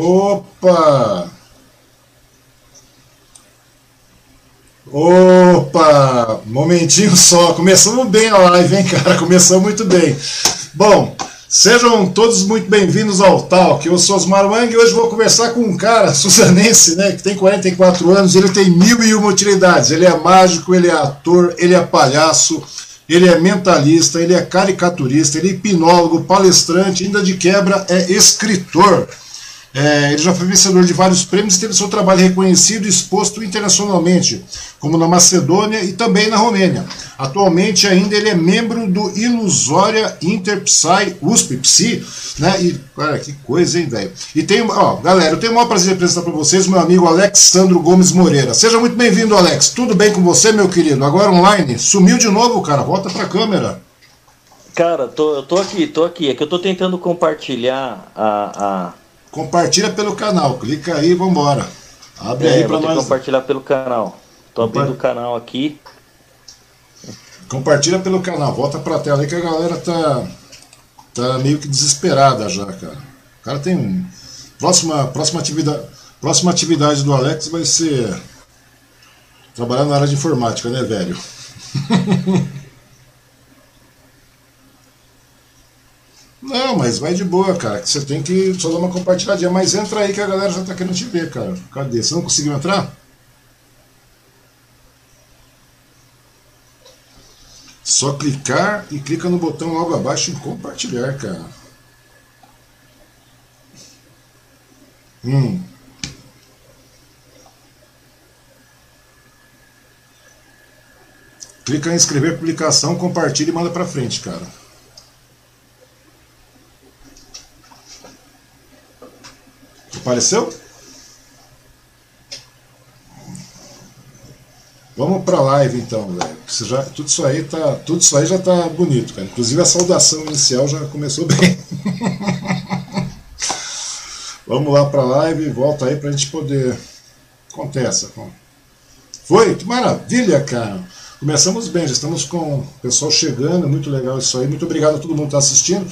Opa! Opa! Momentinho só. Começamos bem a live, hein, cara? Começamos muito bem. Bom, sejam todos muito bem-vindos ao Talk. Eu sou Osmar Wang e hoje vou conversar com um cara, suzanense, né, que tem 44 anos. Ele tem mil e uma utilidades. Ele é mágico, ele é ator, ele é palhaço, ele é mentalista, ele é caricaturista, ele é hipnólogo, palestrante, ainda de quebra é escritor. É, ele já foi vencedor de vários prêmios e teve seu trabalho reconhecido e exposto internacionalmente, como na Macedônia e também na Romênia. Atualmente ainda ele é membro do Ilusória Interpsy USP Psi, né? E, cara, que coisa, hein, velho? E tem, ó, galera, eu tenho o maior prazer de apresentar para vocês meu amigo Alexandro Gomes Moreira. Seja muito bem-vindo, Alex. Tudo bem com você, meu querido? Agora online? Sumiu de novo, cara. Volta pra câmera. Cara, tô, eu tô aqui, tô aqui. É que eu tô tentando compartilhar a, a Compartilha pelo canal, clica aí e vambora. Abre é, aí para nós. Compartilhar pelo canal. Tô abrindo o canal aqui. Compartilha pelo canal, volta pra tela aí que a galera tá, tá meio que desesperada já, cara. O cara tem um. Próxima, próxima, atividade, próxima atividade do Alex vai ser trabalhar na área de informática, né, velho? Não, mas vai de boa, cara. Que você tem que só dar uma compartilhadinha. Mas entra aí que a galera já tá querendo te ver, cara. Cadê? Você não conseguiu entrar? Só clicar e clica no botão logo abaixo em compartilhar, cara. Hum. Clica em inscrever publicação, compartilha e manda pra frente, cara. Apareceu? Vamos para a live então, velho. Já, tudo isso aí tá, tudo isso aí já tá bonito, cara. Inclusive a saudação inicial já começou bem. Vamos lá para a live, volta aí para a gente poder. Acontece. Foi? Que maravilha, cara. Começamos bem, já estamos com o pessoal chegando, muito legal isso aí. Muito obrigado a todo mundo que está assistindo.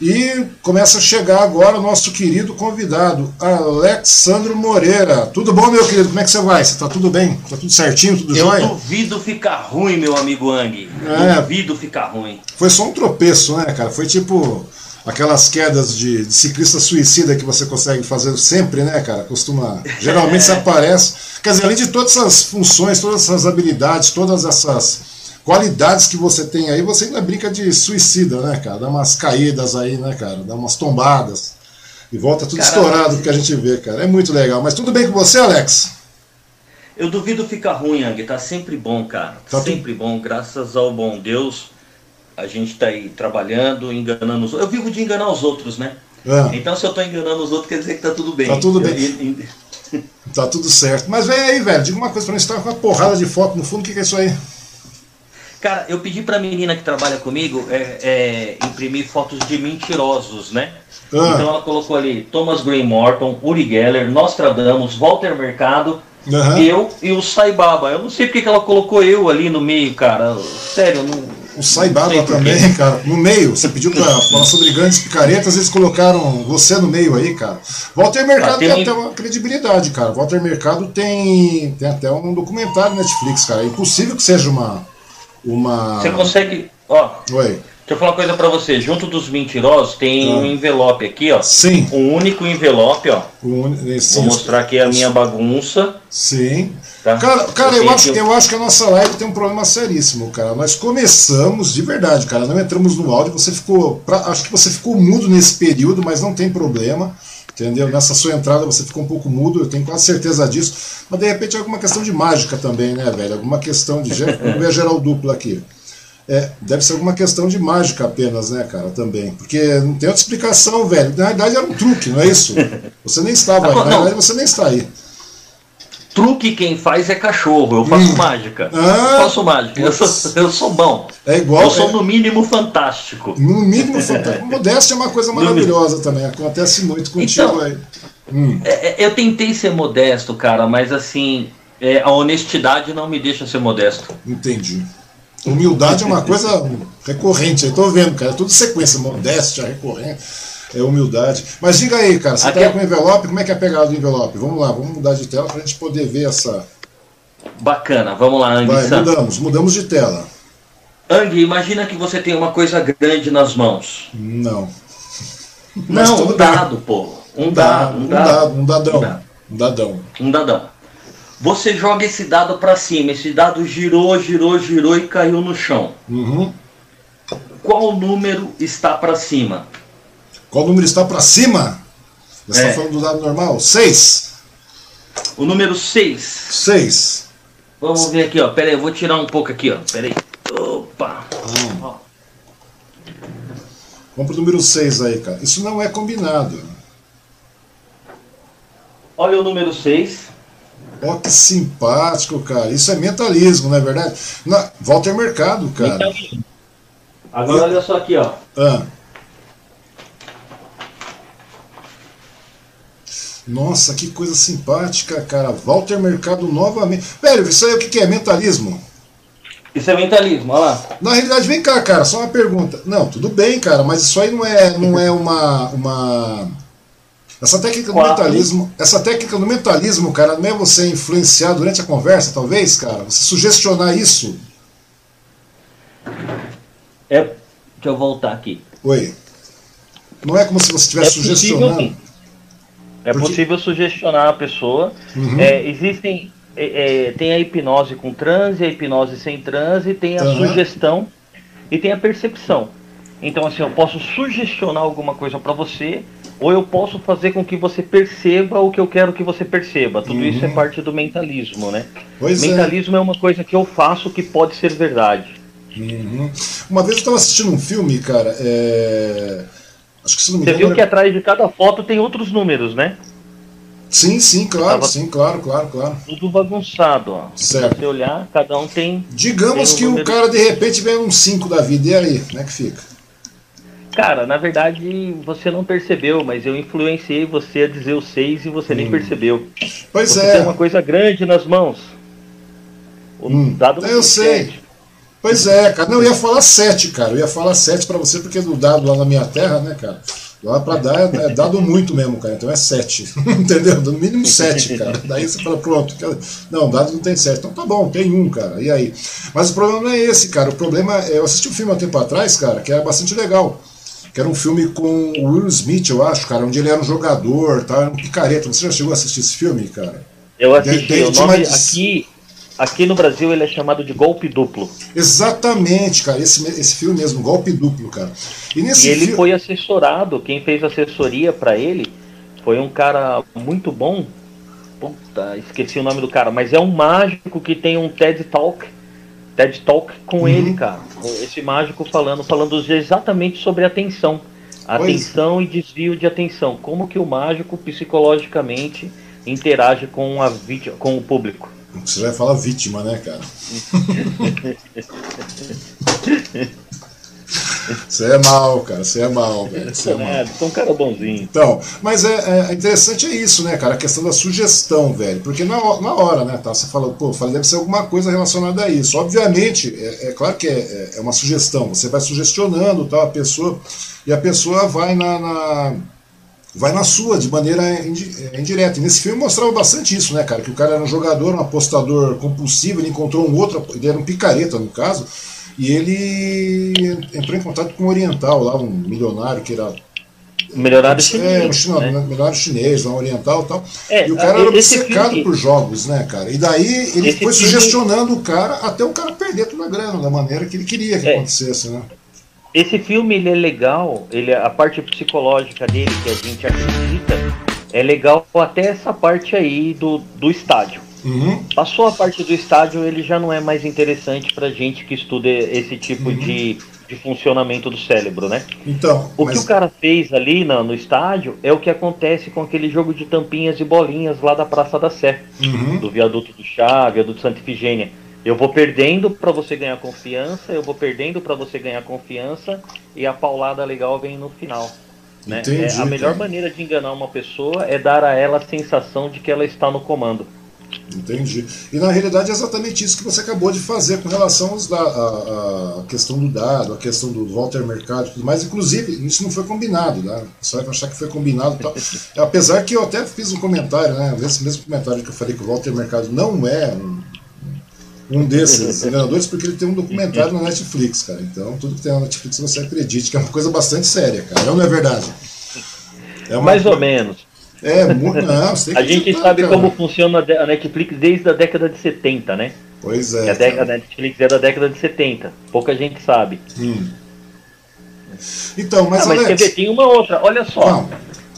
E começa a chegar agora o nosso querido convidado, Alexandro Moreira. Tudo bom, meu querido? Como é que você vai? Você tá tudo bem? Tá tudo certinho, tudo Eu jóia? Eu duvido ficar ruim, meu amigo Ang. É, duvido ficar ruim. Foi só um tropeço, né, cara? Foi tipo aquelas quedas de, de, ciclista suicida que você consegue fazer sempre, né, cara? Costuma. Geralmente você aparece. Quer dizer, além de todas essas funções, todas essas habilidades, todas essas qualidades que você tem aí, você ainda brinca de suicida, né, cara? Dá umas caídas aí, né, cara? Dá umas tombadas. E volta tudo Caramba. estourado que a gente vê, cara. É muito legal. Mas tudo bem com você, Alex? Eu duvido ficar ruim, Ang. Tá sempre bom, cara. Tá sempre tu... bom, graças ao bom Deus. A gente tá aí trabalhando, enganando os outros. Eu vivo de enganar os outros, né? É. Então se eu tô enganando os outros, quer dizer que tá tudo bem. Tá tudo bem. Eu... tá tudo certo. Mas vem aí, velho. Diga uma coisa pra mim. Você tá com uma porrada de foto no fundo. O que, que é isso aí? Cara, eu pedi pra menina que trabalha comigo é, é, imprimir fotos de mentirosos, né? Ah. Então ela colocou ali Thomas Green Morton, Uri Geller, Nostradamus, Walter Mercado, uhum. eu e o Saibaba. Eu não sei porque que ela colocou eu ali no meio, cara. Sério, não. O Saibaba também, cara, no meio. Você pediu pra falar sobre grandes picaretas, eles colocaram você no meio aí, cara. Walter Mercado ah, tem, tem até uma credibilidade, cara. Walter Mercado tem, tem até um documentário Netflix, cara. É impossível que seja uma uma. Você consegue. Ó. Oi. Deixa eu falar uma coisa para você. Junto dos mentirosos tem ah. um envelope aqui, ó. Sim. Um único envelope, ó. Un... Vou mostrar aqui a minha bagunça. Sim. Tá? Cara, cara eu, eu acho, eu acho que a nossa live tem um problema seríssimo, cara. Nós começamos, de verdade, cara. Não entramos no áudio, você ficou. Pra, acho que você ficou mudo nesse período, mas não tem problema. Entendeu? Nessa sua entrada você ficou um pouco mudo, eu tenho quase certeza disso. Mas de repente é alguma questão de mágica também, né, velho? Alguma questão de. Vamos ver geral dupla aqui. É, deve ser alguma questão de mágica apenas, né, cara, também. Porque não tem outra explicação, velho. Na verdade era um truque, não é isso? Você nem estava aí. Na verdade você nem está aí. Truque quem faz é cachorro, eu faço hum. mágica. Ah, eu faço mágica, eu sou, eu sou bom. É igual. Eu sou é... no mínimo fantástico. No mínimo fantástico. Modéstia é uma coisa maravilhosa também, acontece muito contigo então, aí. Hum. É, é, eu tentei ser modesto, cara, mas assim, é, a honestidade não me deixa ser modesto. Entendi. Humildade é uma coisa recorrente, eu tô vendo, cara, é tudo sequência, modéstia, recorrente é humildade. Mas diga aí, cara, você está com envelope, como é que é a pegada do envelope? Vamos lá, vamos mudar de tela para a gente poder ver essa. Bacana, vamos lá, Ang. Vai, mudamos, mudamos de tela. Ang, imagina que você tem uma coisa grande nas mãos. Não. Não, um dado, pô. Um, dado, um, dado, um dadão. Um, dado. um dadão. Um dadão. Você joga esse dado para cima, esse dado girou, girou, girou e caiu no chão. Uhum. Qual número está para cima? Qual número está para cima? Você está é. falando do dado normal? 6. O número 6. 6. Vamos ver aqui, ó. Pera aí, eu vou tirar um pouco aqui, ó. Pera aí. Opa. Hum. Vamos pro número 6 aí, cara. Isso não é combinado. Olha o número 6. Ó, que simpático, cara. Isso é mentalismo, não é verdade? Na... Walter Mercado, cara. Mentalismo. Agora olha só aqui, ó. Ah. Nossa, que coisa simpática, cara. Walter Mercado novamente. Velho, isso aí o que é? Mentalismo? Isso é mentalismo, olha lá. Na realidade, vem cá, cara, só uma pergunta. Não, tudo bem, cara, mas isso aí não é, não é uma. uma... Essa técnica do Quatro. mentalismo. Essa técnica do mentalismo, cara, não é você influenciar durante a conversa, talvez, cara? Você sugestionar isso? É. Deixa eu voltar aqui. Oi. Não é como se você estivesse é sugestionando. Possível, é Porque... possível sugestionar a pessoa. Uhum. É, existem. É, é, tem a hipnose com transe, a hipnose sem transe, tem a uhum. sugestão e tem a percepção. Então, assim, eu posso sugestionar alguma coisa para você, ou eu posso fazer com que você perceba o que eu quero que você perceba. Tudo uhum. isso é parte do mentalismo, né? Pois é. mentalismo é. é uma coisa que eu faço que pode ser verdade. Uhum. Uma vez eu estava assistindo um filme, cara. É Acho que se não me Você viu que atrás de cada foto tem outros números, né? Sim, sim, claro, Tava sim, claro, claro, claro. Tudo bagunçado, ó. Certo. Se você olhar, cada um tem. Digamos tem um que número... o cara de repente vem um 5 da vida, e aí, como é que fica? Cara, na verdade você não percebeu, mas eu influenciei você a dizer o 6 e você hum. nem percebeu. Pois você é. Tem uma coisa grande nas mãos. O hum. dado eu sei. Pois é, cara. Não, eu ia falar 7, cara. Eu ia falar 7 para você, porque do dado lá na minha terra, né, cara? Lá para dar é, dado muito mesmo, cara. Então é 7. Entendeu? No mínimo 7, cara. Daí você fala, pronto. Não, dado não tem 7. Então tá bom, tem um, cara. E aí? Mas o problema não é esse, cara. O problema é. Eu assisti um filme há tempo atrás, cara, que era bastante legal. Que era um filme com o Will Smith, eu acho, cara, onde ele era um jogador, tá? Um picareta. Você já chegou a assistir esse filme, cara? Eu assisti. De, de, o nome aqui Aqui no Brasil ele é chamado de golpe duplo. Exatamente, cara. Esse, esse filme mesmo, golpe duplo, cara. E, nesse e ele fi... foi assessorado, quem fez assessoria para ele foi um cara muito bom. Puta, esqueci o nome do cara, mas é um mágico que tem um TED Talk. TED Talk com uhum. ele, cara. Esse mágico falando, falando exatamente sobre atenção. Atenção e desvio de atenção. Como que o mágico psicologicamente interage com, a com o público. Você vai falar vítima, né, cara? Você é mal, cara. Você é mal, velho. Você é, mal. Sou um cara bonzinho. Então, mas é, é, interessante é isso, né, cara? A questão da sugestão, velho. Porque na, na hora, né, tá? Você falou, pô, falei, deve ser alguma coisa relacionada a isso. Obviamente, é, é claro que é, é, é uma sugestão. Você vai sugestionando tal, a pessoa, e a pessoa vai na, na vai na sua, de maneira indireta. E nesse filme mostrava bastante isso, né, cara? Que o cara era um jogador, um apostador compulsivo, ele encontrou um outro, ele era um picareta no caso, e ele entrou em contato com um oriental lá, um milionário que era. Milionário chinês. É, um chinês, né? milionário chinês, um oriental e tal. É, e o cara era obcecado filme... por jogos, né, cara? E daí ele esse foi filme... sugestionando o cara até o cara perder toda a grana, da maneira que ele queria que é. acontecesse, né? Esse filme ele é legal, ele a parte psicológica dele que a gente acredita é legal até essa parte aí do, do estádio. Uhum. Passou a parte do estádio, ele já não é mais interessante pra gente que estuda esse tipo uhum. de, de funcionamento do cérebro, né? Então, o mas... que o cara fez ali no, no estádio é o que acontece com aquele jogo de tampinhas e bolinhas lá da Praça da Sé, uhum. do viaduto do Chá, viaduto Santa Ifigênia. Eu vou perdendo para você ganhar confiança, eu vou perdendo para você ganhar confiança e a paulada legal vem no final. Né? Entendi, é, a melhor cara. maneira de enganar uma pessoa é dar a ela a sensação de que ela está no comando. Entendi. E na realidade é exatamente isso que você acabou de fazer com relação à questão do dado, a questão do Walter Mercado e tudo mais. Inclusive, isso não foi combinado, né? Você vai achar que foi combinado tal. Apesar que eu até fiz um comentário, né? Esse mesmo comentário que eu falei que o Walter Mercado não é um um desses enganadores, porque ele tem um documentário na Netflix, cara. Então, tudo que tem na Netflix você acredite, que é uma coisa bastante séria, cara. Não é verdade? É Mais ou menos. É, muito. Não, você A gente sabe cara. como funciona a Netflix desde a década de 70, né? Pois é. a, década, a Netflix é da década de 70. Pouca gente sabe. Hum. Então, mas, ah, mas Alex... quer ver, tem uma outra. Olha só.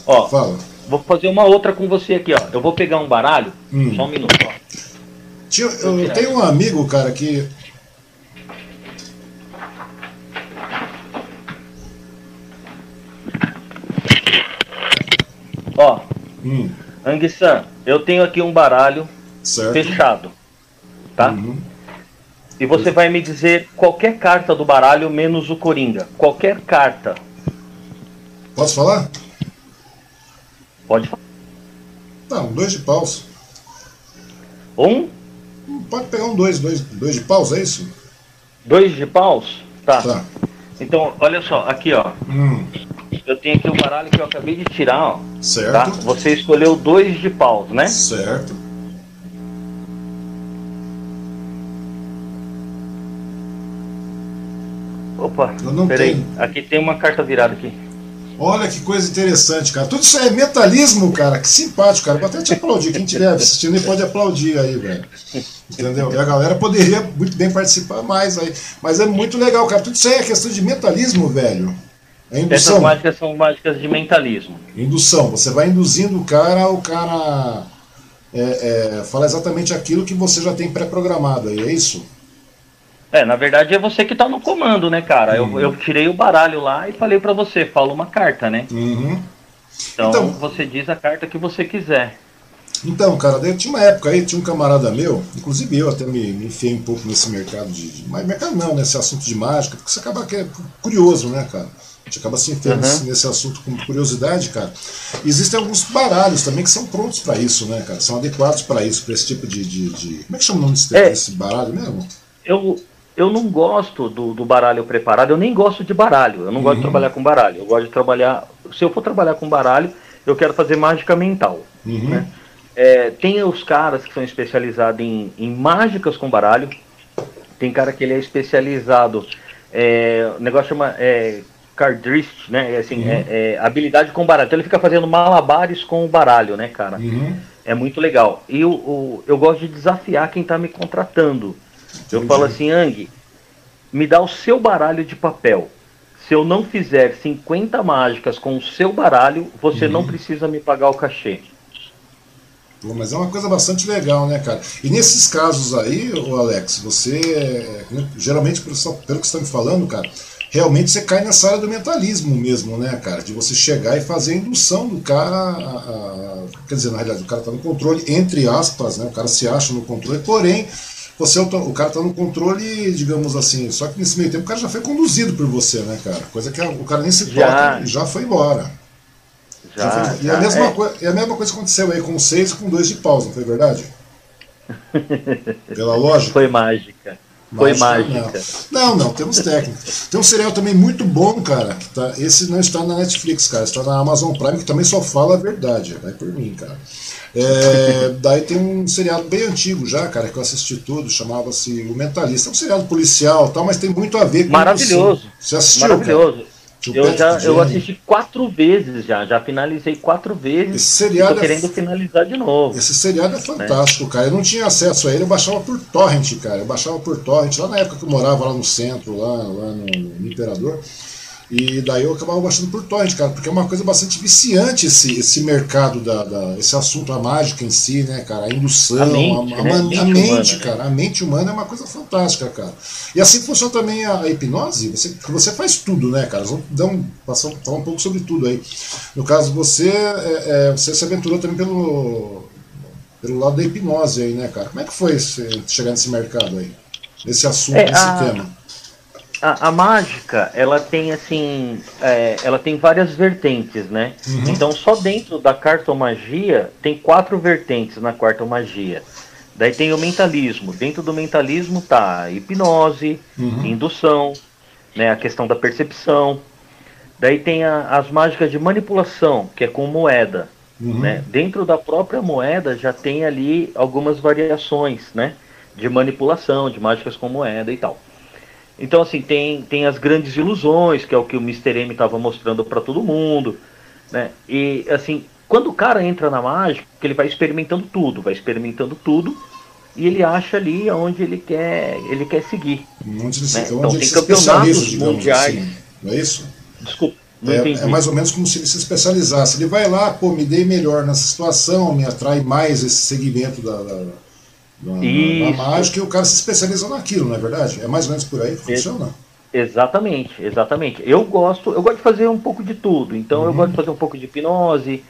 Ó, Fala. Vou fazer uma outra com você aqui, ó. Eu vou pegar um baralho. Hum. Só um minuto, ó. Tio, eu, eu tenho um amigo, cara, que. Ó. Hum. Anguissan, eu tenho aqui um baralho certo. fechado. Tá? Uhum. E você vai me dizer qualquer carta do baralho menos o Coringa. Qualquer carta. Posso falar? Pode falar. Não, dois de paus. Um? Pode pegar um dois, dois, dois de paus, é isso? Dois de paus? Tá. tá. Então, olha só, aqui ó. Hum. Eu tenho aqui o baralho que eu acabei de tirar, ó. Certo. Tá? Você escolheu dois de paus, né? Certo. Opa, peraí. Aqui tem uma carta virada aqui. Olha que coisa interessante, cara. Tudo isso é mentalismo, cara. Que simpático, cara. Vou até te aplaudir. Quem estiver assistindo pode aplaudir aí, velho. Entendeu? E a galera poderia muito bem participar mais aí. Mas é muito legal, cara. Tudo isso aí é questão de mentalismo, velho. É indução. Essas mágicas são mágicas de mentalismo. Indução. Você vai induzindo o cara, o cara é, é, fala exatamente aquilo que você já tem pré-programado aí, é isso? É, na verdade é você que tá no comando, né, cara? Uhum. Eu, eu tirei o baralho lá e falei para você, fala uma carta, né? Uhum. Então, então, você diz a carta que você quiser. Então, cara, daí tinha uma época aí, tinha um camarada meu, inclusive eu até me, me enfiei um pouco nesse mercado de, de. Mas mercado não, nesse assunto de mágica, porque você acaba que é curioso, né, cara? A gente acaba se enfiando uhum. nesse, nesse, assunto com curiosidade, cara. E existem alguns baralhos também que são prontos para isso, né, cara? São adequados para isso, para esse tipo de, de, de, Como é que chama o nome desse, é, desse baralho mesmo? Eu, eu não gosto do, do, baralho preparado, eu nem gosto de baralho, eu não uhum. gosto de uhum. trabalhar com baralho, eu gosto de trabalhar. Se eu for trabalhar com baralho, eu quero fazer mágica mental. Uhum. Né? É, tem os caras que são especializados em, em, mágicas com baralho, tem cara que ele é especializado, é, o negócio chama é, cardrist, né? É assim, uhum. é, é, habilidade com baralho. Então ele fica fazendo malabares com o baralho, né, cara? Uhum. É muito legal. E eu, eu gosto de desafiar quem está me contratando. Eu Entendi. falo assim, Ang, me dá o seu baralho de papel. Se eu não fizer 50 mágicas com o seu baralho, você uhum. não precisa me pagar o cachê. Pô, mas é uma coisa bastante legal, né, cara? E nesses casos aí, o Alex, você, geralmente, pelo que você está me falando, cara, realmente você cai nessa área do mentalismo mesmo, né, cara? De você chegar e fazer a indução do cara. A, a, quer dizer, na realidade, o cara está no controle, entre aspas, né? O cara se acha no controle, porém você é o, cara tá no controle, digamos assim, só que nesse meio tempo o cara já foi conduzido por você, né, cara? Coisa que o cara nem se toca e já foi embora. Já, já foi, e, a mesma é. e a mesma coisa aconteceu aí com seis e com dois de pausa, não foi verdade? Pela lógica. Foi mágica. Foi mágica. Não. não, não, temos técnica. Tem um serial também muito bom, cara. Que tá, esse não está na Netflix, cara. Está na Amazon Prime, que também só fala a verdade. Vai por mim, cara. É, daí tem um seriado bem antigo já, cara, que eu assisti tudo, chamava-se O Mentalista. É um seriado policial tal, mas tem muito a ver com Maravilhoso. Você assistiu? Maravilhoso. Cara? Eu, já, eu assisti quatro vezes já, já finalizei quatro vezes. Esse seriado tô é querendo é... finalizar de novo. Esse seriado é fantástico, é. cara. Eu não tinha acesso a ele, eu baixava por torrent, cara. Eu baixava por torrent, lá na época que eu morava lá no centro, lá, lá no, no Imperador. E daí eu acabava baixando por torrent, cara, porque é uma coisa bastante viciante esse, esse mercado, da, da esse assunto, a mágica em si, né, cara? A indução, a mente, a, a, né? a, mente, a mente humana, né? cara. Né? A mente humana é uma coisa fantástica, cara. E assim funciona também a, hipnose, você, você faz tudo, né, cara? Vamos dar um, passar, falar um pouco sobre tudo aí. No caso, você, é, é, você se aventurou também pelo, pelo lado da hipnose aí, né, cara? Como é que foi chegar nesse mercado aí? Nesse assunto, é, nesse tema? A, a, mágica, ela tem assim, é, ela tem várias vertentes, né? Uhum. Então só dentro da cartomagia tem quatro vertentes na cartomagia. Daí tem o mentalismo. Dentro do mentalismo tá a hipnose, uhum. indução, né, a questão da percepção. Daí tem a, as mágicas de manipulação, que é com moeda. Uhum. Né? Dentro da própria moeda já tem ali algumas variações, né? De manipulação, de mágicas com moeda e tal. Então, assim, tem, tem as grandes ilusões, que é o que o Mr. M estava mostrando para todo mundo, né? E, assim, quando o cara entra na mágica, ele vai experimentando tudo, vai experimentando tudo, e ele acha ali onde ele quer, ele quer seguir. Onde ele, né? onde então, tem campeonatos mundiais. Assim, não é isso? Desculpa. É, é, mais ou menos como se ele se especializasse. Ele vai lá, pô, me dei melhor nessa situação, me atrai mais esse segmento da, da, da, da mágica e o cara se especializa naquilo, não é verdade? É mais ou menos por aí que funciona? Exatamente, exatamente. Eu gosto, eu gosto de fazer um pouco de tudo. Então uhum. eu gosto de fazer um pouco de hipnose.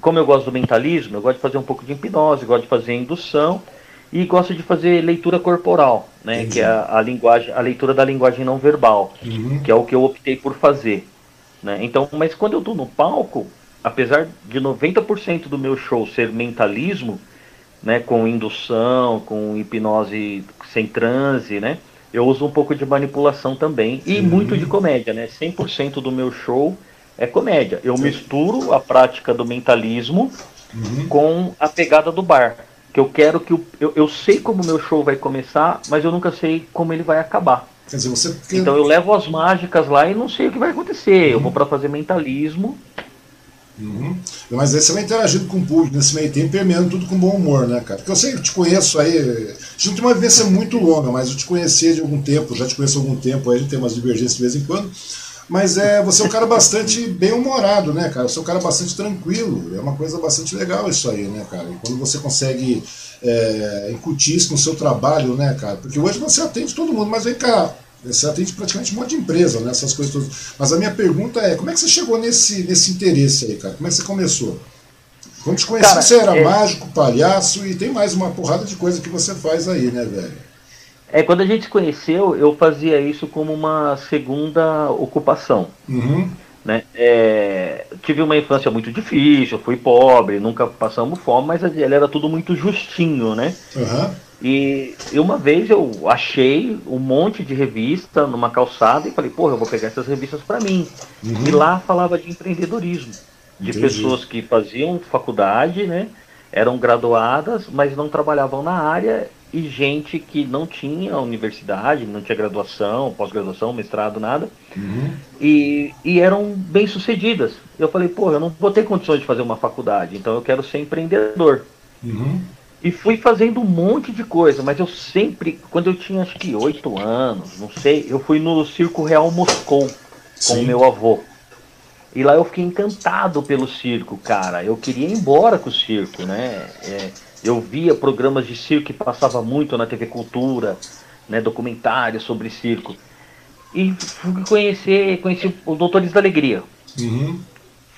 Como eu gosto do mentalismo, eu gosto de fazer um pouco de hipnose, gosto de fazer indução e gosto de fazer leitura corporal, né? Entendi. Que é a, a, linguagem, a leitura da linguagem não verbal, uhum. que é o que eu optei por fazer. Né? Então, mas quando eu estou no palco, apesar de 90% do meu show ser mentalismo, né, com indução, com hipnose sem transe, né? Eu uso um pouco de manipulação também e uhum. muito de comédia, né? 100% do meu show é comédia. Eu Sim. misturo a prática do mentalismo uhum. com a pegada do bar que eu quero que o, eu, eu sei como o meu show vai começar, mas eu nunca sei como ele vai acabar. Quer dizer, você... Então eu levo as mágicas lá e não sei o que vai acontecer. Uhum. Eu vou para fazer mentalismo. Uhum. Mas aí você vai interagindo com o público nesse meio tempo, permeando tudo com bom humor, né, cara? Porque eu sei que te conheço aí. A gente não tem uma vivência muito longa, mas eu te conheci de algum tempo, já te conheço há algum tempo, aí a gente tem umas divergências de vez em quando. Mas é, você é um cara bastante bem-humorado, né, cara? Você é um cara bastante tranquilo. É uma coisa bastante legal isso aí, né, cara? E quando você consegue é, incutir isso no seu trabalho, né, cara? Porque hoje você atende todo mundo, mas vem cá, você atende praticamente um monte de empresa, né? Essas coisas todas. Mas a minha pergunta é, como é que você chegou nesse, nesse interesse aí, cara? Como é que você começou? Quando te conheci, cara, você era é... mágico, palhaço e tem mais uma porrada de coisa que você faz aí, né, velho? É, quando a gente se conheceu, eu fazia isso como uma segunda ocupação. Uhum. Né? É, tive uma infância muito difícil, fui pobre, nunca passamos fome, mas ele era tudo muito justinho, né? Uhum. E, uma vez eu achei um monte de revista numa calçada e falei, porra, eu vou pegar essas revistas para mim. Uhum. E lá falava de empreendedorismo, de Entendi. pessoas que faziam faculdade, né? Eram graduadas, mas não trabalhavam na área e gente que não tinha universidade, não tinha graduação, pós-graduação, mestrado, nada, uhum. e, e eram bem sucedidas. Eu falei, pô, eu não vou ter condições de fazer uma faculdade, então eu quero ser empreendedor. Uhum. E fui fazendo um monte de coisa, mas eu sempre, quando eu tinha acho que oito anos, não sei, eu fui no Circo Real Moscou com o meu avô. E lá eu fiquei encantado pelo circo, cara. Eu queria ir embora com o circo, né? É, eu via programas de circo que passava muito na TV Cultura, né, documentários sobre circo. E fui conhecer, conheci o Doutores da Alegria. Uhum.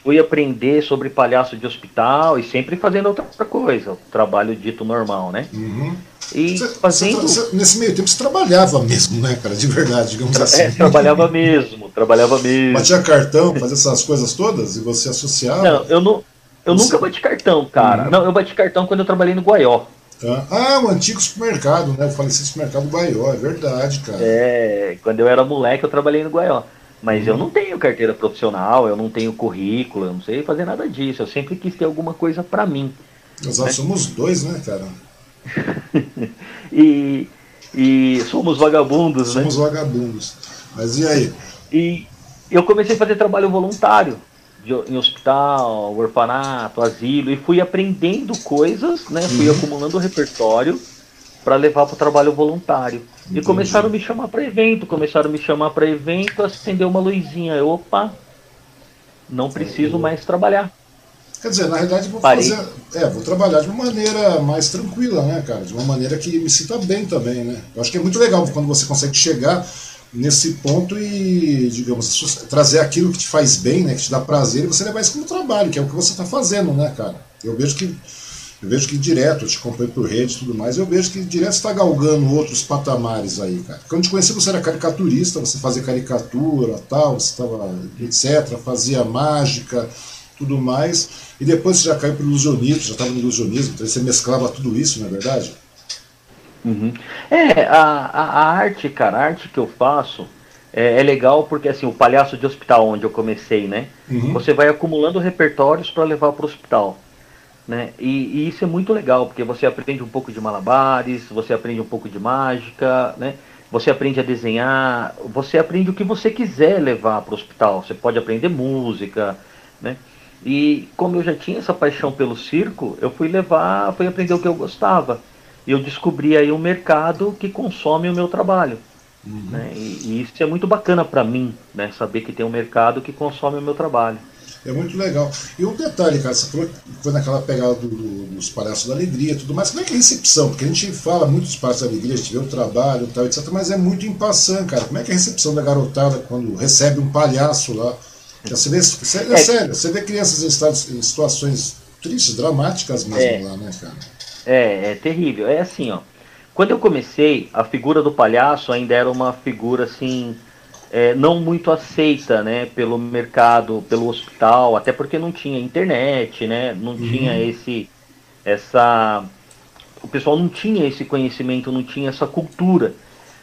Fui aprender sobre palhaço de hospital e sempre fazendo outra coisa, o trabalho dito normal, né? Uhum. E você, fazendo... Você, nesse meio tempo você trabalhava mesmo, né, cara? De verdade, digamos Tra assim. É, trabalhava mesmo, trabalhava mesmo. Batia cartão, fazia essas coisas todas e você associava? Não, eu não, eu Você... nunca bati cartão, cara. Uhum. Não, eu bati cartão quando eu trabalhei no Guaió. Tá. Ah, o antigo supermercado, né? Eu falecido supermercado Guaió, é verdade, cara. É, quando eu era moleque eu trabalhei no Guaió. Mas uhum. eu não tenho carteira profissional, eu não tenho currículo, eu não sei fazer nada disso. Eu sempre quis ter alguma coisa para mim. Nós né? somos dois, né, cara? e, e somos vagabundos, somos né? Somos vagabundos. Mas e aí? E eu comecei a fazer trabalho voluntário de, em hospital, orfanato, asilo, e fui aprendendo coisas, né? Fui uhum. acumulando repertório para levar para o trabalho voluntário. Entendi. E começaram a me chamar para evento, começaram a me chamar para evento, acendeu uma luzinha. Eu, opa, não preciso mais trabalhar. Quer dizer, na realidade vou Parei. fazer. É, vou trabalhar de uma maneira mais tranquila, né, cara? De uma maneira que me sinta bem também, né? Eu acho que é muito legal quando você consegue chegar nesse ponto e, digamos, trazer aquilo que te faz bem, né, que te dá prazer, e você levar isso como trabalho, que é o que você está fazendo, né, cara? Eu vejo que eu vejo que direto, eu te acompanho por rede e tudo mais, eu vejo que direto está galgando outros patamares aí, cara. Quando eu te conheci, você era caricaturista, você fazia caricatura, tal, você estava, etc., fazia mágica, tudo mais, e depois você já caiu para o ilusionismo, já estava no ilusionismo, então você mesclava tudo isso, não é verdade? Uhum. É, a, a, a, arte, cara, a arte que eu faço é, é, legal porque, assim, o palhaço de hospital, onde eu comecei, né? Uhum. Você vai acumulando repertórios para levar para o hospital. Né? E, e, isso é muito legal, porque você aprende um pouco de malabares, você aprende um pouco de mágica, né? Você aprende a desenhar, você aprende o que você quiser levar para o hospital. Você pode aprender música, né? E como eu já tinha essa paixão pelo circo, eu fui levar, fui aprender o que eu gostava eu descobri aí um mercado que consome o meu trabalho. Uhum. Né? E, e, isso é muito bacana para mim, né? saber que tem um mercado que consome o meu trabalho. É muito legal. E um detalhe, cara, você falou que foi naquela pegada do, do, dos Palhaços da Alegria e tudo mais. Como é que é a recepção? Porque a gente fala muito dos Palhaços da Alegria, a gente vê o trabalho e tal, etc. Mas é muito em passant, cara. Como é que é a recepção da garotada quando recebe um palhaço lá? Você vê, você, é, é sério, você vê crianças em, estados, em situações tristes, dramáticas mesmo é, lá, né, cara? É, é terrível. É assim, ó. Quando eu comecei, a figura do palhaço ainda era uma figura assim é, não muito aceita, né, pelo mercado, pelo hospital, até porque não tinha internet, né, não uhum. tinha esse, essa, o pessoal não tinha esse conhecimento, não tinha essa cultura.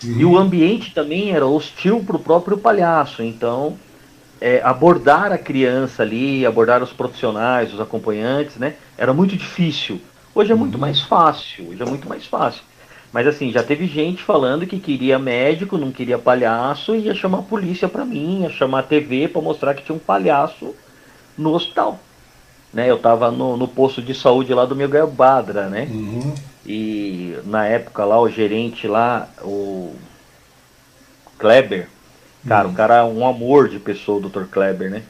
Uhum. E o ambiente também era hostil para o próprio palhaço, então é, abordar a criança ali, abordar os profissionais, os acompanhantes, né, era muito difícil. Hoje é muito uhum. mais fácil, hoje é muito mais fácil. Mas assim, já teve gente falando que queria médico, não queria palhaço, e ia chamar a polícia para mim, ia chamar a TV para mostrar que tinha um palhaço no hospital. Né, eu estava no, no, posto de saúde lá do Miguel Badra, né? Uhum. E na época lá, o gerente lá, o Kleber, cara, uhum. o cara é um amor de pessoa, o Dr. Kleber, né?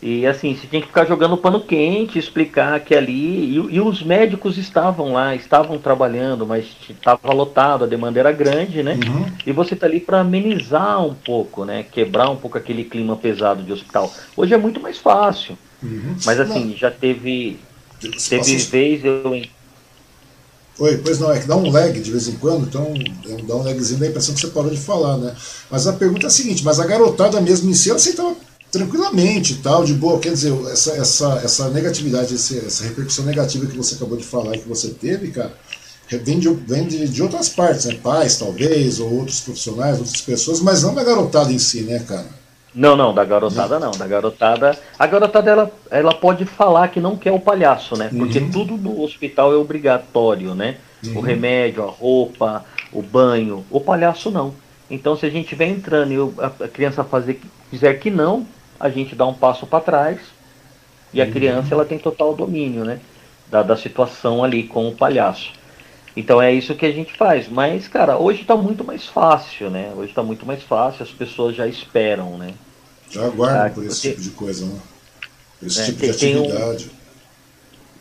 E assim, você tinha que ficar jogando pano quente, explicar que ali. E, e os médicos estavam lá, estavam trabalhando, mas estava lotado, a demanda era grande, né? Uhum. E você tá ali para amenizar um pouco, né? Quebrar um pouco aquele clima pesado de hospital. Hoje é muito mais fácil. Uhum. Mas assim, não. já teve. Teve vez eu. Oi, pois não, é que dá um lag de vez em quando, então é dá um lagzinho, dá a impressão que você parou de falar, né? Mas a pergunta é a seguinte, mas a garotada mesmo em si, ela aceitava tranquilamente tal, de boa. Quer dizer, essa, essa, essa negatividade, essa repercussão negativa que você acabou de falar e que você teve, cara, vem de, vem de, de outras partes, né? Pais, talvez, ou outros profissionais, outras pessoas, mas não da garotada em si, né, cara? Não, não, da garotada não. Da garotada. A garotada ela, ela pode falar que não quer o palhaço, né? Porque uhum. tudo no hospital é obrigatório, né? Uhum. O remédio, a roupa, o banho. O palhaço não. Então se a gente vem entrando e a criança fazer, fizer que não, a gente dá um passo para trás e a uhum. criança ela tem total domínio, né? Da, da situação ali com o palhaço. Então é isso que a gente faz. Mas, cara, hoje está muito mais fácil, né? Hoje está muito mais fácil, as pessoas já esperam, né? Já aguardam ah, por esse tipo de coisa, né? Esse é, tipo de atividade. Um,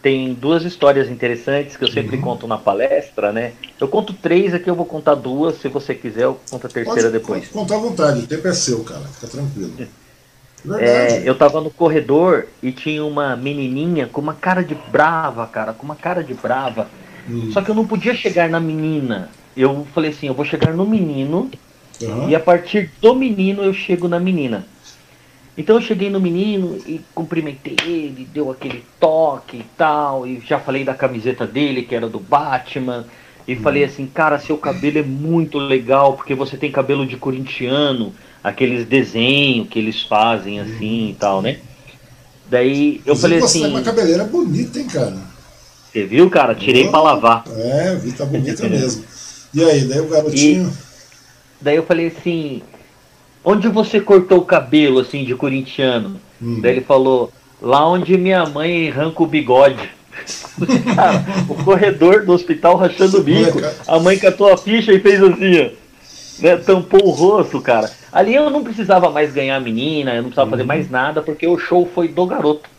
tem duas histórias interessantes que eu sempre uhum. conto na palestra, né? Eu conto três aqui, eu vou contar duas. Se você quiser, eu conto a terceira pode, depois. Pode contar à vontade, o tempo é seu, cara. Fica tranquilo. É, eu tava no corredor e tinha uma menininha com uma cara de brava, cara, com uma cara de brava. Hum. Só que eu não podia chegar na menina. Eu falei assim, eu vou chegar no menino uhum. e a partir do menino eu chego na menina. Então eu cheguei no menino e cumprimentei ele, deu aquele toque e tal, e já falei da camiseta dele, que era do Batman, e hum. falei assim, cara, seu cabelo é muito legal, porque você tem cabelo de corintiano, aqueles desenhos que eles fazem assim e tal, né? Daí eu falei assim. Você tá uma cabeleira bonita, hein, cara? Você viu, cara? Tirei oh, pra lavar. É, vi, tá bonita mesmo. E aí, daí o garotinho. E, daí eu falei assim. Onde você cortou o cabelo, assim, de corintiano? Hum. Daí ele falou, lá onde minha mãe arranca o bigode. cara, o corredor do hospital rachando o bico. A mãe catou a ficha e fez assim, ó né, tampou o rosto, cara. Ali eu não precisava mais ganhar a menina, eu não precisava uhum. fazer mais nada, porque o show foi do garoto.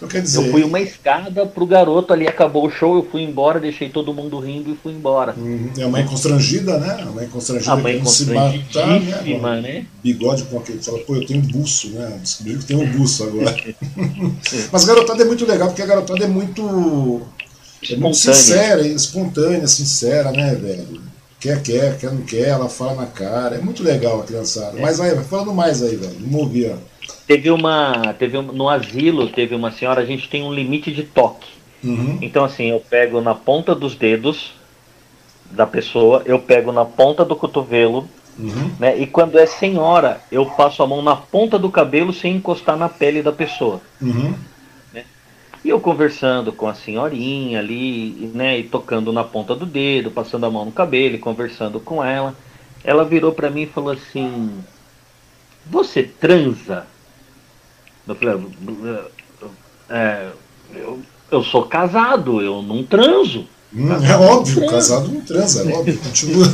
Então, quer dizer... Eu fui uma escada pro garoto, ali acabou o show, eu fui embora, deixei todo mundo rindo e fui embora. Uhum. E a mãe constrangida, né? A mãe constrangida a mãe se matar, né? né? Bigode com aquele. Fala, pô, eu tenho buço, né? Descobriu que tem um buço agora. Mas garotada é muito legal, porque a garotada é muito. É muito sincera, espontânea, sincera, né, velho? Quer, quer, quer, não quer, ela fala na cara. É muito legal a criançada. É. Mas aí, falando mais aí, velho. Vamos ouvir, ó. Teve uma. Teve um, no asilo, teve uma senhora, a gente tem um limite de toque. Uhum. Então, assim, eu pego na ponta dos dedos da pessoa, eu pego na ponta do cotovelo, uhum. né? E quando é senhora, eu passo a mão na ponta do cabelo sem encostar na pele da pessoa. Uhum. E eu conversando com a senhorinha ali, né, e tocando na ponta do dedo, passando a mão no cabelo, e conversando com ela. Ela virou para mim e falou assim: Você transa? Eu falei: é, eu, eu sou casado, eu não transo. Hum, é óbvio, casado não transa, é óbvio, continua.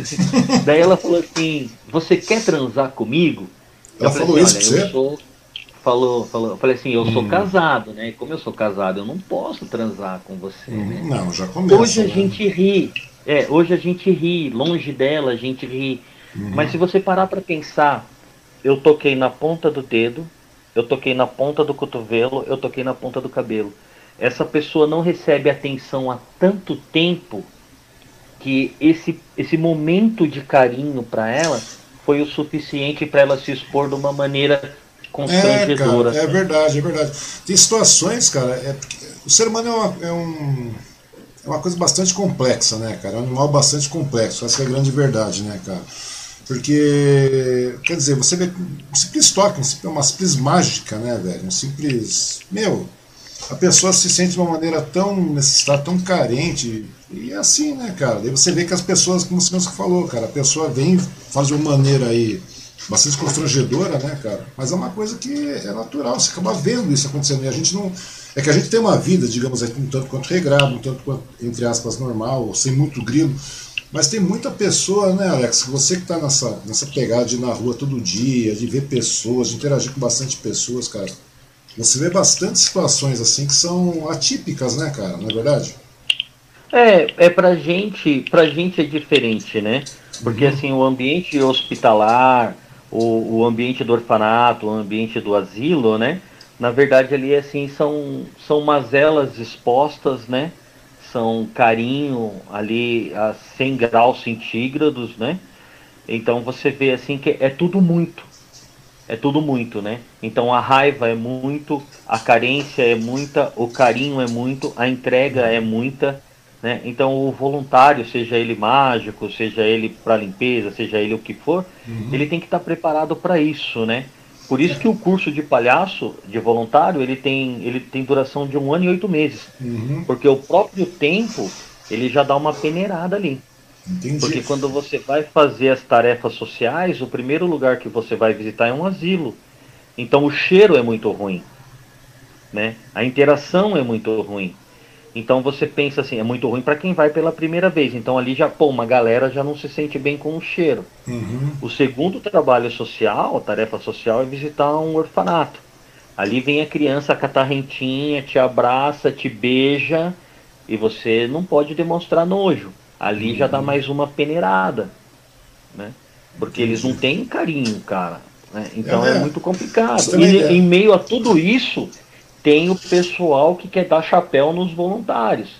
Daí ela falou assim: Você quer transar comigo? Ela falou assim, isso pra você? Sou... Falou, falou. Eu falei assim: Eu hum. sou casado, né? Como eu sou casado, eu não posso transar com você, hum, né? Não, já começa. Hoje a né? gente ri. É, hoje a gente ri. Longe dela, a gente ri. Hum. Mas se você parar para pensar, eu toquei na ponta do dedo, eu toquei na ponta do cotovelo, eu toquei na ponta do cabelo. Essa pessoa não recebe atenção há tanto tempo que esse, esse momento de carinho para ela foi o suficiente para ela se expor de uma maneira constrangedora. É, cara, é verdade, é verdade. Tem situações, cara, é, o ser humano é, uma, é, um, é uma coisa bastante complexa, né, cara? É um animal bastante complexo, essa é a grande verdade, né, cara? Porque, quer dizer, você vê um simples toque, uma simples mágica, né, velho? Um simples. Meu, a pessoa se sente de uma maneira tão necessitada, tão carente. E é assim, né, cara? Daí você vê que as pessoas, como você falou, cara, a pessoa vem, faz de uma maneira aí bastante constrangedora, né, cara? Mas é uma coisa que é natural, você acaba vendo isso acontecendo. E a gente não. É que a gente tem uma vida, digamos aí, um tanto quanto regrado, um tanto quanto, entre aspas, normal, sem muito grilo. Mas tem muita pessoa, né, Alex? Você que está nessa, nessa pegada de ir na rua todo dia, de ver pessoas, de interagir com bastante pessoas, cara. Você vê bastante situações assim que são atípicas, né, cara? Não é verdade? É, é pra gente, pra gente é diferente, né? Porque uhum. assim, o ambiente hospitalar, o, o ambiente do orfanato, o ambiente do asilo, né? Na verdade ali assim são são mazelas expostas, né? São carinho ali a 100 graus centígrados, né? Então você vê assim que é tudo muito é tudo muito, né? Então a raiva é muito, a carência é muita, o carinho é muito, a entrega é muita, né? Então o voluntário, seja ele mágico, seja ele para limpeza, seja ele o que for, uhum. ele tem que estar tá preparado para isso, né? Por isso que o curso de palhaço, de voluntário, ele tem, ele tem duração de um ano e oito meses. Uhum. Porque o próprio tempo, ele já dá uma peneirada ali. Entendi. Porque quando você vai fazer as tarefas sociais, o primeiro lugar que você vai visitar é um asilo. Então o cheiro é muito ruim. Né? A interação é muito ruim. Então você pensa assim, é muito ruim para quem vai pela primeira vez. Então ali já, pô, uma galera já não se sente bem com o cheiro. Uhum. O segundo trabalho social, a tarefa social, é visitar um orfanato. Ali vem a criança catarrentinha, te abraça, te beija e você não pode demonstrar nojo. Ali já dá mais uma peneirada, né? Porque eles não têm carinho, cara. Né? Então é, é muito complicado. E em meio a tudo isso, tem o pessoal que quer dar chapéu nos voluntários.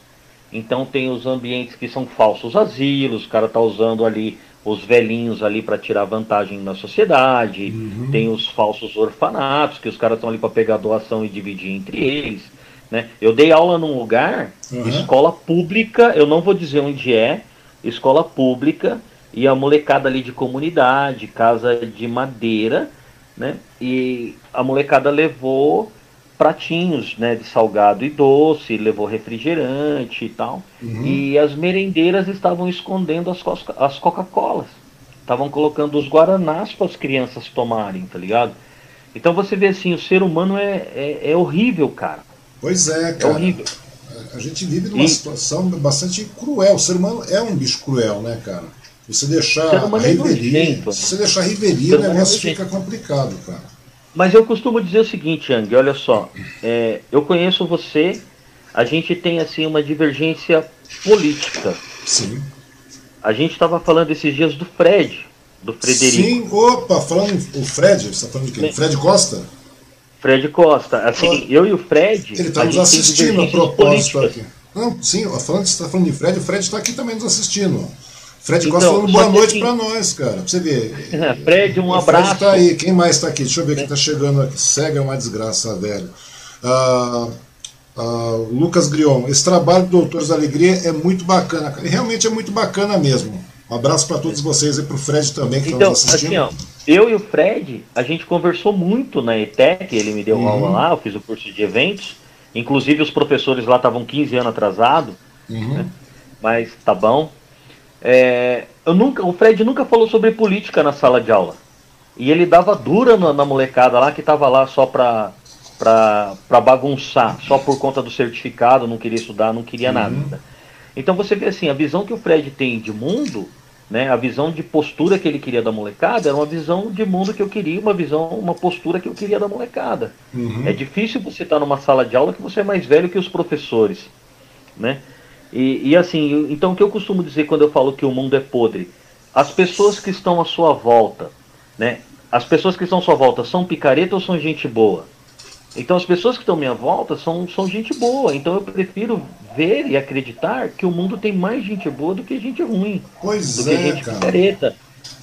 Então tem os ambientes que são falsos asilos, o cara tá usando ali os velhinhos ali para tirar vantagem na sociedade, uhum. tem os falsos orfanatos, que os caras estão ali para pegar doação e dividir entre eles. Né? Eu dei aula num lugar, uhum. escola pública, eu não vou dizer onde é, escola pública, e a molecada ali de comunidade, casa de madeira, né? E a molecada levou pratinhos, né, de salgado e doce, levou refrigerante e tal. Uhum. E as merendeiras estavam escondendo as, as Coca-Colas. Estavam colocando os guaranás para as crianças tomarem, tá ligado? Então você vê assim, o ser humano é, é, é horrível, cara. Pois é, cara. É horrível. A gente vive numa e... situação bastante cruel. O ser humano é um bicho cruel, né, cara? Você deixar a é riveria, é se você deixar a riveria, o é negócio é fica complicado, cara. Mas eu costumo dizer o seguinte, Yang, olha só, é, eu conheço você, a gente tem assim uma divergência política. Sim. A gente estava falando esses dias do Fred, do Frederico. Sim, opa, falando o Fred, você está falando de quem? Fred Costa? Fred Costa. Assim, eu e o Fred. Ele está nos assistindo a propósito aqui. Não, sim, falando, você está falando de Fred, o Fred está aqui também nos assistindo. Fred então, Costa falando boa noite assim, para nós, cara. Pra você ver. Fred, um o abraço. Fred tá aí. Quem mais está aqui? Deixa eu ver quem está chegando aqui. Cega é uma desgraça, velho. Uh, uh, Lucas Grion. Esse trabalho do Doutores da Alegria é muito bacana, cara. E realmente é muito bacana mesmo. Um abraço para todos vocês e para o Fred também que então, estão assistindo. Assim, ó, eu e o Fred, a gente conversou muito na ETEC, ele me deu uhum. aula lá, eu fiz o curso de eventos. Inclusive os professores lá estavam 15 anos atrasados, uhum. né? mas tá bom. É, eu nunca, o Fred nunca falou sobre política na sala de aula. E ele dava dura na, na molecada lá que estava lá só para para bagunçar, só por conta do certificado, não queria estudar, não queria uhum. nada. Então você vê assim, a visão que o Fred tem de mundo né? A visão de postura que ele queria da molecada era uma visão de mundo que eu queria, uma visão, uma postura que eu queria da molecada. Uhum. É difícil você estar numa sala de aula que você é mais velho que os professores, né? E, e assim, então o que eu costumo dizer quando eu falo que o mundo é podre, as pessoas que estão à sua volta, né? As pessoas que estão à sua volta são picareta ou são gente boa? Então as pessoas que estão à minha volta são, são gente boa. Então eu prefiro ver e acreditar que o mundo tem mais gente boa do que gente ruim. Pois do é, que gente cara. picareta.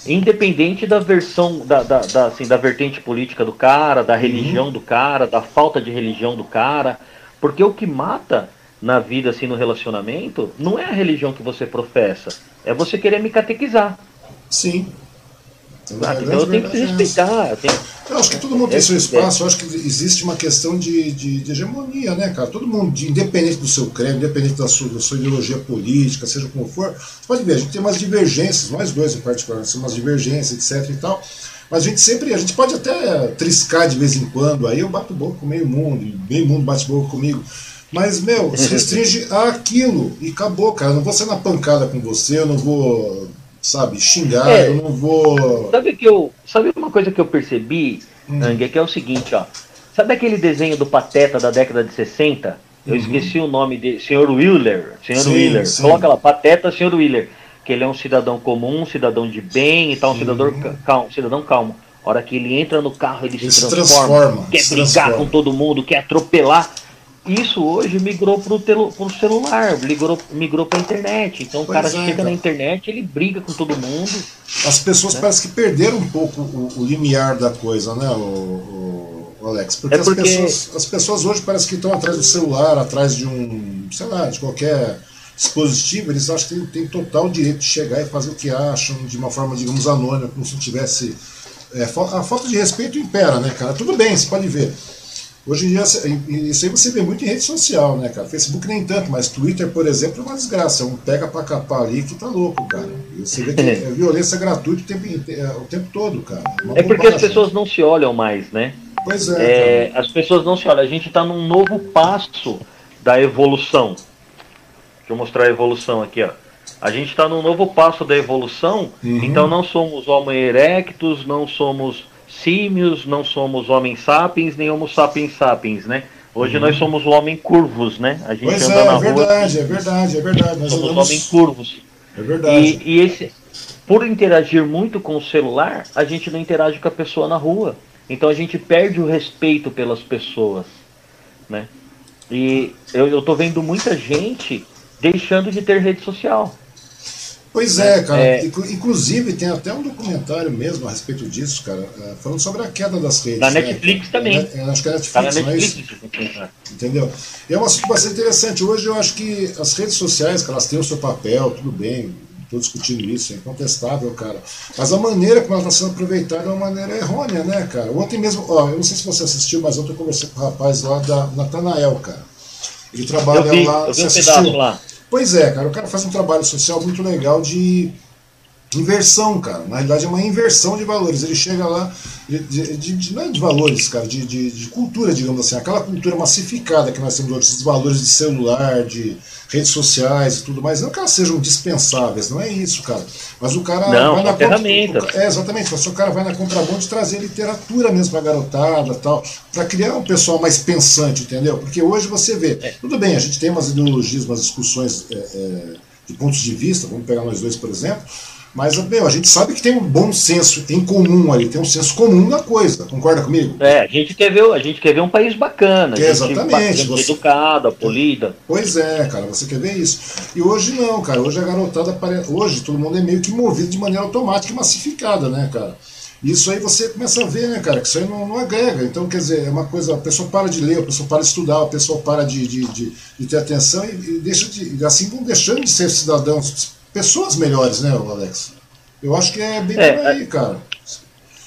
Independente da versão, da, da, da, assim, da vertente política do cara, da religião uhum. do cara, da falta de religião do cara. Porque o que mata na vida, assim, no relacionamento, não é a religião que você professa. É você querer me catequizar. Sim. Ah, então eu tenho que respeitar. Eu, tenho... eu acho que todo mundo tem é, seu espaço. Eu acho que existe uma questão de, de, de, hegemonia, né, cara? Todo mundo, independente do seu credo, independente da sua, da sua ideologia política, seja como for, você pode ver, a gente tem umas divergências, nós dois em particular, são umas divergências, etc e tal. Mas a gente sempre, a gente pode até triscar de vez em quando, aí eu bato boca com meio mundo, meio mundo bate boca comigo. Mas, meu, se restringe àquilo e acabou, cara. Eu não vou ser na pancada com você, eu não vou sabe, xingar, é, eu não vou. Sabe que eu. Sabe uma coisa que eu percebi, hum. Ang, é que é o seguinte, ó. Sabe aquele desenho do Pateta da década de 60? Eu uhum. esqueci o nome dele, Sr. Wheeler. Sr. Sim, Wheeler. Sim. Coloca lá, Pateta Sr. Wheeler. Que ele é um cidadão comum, um cidadão de bem e tal, um cidadão calmo, cidadão calmo. A hora que ele entra no carro, ele, ele se, transforma, transforma quer brigar transforma. com todo mundo, quer atropelar isso hoje migrou para o celular, migrou, migrou para a internet. Então pois o cara é, chega cara. na internet, ele briga com todo mundo. As pessoas né? parecem que perderam um pouco o, o limiar da coisa, né, o, o Alex? Porque, é porque... As, pessoas, as pessoas hoje parecem que estão atrás do celular, atrás de um, sei lá, de qualquer dispositivo, eles acham que têm total direito de chegar e fazer o que acham de uma forma, digamos, anônima, como se não tivesse. É, a falta de respeito impera, né, cara? Tudo bem, você pode ver. Hoje em dia, isso aí você vê muito em rede social, né, cara? Facebook nem tanto, mas Twitter, por exemplo, é uma desgraça. Um pega pra capar ali que tá louco, cara. E você vê que é violência gratuita o tempo, é, o tempo todo, cara. É, é porque as pessoas não se olham mais, né? Pois é. é as pessoas não se olham. A gente tá num novo passo da evolução. Deixa eu mostrar a evolução aqui, ó. A gente está num novo passo da evolução, uhum. então não somos Homo erectus, não somos símios, não somos homens sapiens, nem homo sapiens sapiens, né? Hoje uhum. nós somos o homem curvos, né? A gente pois anda é, na é verdade, rua, é verdade, é verdade. Nós somos andamos... homem curvos. É verdade. E, e, esse, por interagir muito com o celular, a gente não interage com a pessoa na rua. Então a gente perde o respeito pelas pessoas, né? E eu, eu tô vendo muita gente deixando de ter rede social. Pois é, cara. É... Inclusive, tem até um documentário mesmo a respeito disso, cara, é, falando sobre a queda das redes. Na né? Netflix também. É, acho que é Netflix, tá na Netflix, é Entendeu? E é um assunto bastante interessante. Hoje eu acho que as redes sociais, elas têm o seu papel, tudo bem, estou discutindo isso, é incontestável, cara. Mas a maneira como ela está sendo aproveitada é uma maneira errônea, né, cara? Ontem mesmo, ó, eu não sei se você assistiu, mas ontem eu conversei com o rapaz lá da Natanael, cara. Ele trabalha eu vi, lá. Eu vi um pedaço lá. Pois é, cara, o cara faz um trabalho social muito legal de inversão, cara. Na realidade é uma inversão de valores. Ele chega lá, de, de, de não é de valores, cara, de, de, cultura, digamos assim. Aquela cultura massificada que nós temos hoje, esses valores de celular, de redes sociais e tudo mais. Não que elas sejam dispensáveis, não é isso, cara. Mas o cara não, vai na ferramenta. é, exatamente. Mas o cara vai na contramão de trazer literatura mesmo pra garotada tal, para criar um pessoal mais pensante, entendeu? Porque hoje você vê, é. tudo bem, a gente tem umas ideologias, umas discussões é, é, de pontos de vista, vamos pegar nós dois, por exemplo, mas, meu, a gente sabe que tem um bom senso em comum ali, tem um senso comum na coisa, concorda comigo? É, a gente quer ver, a gente quer ver um país bacana, que exatamente, você... educada, polida. Pois é, cara, você quer ver isso. E hoje não, cara, hoje a garotada, hoje todo mundo é meio que movido de maneira automática e massificada, né, cara? Isso aí você começa a ver, né, cara, que isso aí não, não, agrega. Então, quer dizer, é uma coisa, a pessoa para de ler, a pessoa para de estudar, a pessoa para de, de, de, de ter atenção e, e deixa de. Assim vão deixando de ser cidadãos pessoas melhores, né, Alex? Eu acho que é bem é, por aí, cara.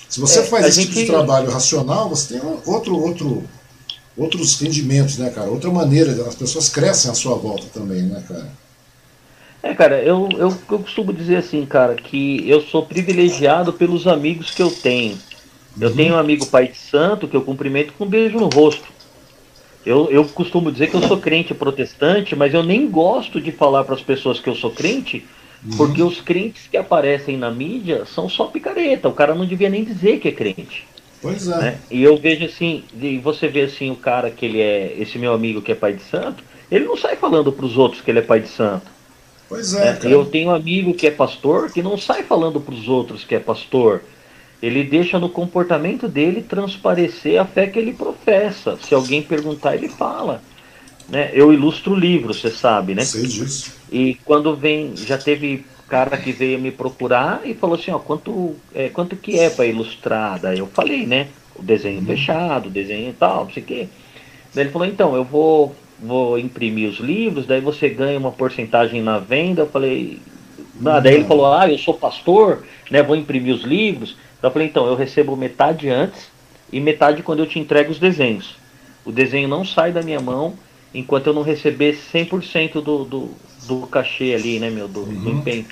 Se você é, faz esse gente... tipo de trabalho racional, você tem outro, outro, outros rendimentos, né, cara? Outra maneira, as pessoas crescem à sua volta também, né, cara? É, cara, eu, eu, eu costumo dizer assim, cara, que eu sou privilegiado pelos amigos que eu tenho. Eu uhum. tenho um amigo pai de santo que eu cumprimento com um beijo no rosto. Eu, eu costumo dizer que eu sou crente protestante, mas eu nem gosto de falar para as pessoas que eu sou crente, Uhum. Porque os crentes que aparecem na mídia são só picareta. O cara não devia nem dizer que é crente. Pois é. Né? E eu vejo assim, e você vê assim o cara que ele é, esse meu amigo que é pai de santo, ele não sai falando para os outros que ele é pai de santo. Pois é. Né? Eu tenho um amigo que é pastor que não sai falando para os outros que é pastor. Ele deixa no comportamento dele transparecer a fé que ele professa. Se alguém perguntar, ele fala. Né? Eu ilustro livros, você sabe, né? Sei disso. E quando vem, já teve cara que veio me procurar e falou assim, ó, quanto, é, quanto que é para ilustrar? Daí eu falei, né? O desenho uhum. fechado, o desenho e tal, não sei o quê. Daí ele falou, então, eu vou, vou imprimir os livros, daí você ganha uma porcentagem na venda. Eu falei, ah, daí ele falou, ah, eu sou pastor, né? Vou imprimir os livros. Daí eu falei, então, eu recebo metade antes e metade quando eu te entrego os desenhos. O desenho não sai da minha mão enquanto eu não receber 100% do, do, do cachê ali, né, meu, do, uhum. do empenho.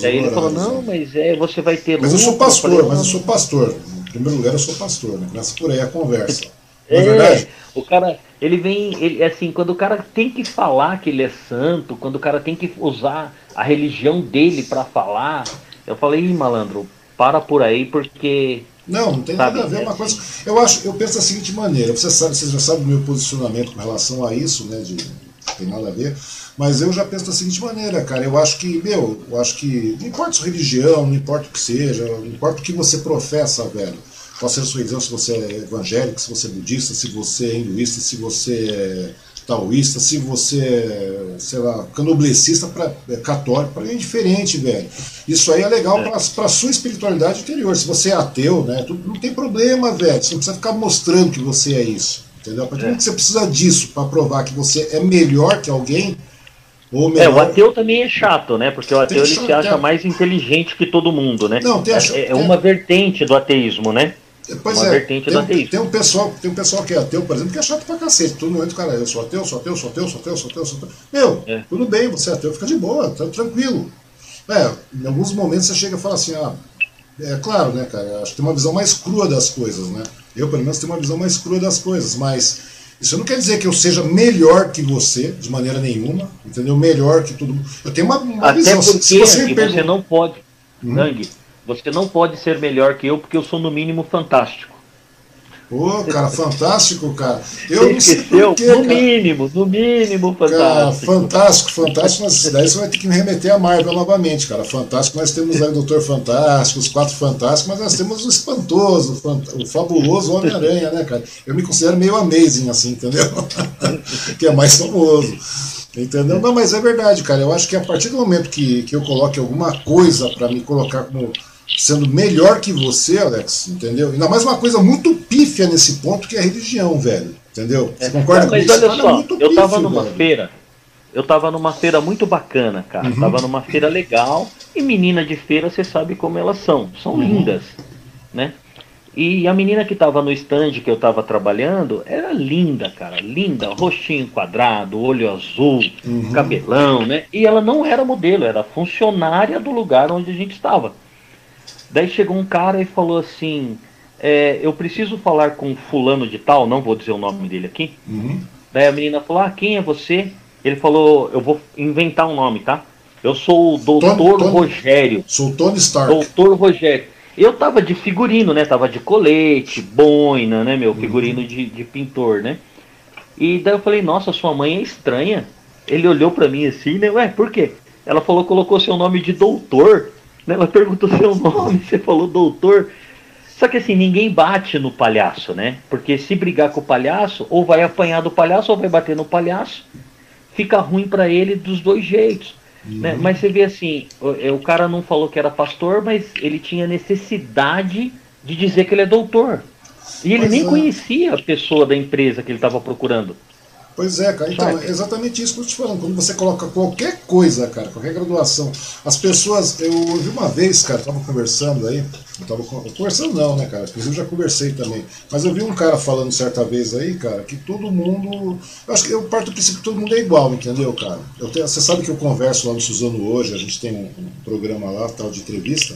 Daí ele falou, não, mas é, você vai ter Mas eu sou pastor, eu falei, mas eu sou pastor. Em primeiro lugar, eu sou pastor, né? Começa por aí a conversa. É, é verdade? O cara, ele vem, ele, assim, quando o cara tem que falar que ele é santo, quando o cara tem que usar a religião dele para falar, eu falei, Ih, malandro, para por aí, porque não, não tem sabe, nada a ver. É uma coisa. Eu acho, eu penso da seguinte maneira. Você sabe, você já sabe o meu posicionamento com relação a isso, né? De, não tem nada a ver. Mas eu já penso da seguinte maneira, cara. Eu acho que, meu, eu acho que não importa sua religião, não importa o que seja, não importa o que você professa, velho. Qual seja a sua religião, se você é evangélico, se você é budista, se você é hinduísta, se você é taoísta, se você é, sei lá, canoblecista, pra, é, católico, para mim é diferente, velho. Isso aí é legal é. para a sua espiritualidade interior. Se você é ateu, né, tudo, não tem problema, velho. Você não precisa ficar mostrando que você é isso. Entendeu? A partir do momento que você precisa disso para provar que você é melhor que alguém, ou melhor... É, o ateu também é chato, né? Porque o ateu ele se acha mais inteligente que todo mundo, né? Não, tem a... é, é uma vertente do ateísmo, né? Pois uma é, vertente tem, do ateísmo. Tem um, pessoal, tem um pessoal que é ateu, por exemplo, que é chato pra cacete. Todo momento, cara, eu sou ateu, sou ateu, sou ateu, sou ateu, sou ateu, sou ateu. Meu, é. tudo bem, você é ateu, fica de boa, tá tranquilo. É, em alguns momentos você chega e fala assim, ah, é claro, né, cara, acho que tem uma visão mais crua das coisas, né? Eu, pelo menos, tenho uma visão mais crua das coisas, mas isso não quer dizer que eu seja melhor que você, de maneira nenhuma, entendeu? Melhor que todo mundo. Eu tenho uma, uma Até visão. Porque se você, me pergunta... você não pode, hum? Você não pode ser melhor que eu, porque eu sou no mínimo fantástico. Pô, cara, fantástico, cara. Eu você não sei esqueceu? Porquê, no cara. mínimo, no mínimo fantástico. Cara, fantástico, fantástico. Mas daí você vai ter que me remeter a Marvel novamente, cara. Fantástico, nós temos aí o Doutor Fantástico, os Quatro Fantásticos, mas nós temos o espantoso, o fabuloso Homem-Aranha, né, cara? Eu me considero meio amazing, assim, entendeu? que é mais famoso. Entendeu? Não, mas é verdade, cara. Eu acho que a partir do momento que, que eu coloque alguma coisa para me colocar como sendo melhor que você, Alex, entendeu? Ainda mais uma coisa muito pífia nesse ponto que é a religião, velho. Entendeu? Você é, concorda com isso? Mas olha só, eu pífio, tava numa velho. feira, eu tava numa feira muito bacana, cara. Uhum. Tava numa feira legal. E menina de feira, você sabe como elas são. São uhum. lindas, né? E a menina que tava no stand que eu tava trabalhando era linda, cara, linda, rostinho quadrado, olho azul, uhum. cabelão, né? E ela não era modelo, era funcionária do lugar onde a gente estava. Daí chegou um cara e falou assim: é, Eu preciso falar com fulano de tal, não vou dizer o nome dele aqui. Uhum. Daí a menina falou: Ah, quem é você? Ele falou: Eu vou inventar um nome, tá? Eu sou o Doutor Tony, Tony, Rogério. Sou Tony Stark. Doutor Rogério. Eu tava de figurino, né? Tava de colete, boina, né, meu? Uhum. Figurino uhum. de, de pintor, né? E daí eu falei, nossa, sua mãe é estranha. Ele olhou para mim assim, né? Ué, por quê? Ela falou, colocou seu nome de doutor. Né? Ela perguntou seu nome, você falou doutor. Só que assim, ninguém bate no palhaço, né? Porque se brigar com o palhaço, ou vai apanhar do palhaço ou vai bater no palhaço. Fica ruim para ele dos dois jeitos. Né? Uhum. Né? Mas você vê assim, o, é, o, cara não falou que era pastor, mas ele tinha necessidade de dizer que ele é doutor. E ele pois nem é. conhecia a pessoa da empresa que ele estava procurando. Pois é, cara. Então, é exatamente isso que eu te falando. Quando você coloca qualquer coisa, cara, qualquer graduação, as pessoas. Eu vi uma vez, cara, tava conversando aí. Eu tava conversando, não, né, cara? Inclusive já conversei também. Mas eu vi um cara falando certa vez aí, cara, que todo mundo. Eu acho que eu parto do princípio que todo mundo é igual, entendeu, cara? Eu tenho, você sabe que eu converso lá no Suzano hoje, a gente tem um, um programa lá, tal, de entrevista.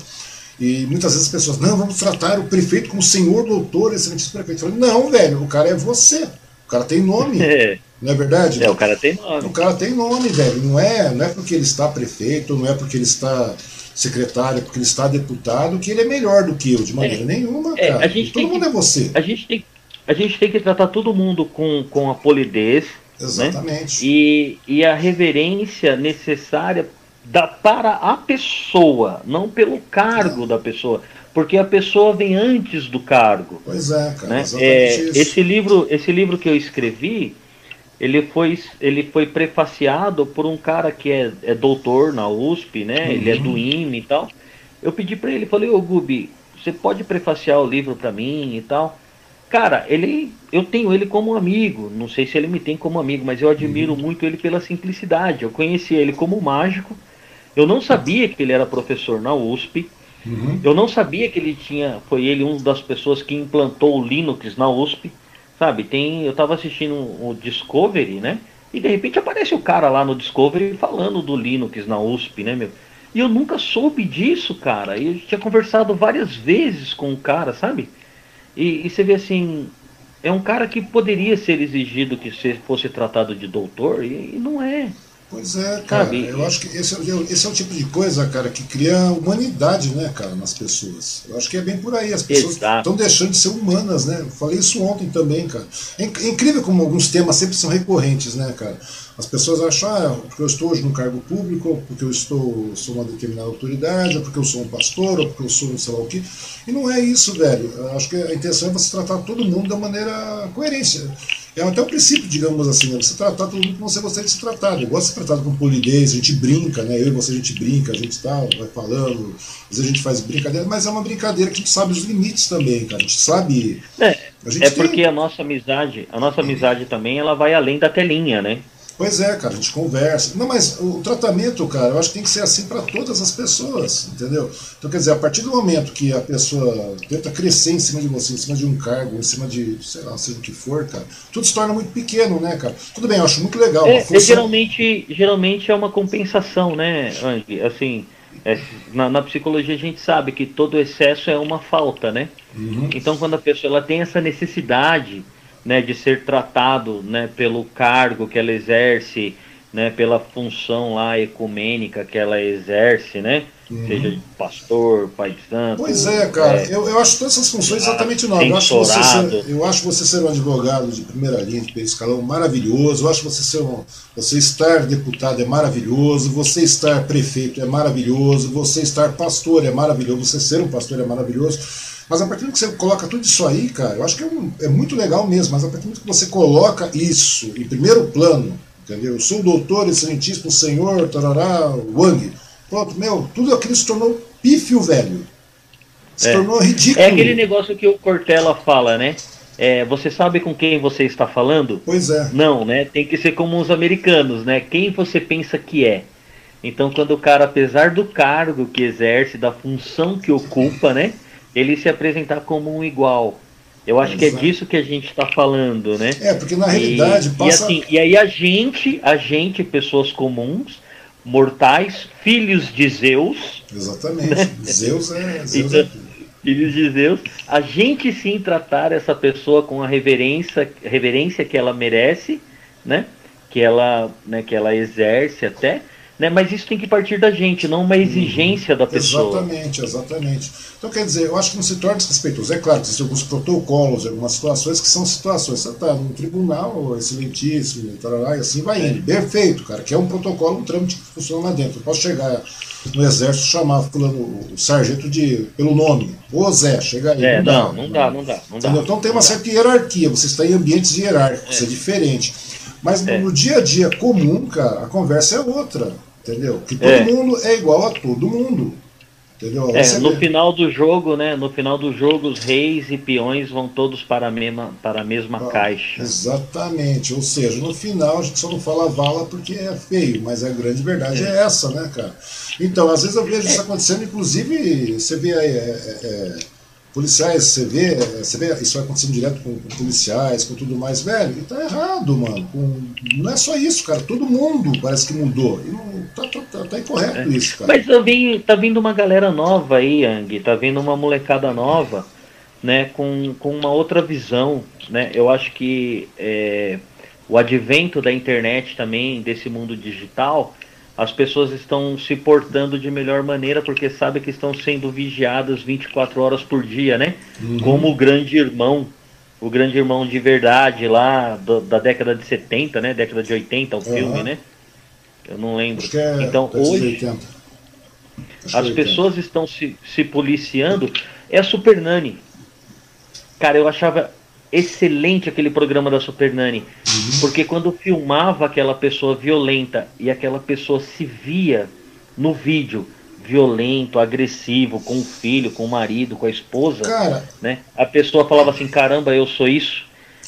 E muitas vezes as pessoas, não, vamos tratar o prefeito como senhor doutor, excelentíssimo prefeito. Eu falei, não, velho, o cara é você. O cara tem nome. É. Não é verdade? É, o cara tem nome. O cara tem nome, velho. Não é, não é porque ele está prefeito, não é porque ele está secretário, é porque ele está deputado, que ele é melhor do que eu, de maneira é, nenhuma, é, cara. Todo mundo que, é você. A gente, tem, a gente tem que tratar todo mundo com, com a polidez. Né? Exatamente. Né? E, e a reverência necessária da, para a pessoa, não pelo cargo é. da pessoa porque a pessoa vem antes do cargo. Pois é, cara. Né? É, esse livro, esse livro que eu escrevi, ele foi, ele foi prefaciado por um cara que é, é doutor na USP, né? Uhum. Ele é do IME e tal. Eu pedi para ele, falei, ô Gubi, você pode prefaciar o livro para mim e tal? Cara, ele, eu tenho ele como amigo. Não sei se ele me tem como amigo, mas eu admiro uhum. muito ele pela simplicidade. Eu conheci ele como mágico. Eu não sabia que ele era professor na USP. Uhum. Eu não sabia que ele tinha, foi ele uma das pessoas que implantou o Linux na USP, sabe? Tem, eu estava assistindo o Discovery, né? E de repente aparece o cara lá no Discovery falando do Linux na USP, né, meu? E eu nunca soube disso, cara. E eu tinha conversado várias vezes com o cara, sabe? E, e você vê assim, é um cara que poderia ser exigido que fosse tratado de doutor e, e não é. Pois é, cara. Sabe? Eu acho que esse é, esse é o tipo de coisa, cara, que cria humanidade, né, cara, nas pessoas. Eu acho que é bem por aí. As pessoas estão deixando de ser humanas, né? Eu falei isso ontem também, cara. É, é incrível como alguns temas sempre são recorrentes, né, cara? As pessoas acham, ah, porque eu estou hoje no cargo público, ou porque eu estou, sou uma determinada autoridade, ou porque eu sou um pastor, ou porque eu sou um sei lá o quê. E não é isso, velho. Eu acho que a intenção é você tratar todo mundo da maneira coerência. É até o princípio, digamos assim, né? você tratar todo mundo como você gostaria de ser tratado. Eu gosto de ser tratado com polidez, a gente brinca, né? Eu e você a gente brinca, a gente tá, vai falando, às vezes a gente faz brincadeira, mas é uma brincadeira que a gente sabe os limites também, cara. A gente sabe. É, gente é porque tem... a nossa amizade, a nossa amizade também, ela vai além da telinha, né? Pois é, cara, a gente conversa. Não, mas o tratamento, cara, eu acho que tem que ser assim para todas as pessoas, entendeu? Então, quer dizer, a partir do momento que a pessoa tenta crescer em cima de você, em cima de um cargo, em cima de, sei lá, seja o que for, cara, tudo se torna muito pequeno, né, cara? Tudo bem, eu acho muito legal. É, função... é geralmente, geralmente é uma compensação, né, Andy? Assim, é, na, na, psicologia a gente sabe que todo excesso é uma falta, né? Uhum. Então, quando a pessoa ela tem essa necessidade né, de ser tratado né, pelo cargo que ela exerce, né, pela função lá ecumênica que ela exerce, né? Uhum. Seja pastor, pai de santo. Pois é, cara. É, eu, eu acho todas essas funções exatamente novas. Eu acho, você ser, eu acho você ser um advogado de primeira linha, de primeiro escalão, maravilhoso. Eu acho você ser um, você estar deputado é maravilhoso. Você estar prefeito é maravilhoso. Você estar pastor é maravilhoso. Você ser um pastor é maravilhoso. Mas a partir do que você coloca tudo isso aí, cara, eu acho que é, um, é muito legal mesmo, mas a partir do que você coloca isso em primeiro plano, entendeu? Eu sou o doutor, excelentíssimo senhor, tarará, Wang. Pronto, meu, tudo aquilo se tornou pífio, velho. Se é. tornou ridículo. É aquele negócio que o Cortella fala, né? É, você sabe com quem você está falando? Pois é. Não, né? Tem que ser como os americanos, né? Quem você pensa que é? Então, quando o cara, apesar do cargo que exerce, da função que ocupa, né? Ele se apresentar como um igual. Eu acho Exato. que é disso que a gente está falando, né? É, porque na realidade e, passa... E, assim, e aí a gente, a gente, pessoas comuns, mortais, filhos de Zeus. Exatamente. Né? Zeus é. Zeus então, é... Filhos de Zeus, a gente sim tratar essa pessoa com a reverência, reverência que ela merece, né? Que ela, né, que ela exerce até, né? Mas isso tem que partir da gente, não uma exigência da pessoa. Exatamente, exatamente. Então, quer dizer, eu acho que não se torna desrespeitoso. É claro, existem alguns protocolos, algumas situações que são situações. Você está num tribunal excelentíssimo, tarará, e assim vai indo. Perfeito, cara, que é um protocolo, um trâmite que funciona lá dentro. Eu posso chegar no exército chamar fulano, o sargento de, pelo nome. Ô Zé, chega aí. É, não, não, dá, não, dá, não dá, não dá. Então tem uma certa hierarquia, você está em ambientes hierárquicos, é, é diferente. Mas é. no dia a dia comum, cara, a conversa é outra. Entendeu? Que todo é. mundo é igual a todo mundo. Entendeu? É, no final do jogo, né? No final do jogo, os reis e peões vão todos para a mesma, para a mesma ah, caixa. Exatamente. Ou seja, no final a gente só não fala vala porque é feio, mas a grande verdade é, é essa, né, cara? Então, às vezes eu vejo isso acontecendo, inclusive, você vê aí. É, é, é policiais, você vê, você vê isso acontecendo direto com, com, policiais, com tudo mais, velho, e tá errado, mano. Com, não é só isso, cara. Todo mundo parece que mudou. E não, tá, tá, tá, tá incorreto é. isso, cara. Mas tá vindo, tá vindo uma galera nova aí, Yang, tá vindo uma molecada nova, né, com, com uma outra visão, né? Eu acho que é, o advento da internet também, desse mundo digital, as pessoas estão se portando de melhor maneira porque sabem que estão sendo vigiadas 24 horas por dia, né? Uhum. Como o grande irmão, o grande irmão de verdade lá do, da década de 70, né? Década de 80, o uhum. filme, né? Eu não lembro. É então hoje as é pessoas estão se, se policiando. É a Super Nani. Cara, eu achava excelente aquele programa da Super Nani. Uhum. Porque quando filmava aquela pessoa violenta e aquela pessoa se via no vídeo violento, agressivo, com o filho, com o marido, com a esposa, Cara, né? A pessoa falava assim, caramba, eu sou isso.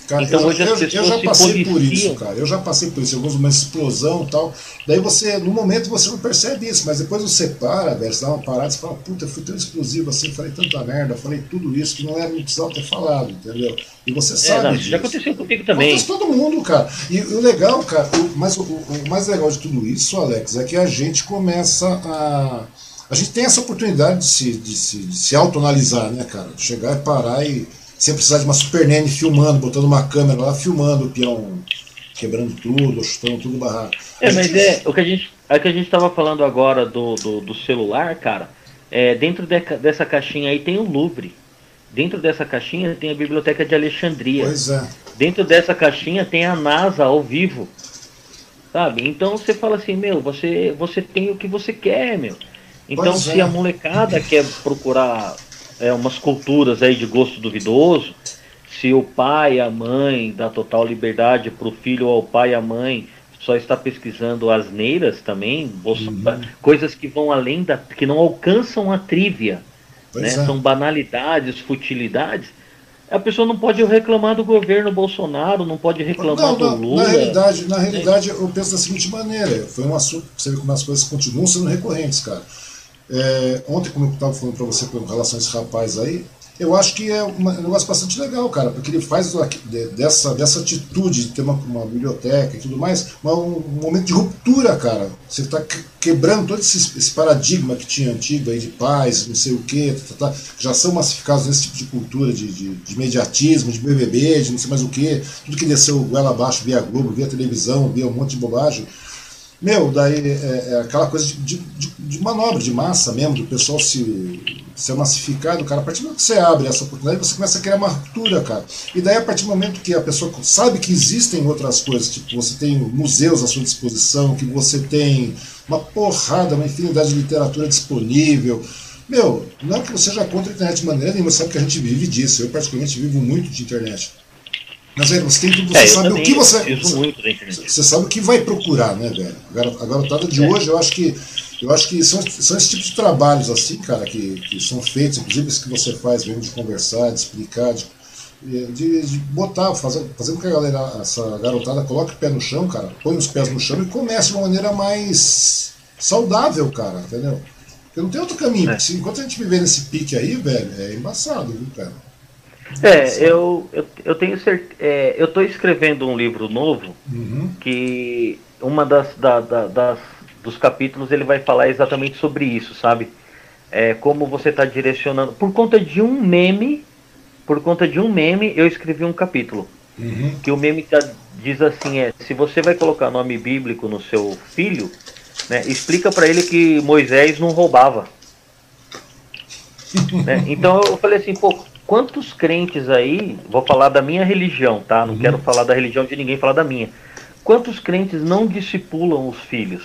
Cara, então eu, hoje as pessoas eu já passei por isso, cara. Eu já passei por isso. Eu uso uma explosão e tal. Daí você, no momento, você não percebe isso, mas depois você para, velho, você dá uma parada e fala, puta, eu fui tão explosivo assim, falei tanta merda, falei tudo isso que não era precisava ter falado, entendeu? E você é, sabe. Não, já aconteceu comigo também. Acontece todo mundo, cara. E, o legal, cara, o, mas o, o mais legal de tudo isso, Alex, é que a gente começa a. A gente tem essa oportunidade de se, de se, de se autoanalisar, né, cara? De chegar e parar e sem precisar de uma super nene filmando, botando uma câmera lá, filmando o peão quebrando tudo, chutando tudo barraco. É, mas é o que a gente, é que a gente estava falando agora do, do, do, celular, cara. É, dentro de, dessa caixinha aí tem o Louvre. Dentro dessa caixinha tem a Biblioteca de Alexandria. Pois é. Dentro dessa caixinha tem a NASA ao vivo. Sabe? Então você fala assim, meu, você, você tem o que você quer, meu. Então pois se é. a molecada quer procurar é, umas culturas aí de gosto duvidoso, se o pai e a mãe dá total liberdade para o filho ou o pai e a mãe só está pesquisando asneiras também, uhum. coisas que vão além da. que não alcançam a trívia. Né? É. São banalidades, futilidades. A pessoa não pode reclamar do governo Bolsonaro, não pode reclamar não, do Lula. Na realidade, na realidade, eu penso da seguinte maneira: foi um assunto, você vê como as coisas continuam sendo recorrentes, cara. É, ontem, como eu estava falando para você com relação a esse rapaz aí, eu acho que é um negócio bastante legal, cara, porque ele faz dessa, dessa atitude de ter uma, uma biblioteca e tudo mais, uma, um momento de ruptura, cara. Você está quebrando todo esse, esse, paradigma que tinha antigo aí de paz, não sei o quê, tá, tá, tá, já são massificados nesse tipo de cultura de, de, de, de BBB, de não sei mais o quê, tudo que desceu goela abaixo via Globo, via televisão, via um monte de bobagem. Meu, daí é, é aquela coisa de, de, de, manobra, de massa mesmo, do pessoal se, se massificar, do cara. A partir do momento que você abre essa oportunidade, você começa a criar uma ruptura, cara. E daí, a partir do momento que a pessoa sabe que existem outras coisas, tipo, você tem museus à sua disposição, que você tem uma porrada, uma infinidade de literatura disponível. Meu, não que você já contra a internet de maneira nenhuma, sabe que a gente vive disso. Eu, particularmente, vivo muito de internet. Mas, velho, você tem tudo, você é, sabe o que você. Você, você sabe o que vai procurar, né, velho? A garotada de é. hoje, eu acho que. Eu acho que são, são esse tipo de trabalhos assim, cara, que, que são feitos, inclusive esse que você faz mesmo de conversar, de explicar, de, de, de botar, fazer, fazendo com que a galera, essa garotada coloque o pé no chão, cara, põe os pés no chão e comece de uma maneira mais saudável, cara, entendeu? Porque não tem outro caminho. É. Enquanto a gente viver nesse pique aí, velho, é embaçado, viu, cara? É, eu, eu, eu tenho certeza. É, eu estou escrevendo um livro novo uhum. que uma das, da, da, das dos capítulos ele vai falar exatamente sobre isso, sabe? É, como você está direcionando. Por conta de um meme, por conta de um meme, eu escrevi um capítulo. Uhum. Que o meme tá, diz assim: é, se você vai colocar nome bíblico no seu filho, né, explica para ele que Moisés não roubava. né? Então eu falei assim, pô, quantos crentes aí, vou falar da minha religião, tá? Não uhum. quero falar da religião de ninguém, falar da minha. Quantos crentes não discipulam os filhos?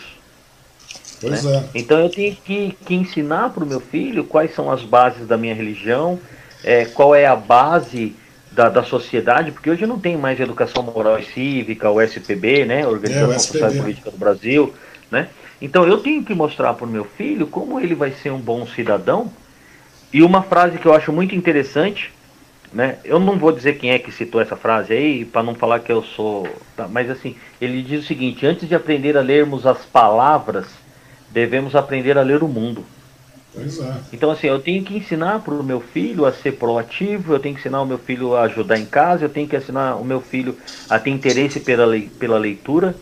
Pois né? é. Então eu tenho que, que ensinar para o meu filho quais são as bases da minha religião, é, qual é a base da, da sociedade, porque hoje não tem mais educação moral e cívica, o SPB, né? Organização é, Social e Política do Brasil, né? Então eu tenho que mostrar para o meu filho como ele vai ser um bom cidadão e uma frase que eu acho muito interessante, né? Eu não vou dizer quem é que citou essa frase aí, para não falar que eu sou. Tá, mas assim, ele diz o seguinte: antes de aprender a lermos as palavras, devemos aprender a ler o mundo. É. Então, assim, eu tenho que ensinar para o meu filho a ser proativo, eu tenho que ensinar o meu filho a ajudar em casa, eu tenho que ensinar o meu filho a ter interesse pela, pela leitura,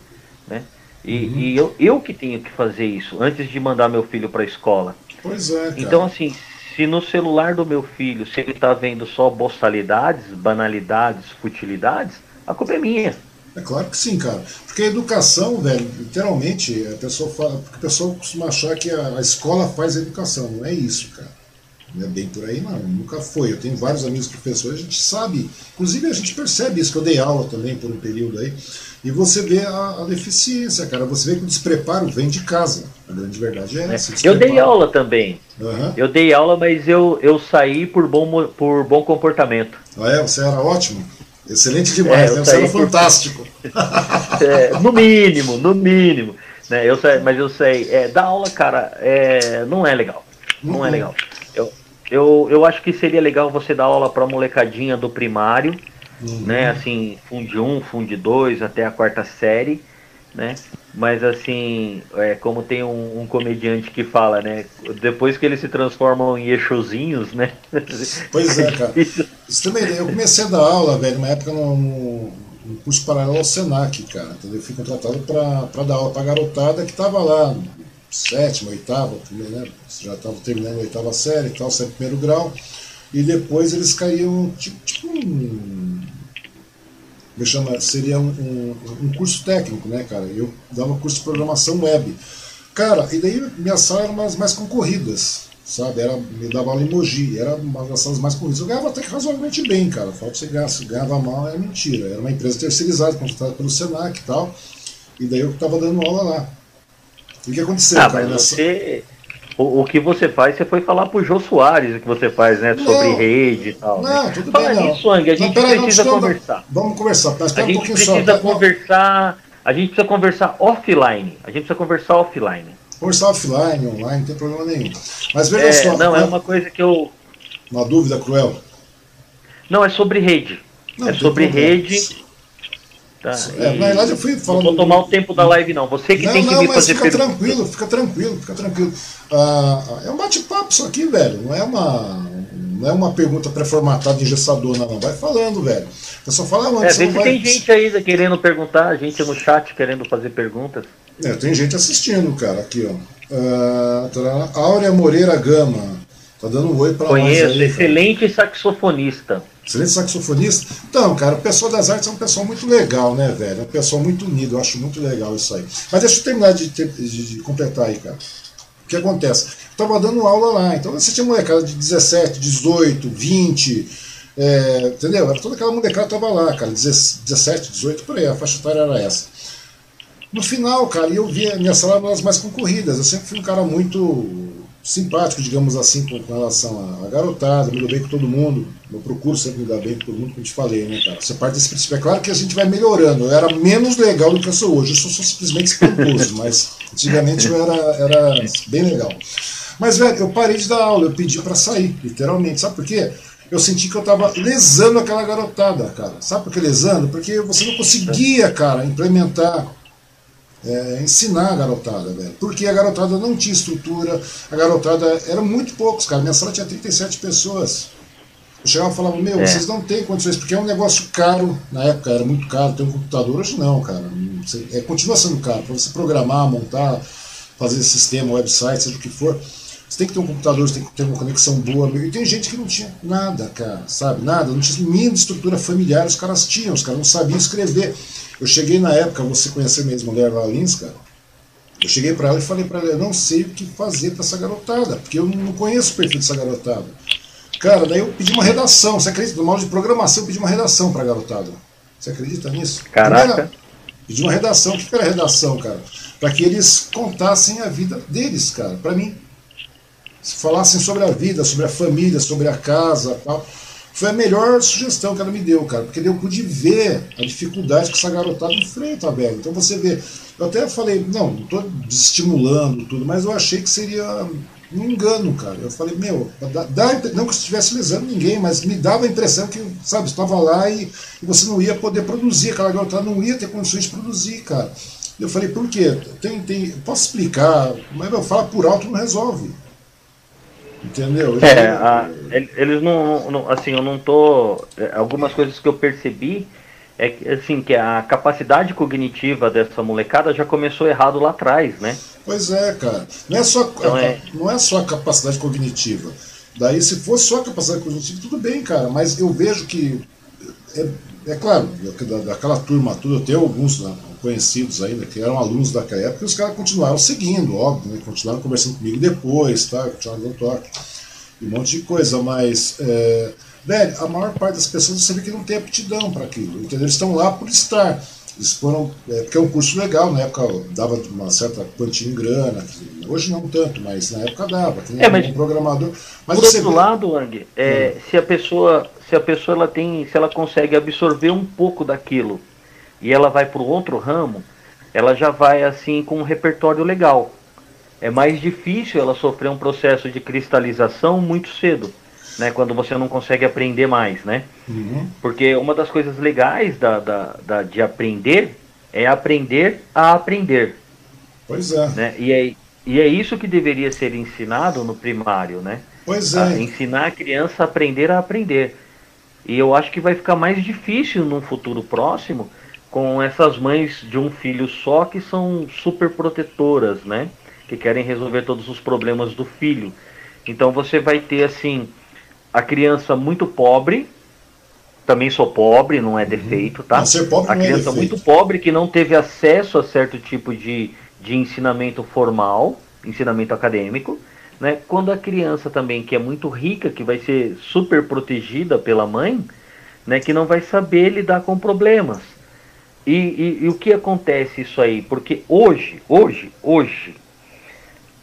né? E, uhum. e eu, eu que tenho que fazer isso antes de mandar meu filho para a escola. Pois é. Cara. Então, assim, se no celular do meu filho, se ele está vendo só boçalidades, banalidades, futilidades, a culpa é minha. É claro que sim, cara. Porque a educação, velho, literalmente, a pessoa fala, porque a pessoa costuma achar que a, a escola faz a educação. Não é isso, cara. Não é bem por aí, não. Nunca foi. Eu tenho vários amigos professores, a gente sabe. Inclusive, a gente percebe isso, que eu dei aula também por um período aí. E você vê a, a deficiência, cara. Você vê que o despreparo vem de casa. A grande verdade é essa. Eu dei aula também. Uhum. Eu dei aula, mas eu, eu saí por bom, por bom comportamento. Ah, é? Você era ótimo? Excelente demais, é, né? Você era por... fantástico. é, no mínimo, no mínimo. Né? Eu sei, mas eu sei, é, dar aula, cara, é, não é legal. Não é uhum. é legal. Eu, eu, eu acho que seria legal você dar aula para molecadinha do primário, uhum. né? Assim, Fundi 1, Fundi 2, até a quarta série, né? Mas assim, é, como tem um, um, comediante que fala, né? Depois que eles se transformam em eixozinhos, né? Pois é, cara. Isso também, eu comecei a dar aula, velho, uma época no, no curso paralelo ao Senac, cara. Entendeu? Eu fui contratado para dar aula pra garotada que tava lá, sétima, oitava, primeiro, né? Já tava terminando a oitava série e tal, sempre primeiro grau. E depois eles caíam, tipo, tipo um me chama, seria um, um, um, curso técnico, né, cara? Eu dava curso de programação web. Cara, e daí minhas salas eram mais, mais concorridas, sabe? Era, me dava aula em Mogi, era uma das salas mais concorridas. Eu ganhava até que razoavelmente bem, cara. Fala pra você ganhar, se ganhava mal é mentira. Era uma empresa terceirizada, contratada pelo Senac e tal. E daí eu tava dando aula lá. E o que aconteceu, ah, cara? Mas nessa... o, o, que você faz, você foi falar pro Jô Soares o que você faz, né? Não, sobre rede e tal. Não, né? tudo Fala bem. Nisso, Ang, a gente não, precisa não, conversar. Vamos conversar, mas a gente um precisa só, conversar. A gente precisa conversar offline. A gente precisa conversar offline. Conversar offline, online, não tem problema nenhum. Mas veja é, só. Não, é uma coisa que eu. Uma dúvida cruel. Não, é sobre rede. Não, é sobre problema. rede Tá, é, na verdade, eu fui falando. Não vou tomar o tempo da live, não. Você que não, tem que não, me fazer fica pergunta. tranquilo, fica tranquilo, fica tranquilo. Ah, é um bate-papo isso aqui, velho. Não é uma, não é uma pergunta pré-formatada engessadona, não. Vai falando, velho. Eu só falo antes. É, vê se vai... tem gente aí querendo perguntar, gente no chat querendo fazer perguntas. É, tem gente assistindo, cara, aqui, ó. Uh, Áurea Moreira Gama. Tá dando um oi pra Conheço, nós aí, excelente cara. saxofonista. Excelente saxofonista. Então, cara, o pessoal das artes é um pessoal muito legal, né, velho? É um pessoal muito unido, eu acho muito legal isso aí. Mas deixa eu terminar de, de, de completar aí, cara. O que acontece? Eu tava dando aula lá, então você tinha molecada de 17, 18, 20, é, entendeu? Era toda aquela molecada que tava lá, cara, 17, 18, por aí, a faixa etária era essa. No final, cara, eu via minha sala nas mais concorridas. Eu sempre fui um cara muito simpático, digamos assim, com, com relação à, garotada, me dou bem com todo mundo. Eu procuro sempre me dar bem com todo mundo, como te falei, né, cara? Você parte desse princípio. É claro que a gente vai melhorando. Eu era menos legal do que eu sou hoje. Eu sou, sou simplesmente espantoso, mas antigamente eu era, era bem legal. Mas, velho, eu parei de dar aula, eu pedi para sair, literalmente. Sabe por quê? Eu senti que eu tava lesando aquela garotada, cara. Sabe por que lesando? Porque você não conseguia, cara, implementar é, ensinar a garotada, velho. Porque a garotada não tinha estrutura, a garotada era muito poucos, cara. Minha sala tinha 37 pessoas. Eu chegava e falava, meu, é. vocês não têm condições, porque é um negócio caro, na época era muito caro ter um computador, hoje não, cara. É, continua sendo caro. Para você programar, montar, fazer sistema, website, seja o que for, você tem que ter um computador, você tem que ter uma conexão boa. E tem gente que não tinha nada, cara, sabe? Nada, não tinha mínima estrutura familiar, os caras tinham, os caras não sabiam escrever. Eu cheguei na época, você conhecer mesmo mulher Valins, cara. Eu cheguei para ela e falei para ela, eu não sei o que fazer para essa garotada, porque eu não conheço o perfil dessa garotada. Cara, daí eu pedi uma redação, você acredita? No modo de programação eu pedi uma redação para a garotada. Você acredita nisso? Caraca. Pedi uma redação. O que era redação, cara? Para que eles contassem a vida deles, cara, para mim. Falassem sobre a vida, sobre a família, sobre a casa tal. Foi a melhor sugestão que ela me deu, cara, porque eu pude ver a dificuldade que essa garotada enfrenta, velho. Então você vê, eu até falei, não, não tô desestimulando tudo, mas eu achei que seria um engano, cara. Eu falei, meu, dá, dá, não que eu estivesse lesando ninguém, mas me dava a impressão que, sabe, estava lá e, e, você não ia poder produzir, aquela garotada não ia ter condições de produzir, cara. Eu falei, por quê? Tem, tem, posso explicar, mas eu falo por alto não resolve. Entendeu? É, a, eles não, não, assim, eu não tô. É, algumas coisas que eu percebi é que, assim, que a capacidade cognitiva dessa molecada já começou errado lá atrás, né? Pois é, cara. Não é só, então a, é... Não é só a capacidade cognitiva. Daí, se fosse só a capacidade cognitiva, tudo bem, cara, mas eu vejo que é, é claro, daquela turma toda, eu tenho alguns né, conhecidos ainda que eram alunos daquela época, e os caras continuaram seguindo, óbvio, né, continuaram conversando comigo depois, tá, continuaram dando toque, e um monte de coisa, mas, é, velho, a maior parte das pessoas você vê que não tem aptidão para aquilo, entendeu? Eles estão lá por estar. Eles foram, é, porque é um curso legal, na época dava uma certa quantia em grana, hoje não tanto, mas na época dava, quem é, mas, um programador. Mas por outro vê... lado, Ang, é, hum. se a pessoa, se a pessoa ela tem, se ela consegue absorver um pouco daquilo e ela vai para o outro ramo, ela já vai assim com um repertório legal. É mais difícil ela sofrer um processo de cristalização muito cedo né, quando você não consegue aprender mais, né? Uhum. Porque uma das coisas legais da, da, da, de aprender é aprender a aprender. Pois é. Né? E, é e é isso que deveria ser ensinado no primário, né? Pois é. A ensinar a criança a aprender a aprender. E eu acho que vai ficar mais difícil num futuro próximo com essas mães de um filho só que são super protetoras, né? Que querem resolver todos os problemas do filho. Então você vai ter assim a criança muito pobre, também sou pobre, não é uhum. defeito, tá? Ser pobre a é criança é muito pobre que não teve acesso a certo tipo de, de ensinamento formal, ensinamento acadêmico, né? Quando a criança também que é muito rica, que vai ser super protegida pela mãe, né? Que não vai saber lidar com problemas. E, e, e o que acontece isso aí? Porque hoje, hoje, hoje,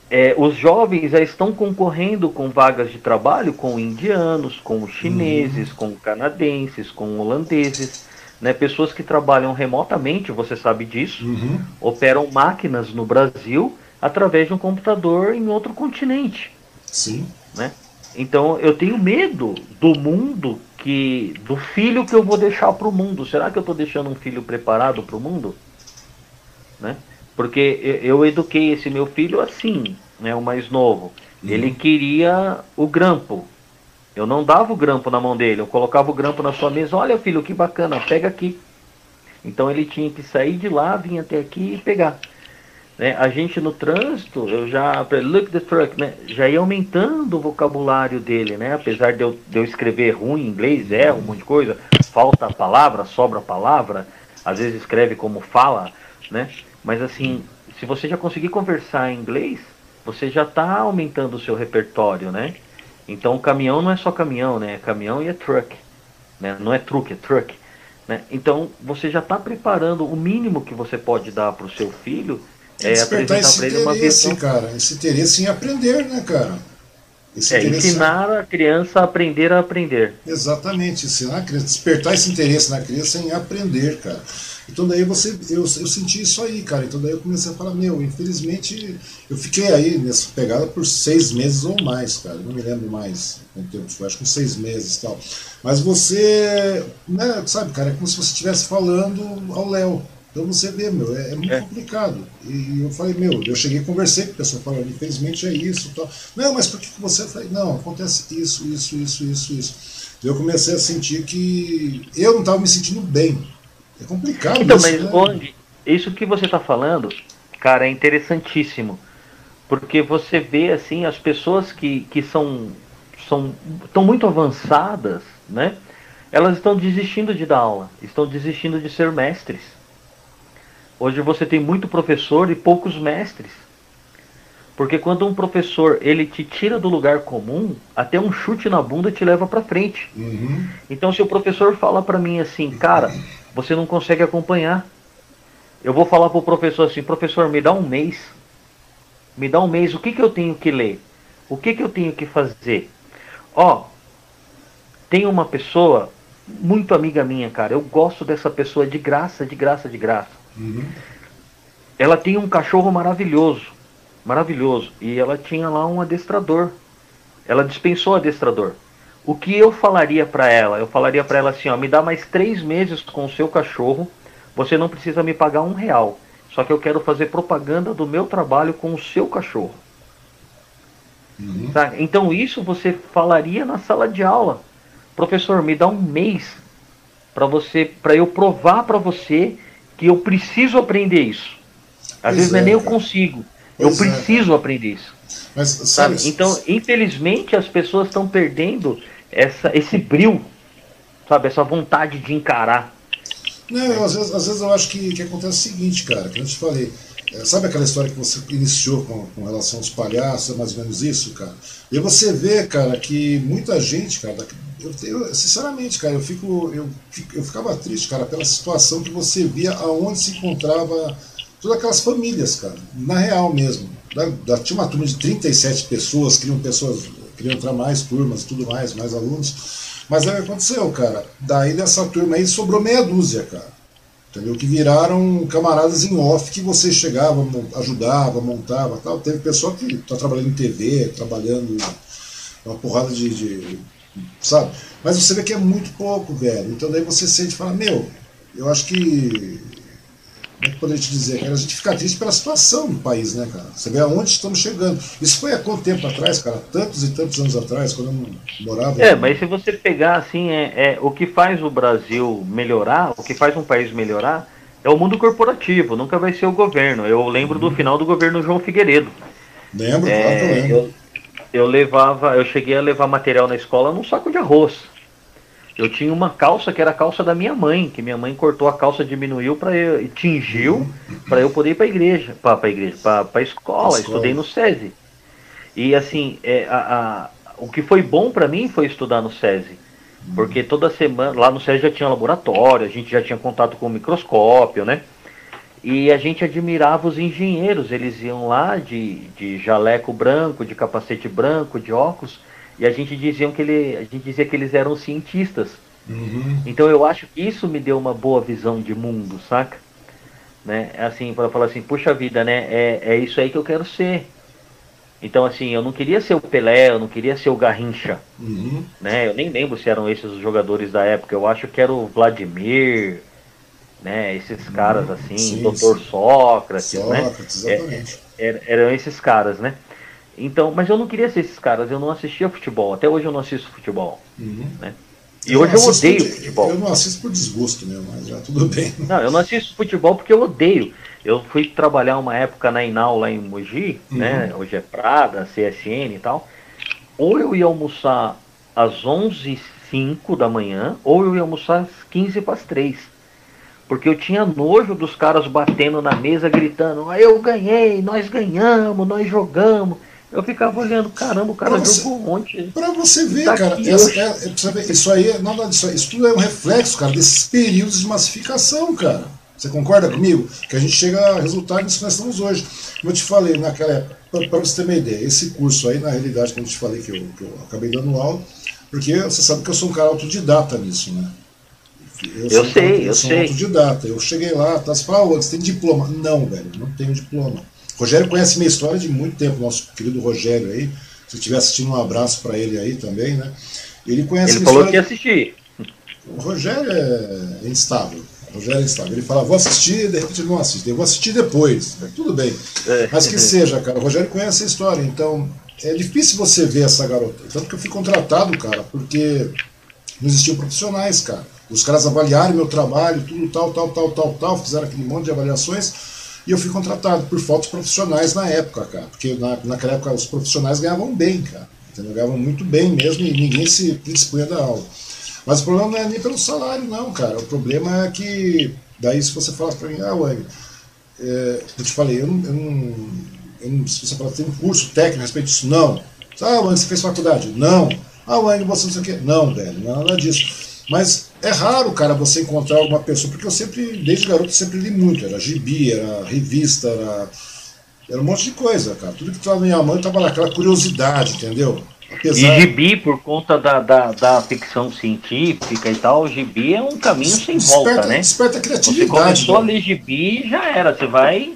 é, os jovens já estão concorrendo com vagas de trabalho com indianos, com chineses, uhum. com canadenses, com holandeses, né? pessoas que trabalham remotamente, você sabe disso, uhum. operam máquinas no Brasil através de um computador em outro continente. Sim. Né? Então eu tenho medo do mundo que do filho que eu vou deixar para o mundo. Será que eu estou deixando um filho preparado para o mundo? Né? Porque eu eduquei esse meu filho assim, né, o mais novo. Uhum. Ele queria o grampo. Eu não dava o grampo na mão dele, eu colocava o grampo na sua mesa. Olha, filho, que bacana, pega aqui. Então ele tinha que sair de lá, vir até aqui e pegar. Né? A gente no trânsito, eu já look the truck, né? já ia aumentando o vocabulário dele, né? Apesar de eu, de eu escrever ruim em inglês, é um monte de coisa, falta palavra, sobra palavra, às vezes escreve como fala, né? Mas assim, se você já conseguir conversar em inglês, você já está aumentando o seu repertório, né? Então caminhão não é só caminhão, né? É caminhão e é truck, né? Não é truck, é truck. Né? Então você já está preparando o mínimo que você pode dar para o seu filho é despertar esse interesse, cara, esse interesse em aprender, né, cara? Esse é, ensinar a criança a aprender a aprender. Exatamente, ensinar a criança, despertar esse interesse na criança em aprender, cara. Então daí você, eu, eu senti isso aí, cara. Então daí eu comecei a falar, meu, infelizmente eu fiquei aí nessa pegada por seis meses ou mais, cara. Não me lembro mais quanto tempo foi, acho que uns seis meses e tal. Mas você, né, sabe, cara, é como se você estivesse falando ao Léo. Então você vê, meu, é, é muito é. complicado. E eu falei, meu, eu cheguei e conversei com a pessoa falando, infelizmente é isso. Tal. Não, mas por que você? Eu falei, não, acontece isso, isso, isso, isso, isso. Eu comecei a sentir que eu não estava me sentindo bem. É complicado então, isso. Mas, né? onde, isso que você está falando, cara, é interessantíssimo. Porque você vê assim as pessoas que, que são, são estão muito avançadas, né? Elas estão desistindo de dar aula, estão desistindo de ser mestres Hoje você tem muito professor e poucos mestres. Porque quando um professor ele te tira do lugar comum, até um chute na bunda te leva para frente. Uhum. Então se o professor fala para mim assim, cara, você não consegue acompanhar, eu vou falar pro professor assim, professor, me dá um mês, me dá um mês, o que que eu tenho que ler, o que que eu tenho que fazer? Ó, tem uma pessoa muito amiga minha, cara, eu gosto dessa pessoa de graça, de graça, de graça. Uhum. Ela tinha um cachorro maravilhoso, maravilhoso, e ela tinha lá um adestrador. Ela dispensou o adestrador. O que eu falaria para ela? Eu falaria para ela assim: ó, me dá mais três meses com o seu cachorro. Você não precisa me pagar um real. Só que eu quero fazer propaganda do meu trabalho com o seu cachorro. Uhum. Tá? Então isso você falaria na sala de aula. Professor, me dá um mês para você, para eu provar para você que eu preciso aprender isso. Às pois vezes é, não é nem eu consigo, eu preciso é. aprender isso. Mas, sabe, Então, infelizmente, as pessoas estão perdendo essa, esse bril. sabe, essa vontade de encarar. Não, às, vezes, às vezes eu acho que, que acontece o seguinte, cara, que eu te falei. É, sabe aquela história que você iniciou com, com relação aos palhaços, é mais ou menos isso, cara? E você vê, cara, que muita gente, cara, eu, sinceramente, cara, eu, fico, eu, eu ficava triste, cara, pela situação que você via aonde se encontrava todas aquelas famílias, cara, na real mesmo. Da, da, tinha uma turma de 37 pessoas, queriam pessoas, queriam entrar mais turmas tudo mais, mais alunos. Mas aí aconteceu, cara. Daí dessa turma aí sobrou meia dúzia, cara. Entendeu? Que viraram camaradas em off que você chegava, ajudava, montava tal. Teve pessoa que está trabalhando em TV, trabalhando uma porrada de, de, Sabe? Mas você vê que é muito pouco, velho. Então daí você sente e fala, meu, eu acho que como é que poderia te dizer, cara? A gente fica triste pela situação do país, né, cara? Você vê aonde estamos chegando. Isso foi há quanto tempo atrás, cara? Tantos e tantos anos atrás, quando eu morava. É, mas se você pegar assim, é, é, o que faz o Brasil melhorar, o que faz um país melhorar, é o mundo corporativo, nunca vai ser o governo. Eu lembro do uhum. final do governo João Figueiredo. Lembro, é, claro que eu lembro. Eu, eu levava, eu cheguei a levar material na escola num saco de arroz. Eu tinha uma calça que era a calça da minha mãe, que minha mãe cortou a calça, diminuiu para eu, tingiu para eu poder ir para a igreja, para a igreja, para escola. escola. Estudei no SESI. E assim, é, a, a, o que foi bom para mim foi estudar no SESI. Porque toda semana, lá no SESI já tinha laboratório, a gente já tinha contato com o microscópio, né? E a gente admirava os engenheiros, eles iam lá de, de jaleco branco, de capacete branco, de óculos, e a gente dizia que ele, a gente dizia que eles eram cientistas. Uhum. Então eu acho que isso me deu uma boa visão de mundo, saca? Né? Assim, para falar assim, puxa vida, né? É, é isso aí que eu quero ser. Então, assim, eu não queria ser o Pelé, eu não queria ser o Garrincha. Uhum. Né? Eu nem lembro se eram esses os jogadores da época. Eu acho que era o Vladimir, né? Esses caras assim, sim, Dr. Sócrates, né? Sócrates, né? Exatamente. É, eram esses caras, né? Então, mas eu não queria ser esses caras, eu não assistia futebol. Até hoje eu não assisto futebol. Uhum. Né? E eu hoje eu odeio por, futebol. Eu não assisto por desgosto mesmo, mas já tudo bem. Não, eu não assisto futebol porque eu odeio. Eu fui trabalhar uma época na Inal lá em Mogi, uhum. né? Hoje é Prada, CSN e tal. Ou eu ia almoçar às 11h05 da manhã, ou eu ia almoçar às 15 para as 3 porque eu tinha nojo dos caras batendo na mesa, gritando: ah, Eu ganhei, nós ganhamos, nós jogamos. Eu ficava olhando, caramba, o cara você, jogou ontem. Pra você ver, tá cara, essa, é, é, isso aí, é, nada disso, isso tudo é um reflexo, cara, desses períodos de massificação, cara. Você concorda comigo? Que a gente chega a resultado nisso que nós estamos hoje. Como eu te falei naquela época, para você ter uma ideia, esse curso aí, na realidade, como eu te falei, que eu, que eu acabei dando aula, porque você sabe que eu sou um cara autodidata nisso, né? Eu, eu sei, eu, sou sei. autodidata. Eu cheguei lá, tá, você fala, você tem diploma? Não, velho, não tenho diploma. Rogério conhece minha história de muito tempo, nosso querido Rogério aí. Se estiver assistindo, um abraço para ele aí também, né? Ele conhece Ele falou que ia assistir. O Rogério é instável. O Rogério é instável. Ele fala, vou assistir, de repente ele não assiste. Eu vou assistir depois. Tudo bem. É. Mas que seja, cara. O Rogério conhece a história. Então, é difícil você ver essa garota. Tanto que eu fui contratado, cara, porque não existiam profissionais, cara. Os caras avaliaram meu trabalho, tudo tal, tal, tal, tal, tal, fizeram aquele monte de avaliações e eu fui contratado por faltas profissionais na época, cara. Porque na, naquela época os profissionais ganhavam bem, cara. Entendeu? Ganhavam muito bem mesmo e ninguém se dispunha da aula. Mas o problema não é nem pelo salário, não, cara. O problema é que, daí se você falasse para mim, ah, Wang, é, eu te falei, eu não, eu não, eu não se você falar, tem um curso técnico a respeito disso, não. Ah, Wang, você fez faculdade? Não. Ah, Wang, você não sei o quê. Não, velho, não é nada disso. Mas é raro, cara, você encontrar uma pessoa, porque eu sempre, desde garoto, sempre li muito. Era gibi, era revista, era, era um monte de coisa, cara. Tudo que estava na minha mão estava naquela curiosidade, entendeu? Apesar... E gibi, por conta da, da, da, ficção científica e tal, o gibi é um caminho sem desperta, volta, né? Desperta a criatividade. Você começou né? a ler gibi já era. Você vai,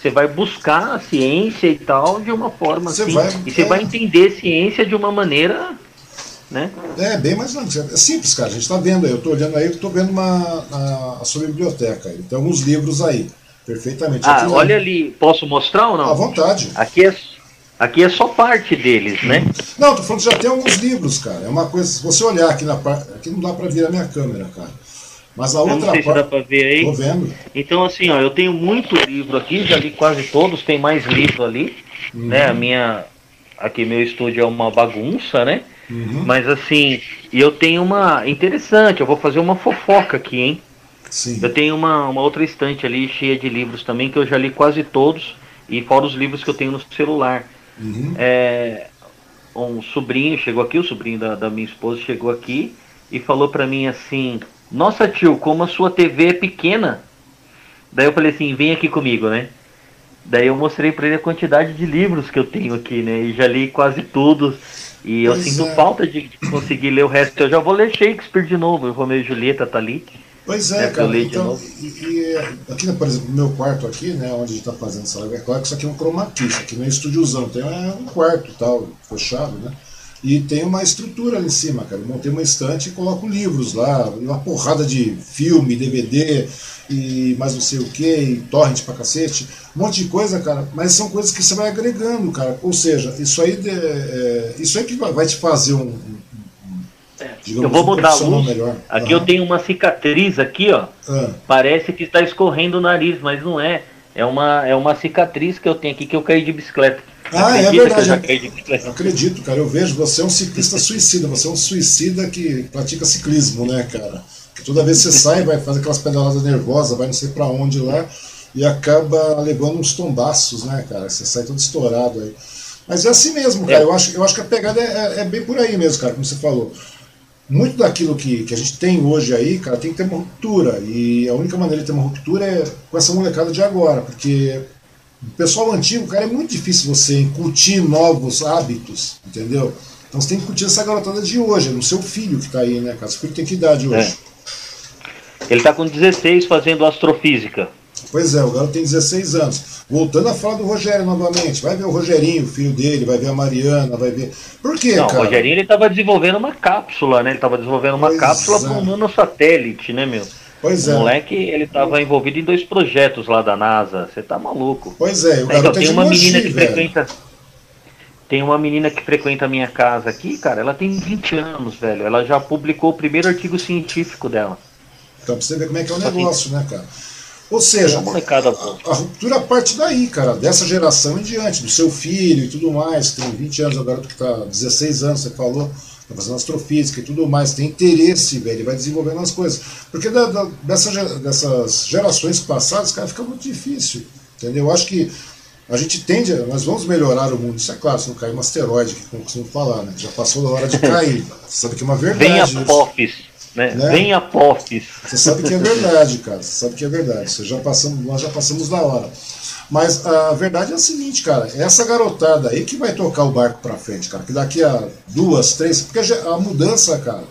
você vai buscar a ciência e tal de uma forma você assim. Vai, e você é... vai entender ciência de uma maneira né? É, bem mais não. É simples, cara. A gente está vendo aí. Eu estou olhando aí, estou vendo uma, a, a sua biblioteca aí. Tem alguns livros aí. Perfeitamente. Ah, olha ali. Posso mostrar ou não? À vontade. Aqui é, aqui é só parte deles, né? Não, tô falando que já tem alguns livros, cara. É uma coisa. Se você olhar aqui na parte. Aqui não dá para ver a minha câmera, cara. Mas a outra não sei parte. Se dá para ver aí. Tô vendo. Então, assim, ó, eu tenho muito livro aqui, já li quase todos, tem mais livro ali. Né? A minha. Aqui meu estúdio é uma bagunça, né? Uhum. Mas assim, eu tenho uma. Interessante, eu vou fazer uma fofoca aqui, hein? Sim. Eu tenho uma, uma outra estante ali cheia de livros também, que eu já li quase todos, e fora os livros que eu tenho no celular. Uhum. É, um sobrinho chegou aqui, o sobrinho da, da minha esposa chegou aqui e falou para mim assim: Nossa tio, como a sua TV é pequena. Daí eu falei assim: Vem aqui comigo, né? Daí eu mostrei para ele a quantidade de livros que eu tenho aqui, né? E já li quase todos. E eu pois sinto é. falta de conseguir ler o resto. Eu já vou ler Shakespeare de novo. Eu Romeu e Julieta tá ali. Pois é, é cara. Então, e, e, aqui, por exemplo, no meu quarto aqui, né, onde a gente está fazendo essa live, é claro que isso aqui é um chroma key, isso aqui não é estúdiozão, tem um quarto tal, fechado, né? E tem uma estrutura ali em cima, cara. Eu montei uma estante e coloco livros lá, uma porrada de filme, DVD e mais não sei o que, e torrent pra cacete, um monte de coisa, cara. Mas são coisas que você vai agregando, cara. Ou seja, isso aí, é, é isso aí que vai te fazer um, eu vou mudar a luz. Melhor. Aqui uhum. eu tenho uma cicatriz aqui, ó. Uhum. Parece que está escorrendo o nariz, mas não é. É uma, é uma cicatriz que eu tenho aqui que eu caí de bicicleta. Ah, é verdade. Eu acredito, cara. Eu vejo, você é um ciclista suicida, você é um suicida que pratica ciclismo, né, cara? toda vez que você sai, vai fazer aquelas pedaladas nervosas, vai não sei para onde lá, e acaba levando uns tombaços, né, cara? Você sai todo estourado aí. Mas é assim mesmo, cara. É. Eu, acho, eu acho que a pegada é, é, é bem por aí mesmo, cara, como você falou muito daquilo que, que a gente tem hoje aí, cara, tem que ter uma ruptura. E a única maneira de ter uma ruptura é com essa molecada de agora, porque o pessoal antigo, cara, é muito difícil você incutir novos hábitos, entendeu? Então você tem que curtir essa garotada de hoje, é no seu filho que está aí, né, cara? Seu filho tem que idade hoje? É. Ele está com 16 fazendo astrofísica. Pois é, o garoto tem 16 anos. Voltando a falar do Rogério novamente, vai ver o Rogerinho, o filho dele, vai ver a Mariana, vai ver. Por quê, Não, cara? O Rogerinho ele estava desenvolvendo uma cápsula, né? Ele estava desenvolvendo uma pois cápsula é. para um nanosatélite, né, meu? Pois o é. moleque, ele estava envolvido em dois projetos lá da NASA. Você tá maluco. Pois é, o então, tem é uma menina que velho. frequenta. Tem uma menina que frequenta a minha casa aqui, cara. Ela tem 20 anos, velho. Ela já publicou o primeiro artigo científico dela. Então, pra você ver como é que é o negócio, né, cara? Ou seja, a, a, ruptura parte daí, cara, dessa geração em diante, do seu filho e tudo mais, tem 20 anos, agora que está 16 anos, você falou, está fazendo astrofísica e tudo mais, tem interesse, velho, ele vai desenvolvendo as coisas. Porque da, da, dessa, dessas gerações passadas, cara, fica muito difícil, entendeu? Eu acho que a gente tende, a, nós vamos melhorar o mundo, isso é claro, se não cair um asteroide, que como costumo falar, né? Já passou da hora de cair, você sabe que é uma verdade. Vem a Popes. Né? né? Venha POFs. Você sabe que é verdade, cara. Você sabe que é verdade. Você já passamos, nós já passamos da hora. Mas a verdade é a seguinte, cara, é essa garotada aí que vai tocar o barco para frente, cara, que daqui a duas, três, porque a mudança, cara,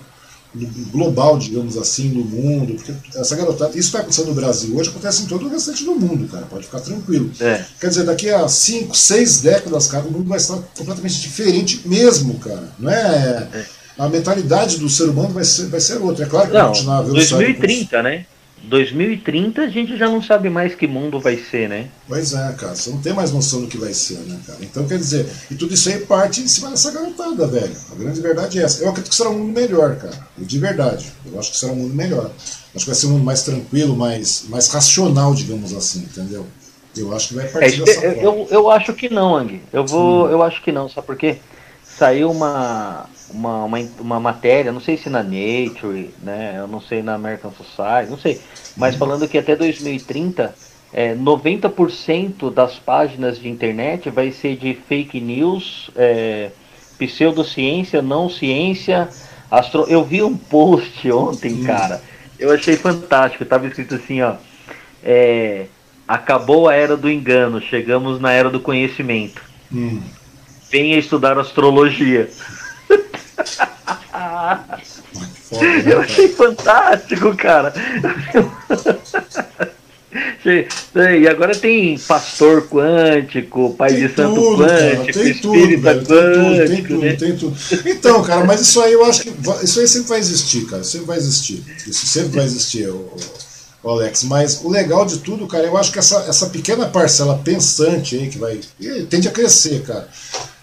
global, digamos assim, no mundo, porque essa garotada, isso está acontecendo no Brasil hoje, acontece em todo o restante do mundo, cara, pode ficar tranquilo. É. Quer dizer, daqui a cinco, seis décadas, cara, o mundo vai estar completamente diferente mesmo, cara. Não é, é a mentalidade do ser humano vai ser, vai ser outra. É claro que não, continuar a 2030, né? 2030 a gente já não sabe mais que mundo vai ser, né? Pois é, cara, você não tem mais noção do que vai ser, né, cara? Então quer dizer, e tudo isso aí parte em cima dessa garotada, velho. A grande verdade é essa. Eu acredito que será um mundo melhor, cara. De verdade. Eu acho que será um mundo melhor. Acho que vai ser um mundo mais tranquilo, mais, mais racional, uma assim, entendeu? Eu acho que vai partir é, dessa eu. Eu, eu acho que não, Ang. Eu vou. Hum. Eu acho que não, sabe por quê? Saiu uma uma, uma, uma matéria, não sei se na Nature, né, eu não sei na American Society, não sei, mas falando que até 2030 é, 90% das páginas de internet vai ser de fake news, é, pseudociência, não ciência, astro... Eu vi um post ontem, cara, eu achei fantástico, tava escrito assim, ó, é, acabou a era do engano, chegamos na era do conhecimento. Hum. Venha estudar astrologia. Foda, eu achei fantástico, cara. E agora tem pastor quântico, pai tem de santo tudo, quântico, cara, espírita tudo, quântico. Tem tudo, né? tem tudo, Então, cara, mas isso aí eu acho que. Isso aí sempre vai existir, cara. Sempre vai existir. Isso sempre vai existir, o, o Alex. Mas o legal de tudo, cara, eu acho que essa, essa pequena parcela pensante aí que vai. tende a crescer, cara.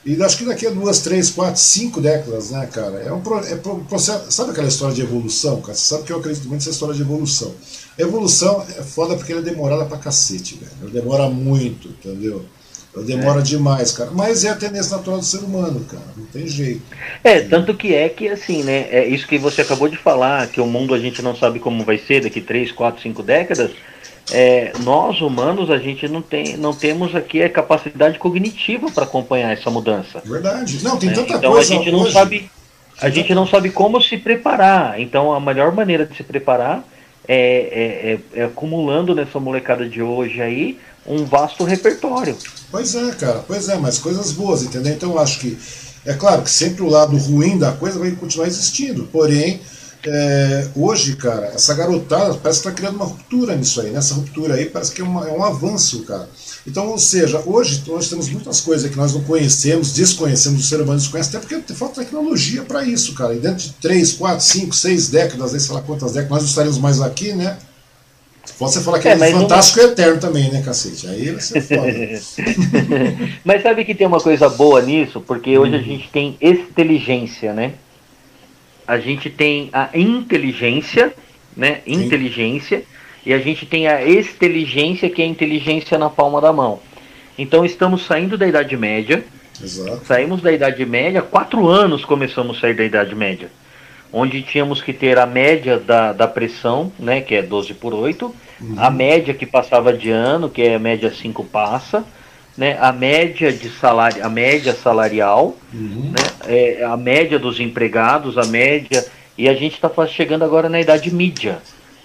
E acho que daqui a duas, três, quatro, cinco décadas, né, cara? É um, é um processo. Sabe aquela história de evolução, cara? Você sabe que eu acredito muito nessa história de evolução. evolução é foda porque ela é demorada pra cacete, velho. Ela demora muito, entendeu? Demora é. demais, cara. Mas é a tendência natural do ser humano, cara. Não tem jeito. É, tanto que é que, assim, né? É isso que você acabou de falar, que o mundo a gente não sabe como vai ser daqui 3, 4, 5 décadas. É, nós, humanos, a gente não, tem, não temos aqui a capacidade cognitiva para acompanhar essa mudança. Verdade. Não, tem né? tanta então, coisa. Então a gente não hoje. sabe. A gente não sabe como se preparar. Então a melhor maneira de se preparar é, é, é, é acumulando nessa molecada de hoje aí um vasto repertório. Pois é, cara, pois é, mas coisas boas, entendeu? Então eu acho que, é claro que sempre o lado ruim da coisa vai continuar existindo, porém, é, hoje, cara, essa garotada parece que está criando uma ruptura nisso aí, nessa ruptura aí parece que é, uma, é um avanço, cara. Então, ou seja, hoje nós temos muitas coisas que nós não conhecemos, desconhecemos, o ser humano desconhece, até porque falta tecnologia para isso, cara. E dentro de 3, 4, 5, 6 décadas, sei lá quantas décadas, nós não estaremos mais aqui, né? Pode você falar que é, é fantástico não... e eterno também, né, cacete? Aí vai ser foda. mas sabe que tem uma coisa boa nisso? Porque hoje hum. a gente tem inteligência, né? A gente tem a inteligência, né? Sim. Inteligência. E a gente tem a inteligência, que é a inteligência na palma da mão. Então estamos saindo da Idade Média. Exato. Saímos da Idade Média, quatro anos começamos a sair da Idade Média onde tínhamos que ter a média da, da pressão, né, que é 12 por 8, uhum. a média que passava de ano, que é a média 5 passa, né, a média de salário, a média salarial, uhum. né, é, a média dos empregados, a média, e a gente está chegando agora na idade mídia.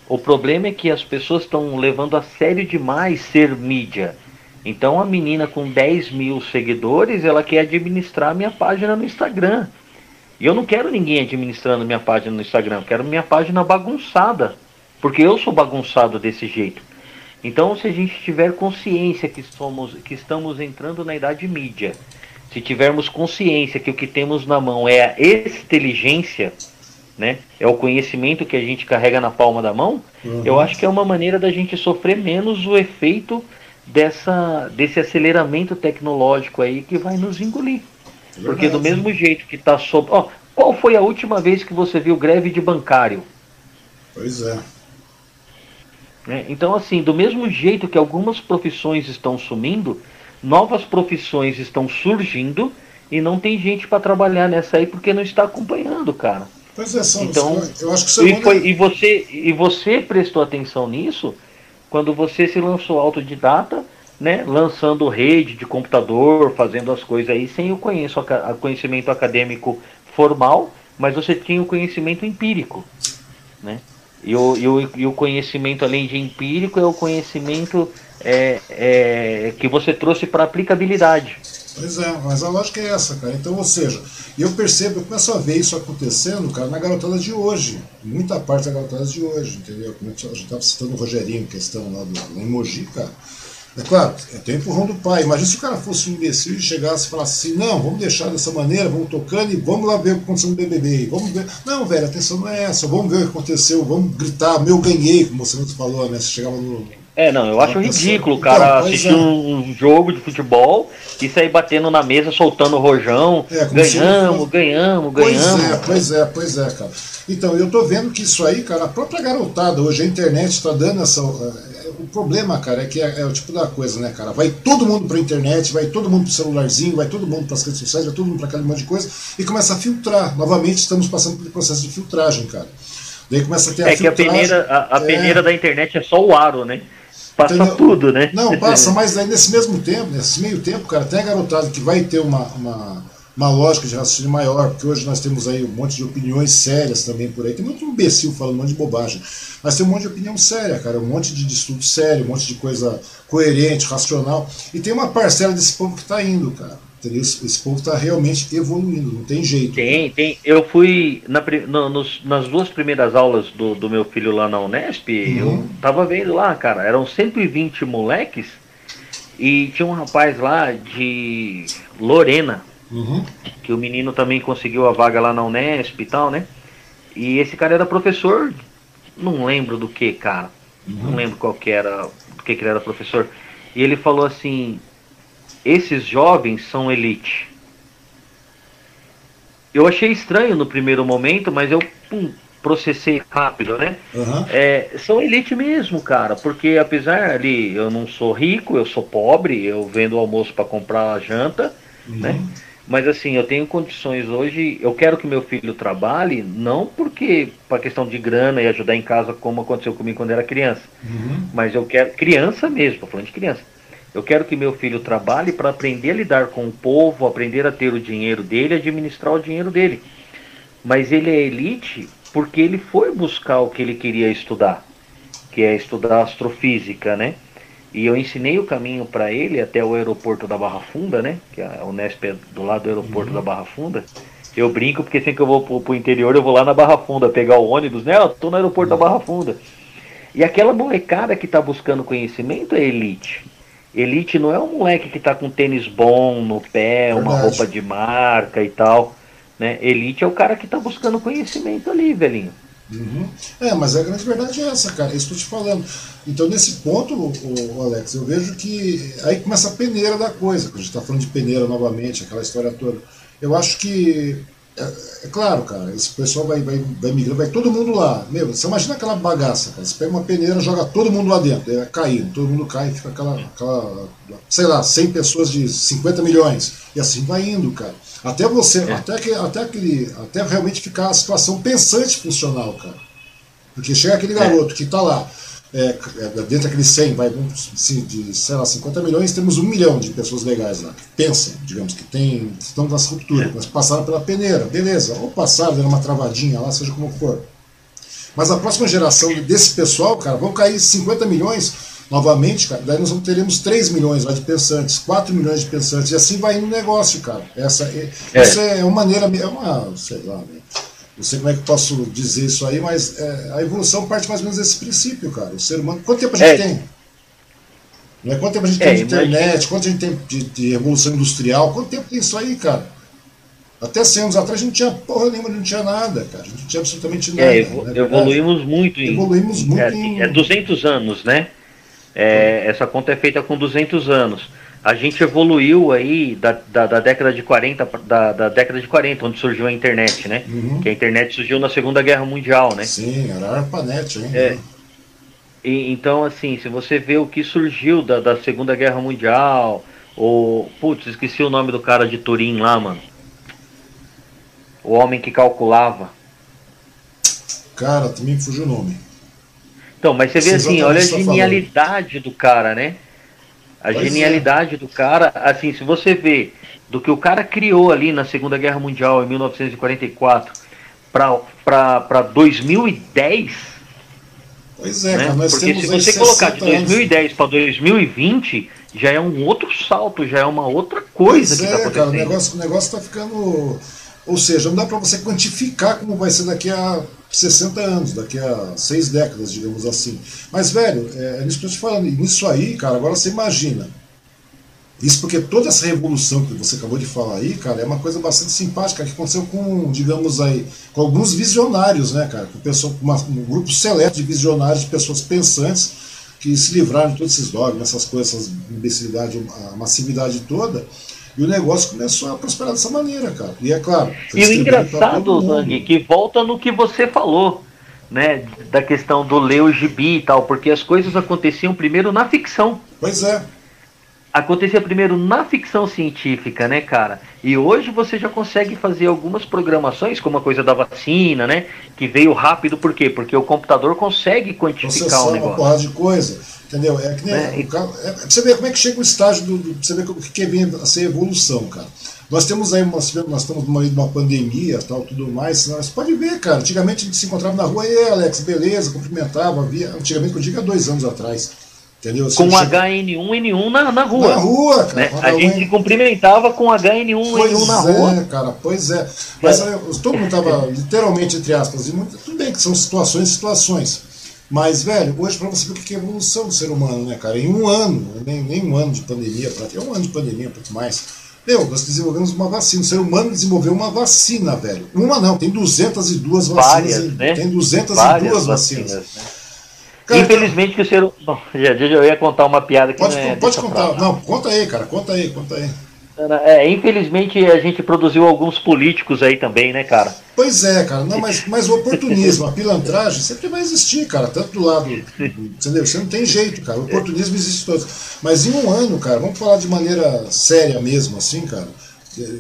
O problema é que as pessoas estão levando a sério demais ser mídia. Então a menina com 10 mil seguidores, ela quer administrar minha página no Instagram. E eu não quero ninguém administrando minha página no Instagram, quero minha página bagunçada, porque eu sou bagunçado desse jeito. Então, se a gente tiver consciência que somos, que estamos entrando na idade mídia, se tivermos consciência que o que temos na mão é a inteligência, né, é o conhecimento que a gente carrega na palma da mão, uhum. eu acho que é uma maneira da gente sofrer menos o efeito dessa, desse aceleramento tecnológico aí que vai nos engolir. Porque do mesmo jeito que está sob. Qual foi a última vez que você viu greve de bancário? Pois é. É. Então, assim, do mesmo jeito que algumas profissões estão sumindo, novas profissões estão surgindo e não tem gente para trabalhar nessa aí porque não está acompanhando, cara. Pois é, são, então, eu acho que você e, foi, e você e você prestou atenção nisso quando você se lançou autodidata né, lançando rede de computador, fazendo as coisas aí, sem o conhecimento acadêmico formal, mas você tinha o conhecimento empírico. Né? E, o, e, o, e o conhecimento, além de empírico, é o conhecimento é, é, que você trouxe para aplicabilidade. Pois é, mas a lógica é essa, cara. Então, ou seja, eu percebo, eu começo a ver isso acontecendo, cara, na garotada de hoje. Muita parte da garotada de hoje, entendeu? A gente estava citando o Rogerinho, questão lá do Emoji, cara. É claro, tem empurrão do pai. Imagina se o cara fosse um imbecil e chegasse e falasse assim: não, vamos deixar dessa maneira, vamos tocando e vamos lá ver o que aconteceu no BBB. Vamos ver. Não, velho, atenção não é essa. Vamos ver o que aconteceu, vamos gritar. Meu ganhei, como você mesmo falou, né? Você chegava no. É, não, eu acho ridículo o cara então, assistir é. um jogo de futebol e sair batendo na mesa, soltando o rojão. É, ganhamos, ganhamos, ganhamos. Pois é, pois é, pois é, cara. Então, eu tô vendo que isso aí, cara, a própria garotada, hoje a internet está dando essa o problema, cara, é que é, é, o tipo da coisa, né, cara? Vai todo mundo pra internet, vai todo mundo pro celularzinho, vai todo mundo pras redes sociais, vai todo mundo pra aquele monte de coisa e começa a filtrar. Novamente estamos passando pelo processo de filtragem, cara. Daí começa a ter a É que a peneira, a, a é... peneira da internet é só o aro, né? Passa Entendeu? tudo, né? Não, passa, mas aí nesse mesmo tempo, nesse meio tempo, cara, tem a garotada que vai ter uma, uma uma lógica de raciocínio maior, porque hoje nós temos aí um monte de opiniões sérias também por aí. Tem muito imbecil falando um monte de bobagem, mas tem um monte de opinião séria, cara, um monte de estudo sério, um monte de coisa coerente, racional. E tem uma parcela desse povo que está indo, cara. Esse, esse povo está realmente evoluindo, não tem jeito. Tem, tem. Eu fui na, no, nos, nas duas primeiras aulas do, do meu filho lá na Unesp, uhum. eu tava vendo lá, cara, eram 120 moleques e tinha um rapaz lá de Lorena Uhum. Que o menino também conseguiu a vaga lá na Unesp e tal, né? E esse cara era professor, não lembro do que, cara. Uhum. Não lembro qual que era, do que, que ele era professor. E ele falou assim: esses jovens são elite. Eu achei estranho no primeiro momento, mas eu pum, processei rápido, né? Uhum. É, são elite mesmo, cara, porque apesar ali eu não sou rico, eu sou pobre, eu vendo almoço para comprar a janta, uhum. né? Mas assim, eu tenho condições hoje, eu quero que meu filho trabalhe, não porque para questão de grana e ajudar em casa como aconteceu comigo quando era criança. Uhum. Mas eu quero criança mesmo, tô falando de criança. Eu quero que meu filho trabalhe para aprender a lidar com o povo, aprender a ter o dinheiro dele, administrar o dinheiro dele. Mas ele é elite porque ele foi buscar o que ele queria estudar, que é estudar astrofísica, né? E eu ensinei o caminho para ele até o aeroporto da Barra Funda, né? Que a Unesp é do lado do aeroporto uhum. da Barra Funda. Eu brinco porque sempre que eu vou pro, pro interior, eu vou lá na Barra Funda pegar o ônibus, né? Eu tô no aeroporto uhum. da Barra Funda. E aquela molecada que está buscando conhecimento é elite. Elite não é um moleque que está com tênis bom no pé, Verdade. uma roupa de marca e tal. Né? Elite é o cara que está buscando conhecimento ali, velhinho. Uhum. É, mas a grande verdade é essa, cara. É isso que eu te falando. Então, nesse ponto, o, o, Alex, eu vejo que aí começa a peneira da coisa. A gente está falando de peneira novamente, aquela história toda. Eu acho que é, é, claro, cara, esse pessoal vai, vai, vai migrando, vai todo mundo lá. Meu, você imagina aquela bagaça, cara. Você pega uma peneira, joga todo mundo lá dentro, é caindo, todo mundo cai, fica aquela, aquela, sei lá, 100 pessoas de 50 milhões. E assim vai indo, cara. Até você, é. até, que, até, aquele, até realmente ficar a situação pensante funcional, cara. Porque chega aquele é. garoto é. que está lá, é, é, dentro daqueles 100, vai, de, sei lá, 50 milhões, temos um milhão de pessoas legais lá, que pensam, digamos, que, tem, que estão nessa ruptura, mas passaram pela peneira, beleza, ou passaram, deram uma travadinha lá, seja como for. Mas a próxima geração desse pessoal, cara, vão cair 50 milhões novamente, cara, daí nós teremos 3 milhões lá de pensantes, 4 milhões de pensantes, e assim vai no negócio, cara. Essa é, é. Essa é uma maneira, é uma, sei lá, né? Não sei como é que posso dizer isso aí, mas é, a evolução parte mais ou menos desse princípio, cara. O ser humano. Quanto tempo a gente é. tem? Não é? Quanto tempo a gente é, tem de internet? Quanto a gente tem de, de revolução industrial? Quanto tempo tem isso aí, cara? Até 100 anos atrás a gente não tinha porra nenhuma, não tinha nada, cara. A gente não tinha absolutamente nada. É, evo é evoluímos muito. Em, evoluímos muito é, em... é 200 anos, né? É, essa conta é feita com 200 anos a gente evoluiu aí da, da, da década de 40 da, da, década de 40, onde surgiu a internet, né? Uhum. Que a internet surgiu na Segunda Guerra Mundial, né? Sim, era a ARPANET, hein? É. E, então, assim, se você vê o que surgiu da, da Segunda Guerra Mundial, ou. Putz, esqueci o nome do cara de Turim lá, mano. O homem que calculava. Cara, também fugiu o nome. Então, mas você vê assim, olha a genialidade do cara, né? A pois genialidade é. do cara, assim, se você vê do que o cara criou ali na Segunda Guerra Mundial em 1944 para 2010. Pois é, né? nós Porque se você colocar de 2010 para 2020, já é um outro salto, já é uma outra coisa pois que está é, acontecendo. Cara, o negócio, o negócio tá ficando. Ou seja, não dá para você quantificar como vai ser daqui a 60 anos, daqui a seis décadas, digamos assim. Mas, velho, é, é nisso que eu te falando. Nisso aí, cara, agora você imagina. Isso porque toda essa revolução que você acabou de falar aí, cara, é uma coisa bastante simpática que aconteceu com, digamos aí, com alguns visionários, né, cara? Com pessoa, uma, um grupo seleto de visionários, de pessoas pensantes que se livraram de todos esses dogmas, essas coisas, essas imbecilidade, a massividade toda. E o negócio começou a prosperar dessa maneira, cara. E é claro. E o engraçado, Zang, que volta no que você falou, né? Da questão do ler o gibi e tal, porque as coisas aconteciam primeiro na ficção. Pois é. Acontecia primeiro na ficção científica, né, cara? E hoje você já consegue fazer algumas programações, como a coisa da vacina, né? Que veio rápido, por quê? Porque o computador consegue quantificar o negócio. uma porrada de coisa. Entendeu? É que nem. É, é, pra você ver como é que chega o estágio do. do você ver o que vem a ser evolução, cara. Nós temos aí, nós, nós estamos no meio de uma pandemia tal, tudo mais. Você pode ver, cara. Antigamente a gente se encontrava na rua, e Alex, beleza, cumprimentava, via. Antigamente, eu digo há dois anos atrás. Entendeu? com chega... HN1N1 na, na rua. Na rua, cara. Né? A gente se cumprimentava com HN1N1 na rua. Pois é, cara, pois é. Mas é. todo mundo estava literalmente, entre aspas, e muito, tudo bem que são situações situações. Mas, velho, hoje para você ver o que é a evolução do ser humano, né, cara? Em um ano, nem, nem um ano de pandemia, é um ano de pandemia, um pouco mais. Meu, nós desenvolvemos uma vacina. O ser humano desenvolveu uma vacina, velho. Uma não, tem 202 vacinas. Várias, né? Tem 202 Várias vacinas. vacinas né? Cara, Infelizmente que o ser Bom, já, já eu ia contar uma piada que pode, não é Pode contar. Não, conta aí, cara. Conta aí, conta aí. É, infelizmente a gente produziu alguns políticos aí também, né, cara? Pois é, cara. Não, mas, mas o oportunismo, a pilantragem sempre vai existir, cara. Tanto do lado. Entendeu? Você não tem jeito, cara. O oportunismo existe todo. Mas em um ano, cara, vamos falar de maneira séria mesmo, assim, cara,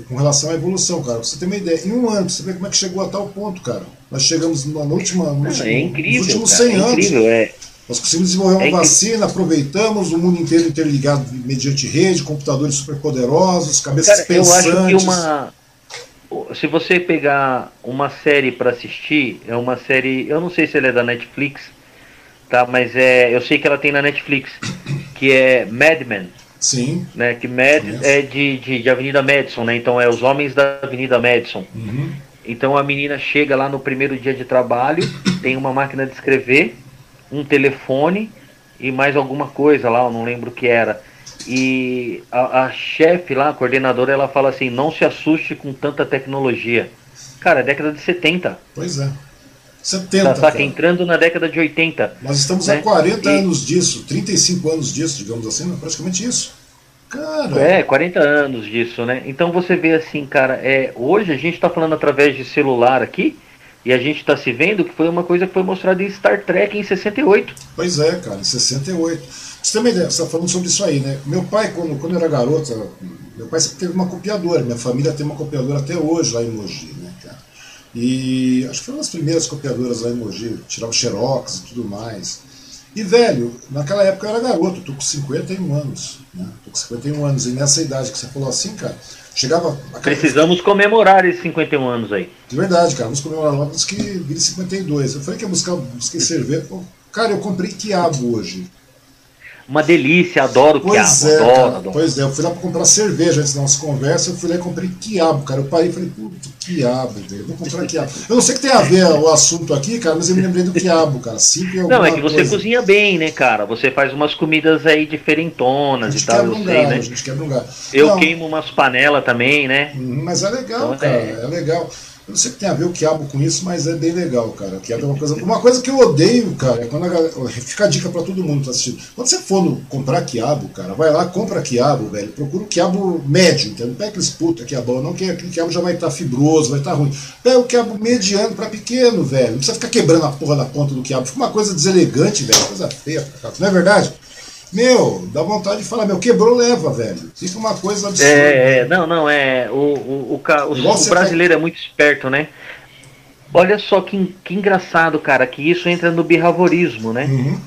com relação à evolução, cara. Pra você ter uma ideia. Em um ano, você vê como é que chegou a tal ponto, cara. Nós chegamos na última. No último, é incrível, nos últimos cara, 100 é anos. Incrível, é. Nós conseguimos desenvolver uma É vacina, aproveitamos o mundo inteiro interligado mediante rede, computadores superpoderosos, cabeças Cara, eu pensantes. acho que uma. Se você pegar uma série para assistir, é uma série. Eu não sei se ela é da Netflix, tá? Mas é. Eu sei que ela tem na Netflix, que é Mad Men, Sim. né? Que Mad Conheço. é de, de, de Avenida Madison, né? Então é os homens da Avenida Madison. Uhum. Então a menina chega lá no primeiro dia de trabalho, tem uma máquina de escrever, um telefone e mais alguma coisa lá, eu não lembro o que era. E a, a chefe lá, a coordenadora, ela fala assim: não se assuste com tanta tecnologia. Cara, é década de 70. Pois é. 70, Tá, saca? cara. Entrando na década de 80. Nós estamos né? há 40 E- anos disso, 35 anos disso, digamos assim, né? praticamente isso. Cara, É, 40 anos disso, né? Então você vê assim, cara, é, hoje a gente tá falando através de celular aqui, e a gente tá se vendo que foi uma coisa que foi mostrada em Star Trek em 68. pois é, cara, em 68. Pra Você ideia, você está falando sobre isso aí, né? Meu pai, quando, quando eu era garota, meu pai sempre teve uma copiadora, minha família tem uma copiadora até hoje lá em Mogi, né, cara? E acho que foi uma das primeiras copiadoras lá em Mogi, tirava xerox e tudo mais. E, velho, naquela época eu era garoto, tô com 51 anos, né? Tô com 51 anos, e nessa idade que você falou assim, cara, chegava... aquela- Precisamos comemorar esses 51 anos aí. De verdade, cara, vamos comemorar logo antes que vire 52. Eu falei que ia buscar, busquei cerveja. Cara, eu comprei quiabo hoje. Uma delícia, adoro Pois quiabo, é, adoro, cara, adoro. pois é, eu fui lá pra comprar cerveja antes da nossa conversa, eu fui lá e comprei quiabo, cara. Eu parei e falei, puto, quiabo, velho, eu vou comprar quiabo. Eu não sei o que tem a ver o assunto aqui, cara, mas eu me lembrei do quiabo, cara. Alguma Não, é que você coisa. cozinha bem, né, cara? Você faz umas comidas aí diferentonas e tal, eu um sei, galho, né? a gente quebra um galho. Eu Não, queimo umas panelas também, né? Hum, Mas é legal, Então, cara, é. é legal. Eu não sei o que tem a ver o quiabo com isso, mas é bem legal, cara. Quiabo é uma coisa. Uma coisa que eu odeio, cara, é quando a galera. Fica a dica pra todo mundo que tá assistindo. Quando você for no, comprar quiabo, cara, vai lá, compra quiabo, velho. Procura o quiabo médio, entendeu? Não pega aqueles puta quiabão, não, que aquele quiabo já vai estar fibroso, vai estar ruim. Pega o quiabo mediano pra pequeno, velho. Não precisa ficar quebrando a porra da ponta do quiabo. Fica uma coisa deselegante, velho. Coisa feia, cara. Não é verdade? Meu, dá vontade de falar, meu, quebrou, leva, velho. Fica uma coisa absurda. É, é, não, não, é. O, o, o, o- brasileiro é muito esperto, né? Olha só que, que engraçado, cara, que isso entra no behaviorismo, né? Uhum.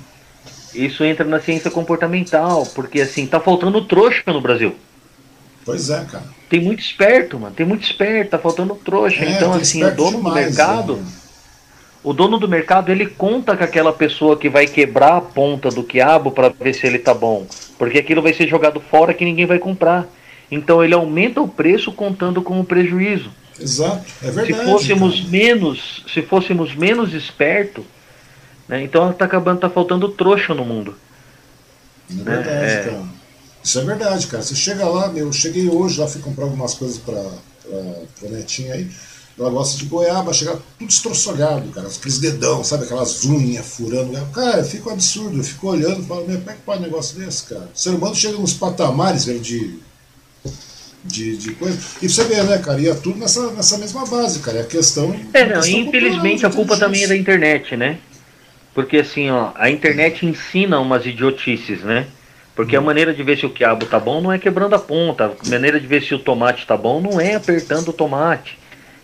Isso entra na ciência comportamental, porque assim, tá faltando trouxa no Brasil. Pois é, cara. Tem muito esperto, mano. Tem muito esperto, tá faltando trouxa. É, então, assim, o dono do demais, mercado, né? O dono do mercado, ele conta com aquela pessoa que vai quebrar a ponta do quiabo para ver se ele tá bom. Porque aquilo vai ser jogado fora que ninguém vai comprar. Então ele aumenta o preço contando com o prejuízo. Exato, é verdade. se fôssemos menos, se fôssemos menos esperto, né, então tá acabando, tá faltando trouxa no mundo. É verdade, É. cara. Isso é verdade, cara. Você chega lá, meu, eu cheguei hoje lá, fui comprar algumas coisas pra, pra, pra netinha aí. Ela gosta de goiaba, chega tudo estroçolhado, cara. Aqueles dedão, sabe? Aquelas unhas furando. Cara, fica um absurdo. Eu fico olhando e falo, meu, como é que pode um negócio desse, cara? O ser humano chega nos patamares, velho, de. De, de coisa. E você ver, né, cara? E é tudo nessa, nessa mesma base, cara. É a questão. É, não, questão infelizmente cultural, a culpa também é da internet, né? Porque assim, ó, a internet ensina umas idiotices, né? Porque a maneira de ver se o quiabo tá bom não é quebrando a ponta, a maneira de ver se o tomate tá bom não é apertando o tomate,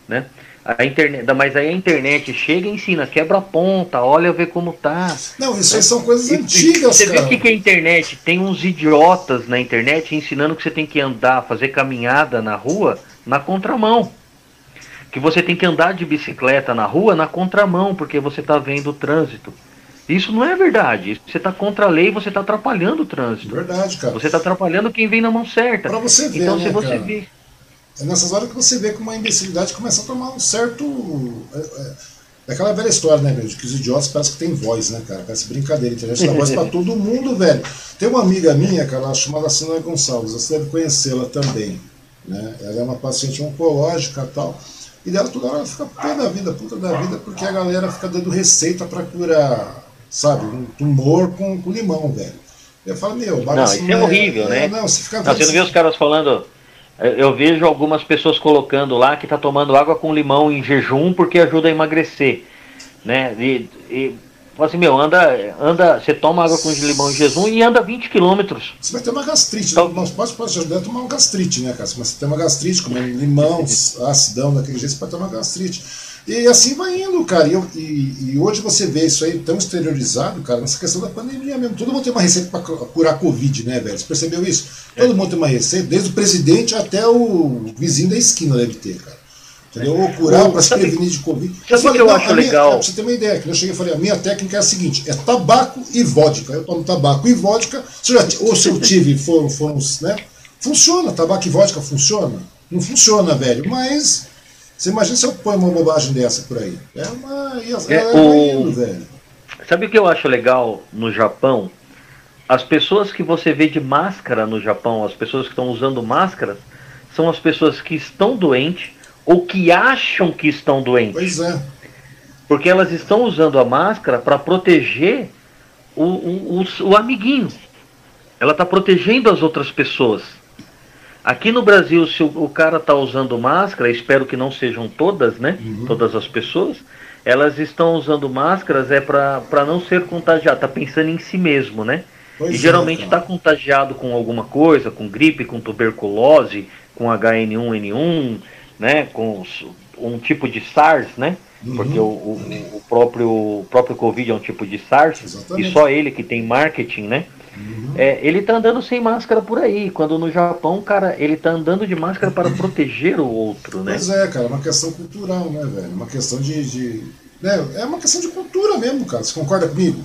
né? A internet, mas aí a internet chega e ensina, quebra a ponta, olha ver como tá. Não, isso aí são coisas E- antigas, Você vê cara. o que, que é a internet? Tem uns idiotas na internet ensinando que você tem que andar, fazer caminhada na rua na contramão. Que você tem que andar de bicicleta na rua na contramão, porque você está vendo o trânsito. Isso não é verdade. Você está contra a lei, você está atrapalhando o trânsito. Verdade, cara. Você está atrapalhando quem vem na mão certa. Pra você ver, então, né, se você cara? vê. É nessas horas que você vê que uma imbecilidade começa a tomar um certo. É, é, é aquela velha história, né, meu? De que os idiotas parecem que tem voz, né, cara? Parece brincadeira. A internet dá voz pra todo mundo, velho. Tem uma amiga minha, cara, chamada Sina Gonçalves, você deve conhecê-la também. Né? Ela é uma paciente oncológica e tal. E dela toda hora ela fica pé da vida, puta da vida, porque a galera fica dando receita pra curar, sabe, um tumor com, com limão, velho. Eu falo, meu, Não, isso é horrível, né? Não, você fica Não, você não vê os caras falando. Eu vejo algumas pessoas colocando lá que está tomando água com limão em jejum porque ajuda a emagrecer. Né? E, e assim, meu, anda, anda, você toma água com limão em jejum e anda 20 quilômetros. Você vai ter uma gastrite, então, né? pode, pode ajudar a tomar uma gastrite, né, cara? Se você tem uma gastrite, comendo limão, acidão daquele jeito, você pode tomar gastrite. E assim vai indo, cara. E, e, e, hoje você vê isso aí tão exteriorizado, cara, nessa questão da pandemia mesmo. Todo mundo tem uma receita para curar Covid, né, velho? Você percebeu isso? Todo é. mundo tem uma receita, desde o presidente até o vizinho da esquina deve ter, cara. Entendeu? Ou curar para se prevenir de Covid. Sabe o que eu acho minha, legal? Pra você ter uma ideia, que eu cheguei e falei, a minha técnica é a seguinte: é tabaco e vodka. Eu tomo tabaco e vodka. Se já, ou se eu tive, foram, foram, né? Funciona, tabaco e vodka funciona? Não funciona, velho. Mas você imagina se eu ponho uma bobagem dessa por aí. É uma. É, é o... indo, velho. Sabe o que eu acho legal no Japão? As pessoas que você vê de máscara no Japão, as pessoas que estão usando máscara, são as pessoas que estão doentes ou que acham que estão doentes. Pois é. Porque elas estão usando a máscara para proteger o, o, o, o, amiguinho. Ela está protegendo as outras pessoas. Aqui no Brasil, se o, o cara está usando máscara, espero que não sejam todas, né? Uhum. Todas as pessoas, elas estão usando máscaras é para não ser contagiado, está pensando em si mesmo, né? Pois e é, geralmente está contagiado com alguma coisa, com gripe, com tuberculose, com HN1N1, né, com um tipo de SARS, né? Uhum. Porque o, o, o, próprio, o próprio Covid é um tipo de SARS Exatamente. e só ele que tem marketing, né? Uhum. É, ele tá andando sem máscara por aí, quando no Japão, cara, ele tá andando de máscara para proteger o outro, né? Pois é, cara, é uma questão cultural, né, velho? Uma questão de. de né? É uma questão de cultura mesmo, cara. Você concorda comigo?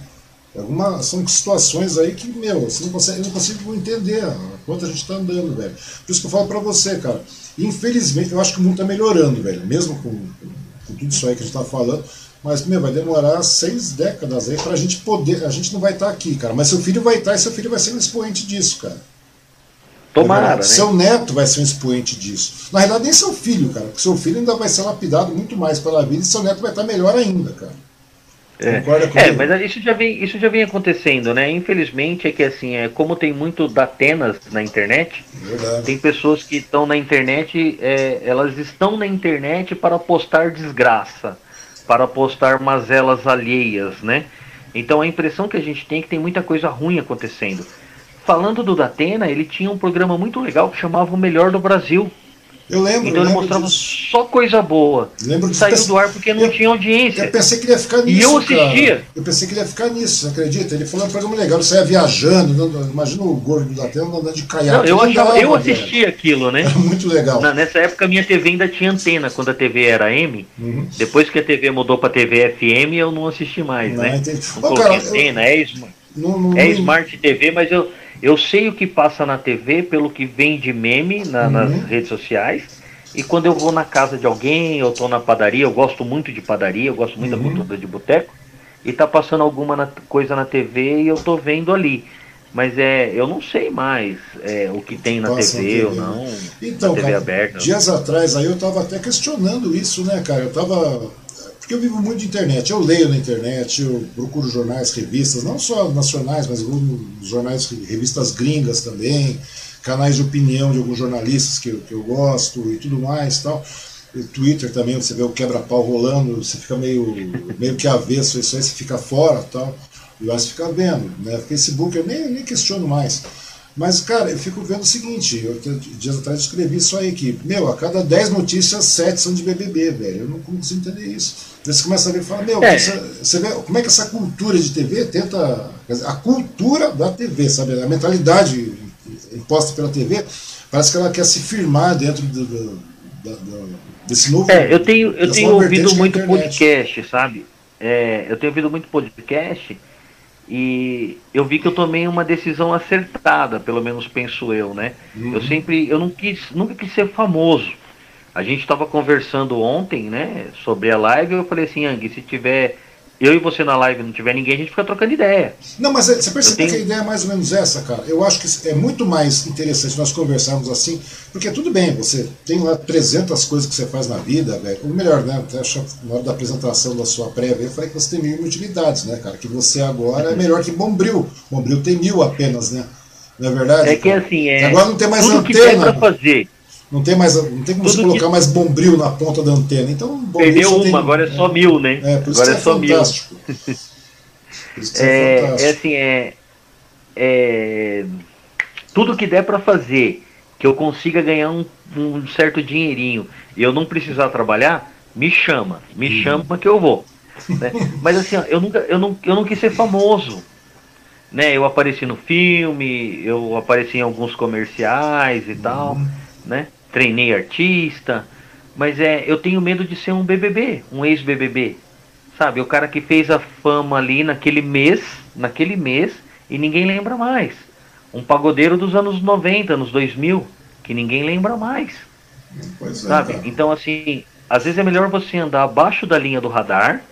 Alguma, são situações aí que, meu, você não consegue, eu não consigo entender quanto a gente tá andando, velho. Por isso que eu falo pra você, cara. Infelizmente, eu acho que o mundo está melhorando, velho. Mesmo com, com, tudo isso aí que a gente está falando. Mas, meu, vai demorar seis décadas aí para a gente poder. A gente não vai estar tá aqui, cara. Mas seu filho vai estar tá, e seu filho vai ser um expoente disso, cara. Tomara, né? Seu neto vai ser um expoente disso. Na realidade, nem seu filho, cara. Porque seu filho ainda vai ser lapidado muito mais pela vida e seu neto vai estar tá melhor ainda, cara. É, é, mas isso já, vem, isso já vem acontecendo, né? Infelizmente é que assim, é, como tem muito datenas na internet, Verdade. tem pessoas que estão na internet, é, elas estão na internet para postar desgraça, para postar mazelas alheias, né? Então a impressão que a gente tem é que tem muita coisa ruim acontecendo. Falando do Datena, ele tinha um programa muito legal que chamava O Melhor do Brasil. Eu lembro. Então ele mostrava disso. só coisa boa. Lembro Saiu do ar porque não eu, tinha audiência. Eu pensei que ele ia ficar nisso. E eu assistia. Cara. Eu pensei que ele ia ficar nisso, acredita? Ele falou um programa legal, ele saia viajando, imagina o gordo da tela andando de caiaque. eu, achava, eu assistia aquilo, né? Era muito legal. Na, nessa época minha TV ainda tinha antena, quando a TV era M. Uhum. Depois que a TV mudou para TV FM, eu não assisti mais, não, né? Entendi. Não Ô, cara, antena, eu... é, não, não, é Smart TV, mas eu, eu sei o que passa na TV pelo que vem de meme na, uhum. nas redes sociais e quando eu vou na casa de alguém, eu estou na padaria, eu gosto muito de padaria, eu gosto muito uhum. da cultura de boteco, e tá passando alguma na, coisa na TV e eu tô vendo ali. Mas é, eu não sei mais é, o que tem na Passa TV, ou não. Então, TV cara, aberta. dias atrás aí eu tava até questionando isso, né, cara? Eu tava. Porque eu vivo muito de internet, eu leio na internet, eu procuro jornais, revistas, não só nacionais, mas jornais, revistas gringas também canais de opinião de alguns jornalistas que eu, que eu gosto e tudo mais tal. Twitter também, você vê o quebra-pau rolando, você fica meio, meio que avesso isso aí, você fica fora tal. E lá você fica vendo. Né? Facebook eu nem, nem questiono mais. Mas, cara, eu fico vendo o seguinte, eu, dias atrás eu escrevi isso aí, que, meu, a cada 10 notícias, 7 são de BBB, velho. Eu não consigo entender isso. Você começa a ver e fala, meu, é. você vê como é que essa cultura de TV tenta. A cultura da TV, sabe? A mentalidade imposta pela TV, parece que ela quer se firmar dentro do, do, do, desse novo. É, eu tenho, eu tenho ouvido muito podcast, sabe? É, eu tenho ouvido muito podcast e eu vi que eu tomei uma decisão acertada, pelo menos penso eu, né? Uhum. Eu sempre, eu não quis, nunca quis ser famoso. A gente estava conversando ontem, né, sobre a live, eu falei assim, Yang, se tiver eu e você na live não tiver ninguém, a gente fica trocando ideia. Não, mas é, você percebe tenho... que a ideia é mais ou menos essa, cara. Eu acho que é muito mais interessante nós conversarmos assim, porque tudo bem, você tem lá 300 coisas que você faz na vida, velho. Ou melhor, né? Até na hora da apresentação da sua prévia, eu falei que você tem mil utilidades, né, cara? Que você agora é melhor que Bombril. Bombril tem mil apenas, né? Não é verdade? É que assim, é. Agora não tem mais tudo antena. Que tem pra fazer. Não tem mais, não tem como Tudo você colocar que... mais bombril na ponta da antena. Então, perdeu uma, tem... agora é só é, mil, né? É, por isso agora é, é só fantástico. mil. é, é, é assim, é, é tudo que der para fazer que eu consiga ganhar um, um, certo dinheirinho e eu não precisar trabalhar, me chama, me uhum. chama que eu vou. Né? Mas assim, ó, eu nunca, eu não, eu não quis ser famoso né? Eu apareci no filme, eu apareci em alguns comerciais e tal, uhum. né? Treinei artista, mas é, eu tenho medo de ser um BBB, um ex-BBB, sabe? O cara que fez a fama ali naquele mês, naquele mês e ninguém lembra mais. Um pagodeiro dos anos 90, anos 2000, que ninguém lembra mais. Pois é, sabe? É, então assim, às vezes é melhor você andar abaixo da linha do radar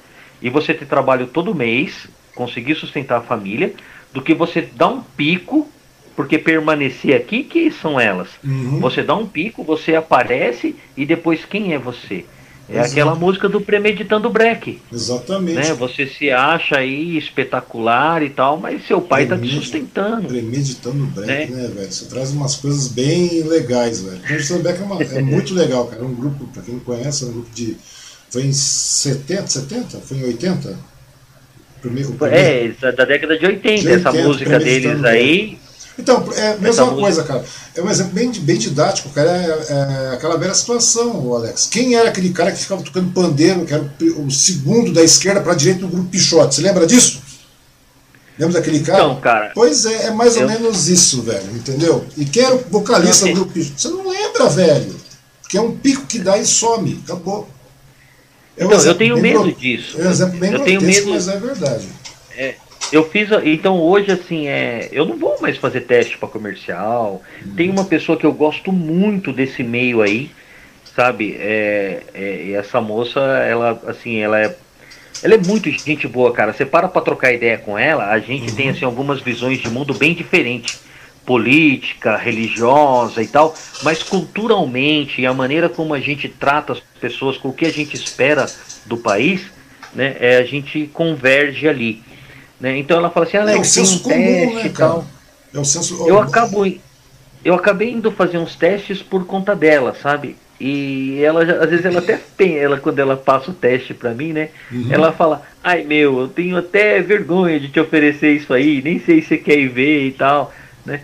e você ter trabalho todo mês, conseguir sustentar a família, do que você dar um pico, porque permanecer aqui, que são elas? Uhum. Você dá um pico, você aparece e depois quem é você? É Exato. aquela música do Premeditando Break. Exatamente. Né? Você se acha aí espetacular e tal, mas seu pai está te sustentando. Premeditando Break, né? né, velho? Você traz umas coisas bem legais, velho. Premeditando Break é, uma, é muito legal, cara. É um grupo, para quem não conhece, é um grupo de. Foi em 70, 70? Foi em 80? Primeiro, primeiro... É, da década de 80, de 80 essa música deles aí. Então, é a mesma coisa, cara. É um exemplo bem, bem didático, cara. É, é, aquela velha situação, Alex. Quem era aquele cara que ficava tocando pandeiro, que era o, segundo da esquerda para a direita do grupo Pichote? Você lembra disso? Lembra daquele cara? Então, cara. Pois é, é mais eu... ou menos isso, velho, entendeu? E quem era o vocalista do grupo Pichote? Você não lembra, velho. Porque é um pico que dá e some. Acabou. É um então, eu tenho medo disso. É um exemplo bem eu tenho medo, mas é verdade. É, eu fiz, então hoje assim, é, eu não vou mais fazer teste para comercial. Tem uma pessoa que eu gosto muito desse meio aí, sabe? É, é, essa moça, ela assim, ela é ela é muito gente boa, cara. Você para pra trocar ideia com ela, a gente uhum. tem assim algumas visões de mundo bem diferentes política, religiosa e tal, mas culturalmente a maneira como a gente trata as pessoas, com o que a gente espera do país, né, é, a gente converge ali. Né? Então ela fala assim, ah, é um comum, teste né, e tal. É o senso... Eu acabo eu acabei indo fazer uns testes por conta dela, sabe? E ela às vezes ela até tem, ela quando ela passa o teste para mim, né? Uhum. Ela fala: "Ai, meu, eu tenho até vergonha de te oferecer isso aí, nem sei se você quer ir ver e tal", né?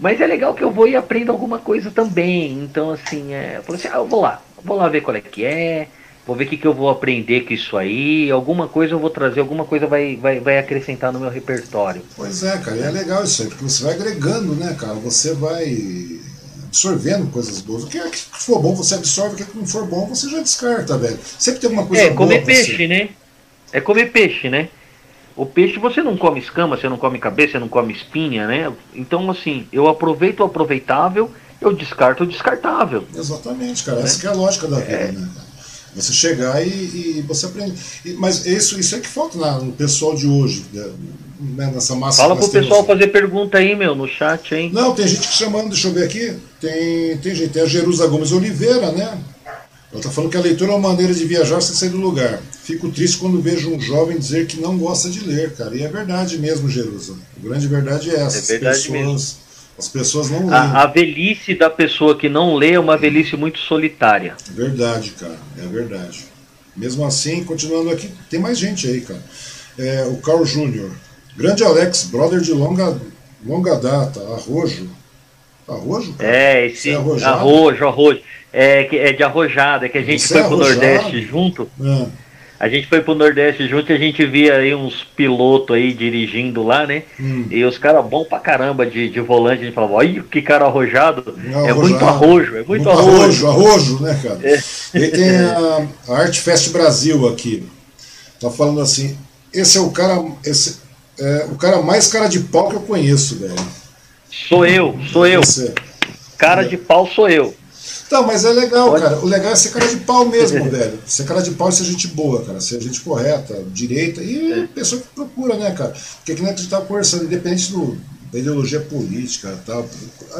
Mas é legal que eu vou e aprendo alguma coisa também. Então, assim, é, eu falei assim, ah, eu vou lá, vou lá ver qual é que é, vou ver o que, que eu vou aprender com isso aí, alguma coisa eu vou trazer, alguma coisa vai, vai, vai acrescentar no meu repertório. Pois é, cara, e é legal isso aí, porque você vai agregando, né, cara? Você vai absorvendo coisas boas. O que, é que for bom você absorve, o que não for bom você já descarta, velho. Sempre tem uma coisa é, boa. É, comer peixe, você. né? É comer peixe, né? O peixe você não come escama, você não come cabeça, você não come espinha, né? Então, assim, eu aproveito o aproveitável, eu descarto o descartável. Exatamente, cara. Né? Essa é a lógica da vida, é... né? Você chegar e, e você aprende. E, mas isso, isso é que falta na, no pessoal de hoje, né? né nessa massa. Fala pro pessoal temos... fazer pergunta aí, meu, no chat, hein? Não, tem gente que chamando, deixa eu ver aqui. Tem, tem gente, tem a Jerusa Gomes Oliveira, né? Ela está falando que a leitura é uma maneira de viajar sem sair do lugar. Fico triste quando vejo um jovem dizer que não gosta de ler, cara. E é verdade mesmo, Jerusa. A grande verdade é essa. É verdade as pessoas, mesmo. As pessoas não leem. A, a, velhice da pessoa que não lê é uma velhice muito solitária. Verdade, cara. É verdade. Mesmo assim, continuando aqui, tem mais gente aí, cara. É, o Carl Júnior. Grande Alex, brother de longa, longa data, arrojo. Arrojo? Cara? É, esse é arrojo, arrojo é, é de arrojada, que a gente Você foi é pro Nordeste junto. É. A gente foi pro Nordeste junto e a gente via aí uns pilotos aí dirigindo lá, né? Hum. E os caras bom pra caramba de, de volante, a gente falava, olha que cara arrojado. É, é muito arrojo, é muito, muito arrojo. Arrojo, arrojo, né, cara? É. E tem a, a Art Fest Brasil aqui. Tá falando assim, esse é o cara. Esse, é, o cara mais cara de pau que eu conheço, velho. Sou eu, sou eu. Cara de pau sou eu. Então, mas é legal, Pode? cara. O legal é ser cara de pau mesmo, velho. Ser cara de pau e ser gente boa, cara. Ser gente correta, direita e é. pessoa que procura, né, cara? Porque aqui que a gente tá conversando, independente do, da ideologia política e tal.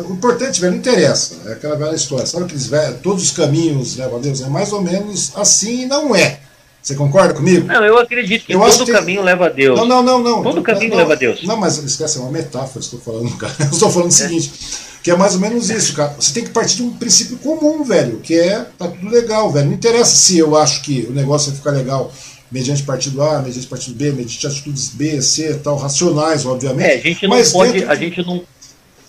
O importante, velho, não interessa. É aquela velha história. Sabe aqueles velhos, todos os caminhos levam a Deus? É mais ou menos assim e não é. Você concorda comigo? Não, eu acredito que eu todo caminho leva a Deus. Não, não, não, não. Todo caminho não, leva a Deus. Não, mas esquece, é uma metáfora, estou falando, cara. Eu estou falando o é. Que é mais ou menos isso, cara. Você tem que partir de um princípio comum, velho, que é tá tudo legal, velho. Não interessa se eu acho que o negócio vai ficar legal mediante partido A, mediante partido B, mediante atitudes B, C, tal, racionais, obviamente. É, a gente não pode, a gente não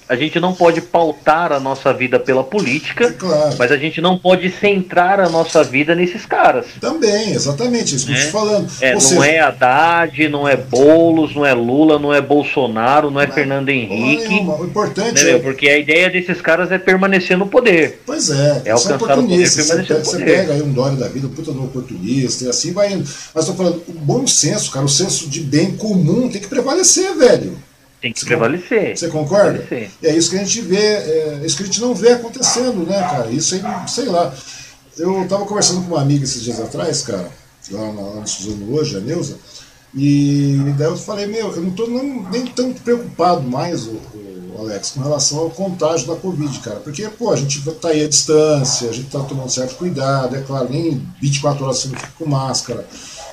a gente não pode pautar a nossa vida pela política, claro. mas a gente não pode centrar a nossa vida nesses caras. Também, exatamente, isso que eu estou é. falando. É, não seja... é Haddad, não é Boulos, não é Lula, não é Bolsonaro, não é não, Fernando Henrique. Nenhuma. O importante é... Porque a ideia desses caras é permanecer no poder. Pois é, é alcançar o poder, você, pega, você pega aí um Dória da vida, um puta no oportunista, e assim vai indo. Mas estou falando, o bom senso, cara, o senso de bem comum tem que prevalecer, velho. Tem que você prevalecer. Você concorda? Prevalecer. É isso que a gente vê, é isso que a gente não vê acontecendo, né, cara? Isso aí, sei lá. Eu tava conversando com uma amiga esses dias atrás, cara, lá, lá no Suzano hoje, a Neuza, e daí eu falei, meu, eu não tô nem, nem tão preocupado mais, o, o, Alex, com relação ao contágio da Covid, cara. Porque, pô, a gente tá aí à distância, a gente tá tomando certo cuidado, é claro, nem 24 horas você não fica com máscara.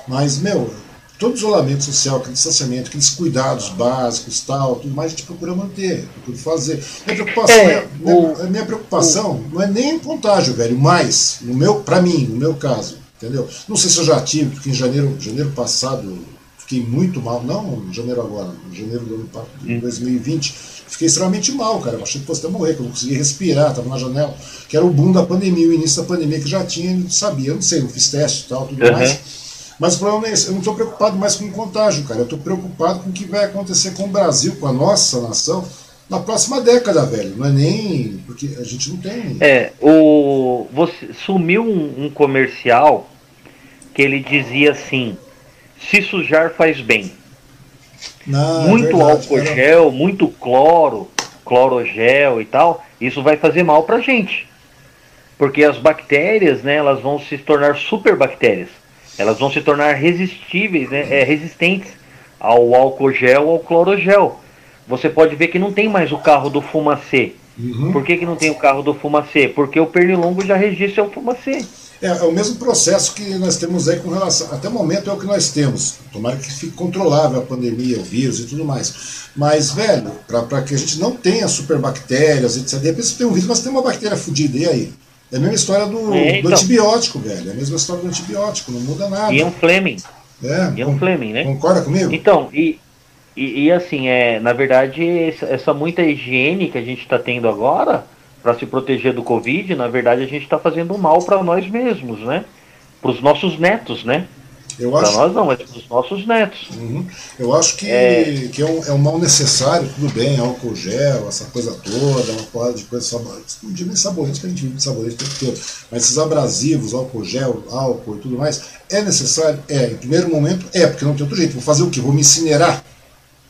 Mas, meu, todo isolamento social, aquele distanciamento, aqueles cuidados básicos, tal, tudo mais, a gente procura manter, procura fazer. Minha preocupação, é, minha, o, minha preocupação o, não é nem contágio, velho, mas, no meu, para mim, no meu caso, entendeu? Não sei se eu já tive, porque em janeiro, janeiro passado fiquei muito mal, não em janeiro agora, em janeiro do ano de 2020, hum. fiquei extremamente mal, cara. Eu achei que fosse até morrer, que eu não conseguia respirar, estava na janela, que era o boom da pandemia, o início da pandemia, que já tinha, não sabia, eu não sei, eu fiz teste e tal, tudo uhum. mais. Mas o problema é esse, eu não estou preocupado mais com o contágio, cara. Eu estou preocupado com o que vai acontecer com o Brasil, com a nossa nação, na próxima década, velho. Não é nem. Porque a gente não tem. É, o. Você, sumiu um, um comercial que ele dizia assim: se sujar faz bem. Não, é muito é verdade, álcool gel, muito cloro, clorogel e tal, isso vai fazer mal pra gente. Porque as bactérias, né, elas vão se tornar super bactérias elas vão se tornar resistíveis, né, é, resistentes ao álcool gel ou ao clorogel. Você pode ver que não tem mais o carro do fumacê. Uhum. Por que, que não tem o carro do fumacê? Porque o pernilongo já registra o fumacê. É, é, o mesmo processo que nós temos aí com relação. Até o momento é o que nós temos. Tomara que fique controlável a pandemia, o vírus e tudo mais. Mas, velho, para que a gente não tenha superbactérias, etc. De repente você tem um vírus, mas tem uma bactéria fodida, e aí? É a mesma história do, é, então. do antibiótico, velho. É a mesma história do antibiótico, não muda nada. Ian Fleming. É, Ian Fleming, né? Concorda comigo? Então, e, e, e, assim, é, na verdade, essa, essa muita higiene que a gente está tendo agora para se proteger do Covid, na verdade, a gente está fazendo mal para nós mesmos, né? Para os nossos netos, né? Eu acho... Para nós não, mas para os nossos netos. Uhum. Eu acho que é, que é, um, é um mal necessário, tudo bem, álcool gel, essa coisa toda, uma porrada de coisa sabonete. Não digo nem sabonete, que a gente vive de sabonete o tempo todo. Mas esses abrasivos, álcool gel, álcool e tudo mais, é necessário? É. Em primeiro momento, é, porque não tem outro jeito. Vou fazer o quê? Vou me incinerar?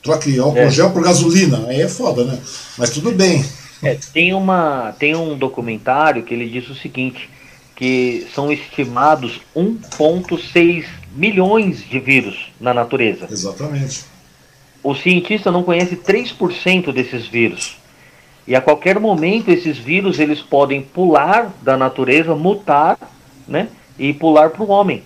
Troque álcool é. gel por gasolina. Aí é foda, né? Mas tudo bem. É, tem, uma, tem um documentário que ele diz o seguinte, que são estimados 1,6 milhões de vírus na natureza. Exatamente. O cientista não conhece 3% desses vírus. E a qualquer momento esses vírus eles podem pular da natureza, mutar, né, e pular para o homem.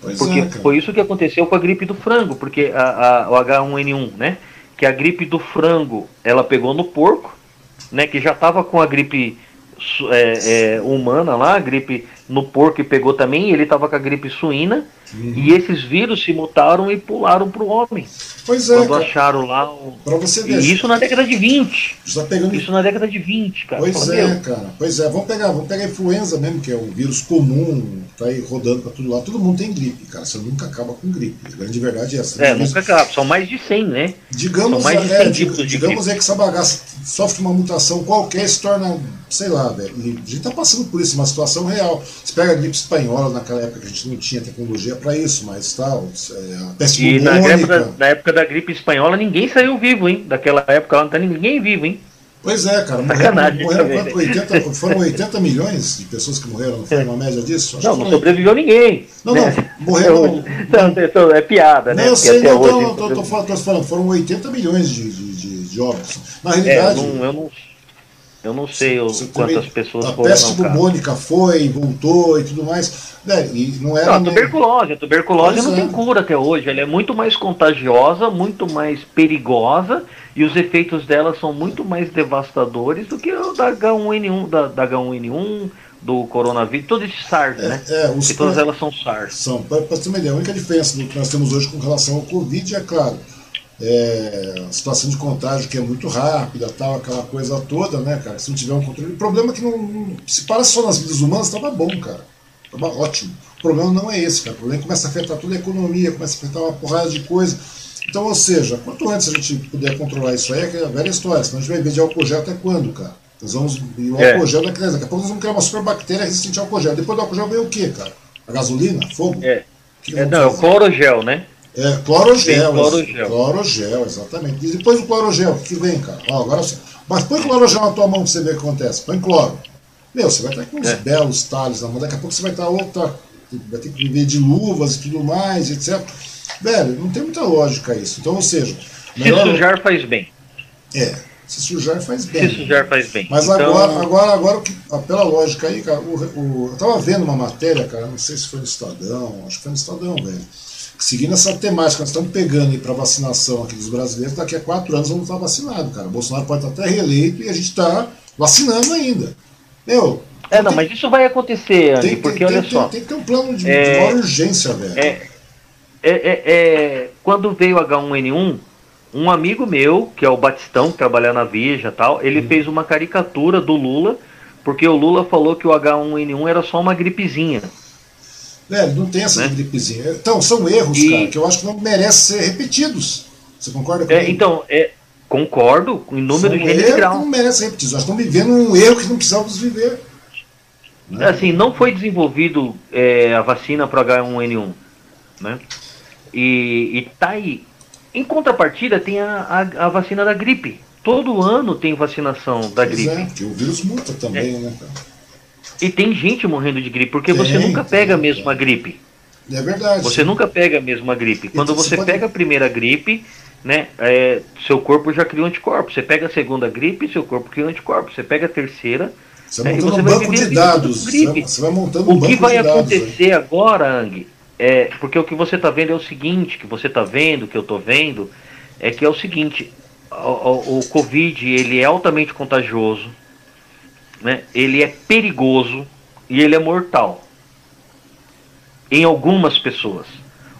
Pois porque é, foi isso que aconteceu com a gripe do frango, porque a, a, o H1N1, né, que a gripe do frango ela pegou no porco, né, que já estava com a gripe é, é, humana lá, a gripe no porco e pegou também, ele estava com a gripe suína, uhum. e esses vírus se mutaram e pularam para o homem. Pois é. Quando cara. acharam lá o. Pra você ver. E isso na década de 20. Tá pegando... Isso na década de 20, cara. Pois Fala, é, meu. cara. Pois é, vamos pegar, vamos pegar a influenza mesmo, que é um vírus comum, tá aí rodando para tudo lá. Todo mundo tem gripe, cara. Você nunca acaba com gripe. A grande verdade é essa. É, nunca acaba. São mais de 100, né? Digamos, São mais de 100 é, tipos digamos é que essa bagaça sofre uma mutação qualquer e se torna, sei lá, velho. A gente tá passando por isso, uma situação real. Você pega a gripe espanhola naquela época que a gente não tinha tecnologia para isso, mas tal. É, a peste e na época, na época da gripe espanhola ninguém saiu vivo, hein? Daquela época lá não tá ninguém vivo, hein? Pois é, cara. Morreram, morreram quanto, 80, foram 80 milhões de pessoas que morreram, não foi uma média disso? Acho não, não sobreviveu ninguém. Não, né? não, morreram. Não, é piada, né? Não, eu sei, não, hoje, tô, tô, tô, falando, foram 80 milhões de, de, de, de óbitos. Na realidade. É, não, eu não Eu não sei o, quantas pessoas a foram. A peste bubônica foi, voltou e tudo mais. Né? E não era. Não, a tuberculose. A tuberculose não é. tem cura até hoje. Ela é muito mais contagiosa, muito mais perigosa e os efeitos dela são muito mais devastadores do que o da H1N1, da, da H1N1, do coronavírus, todos esses SARS, é, né? É, os, todas elas são SARS. São. Para ter uma ideia, a única diferença do que nós temos hoje com relação ao Covid é, claro, é, situação de contágio que é muito rápida, tal, aquela coisa toda, né, cara? Se não tiver um controle. O problema é que não, não se para só nas vidas humanas, estava bom, cara. Estava ótimo. O problema não é esse, cara. O problema é que começa a afetar toda a economia, começa a afetar uma porrada de coisa. Então, ou seja, quanto antes a gente puder controlar isso aí, é, é a velha história. Senão a gente vai ver de álcool gel até quando, cara? Nós vamos. E o é. álcool gel daqui, daqui a pouco nós vamos criar uma super bactéria resistente ao álcool gel. Depois do álcool gel vem o quê, cara? A gasolina? Fogo? É. é não, é o clorogel, né? É, clorogel. Clorogel. Clorogel, exatamente. E depois do clorogel, o que vem, cara? Ó, agora você... Mas põe clorogel na tua mão pra você ver o que acontece. Põe cloro. Meu, você vai estar com uns é. belos talhos na mão. Daqui a pouco você vai estar outra. Vai ter que viver de luvas e tudo mais, etc. Velho, não tem muita lógica isso. Então, ou seja. Melhor... Se sujar faz bem. É, se sujar faz bem. Se sujar faz bem. Mas então... agora, agora, agora que, pela lógica aí, cara, o, o, eu tava vendo uma matéria, cara, não sei se foi no Estadão, acho que foi no Estadão, velho seguindo essa temática, nós estamos pegando aí para vacinação aqui dos brasileiros, daqui a quatro anos vamos estar vacinados, cara. O Bolsonaro pode estar até reeleito e a gente está vacinando ainda. Meu. É, não, tem, mas isso vai acontecer, Andy, tem, porque tem, olha só. Tem, que ter um plano de, é, de maior urgência, velho. É, é, é, é, quando veio o H1N1, um amigo meu, que é o Batistão, que trabalha na Veja tal, ele hum. fez uma caricatura do Lula, porque o Lula falou que o H1N1 era só uma gripezinha. Velho, não tem essa né? gripezinha. Então, são erros, e... cara, que eu acho que não merecem ser repetidos. Você concorda é, comigo? É, então, é, concordo em número, de gênero e grau. não merecem ser repetidos. Nós estamos vivendo um erro que não precisávamos viver. Né? Assim, não foi desenvolvido é, a vacina para H1N1. Né? E, e tá aí. Em contrapartida, tem a, a, a, vacina da gripe. Todo ano tem vacinação da pois gripe. É, que o vírus muta também, é. né, cara? E tem gente morrendo de gripe, porque tem, você nunca pega a mesma gripe. É verdade. Você nunca pega a mesma gripe. Quando então, você, você pode... pega a primeira gripe, né, é, seu corpo já criou anticorpos. Você pega a segunda gripe, seu corpo cria anticorpos. Você pega a terceira, você, né, você um vai banco de dados. Gripe. Você vai montando um O que vai acontecer dados, agora, Ang, é, porque o que você está vendo é o seguinte, que você está vendo, que eu estou vendo, é que é o seguinte, o, o, o Covid ele é altamente contagioso, né, ele é perigoso e ele é mortal em algumas pessoas.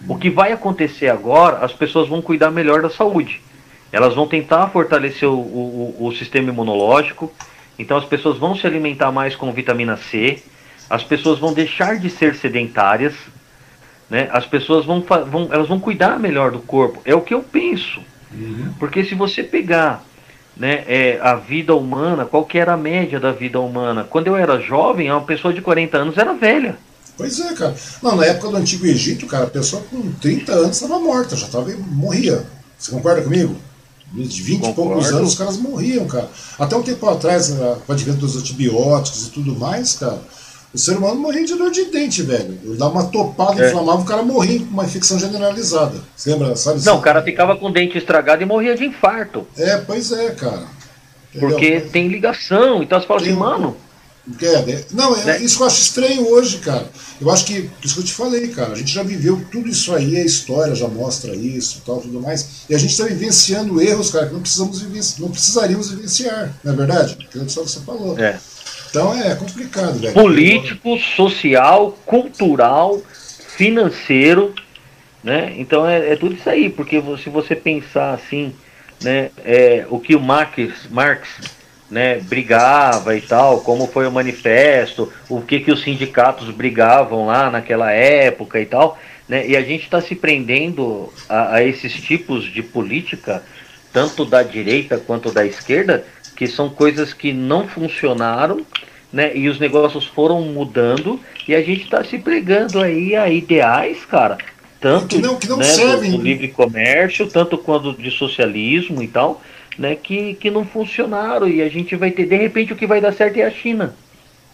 O que vai acontecer agora, as pessoas vão cuidar melhor da saúde. Elas vão tentar fortalecer o, o, o sistema imunológico. Então as pessoas vão se alimentar mais com vitamina C. As pessoas vão deixar de ser sedentárias. Né? As pessoas vão, vão, elas vão cuidar melhor do corpo. É o que eu penso. Uhum. Porque se você pegar né, é, a vida humana, qual que era a média da vida humana. Quando eu era jovem, uma pessoa de 40 anos era velha. Pois é, cara. Não, na época do Antigo Egito, cara, a pessoa com 30 anos estava morta, já estava morria. Você concorda comigo? De 20 e poucos anos os caras morriam, cara. Até um tempo atrás, né, com o advento dos antibióticos e tudo mais, cara, o ser humano morria de dor de dente, velho. Ele dava uma topada, é. inflamava, o cara morria com uma infecção generalizada. Você lembra, sabe? Não, o cara ficava com o dente estragado e morria de infarto. É, pois é, cara. Entendeu? Porque tem ligação, então você fala tem... assim, mano. É, né? Não, é, né? isso que eu acho estranho hoje, cara. Eu acho que, isso que eu te falei, cara, a gente já viveu tudo isso aí, a história já mostra isso tal, tudo mais. E a gente está vivenciando erros, cara, que não precisamos vivenciar, não precisaríamos vivenciar, não é verdade? Aquilo que você falou. É. Então é complicado, velho. Político, social, cultural, financeiro, né? Então é, é tudo isso aí, porque se você pensar assim, né, é, o que o Marx, Marx né, brigava e tal, como foi o manifesto, o que, que os sindicatos brigavam lá naquela época e tal, né, e a gente está se prendendo a, a, esses tipos de política, tanto da direita quanto da esquerda, que são coisas que não funcionaram, né? E os negócios foram mudando e a gente está se pregando aí a ideais, cara, tanto que não, que não né, servem. Do, do livre comércio, tanto quanto de socialismo e tal, né? Que, que não funcionaram e a gente vai ter de repente o que vai dar certo é a China.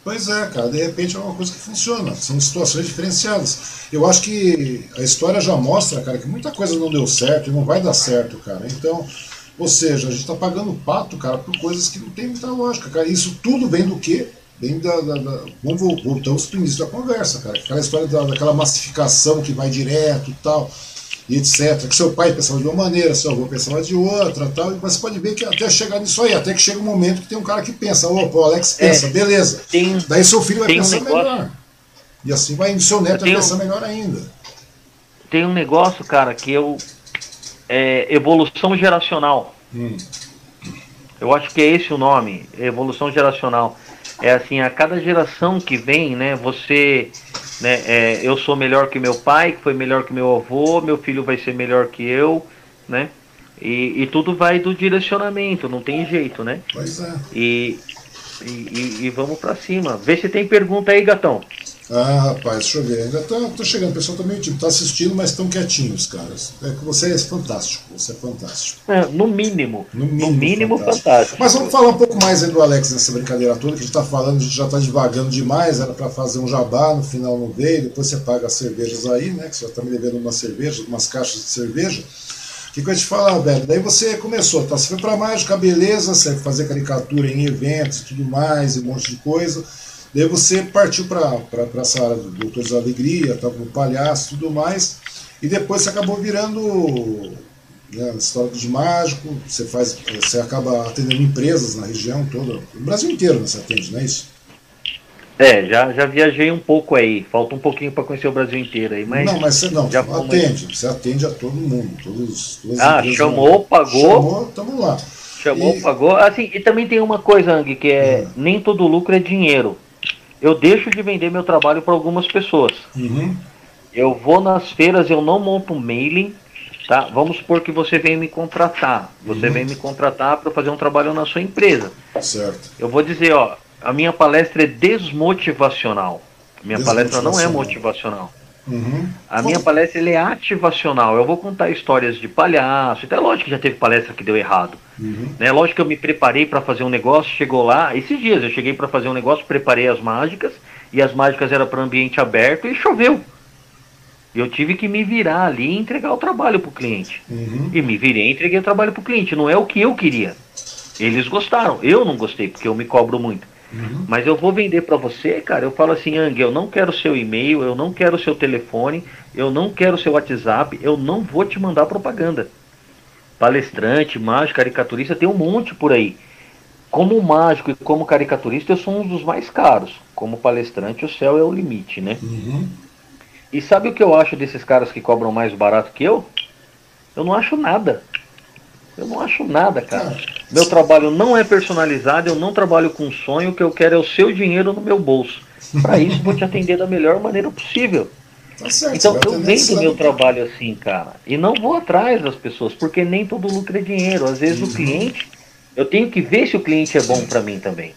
Pois é, cara, de repente é uma coisa que funciona, são situações diferenciadas. Eu acho que a história já mostra, cara, que muita coisa não deu certo e não vai dar certo, cara. Então, Ou seja, a gente está pagando pato, cara, por coisas que não tem muita lógica, cara. Isso tudo vem do quê? Vem da. da, da voltamos para o início da conversa, cara. Aquela história da, daquela massificação que vai direto e tal, e etc. Que seu pai pensava de uma maneira, seu avô pensava de outra tal. Mas você pode ver que até chegar nisso aí, até que chega um momento que tem um cara que pensa, opa, o Alex pensa, é, beleza. Tem, Daí seu filho vai pensar um melhor. E assim vai, seu neto vai pensar um, melhor ainda. Tem um negócio, cara, que eu. É evolução geracional. Hum. Eu acho que é esse o nome, evolução geracional. É assim, a cada geração que vem, né, você, né, é, eu sou melhor que meu pai, que foi melhor que meu avô, meu filho vai ser melhor que eu, né? E, e tudo vai do direcionamento, não tem jeito, né? Pois é. E, e, e vamos para cima. Vê se tem pergunta aí, gatão. Ah, rapaz, deixa eu ver. Ainda tá, tá chegando, o pessoal tá meio tipo, tá assistindo, mas estão quietinhos, caras. É que você é fantástico, você é fantástico. É, no mínimo. No mínimo, no mínimo fantástico. fantástico. Mas vamos falar um pouco mais aí do Alex nessa brincadeira toda, que a gente tá falando, a gente já tá devagando demais, era para fazer um jabá, no final não veio, depois você paga as cervejas aí, né? Que você já tá me devendo uma cerveja, umas caixas de cerveja. O que, que eu ia te falar, velho? Daí você começou, tá? Você foi pra mágica, beleza, você fazer caricatura em eventos e tudo mais, e um monte de coisa. Daí você partiu para essa área do Doutores da Alegria, estava no palhaço e tudo mais, e depois você acabou virando né, história dos mágicos, você faz, você acaba atendendo empresas na região toda, no Brasil inteiro né, você atende, não é isso? É, já, já viajei um pouco aí, falta um pouquinho para conhecer o Brasil inteiro aí, mas. Não, mas você não, já atende, você atende a todo mundo, todos. ah, chamou, pagou. Chamou, tamo lá. Chamou, e... pagou. Assim, e também tem uma coisa, Ang, que é, é nem todo lucro é dinheiro eu deixo de vender meu trabalho para algumas pessoas. Uhum. Eu vou nas feiras, eu não monto mailing, tá? Vamos supor que você vem me contratar. Você uhum. vem me contratar para fazer um trabalho na sua empresa. Certo. Eu vou dizer, ó, a minha palestra é desmotivacional. Minha palestra não é motivacional. Uhum. A minha palestra é ativacional. Eu vou contar histórias de palhaço. Então é lógico que já teve palestra que deu errado. Uhum. Né? Lógico que eu me preparei para fazer um negócio, chegou lá. Esses dias eu cheguei para fazer um negócio, preparei as mágicas. E as mágicas eram para ambiente aberto e choveu. Eu tive que me virar ali e entregar o trabalho para o cliente. Uhum. E me virei e entreguei o trabalho para o cliente. Não é o que eu queria. Eles gostaram. Eu não gostei, porque eu me cobro muito. Uhum. Mas eu vou vender para você, cara. Eu falo assim, Ang, eu não quero seu e-mail, eu não quero seu telefone, eu não quero seu WhatsApp, eu não vou te mandar propaganda. Palestrante, mágico, caricaturista, tem um monte por aí. Como mágico e como caricaturista, eu sou um dos mais caros. Como palestrante, o céu é o limite, né? Uhum. E sabe o que eu acho desses caras que cobram mais barato que eu? Eu não acho nada. Eu não acho nada, cara. Meu trabalho não é personalizado, eu não trabalho com sonho, o que eu quero é o seu dinheiro no meu bolso. Para isso, vou te atender da melhor maneira possível. Tá certo, então, eu vendo meu trabalho assim, cara, e não vou atrás das pessoas, porque nem todo lucro é dinheiro. Às vezes, uhum. o cliente, eu tenho que ver se o cliente é bom para mim também.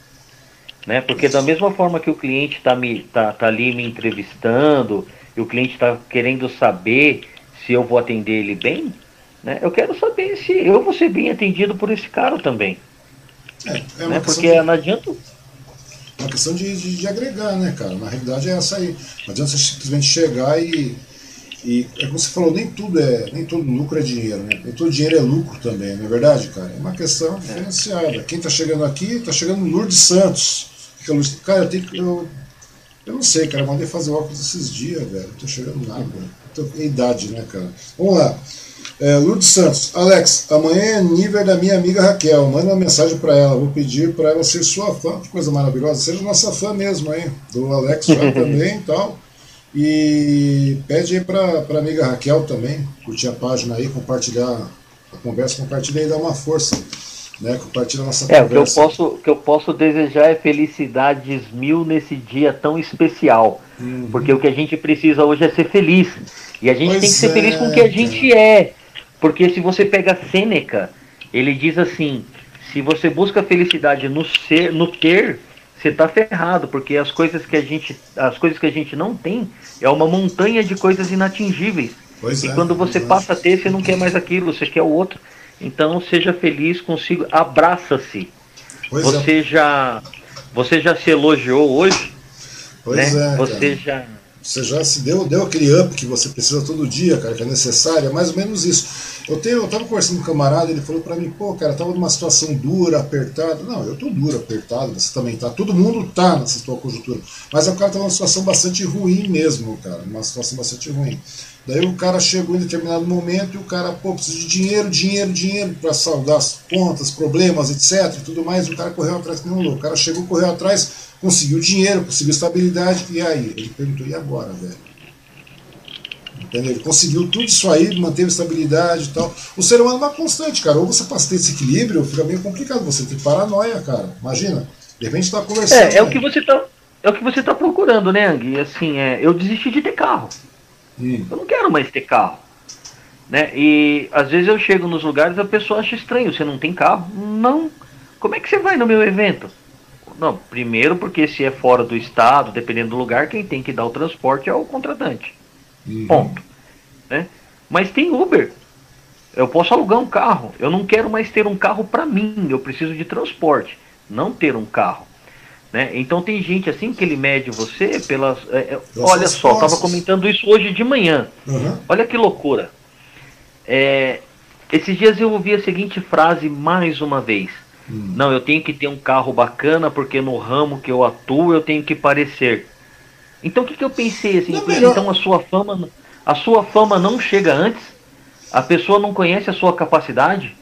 Né? Porque, da mesma forma que o cliente está tá, tá ali me entrevistando, e o cliente está querendo saber se eu vou atender ele bem, né? Eu quero saber se eu vou ser bem atendido por esse cara também. É, é né? Porque de... não adianta. É uma questão de, de, de, agregar, né, cara? Na realidade é essa aí. Não adianta você simplesmente chegar e. E é como você falou, nem tudo é. Nem todo lucro é dinheiro, né? Nem todo dinheiro é lucro também, não é verdade, cara? É uma questão diferenciada. Quem tá chegando aqui, tá chegando no Lourdes Santos. Cara, eu tenho que. Eu, eu não sei, cara, eu mandei fazer óculos esses dias, velho. Não tô chegando nada. Tô, é idade, né, cara? Vamos lá. É, Lourdes Santos, Alex, amanhã é nível da minha amiga Raquel. Manda uma mensagem para ela. Vou pedir para ela ser sua fã. Que coisa maravilhosa. Seja nossa fã mesmo aí. Do Alex também e tal. E pede aí para a amiga Raquel também curtir a página aí, compartilhar a conversa, compartilha aí, dá uma força. Né, compartilha a nossa é, conversa. O que, eu posso, que eu posso desejar é felicidades mil nesse dia tão especial. Uhum. Porque o que a gente precisa hoje é ser feliz. E a gente pois tem que ser é, feliz com o que a gente é. Porque se você pega Sêneca, ele diz assim: se você busca felicidade no ser, no ter, você está ferrado, porque as coisas que a gente, as coisas que a gente não tem é uma montanha de coisas inatingíveis. Pois e é, quando você passa a ter, você não quer mais aquilo, você quer o outro. Então seja feliz consigo, abraça-se. Você é. já você já se elogiou hoje? Pois né? é. Você já Você já se deu, deu aquele up que você precisa todo dia, cara, que é necessário, é mais ou menos isso. Eu tenho, eu tava conversando com um camarada, ele falou para mim, pô, cara, tava numa situação dura, apertada. Não, eu tô duro, apertado, você também tá. Todo mundo tá nessa tua conjuntura. Mas o cara tava numa situação bastante ruim mesmo, cara, uma situação bastante ruim. Daí o cara chegou em determinado momento e o cara, pô, precisa de dinheiro, dinheiro, dinheiro para saldar as contas, problemas, etc. e tudo mais. O cara correu atrás que um louco. O cara chegou, correu atrás, conseguiu dinheiro, conseguiu estabilidade. E aí? Ele perguntou, e agora, velho? Entendeu? Ele conseguiu tudo isso aí, manteve estabilidade e tal. O ser humano é uma constante, cara. Ou você passa a ter esse equilíbrio, fica meio complicado. Você tem paranoia, cara. Imagina. De repente tá conversando. É, é o que você tá. É o que você tá procurando, né, Ang? Assim, é, eu desisti de ter carro. Hum. Eu não quero mais ter carro. Né? E às vezes eu chego nos lugares e a pessoa acha estranho, você não tem carro? Não. Como é que você vai no meu evento? Não, primeiro porque se é fora do estado, dependendo do lugar, quem tem que dar o transporte é o contratante. Uhum. Ponto. Né? Mas tem Uber. Eu posso alugar um carro. Eu não quero mais ter um carro para mim. Eu preciso de transporte, não ter um carro. Né? Então tem gente assim que ele mede você pelas. É, é olha só, estava comentando isso hoje de manhã. Uhum. Olha que loucura. É, esses dias eu ouvi a seguinte frase mais uma vez. Hum. Não, eu tenho que ter um carro bacana porque no ramo que eu atuo eu tenho que parecer. Então o que, que eu pensei assim? Não, então a sua fama, a sua fama não chega antes. A pessoa não conhece a sua capacidade.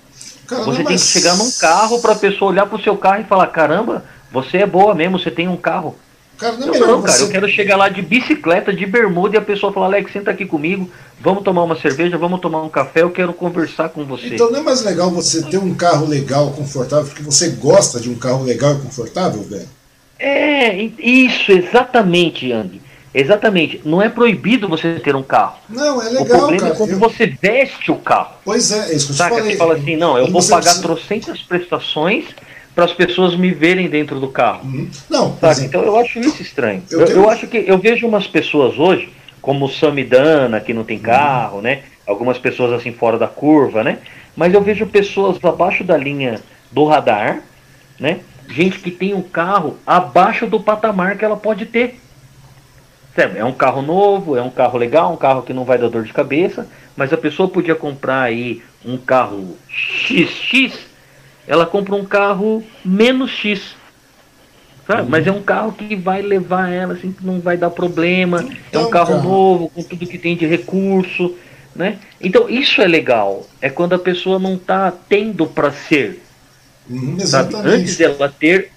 Caramba, você tem que chegar num carro para a pessoa olhar para o seu carro e falar: caramba, você é boa mesmo, você tem um carro. Cara, não, é não, cara, eu quero chegar lá de bicicleta, de bermuda e a pessoa falar, Alex, senta aqui comigo, vamos tomar uma cerveja, vamos tomar um café, eu quero conversar com você. Então não é mais legal você ter um carro legal, confortável, porque você gosta de um carro legal e confortável, velho? É, isso, exatamente, Yang. Exatamente. Não é proibido você ter um carro. Não, é legal. O problema é cara. é quando eu... você veste o carro. Pois é, é isso que eu te falei. Você fala assim, não, eu vou pagar precisa... trocentas prestações para as pessoas me verem dentro do carro. Uhum. Não, sabe? Então eu acho isso estranho. Eu, eu, tenho... eu, acho que eu vejo umas pessoas hoje, como o Samidana, que não tem uhum. carro, uhum. né? Algumas pessoas assim fora da curva, né? Mas eu vejo pessoas abaixo da linha do radar, né? Gente que tem um carro abaixo do patamar que ela pode ter. É um carro novo, é um carro legal, um carro que não vai dar dor de cabeça, mas a pessoa podia comprar aí um carro XX ela compra um carro menos X. Uhum. Mas é um carro que vai levar ela, assim, que não vai dar problema. Então, é um carro, carro novo, com tudo que tem de recurso. Né? Então isso é legal. É quando a pessoa não está tendo para ser. Uhum, sabe? Antes dela ter.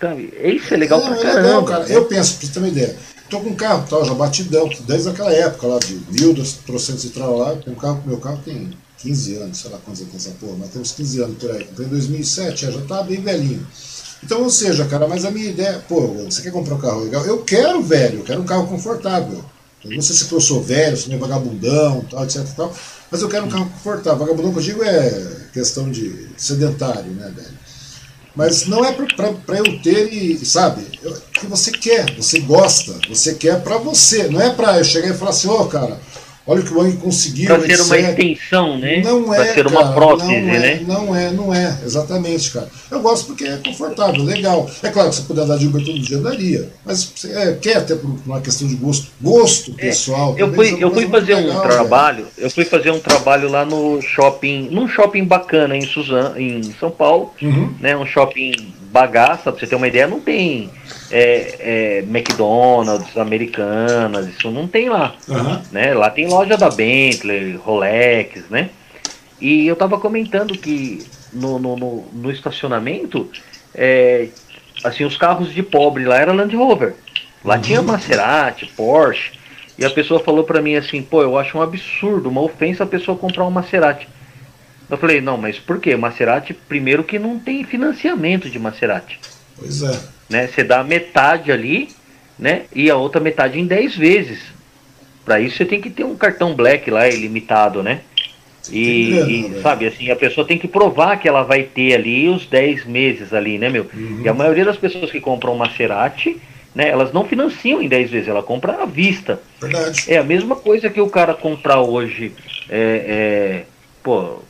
Sabe? Isso é legal é, pra é caramba. Legal, cara. Eu penso, pra você ter uma ideia. Tô com um carro, tal, já batidão, desde aquela época lá de 1.200 e tal lá. Tem um carro, meu carro tem 15 anos, sei lá quantos anos tem essa porra, mas tem uns 15 anos por aí. Então em 2007 já tá bem velhinho. Então, ou seja, cara, mas a minha ideia, pô, você quer comprar um carro legal? Eu quero, velho, eu quero um carro confortável. Eu não sei se eu sou velho, se eu sou vagabundão, tal, etc tal, mas eu quero um carro confortável. Vagabundão que eu digo é questão de sedentário, né, velho? Mas não é para eu ter e, sabe, o que você quer, você gosta, você quer para você. Não é para eu chegar e falar assim, ó, oh, cara, Olha o que o Wang conseguiu. Para ser uma extensão, né? Não é. Para ser uma prótese, não é, né? Não é, não é, exatamente, cara. Eu gosto porque é confortável, legal. É claro que você puder dar de Uber todo dia, daria. Mas é, quer até por uma questão de gosto. Gosto é, pessoal. É, eu fui, eu fui fazer legal, um trabalho, velho. eu fui fazer um trabalho lá no shopping, num shopping bacana em Suzano, em São Paulo, uhum. né? Um shopping bagaça, pra você ter uma ideia, não tem é, é, McDonald's, Americanas, isso não tem lá. Uhum. Né? Lá tem loja da Bentley, Rolex, né? E eu tava comentando que no, no, no, no estacionamento, é, assim, os carros de pobre lá era Land Rover. Lá uhum. tinha Maserati, Porsche. E a pessoa falou para mim assim, pô, eu acho um absurdo, uma ofensa a pessoa comprar um Maserati. Eu falei, não, mas por quê? Maserati, primeiro que não tem financiamento de Maserati. Pois é. Né? Você dá metade ali, né? E a outra metade em 10 vezes. Para isso você tem que ter um cartão black lá ilimitado, né? E, e né, sabe, assim, a pessoa tem que provar que ela vai ter ali os 10 meses ali, né, meu? Uhum. E a maioria das pessoas que compram Maserati, né, elas não financiam em 10 vezes, ela compra à vista. Verdade. É a mesma coisa que o cara comprar hoje, é, é, pô,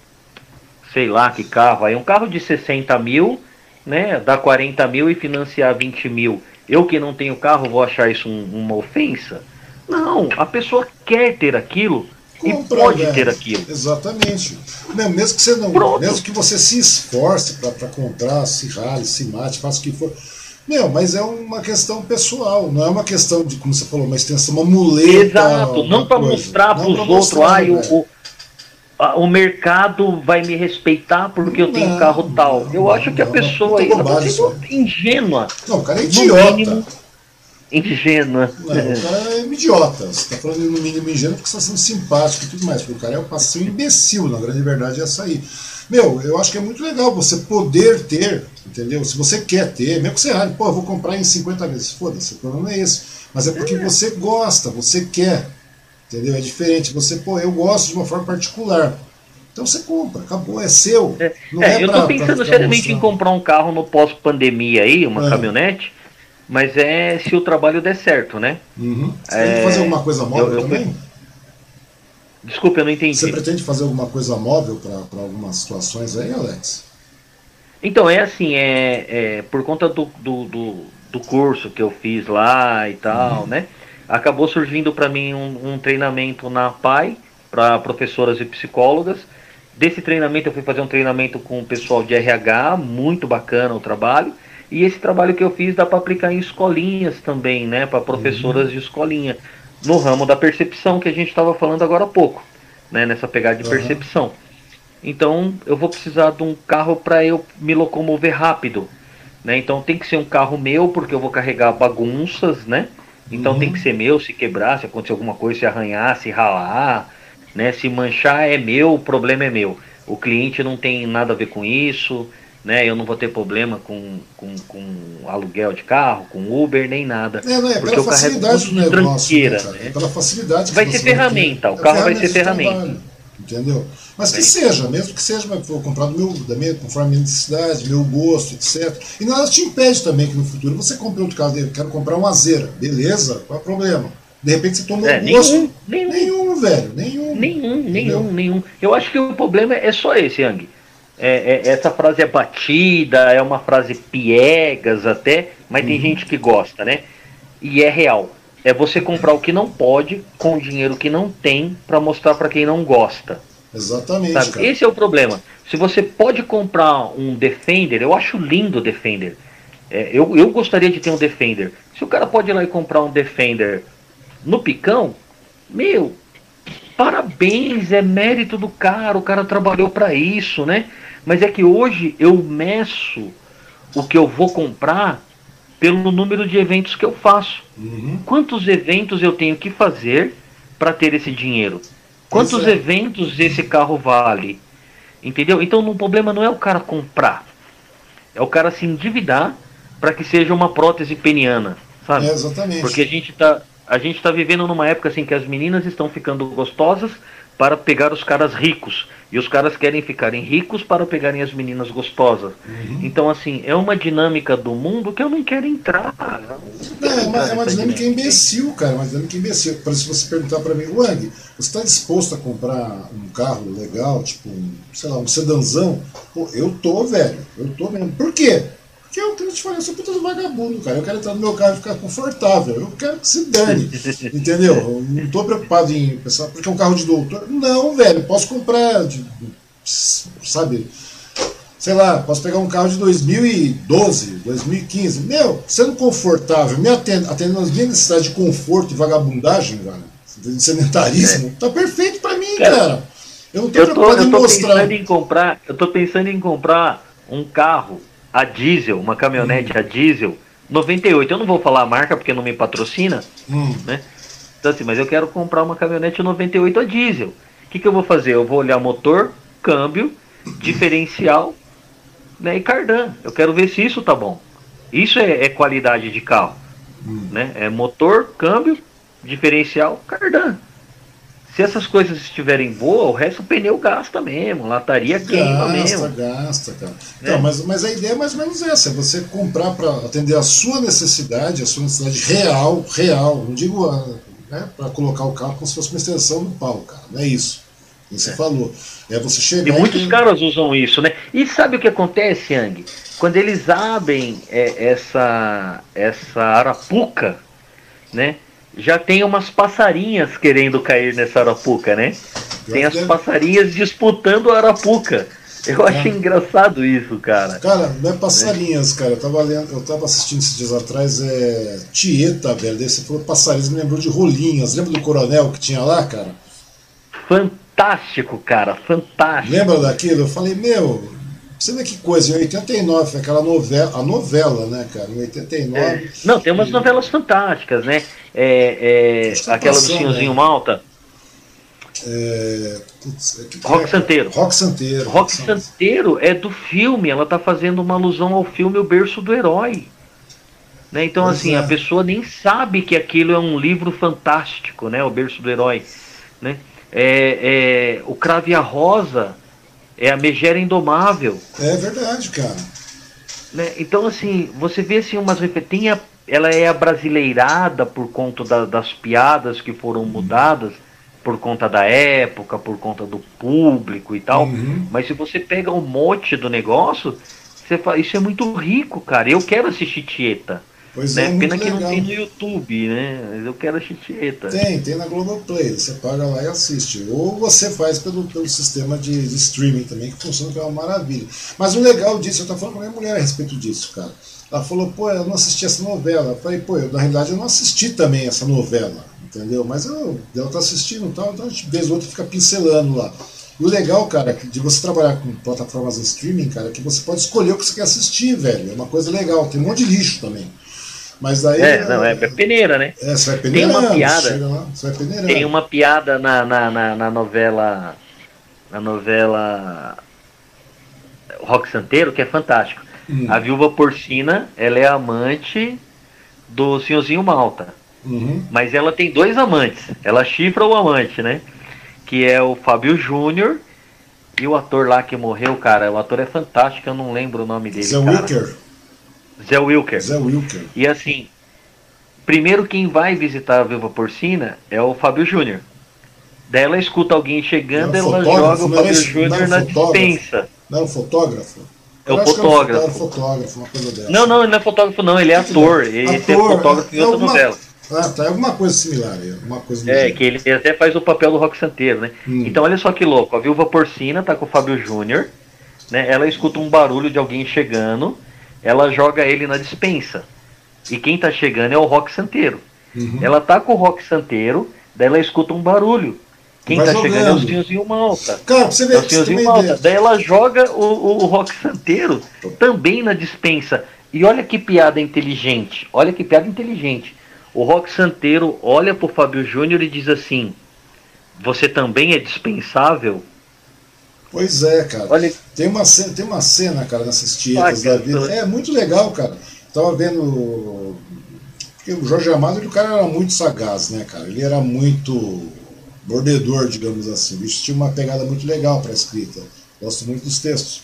sei lá que carro, aí um carro de 60 mil, né, dá 40 mil e financiar 20 mil. Eu que não tenho carro vou achar isso um, uma ofensa? Não, a pessoa quer ter aquilo Compra, e pode velho. ter aquilo. Exatamente. Mesmo que você não, Pronto. mesmo que você se esforce para comprar, se rale, se mate, faça o que for. Meu, mas é uma questão pessoal, não é uma questão de, como você falou, uma extensão, uma muleta. Exato, não para mostrar para os outros, ai, o, o, mercado vai me respeitar porque eu tenho carro tal. Eu não, acho que a pessoa aí sendo ingênua. Não, o cara é idiota. Mínimo, ingênua. Não, o cara é idiota. Você está falando no mínimo ingênuo porque você está sendo simpático e tudo mais. Porque o cara é um um imbecil, na grande verdade é essa aí. Meu, eu acho que é muito legal você poder ter, entendeu? Se você quer ter, mesmo que você rale, pô, eu vou comprar em 50 vezes. Foda-se, o problema é esse. Mas é porque é. você gosta, você quer. Entendeu? É diferente. Você, pô, eu gosto de uma forma particular. Então você compra, acabou, é seu. É, é, é eu estou pensando seriamente em comprar um carro no pós-pandemia aí, uma é. caminhonete, mas é se o trabalho der certo, né? Uhum. Você é, pretende fazer alguma coisa móvel eu, eu, também? Desculpa, eu não entendi. Você pretende fazer alguma coisa móvel para algumas situações aí, Alex? Então, é assim, é, é por conta do, do, do, do, curso que eu fiz lá e tal, uhum. né? Acabou surgindo para mim um, um, treinamento na PAI para professoras e psicólogas. Desse treinamento eu fui fazer um treinamento com o pessoal de RH, muito bacana o trabalho. E esse trabalho que eu fiz dá para aplicar em escolinhas também, né, para professoras uhum. de escolinha, no ramo da percepção que a gente estava falando agora há pouco, né, nessa pegada de uhum. percepção. Então eu vou precisar de um carro para eu me locomover rápido, né? Então tem que ser um carro meu porque eu vou carregar bagunças, né? Então uhum. tem que ser meu, se quebrar, se acontecer alguma coisa, se arranhar, se ralar, né? Se manchar é meu, o problema é meu. O cliente não tem nada a ver com isso, né? Eu não vou ter problema com, com, com aluguel de carro, com Uber, nem nada. É, não, é porque eu carrego tudo de tranqueira. Né, é pela facilidade vai ser ferramenta, o carro vai ser ferramenta. Entendeu? Mas que seja, mesmo que seja, mas vou comprar do meu, da minha, conforme a minha necessidade, meu gosto, etc. E nada te impede também que no futuro você compre outro carro dele, quero comprar uma Azeira, beleza, qual é o problema? De repente você toma é, um gosto. Nenhum, nenhum, velho, nenhum. Nenhum, nenhum, nenhum. Eu acho que o problema é só esse, Yang. É, é, essa frase é batida, é uma frase piegas até, mas uhum. tem gente que gosta, né? E é real. É você comprar o que não pode com o dinheiro que não tem para mostrar para quem não gosta. Exatamente. Esse é o problema. Se você pode comprar um Defender, eu acho lindo o Defender. É, eu, eu gostaria de ter um Defender. Se o cara pode ir lá e comprar um Defender no picão, meu, parabéns, é mérito do cara, o cara trabalhou para isso, né? Mas é que hoje eu meço o que eu vou comprar pelo número de eventos que eu faço. Uhum. Quantos eventos eu tenho que fazer para ter esse dinheiro? Quantos é. eventos esse carro vale? Entendeu? Então o problema não é o cara comprar, é o cara se endividar para que seja uma prótese peniana, sabe? É exatamente. Porque a gente está a gente está vivendo numa época assim que as meninas estão ficando gostosas para pegar os caras ricos. E os caras querem ficarem ricos para pegarem as meninas gostosas. Uhum. Então, assim, é uma dinâmica do mundo que eu não quero entrar. Não, é uma, é uma dinâmica imbecil, cara. Uma dinâmica imbecil. Por se você perguntar para mim, Wang, você está disposto a comprar um carro legal, tipo, um, sei lá, um sedanzão? Pô, eu tô, velho. Eu tô mesmo. Por quê? Que é o que eu te falei, eu sou puta de vagabundo, cara. Eu quero entrar no meu carro e ficar confortável. Eu quero que se dane. entendeu? Eu não tô preocupado em pensar, porque é um carro de doutor. Não, velho, posso comprar, de, sabe? Sei lá, posso pegar um carro de 2012, 2015. Meu, sendo confortável, me atendendo, atendendo as minhas necessidades de conforto e vagabundagem, velho, de sedentarismo, é. tá perfeito pra mim, cara. cara. Eu não tô eu preocupado tô, em mostrar. Pensando em comprar, eu tô pensando em comprar um carro a diesel, uma caminhonete hum. a diesel, 98. Eu não vou falar a marca porque não me patrocina, hum. né? Então assim, mas eu quero comprar uma caminhonete 98 a diesel. O que, que eu vou fazer? Eu vou olhar motor, câmbio, diferencial né, e cardan. Eu quero ver se isso tá bom. Isso é, é qualidade de carro. Hum. Né? É motor, câmbio, diferencial, cardan. Se essas coisas estiverem boas, o resto o pneu gasta mesmo, lataria gasta, queima mesmo. Gasta, gasta, cara. Então, é. mas, mas a ideia é mais ou menos essa, é você comprar para atender a sua necessidade, a sua necessidade real, real, não digo né, para colocar o carro como se fosse uma extensão do pau, cara, não é isso. Você é. falou. É você chegar e muitos e... caras usam isso, né? E sabe o que acontece, Yang? Quando eles abrem é, essa, essa arapuca, né? Já tem umas passarinhas querendo cair nessa arapuca, né? Tem as passarinhas disputando a arapuca. Eu é. achei engraçado isso, cara. Cara, não é passarinhas, cara. Eu tava, lendo, eu tava assistindo esses dias atrás, é. Tieta, velho. Daí você falou passarinhas, me lembrou de rolinhas. Lembra do coronel que tinha lá, cara? Fantástico, cara, fantástico. Lembra daquilo? Eu falei, meu, você vê que coisa, em 89, aquela novela, a novela, né, cara? Em 89. É. Não, tem umas e... novelas fantásticas, né? É, é, aquela passando, do Senhorzinho né? Malta. É, putz, é Rock é? Santeiro. Rock Santeiro. Rock Santeiro é do filme, ela tá fazendo uma alusão ao filme O Berço do Herói. Né? Então, pois assim, é. a pessoa nem sabe que aquilo é um livro fantástico, né? O Berço do Herói. Né? É, é, o Crave a Rosa é a Megera Indomável. É verdade, cara. Né? Então, assim, você vê assim umas tem ela é abrasileirada por conta da, das piadas que foram mudadas por conta da época, por conta do público e tal. Uhum. Mas se você pega o mote do negócio, você fala, isso é muito rico, cara. Eu quero assistir Tieta. Pois né? é, Pena que legal. não tem no YouTube, né? Mas eu quero assistir Tieta. Tem, tem na Globoplay. Você paga lá e assiste. Ou você faz pelo, pelo sistema de, de streaming também, que funciona, que é uma maravilha. Mas o legal disso, eu tava falando com a minha mulher a respeito disso, cara. Ela falou, pô, eu não assisti essa novela. Eu falei, pô, eu, na realidade eu não assisti também essa novela entendeu? Mas eu, ela tá assistindo e tal, então a gente, vez ou outra, fica pincelando lá. E o legal, cara, de você trabalhar com plataformas de streaming, cara, é que você pode escolher o que você quer assistir, velho. É uma coisa legal. Tem um monte de lixo também. Mas daí. É, não, é, é peneira, né? É, você vai peneirando. Tem uma piada. Lá, você vai Tem uma piada na, na, na, na novela. Na novela. Rock Santeiro, que é fantástico. Hum. A viúva porcina, ela é amante do senhorzinho Malta. Uhum. Mas ela tem dois amantes. Ela chifra o amante, né? Que é o Fábio Júnior e o ator lá que morreu, cara. O ator é fantástico, eu não lembro o nome dele. Zé cara. Zé Wilker. Zé Wilker. E assim, primeiro quem vai visitar a Viva Porcina é o Fábio Júnior. Daí ela escuta alguém chegando, é ela joga o Fábio Júnior na dispensa. Não é um fotógrafo? É o fotógrafo. É fotógrafo, uma coisa dessa. Não, não, ele não é fotógrafo, não, ele é ator. Ele é fotógrafo em outra novela. Ah, tá. É alguma coisa similar. Alguma coisa é, que ele até faz o papel do Rock Santeiro, né? Hum. Então olha só que louco. A viúva porcina tá com o Fábio Júnior, né? Ela escuta um barulho de alguém chegando, ela joga ele na dispensa. E quem tá chegando é o Rock Santeiro. Uhum. Ela tá com o Rock Santeiro, daí ela escuta um barulho. Quem Vai tá jogando. chegando é o senhorzinho Malta. Cara, você vê, é o senhorzinho Malta. Daí ela joga o, o, Rock Santeiro também na dispensa. E olha que piada inteligente. Olha que piada inteligente. O Rock Santeiro olha para o Fábio Júnior e diz assim: Você também é dispensável? Pois é, cara. Olha... Tem, uma cena, tem uma cena, cara, nessas tietas da vida. Tô... É muito legal, cara. Tava vendo. Porque o Jorge Amado, o cara era muito sagaz, né, cara? Ele era muito mordedor, digamos assim. O bicho tinha uma pegada muito legal para escrita. Gosto muito dos textos.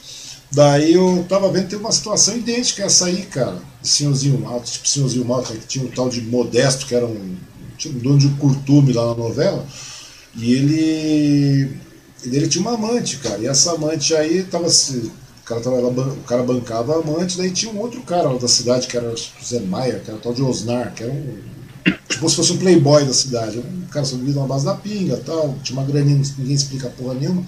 Daí eu tava vendo, tem uma situação idêntica a essa aí, cara. De senhorzinho malta, tipo senhorzinho malta, que tinha um tal de Modesto, que era um, tipo, um dono de um curtume lá na novela. E ele. Ele tinha uma amante, cara. E essa amante aí tava. O cara, tava, o cara bancava a amante, daí tinha um outro cara lá da cidade, que era Zé Maia, que era o tal de Osnar, que era um. Tipo se fosse um playboy da cidade. Um cara sobrevivido na base da pinga tal. Tinha uma graninha, ninguém explica porra nenhuma.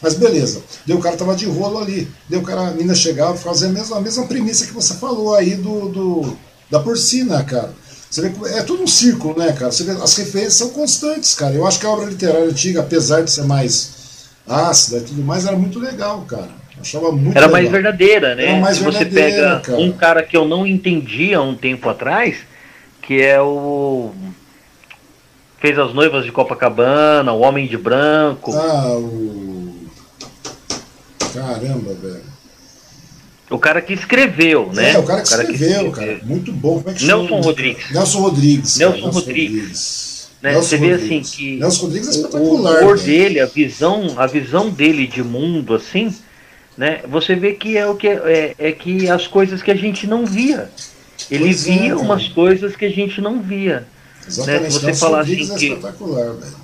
Mas beleza. Deu o cara tava de rolo ali. Deu o cara, a mina chegava, fazia a mesma, a mesma premissa que você falou aí do, do da porcina, cara. Você vê, é tudo um círculo, né, cara? Você vê, as referências são constantes, cara. Eu acho que a obra literária antiga, apesar de ser mais ácida e tudo mais, era muito legal, cara. Achava muito Era legal. mais verdadeira, né? Mais Se você pega cara. um cara que eu não entendia um tempo atrás, que é o fez as noivas de Copacabana, o Homem de Branco. Ah, o Caramba, velho. O cara que escreveu, né? É, o cara que, o cara escreveu, que escreveu, cara. Muito bom. Como é que Nelson chama? Rodrigues. Nelson Rodrigues. Nelson, Nelson Rodrigues. Rodrigues. Né? Você vê assim que Nelson Rodrigues é espetacular, o humor né? dele, a visão, a visão dele de mundo, assim, né? Você vê que é o que é, é que as coisas que a gente não via. Ele pois é, via é, umas coisas que a gente não via. Exatamente. Né? Se você Nelson falar Rodrigues assim é que... espetacular, velho.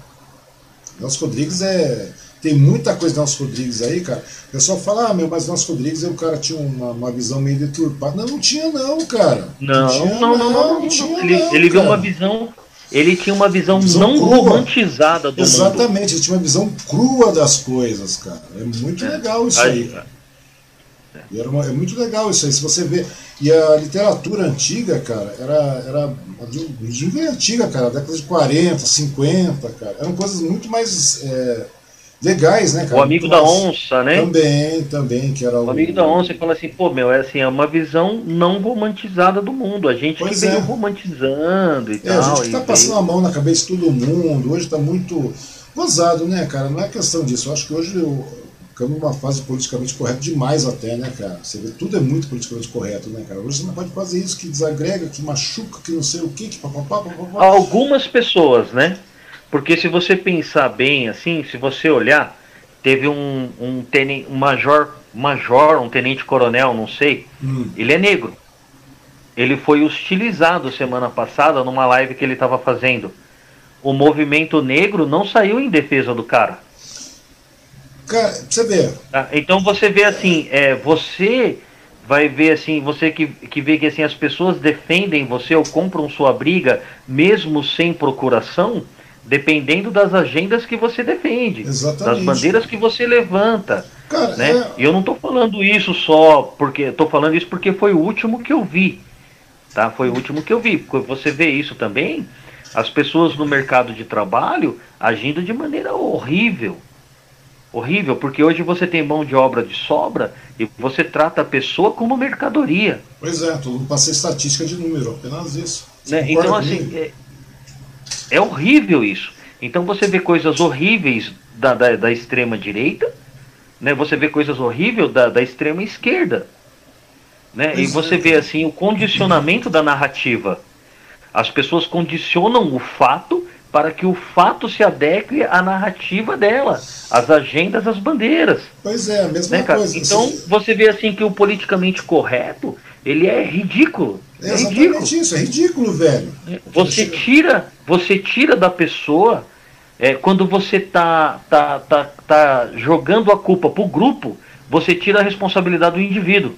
Nelson Rodrigues é tem muita coisa do Nelson Rodrigues aí, cara. O pessoal fala, ah, meu, mas Nelson Rodrigues o cara tinha uma, uma visão meio deturpada. Não, não tinha, não, cara. Não, não, tinha, não, não, não, não, não, tinha, ele, não, ele viu uma visão. Ele tinha uma visão, visão não crua. romantizada do Exatamente, mundo. Exatamente, ele tinha uma visão crua das coisas, cara. É muito é. legal isso aí. aí. Era uma, é muito legal isso aí. Se você vê. E a literatura antiga, cara, era, era antiga, cara, década de 40, 50, cara. Eram coisas muito mais é, legais, né, cara? O amigo da onça, né? Também, também, que era o. O amigo da onça fala assim, pô, meu, é assim, é uma visão não romantizada do mundo. A gente pois que veio é. romantizando e é, tal. A gente que tá passando veio... a mão na cabeça de todo mundo. Hoje tá muito gozado, né, cara? Não é questão disso. Eu acho que hoje eu, ficamos numa fase politicamente correta demais até, né, cara? Você vê, tudo é muito politicamente correto, né, cara? Hoje você não pode fazer isso que desagrega, que machuca, que não sei o que, que papapá, papapá. Algumas pessoas, né? Porque se você pensar bem, assim, se você olhar, teve um, um, tenente, um major, major, um tenente-coronel, não sei, hum. ele é negro. Ele foi hostilizado semana passada numa live que ele estava fazendo. O movimento negro não saiu em defesa do cara. Cara, você vê. Ah, então você vê assim, é, você vai ver assim, você que, que vê que assim as pessoas defendem você ou compram sua briga mesmo sem procuração, dependendo das agendas que você defende, Exatamente. das bandeiras que você levanta. Cara, né? É... E eu não estou falando isso só porque estou falando isso porque foi o último que eu vi, tá? Foi o último que eu vi. Porque você vê isso também, as pessoas no mercado de trabalho agindo de maneira horrível, horrível, porque hoje você tem mão de obra de sobra e você trata a pessoa como mercadoria. Pois é, todo mundo passa estatística de número, apenas isso. Né? Então, assim, é, é, horrível isso. Então você vê coisas horríveis da, da, da extrema direita, né? você vê coisas horríveis da, da extrema esquerda. Né? E você é. vê assim o condicionamento da narrativa. As pessoas condicionam o fato para que o fato se adeque à narrativa dela, às agendas, às bandeiras. Pois é, a mesma né, coisa. Então você vê assim que o politicamente correto ele é ridículo. É, é exatamente ridículo. isso, é ridículo, velho. Você tira, você tira da pessoa é, quando você tá, tá, tá, tá jogando a culpa pro grupo, você tira a responsabilidade do indivíduo.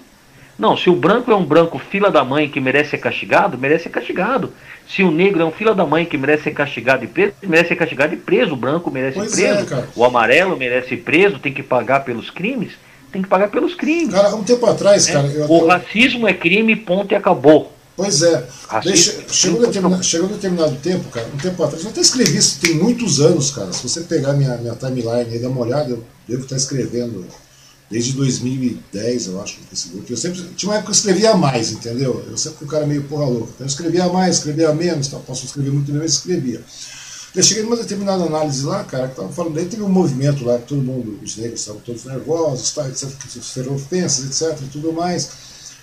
Não, se o branco é um branco fila da mãe que merece ser castigado, merece ser castigado. Se o negro é um fila da mãe que merece ser castigado e preso, merece ser castigado e preso. O branco merece pois ser preso. É, o amarelo merece ser preso, tem que pagar pelos crimes. Tem que pagar pelos crimes. Cara, um tempo atrás, é. cara. Eu... O racismo é crime, ponto e acabou. Pois é. Deixa, chegou, determinado, chegou um determinado tempo, cara, um tempo atrás, eu até escrevi isso tem muitos anos, cara. Se você pegar minha, minha timeline e dar uma olhada, eu devo estar escrevendo desde 2010, eu acho, no Facebook. Eu sempre tinha uma época que eu escrevia mais, entendeu? Eu sempre fui um cara meio porra louca. Então eu escrevia mais, escrevia menos, tal. posso escrever muito mas escrevia. Eu cheguei numa determinada análise lá, cara, que tava falando, daí teve um movimento lá, que todo mundo, os negros estavam todos nervosos, tá, etc, que sofreram ofensas, etc, e tudo mais.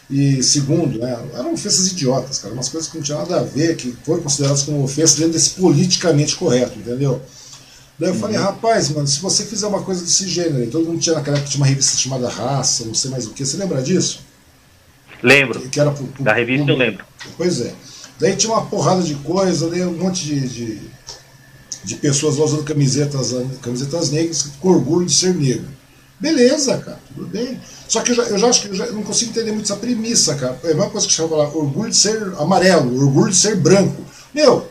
E segundo, né, eram ofensas idiotas, cara, umas coisas que não tinham nada a ver, que foram consideradas como ofensas dentro desse politicamente correto, entendeu? Daí eu falei, uhum. rapaz, mano, se você fizer uma coisa desse gênero, e todo mundo tinha naquela época tinha uma revista chamada Raça, não sei mais o que, você lembra disso? Lembro. Que, que era pro, pro, da revista pro, eu lembro. Pois é. Daí tinha uma porrada de coisa, daí um monte de, de, de pessoas usando camisetas, camisetas negras com orgulho de ser negro. Beleza, cara, tudo bem. Só que eu já, eu já acho que eu já não consigo entender muito essa premissa, cara. É uma coisa que chama lá, orgulho de ser amarelo, orgulho de ser branco. Meu,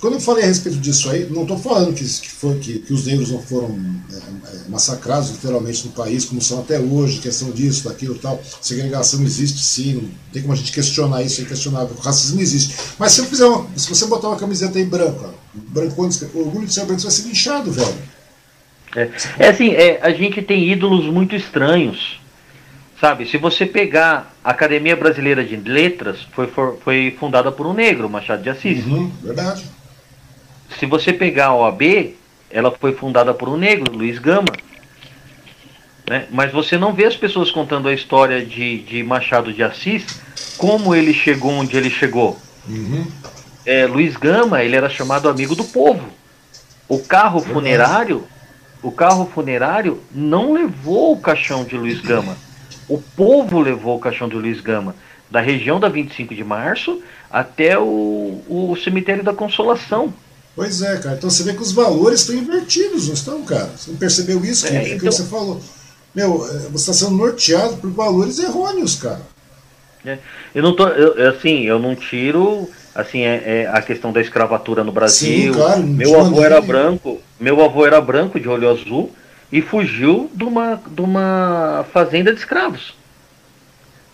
quando eu falei a respeito disso aí, não estou falando que, que, foi, que, que, os negros não foram é, é, massacrados literalmente no país, como são até hoje, questão disso, daquilo tal. Segregação existe sim, não tem como a gente questionar isso, é questionável. O racismo existe. Mas se eu fizer uma, se você botar uma camiseta aí branco, orgulho de ser branco, vai ser linchado, velho. É, é assim, é, a gente tem ídolos muito estranhos. Sabe, se você pegar a Academia Brasileira de Letras, foi, foi fundada por um negro, Machado de Assis. Uhum, verdade. Se você pegar a OAB, ela foi fundada por um negro, Luiz Gama. Né? Mas você não vê as pessoas contando a história de, de Machado de Assis, como ele chegou onde ele chegou. Uhum. É, Luiz Gama, ele era chamado amigo do povo. O carro funerário, o carro funerário não levou o caixão de Luiz Gama. O povo levou o caixão de Luiz Gama da região da 25 de março até o, o cemitério da Consolação. Pois é, cara. Então você vê que os valores estão invertidos, não estão, cara? Você não percebeu isso? É, que, então... que você falou. Meu, é, você está sendo norteado por valores errôneos, cara. É, eu não tô. Eu, assim, eu não tiro assim, é, é, a questão da escravatura no Brasil. Sim, claro, meu avô era branco, meu avô era branco de olho azul e fugiu de uma, de uma fazenda de escravos.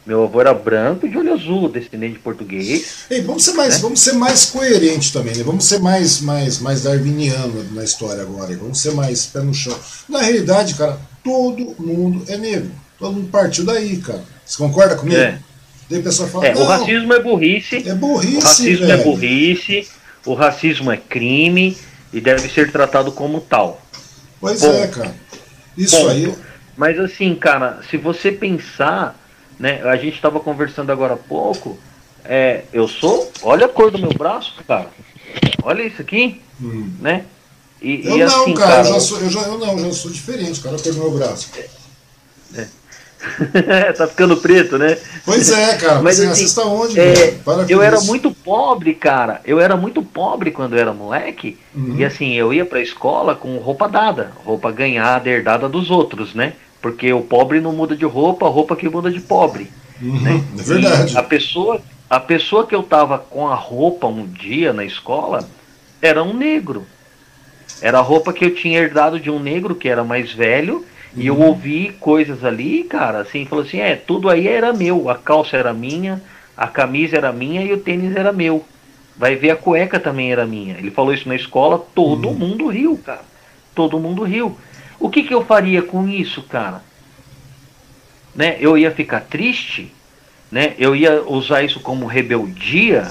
Meu avô era branco de olho azul, descendente de português. Ei, vamos ser mais, né? vamos ser mais coerente também, né? Vamos ser mais, mais, mais darwiniano na história agora. Vamos ser mais pé no chão. Na realidade, cara, todo mundo é negro. Todo mundo partiu daí, cara. Você concorda comigo? É. Daí fala, é, o racismo é burrice. É burrice. O racismo é velho. é burrice. O racismo é crime e deve ser tratado como tal. Pois é, Ponto. é, cara. Isso Ponto. aí. Mas assim, cara, se você pensar né? A gente estava conversando agora há pouco. É, eu sou. Olha a cor do meu braço, cara. Olha isso aqui, hum. né? E, eu e não, assim, cara, cara, eu, já sou, eu, já, eu não, já sou diferente, cara, do meu braço. É. tá ficando preto, né? Pois é, cara. Mas você assim, assista onde? É, eu era muito pobre, cara. Eu era muito pobre quando eu era moleque. Uhum. E assim, eu ia pra escola com roupa dada, roupa ganhada, herdada dos outros, né? Porque o pobre não muda de roupa, a roupa que muda de pobre. Uhum, né? É verdade. E a pessoa, a pessoa que eu tava com a roupa um dia na escola era um negro. Era a roupa que eu tinha herdado de um negro que era mais velho. E eu ouvi coisas ali, cara, assim, falou assim, é, tudo aí era meu. A calça era minha, a camisa era minha e o tênis era meu. Vai ver a cueca também era minha. Ele falou isso na escola, todo uhum. mundo riu, cara. Todo mundo riu. O que, que eu faria com isso, cara? Né? Eu ia ficar triste, né? Eu ia usar isso como rebeldia,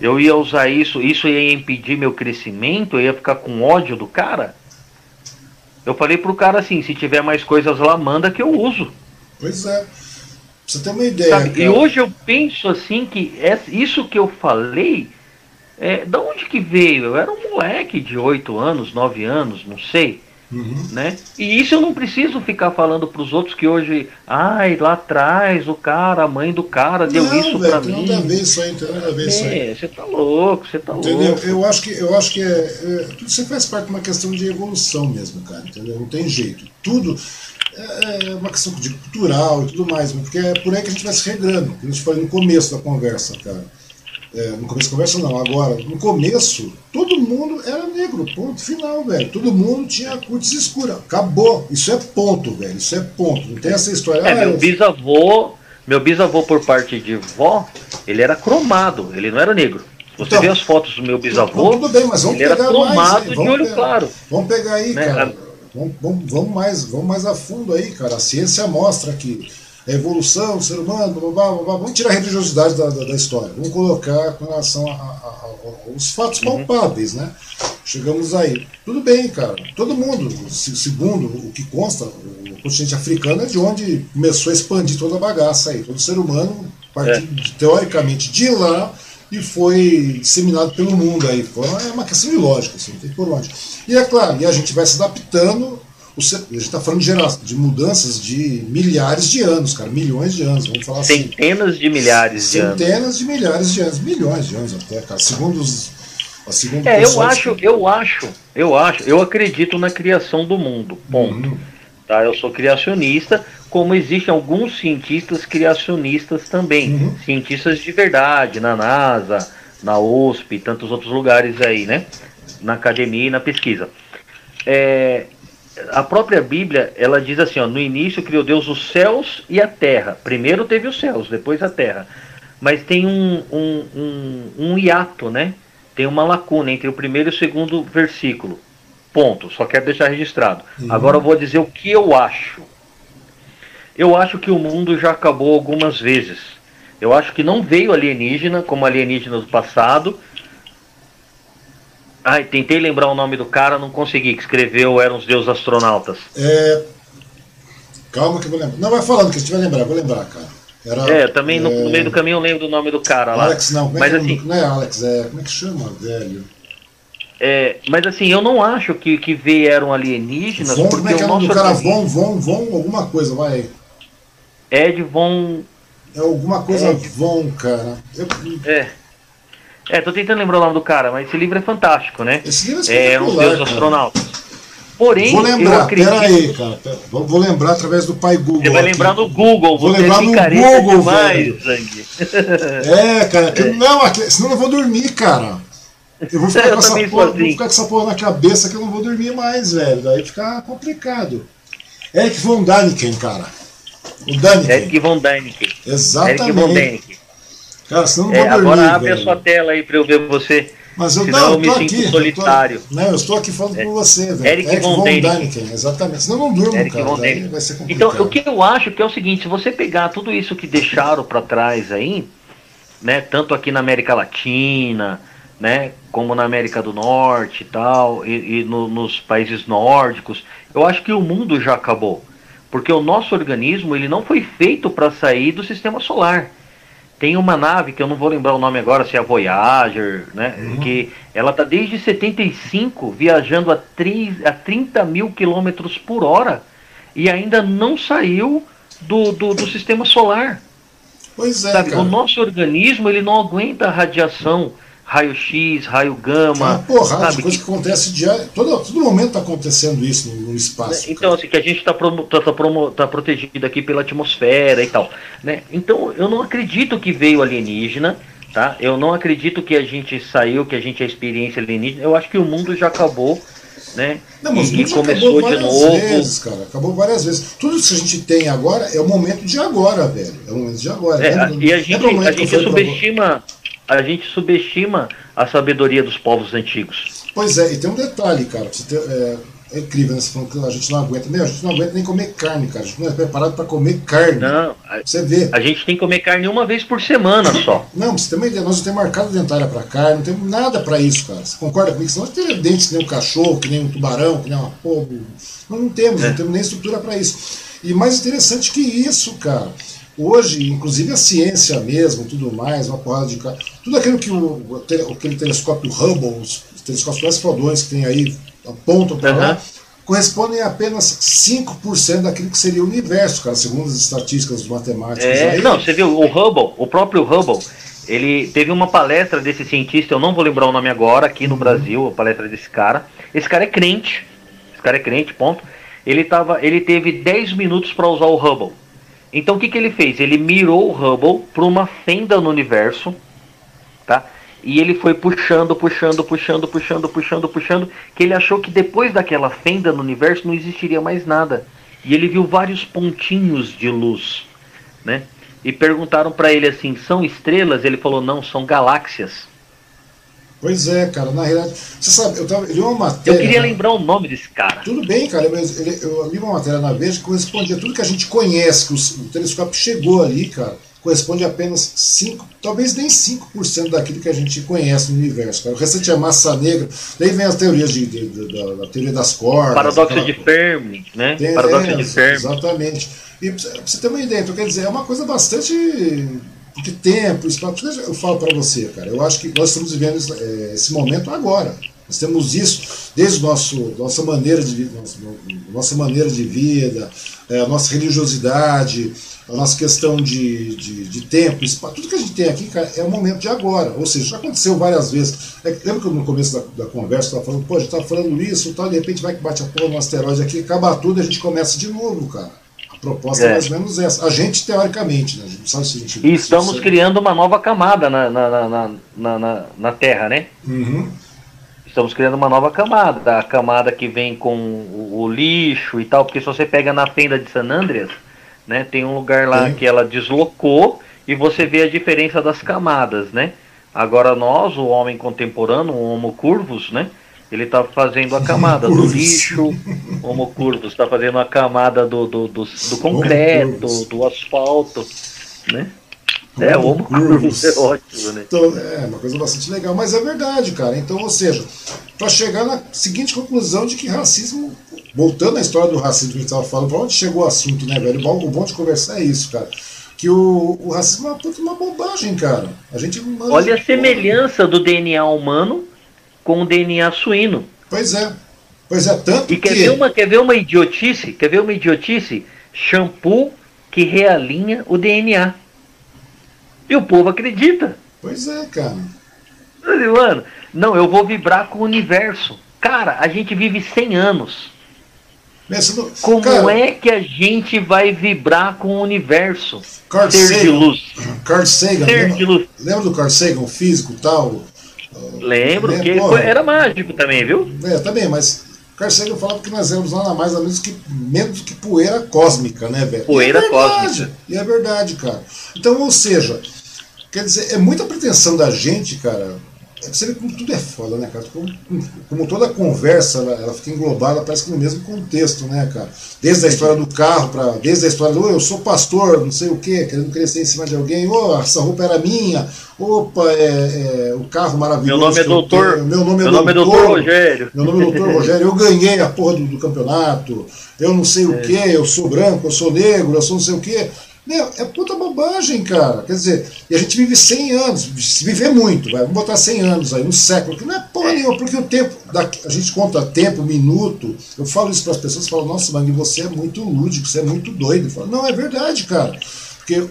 eu ia usar isso, isso ia impedir meu crescimento, eu ia ficar com ódio do cara. Eu falei pro cara assim, se tiver mais coisas lá, manda que eu uso. Pois é. Você tem uma ideia. E hoje eu penso assim que é isso que eu falei, é, da onde que veio? Eu era um moleque de 8 anos, 9 anos, não sei. Uhum. Né? E isso eu não preciso ficar falando para os outros que hoje, ai, lá atrás o cara, a mãe do cara deu não, isso para mim. Não tem nada a ver isso aí, tem nada a ver isso aí. É, você tá louco, você tá entendeu? louco. Eu acho que, eu acho que é, é, tudo isso faz parte de uma questão de evolução mesmo, cara, entendeu? Não tem jeito. Tudo é, é uma questão de cultural e tudo mais, porque é por aí que a gente vai se regrando, que a gente falou no começo da conversa, cara. É, no começo da conversa não, agora, no começo, todo mundo era negro, ponto final, velho. Todo mundo tinha curtis escura. Acabou. Isso é ponto, velho. Isso é ponto. Não tem essa história. É, ah, meu bisavô, meu bisavô por parte de vó, ele era cromado, ele não era negro. Você então, vê as fotos do meu bisavô, tudo bem, mas vamos ele pegar era cromado mais, de olho pegar, claro. Vamos pegar aí, né? cara. Vamos, vamos, vamos, mais, vamos mais a fundo aí, cara. A ciência mostra que a evolução, o ser humano, blá, blá, blá, vamos tirar a religiosidade da, da, da, história, vamos colocar com relação a, a, a, aos fatos uhum. palpáveis, né? Chegamos aí. Tudo bem, cara. Todo mundo, segundo o que consta, o continente africano é de onde começou a expandir toda a bagaça aí. Todo ser humano partiu, é. teoricamente, de lá e foi disseminado pelo mundo aí. É uma questão de lógica, assim, não tem por onde. E é claro, e a gente vai se adaptando a gente está falando de, geração, de mudanças de milhares de anos, cara, milhões de anos, vamos falar assim. Centenas assim. de milhares de anos. Centenas de milhares de anos, milhões de anos até, cara, segundo os. Segundo é, eu acho, que... eu acho, eu acho, eu acredito na criação do mundo, ponto. Uhum. Tá, eu sou criacionista, como existem alguns cientistas criacionistas também, uhum. cientistas de verdade, na NASA, na USP e tantos outros lugares aí, né? Na academia e na pesquisa. É, a própria Bíblia, ela diz assim, ó, no início criou Deus os céus e a terra. Primeiro teve os céus, depois a terra. Mas tem um, um, um, um hiato, né? Tem uma lacuna entre o primeiro e o segundo versículo. Ponto. Só quero deixar registrado. Uhum. Agora eu vou dizer o que eu acho. Eu acho que o mundo já acabou algumas vezes. Eu acho que não veio alienígena como alienígena do passado Ai, tentei lembrar o nome do cara, não consegui, que escreveu Eram os Deus Astronautas. É. Calma que eu vou lembrar. Não, vai falando que a gente vai lembrar, vou lembrar, cara. Era, é, também é... No, no, meio do caminho eu lembro do nome do cara lá. Alex, não, como é mas, que, assim, não é Alex, é. Como é que chama, velho? É, mas assim, eu não acho que, que vieram alienígenas. Von, como é que é o nome do cara? Von, Von, Von, alguma coisa, vai. Ed Von. É alguma coisa Ed. Von, cara. Eu... É. É, tô tentando lembrar o nome do cara, mas esse livro é fantástico, né? Esse livro é, é uns deuses astronautas. Porém, vou lembrar, acredito... peraí, cara. Pera, vou lembrar através do pai Google. Você vai aqui. lembrar no Google, vou lembrar no Google, demais, velho. É, cara, que, é. não, senão eu vou dormir, cara. Eu vou ficar, eu com essa porra, assim. vou ficar com essa porra na cabeça que eu não vou dormir mais, velho. Daí fica complicado. Eric von Daniken, cara. O Daniken. Eric von Daniken. Exatamente. Eric von Daniken. Cara, senão não é, dormir, Agora abre velho. a sua tela aí pra eu ver você. Mas eu, Senão não, eu me sinto aqui, solitário. Eu tô, não, eu estou aqui falando é. com você, velho. Eric, Eric von, Däniken. Exatamente. Senão eu não durmo, Eric cara. vai ser então, o que eu acho que é o seguinte, se você pegar tudo isso que deixaram para trás aí, né, tanto aqui na América Latina, né, como na América do Norte e tal, e, e no, nos países nórdicos, eu acho que o mundo já acabou. Porque o nosso organismo, ele não foi feito para sair do sistema solar. Tem uma nave que eu não vou lembrar o nome agora, se é a Voyager, né? Uhum. Que ela está desde 75 viajando a, 3, a 30 mil quilômetros por hora e ainda não saiu do, do, do sistema solar. Pois é, Sabe? Cara. O nosso organismo ele não aguenta a radiação raio-x, raio gama. É uma porrada sabe? de coisa que acontece diário. Todo, todo momento está acontecendo isso no, no espaço. Então, assim, que a gente está tá, tá, tá protegido aqui pela atmosfera e tal. Né? Então, eu não acredito que veio alienígena. Tá? Eu não acredito que a gente saiu, que a gente é experiência alienígena. Eu acho que o mundo já acabou. Né? Não, mas e, começou de novo. Vezes, cara. Acabou várias vezes. Tudo isso que a gente tem agora é o momento de agora, velho. É o momento de agora. É, é, e a gente, a gente subestima a gente subestima a sabedoria dos povos antigos. Pois é, e tem um detalhe, cara. Ter, é, é, incrível, né? Você falando que a gente não aguenta. Meu, a gente não aguenta nem comer carne, cara. A gente não é preparado para comer carne. Não, você vê. A gente tem que comer carne uma vez por semana só. Não, você tem uma ideia, nós não temos marcado dentária para carne, não temos nada para isso, cara. Você concorda comigo? Senão nós temos dentes que nem um cachorro, que nem um tubarão, que nem uma porra. Nós não temos, é. não temos nem estrutura para isso. E mais interessante que isso, cara Hoje, inclusive a ciência mesmo, tudo mais, uma porrada de tudo aquilo que o aquele telescópio Hubble, os telescópios mais fodões que tem aí apontam para uhum. lá, correspondem a apenas 5% daquilo que seria o universo, cara, segundo as estatísticas dos matemáticos. É, aí. Não, você viu, o Hubble, o próprio Hubble, ele teve uma palestra desse cientista, eu não vou lembrar o nome agora, aqui no uhum. Brasil, a palestra desse cara. Esse cara é crente, esse cara é crente, ponto. Ele, tava, ele teve 10 minutos para usar o Hubble. Então o que, que ele fez? Ele mirou o Hubble para uma fenda no universo, tá? E ele foi puxando, puxando, puxando, puxando, puxando, puxando, que ele achou que depois daquela fenda no universo não existiria mais nada. E ele viu vários pontinhos de luz, né? E perguntaram para ele assim: "São estrelas?" Ele falou: "Não, são galáxias." Pois é, cara, na realidade, você sabe, eu, tava, eu li uma matéria. Eu queria lembrar o nome desse cara. Tudo bem, cara, mas ele, eu li uma matéria na Veja que correspondia a tudo que a gente conhece, que o, o telescópio chegou ali, cara, corresponde a apenas 5, talvez nem 5% daquilo que a gente conhece no universo. Cara. O restante é massa negra, daí vem as teorias de, de, de, de da, teoria das cordas. Paradoxo aquela, de Fermi, né? Tem, Paradoxo é, de Fermi. Exatamente. E pra você ter uma ideia, então quer dizer, é uma coisa bastante porque espaço, eu falo para você, cara, eu acho que nós estamos vivendo esse momento agora. Nós temos isso desde nosso, nossa maneira de vida, nossa maneira de vida, é, a nossa religiosidade, a nossa questão de, de, de, tempo, espaço, tudo que a gente tem aqui, cara, é o momento de agora. Ou seja, já aconteceu várias vezes. É, lembra que no começo da, da conversa estava falando, pô, a gente estava falando isso, tal, de repente vai que bate a porra no asteroide aqui, acaba tudo e a gente começa de novo, cara proposta é. é. mais ou menos essa. A gente, teoricamente, né? A gente sabe se a gente. E estamos se criando uma nova camada na, na, na, na, na, na Terra, né? Uhum. Estamos criando uma nova camada. A camada que vem com o, o, lixo e tal, porque se você pega na fenda de San Andreas, né? Tem um lugar lá Sim. que ela deslocou e você vê a diferença das camadas, né? Agora nós, o homem contemporâneo, o Homo curvus, né? Ele está fazendo a camada do lixo, Homo curvus está fazendo a camada do, do, do, do concreto, do asfalto, né? É, o Homo curvus é ótimo, né? Então, é uma coisa bastante legal, mas é verdade, cara. Então, ou seja, para chegar na seguinte conclusão de que racismo, voltando à história do racismo que a gente estava falando, para onde chegou o assunto, né, velho? O bom, o bom de conversar é isso, cara que o, o racismo é uma, uma bobagem, cara. A gente Olha a semelhança do DNA humano com o DNA suíno. Pois é. Pois é, tanto e quer que... Ver uma, quer ver uma idiotice? Quer ver uma idiotice? Shampoo que realinha o DNA. E o povo acredita. Pois é, cara. Mano, não, eu vou vibrar com o universo. Cara, a gente vive 100 anos. Não... Como cara, é que a gente vai vibrar com o universo? Carl ser Sagan, de luz. Carl Sagan, ser lembra, de luz. lembra do Carl Sagan, o físico tal? Lembro, que ele era mágico também, viu? É, também, mas Carl Sagan falava que nós éramos nada mais ou menos que menos que poeira cósmica, né, velho? Poeira e é verdade, cósmica. E é verdade, cara. Então, ou seja, quer dizer, é muita pretensão da gente, cara, você vê como tudo é foda, né, cara? Como, como toda conversa ela, ela, fica englobada, parece que no mesmo contexto, né, cara? Desde a história do carro, pra, desde a história do oh, eu sou pastor, não sei o quê, querendo crescer em cima de alguém, oh, essa roupa era minha, opa, é, é o carro maravilhoso. Meu nome é doutor. Tenho, meu nome é, meu doutor, nome é doutor Rogério. Meu nome é doutor Rogério, eu ganhei a porra do, do campeonato, eu não sei o é. quê, eu sou branco, eu sou negro, eu sou não sei o quê. Meu, é puta bobagem, cara. Quer dizer, e a gente vive 100 anos, se viver muito, vai, vamos botar 100 anos aí, um século, que não é porra nenhuma, porque o tempo, a gente conta tempo, minuto, eu falo isso para as pessoas, falo, nossa, Mangue, você é muito lúdico, você é muito doido. Eu falo, não, é verdade, cara. Porque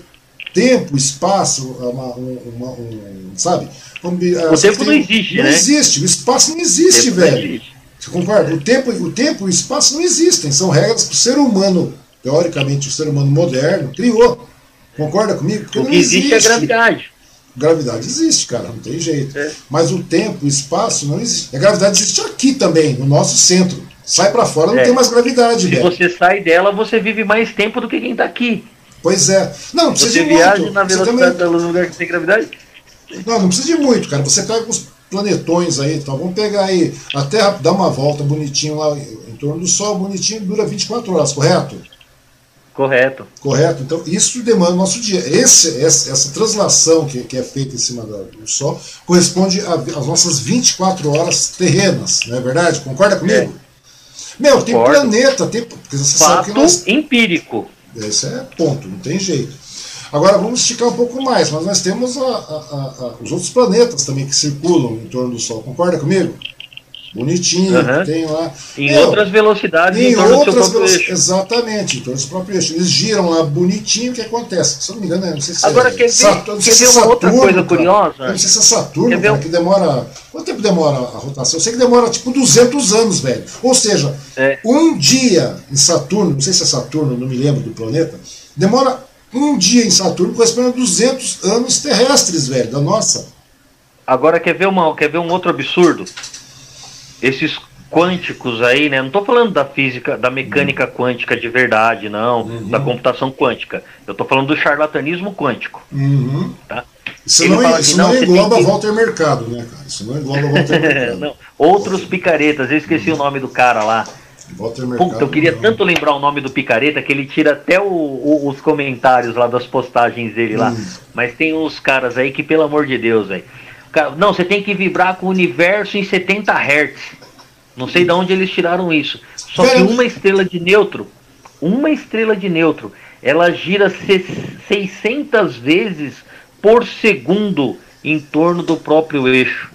tempo, espaço, uma, uma, um, sabe? o tempo tem, não existe, não né? Não existe, o espaço não existe, velho. Não existe. Você concorda? O tempo, o tempo e o espaço não existem, são regras para o ser humano teoricamente, o ser humano moderno criou. Concorda comigo? Porque o que existe, existe é a gravidade. Gravidade existe, cara, não tem jeito. É. Mas o tempo, o espaço não existe. A gravidade existe aqui também, no nosso centro. Sai para fora, não é. tem mais gravidade. Se velho. você sai dela, você vive mais tempo do que quem está aqui. Pois é. Não, não precisa você de viaja muito. na velocidade também... da luz no lugar que tem gravidade? Não, não precisa de muito, cara. Você pega os planetões aí, então vamos pegar aí. A Terra dá uma volta bonitinho lá em torno do Sol, bonitinho, dura 24 horas, correto? Correto. Correto. Então, isso demanda o nosso dia. Esse, essa, essa translação que, que é feita em cima do Sol corresponde às nossas 24 horas terrenas, não é verdade? Concorda comigo? É. Meu, tem Concordo. planeta, tem. Porque você Fato sabe que nós, empírico. Esse é ponto, não tem jeito. Agora vamos esticar um pouco mais, mas nós temos a, a, a, os outros planetas também que circulam em torno do Sol. Concorda comigo? Bonitinho, uhum. tem lá. Em Meu, outras velocidades, em, em outras velocidades. Exatamente, em torno do seu próprio eixo. Eles giram lá bonitinho, o que acontece? Se não me engano, não sei se Agora, é, quer ver, quer ver uma Saturno, outra coisa curiosa? Não sei se é Saturno, cara, que demora. Quanto tempo demora a rotação? Eu sei que demora tipo 200 anos, velho. Ou seja, é. um dia em Saturno, não sei se é Saturno, não me lembro do planeta, demora um dia em Saturno corresponde a 200 anos terrestres, velho, da nossa. Agora quer ver, uma, quer ver um outro absurdo? Esses quânticos aí, né? Não estou falando da física, da mecânica uhum. quântica de verdade, não, uhum. da computação quântica. Eu estou falando do charlatanismo quântico. Uhum. Tá? Isso não, isso não, não engloba que... Walter Mercado, né, cara? Isso não engloba Walter Mercado. não, outros picaretas, eu esqueci o nome do cara lá. Walter Mercado. Puta, eu queria não. tanto lembrar o nome do picareta que ele tira até o, o, os comentários lá das postagens dele lá. Hum. Mas tem uns caras aí que, pelo amor de Deus, velho não, você tem que vibrar com o universo em 70 Hz. Não sei de onde eles tiraram isso. Só que uma estrela de neutro, uma estrela de neutro, ela gira 600 vezes por segundo em torno do próprio eixo.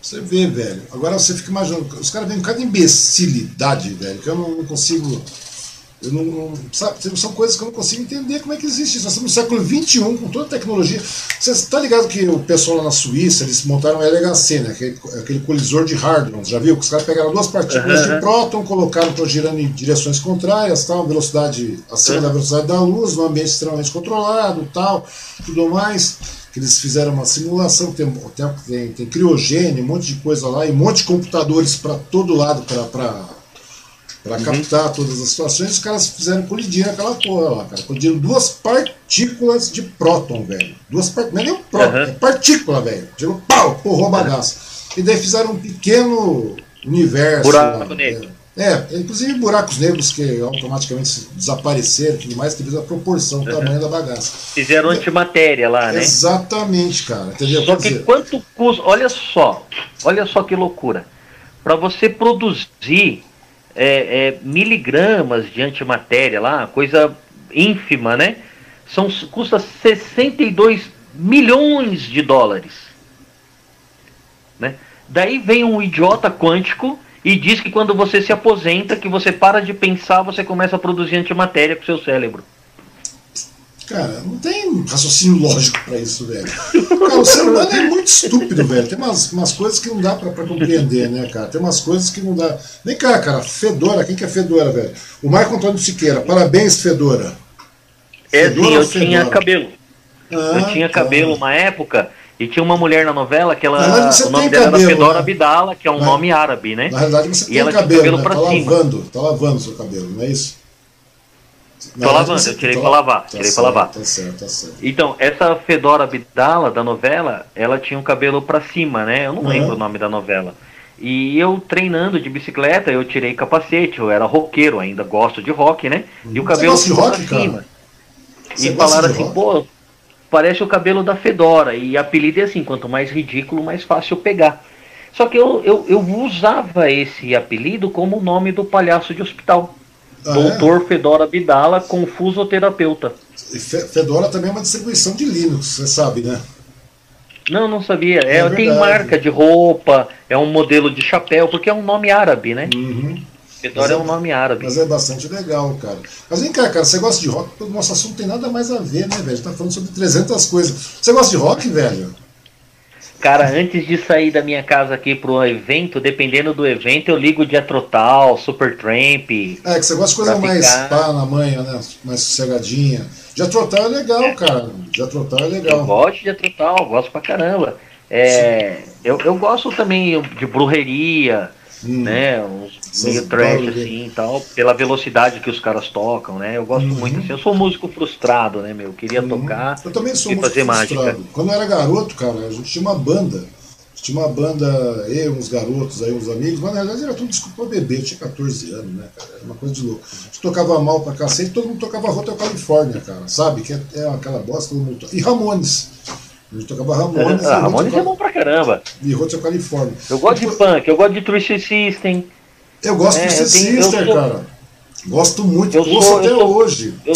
Você vê, velho. Agora você fica imaginando. Os caras vêm com cada imbecilidade, velho, que eu não consigo eu não, não, sabe, são coisas que eu não consigo entender como é que existe isso. Nós estamos no século XXI, com toda a tecnologia. Você está ligado que o pessoal lá na Suíça, eles montaram o LHC, né, aquele, aquele colisor de Hadron, já viu? Que os caras pegaram duas partículas uhum. de próton, colocaram para girando em direções contrárias, tal, velocidade acima uhum. da velocidade da luz, num ambiente extremamente controlado, tal, tudo mais. Que eles fizeram uma simulação, tem, tem, tem criogênio, um monte de coisa lá, e um monte de computadores para todo lado para para uhum. captar todas as situações, os caras fizeram colidir aquela porra lá, cara. Colidiram duas partículas de próton, velho. Duas partículas. Não é nem um próton, uhum. é partícula, velho. Chegou, pau, porrou a bagaça. E daí fizeram um pequeno universo. Buraco lá, negro. É, é, inclusive buracos negros que automaticamente desapareceram tudo mais, devido à proporção, o uhum. tamanho da bagaça. Fizeram antimatéria lá, né? Exatamente, cara. Entendeu? Só que dizer... quanto custa. Olha só, olha só que loucura. Para você produzir é, é, miligramas de antimatéria lá, coisa ínfima, né? São, custa 62 milhões de dólares. Né? Daí vem um idiota quântico e diz que quando você se aposenta, que você para de pensar, você começa a produzir antimatéria com seu cérebro. Cara, não tem raciocínio lógico para isso, velho. Cara, o ser humano é muito estúpido, velho. Tem umas, umas coisas que não dá para compreender, né, cara? Tem umas coisas que não dá. Vem cá, cara, Fedora, quem que é Fedora, velho? O Marco Antônio Siqueira, parabéns, Fedora. É, Fedora sim, eu Fedora? tinha cabelo. Ah, eu tinha cabelo uma época e tinha uma mulher na novela que ela, o nome dela cabelo, era Fedora né? Bidala, que é um na, nome árabe, né? Na realidade você e tem ela cabelo, cabelo né? pra tá cima. lavando, tá lavando seu cabelo, não é isso? Tô lavando, eu tirei tá, pra lavar, tá tirei certo, pra lavar. Tá certo, tá certo. Então, essa Fedora Bidala da novela, ela tinha um cabelo pra cima, né? Eu não uhum. lembro o nome da novela. E eu treinando de bicicleta, eu tirei capacete, eu era roqueiro, ainda gosto de rock, né? E o cabelo ficou pra cima. Você e falaram assim, rock? pô, parece o cabelo da Fedora. E apelido é assim, quanto mais ridículo, mais fácil pegar. Só que eu, eu, eu usava esse apelido como o nome do palhaço de hospital. Ah, Doutor é? Fedora Bidala, confusoterapeuta. Fedora também é uma distribuição de Linux, você sabe, né? Não, não sabia. É, é tem marca de roupa, é um modelo de chapéu, porque é um nome árabe, né? Uhum. Fedora é, é, um nome árabe. Mas é bastante legal, cara. Mas vem cá, cara, você gosta de rock? O nosso assunto tem nada mais a ver, né, velho? A gente tá falando sobre 300 coisas. Você gosta de rock, velho? Cara, antes de sair da minha casa aqui pro evento, dependendo do evento, eu ligo de Atrotal, Supertramp. É, que você gosta de coisa mais pá na manhã, né? Mais sossegadinha. De Atrotal é legal, cara. De Atrotal é legal. Eu gosto de Atrotal, gosto pra caramba. É, eu, eu gosto também de brujeria, hum. né? Uns meio trash assim e tal, pela velocidade que os caras tocam, né? Eu gosto uhum. muito assim. Eu sou um músico frustrado, né, meu? Eu queria uhum. tocar eu também sou e fazer frustrado. mágica. Quando eu era garoto, cara, a gente tinha uma banda. Tinha uma banda, eu, uns garotos aí, uns amigos, mas na realidade era tudo desculpa eu tinha 14 anos, né, cara? Era uma coisa de louco. A gente tocava mal pra cacete, todo mundo tocava Hotel Califórnia, cara, sabe? Que é, é aquela bosta, todo mundo... E Ramones. A gente tocava Ramones. Ah, Ramones é bom pra caramba. E Hotel Califórnia. Eu gosto de punk, eu gosto de Twisted System. Eu gosto é, de ser Sister, sou... cara. Gosto muito, eu ouço até eu sou... hoje. Eu,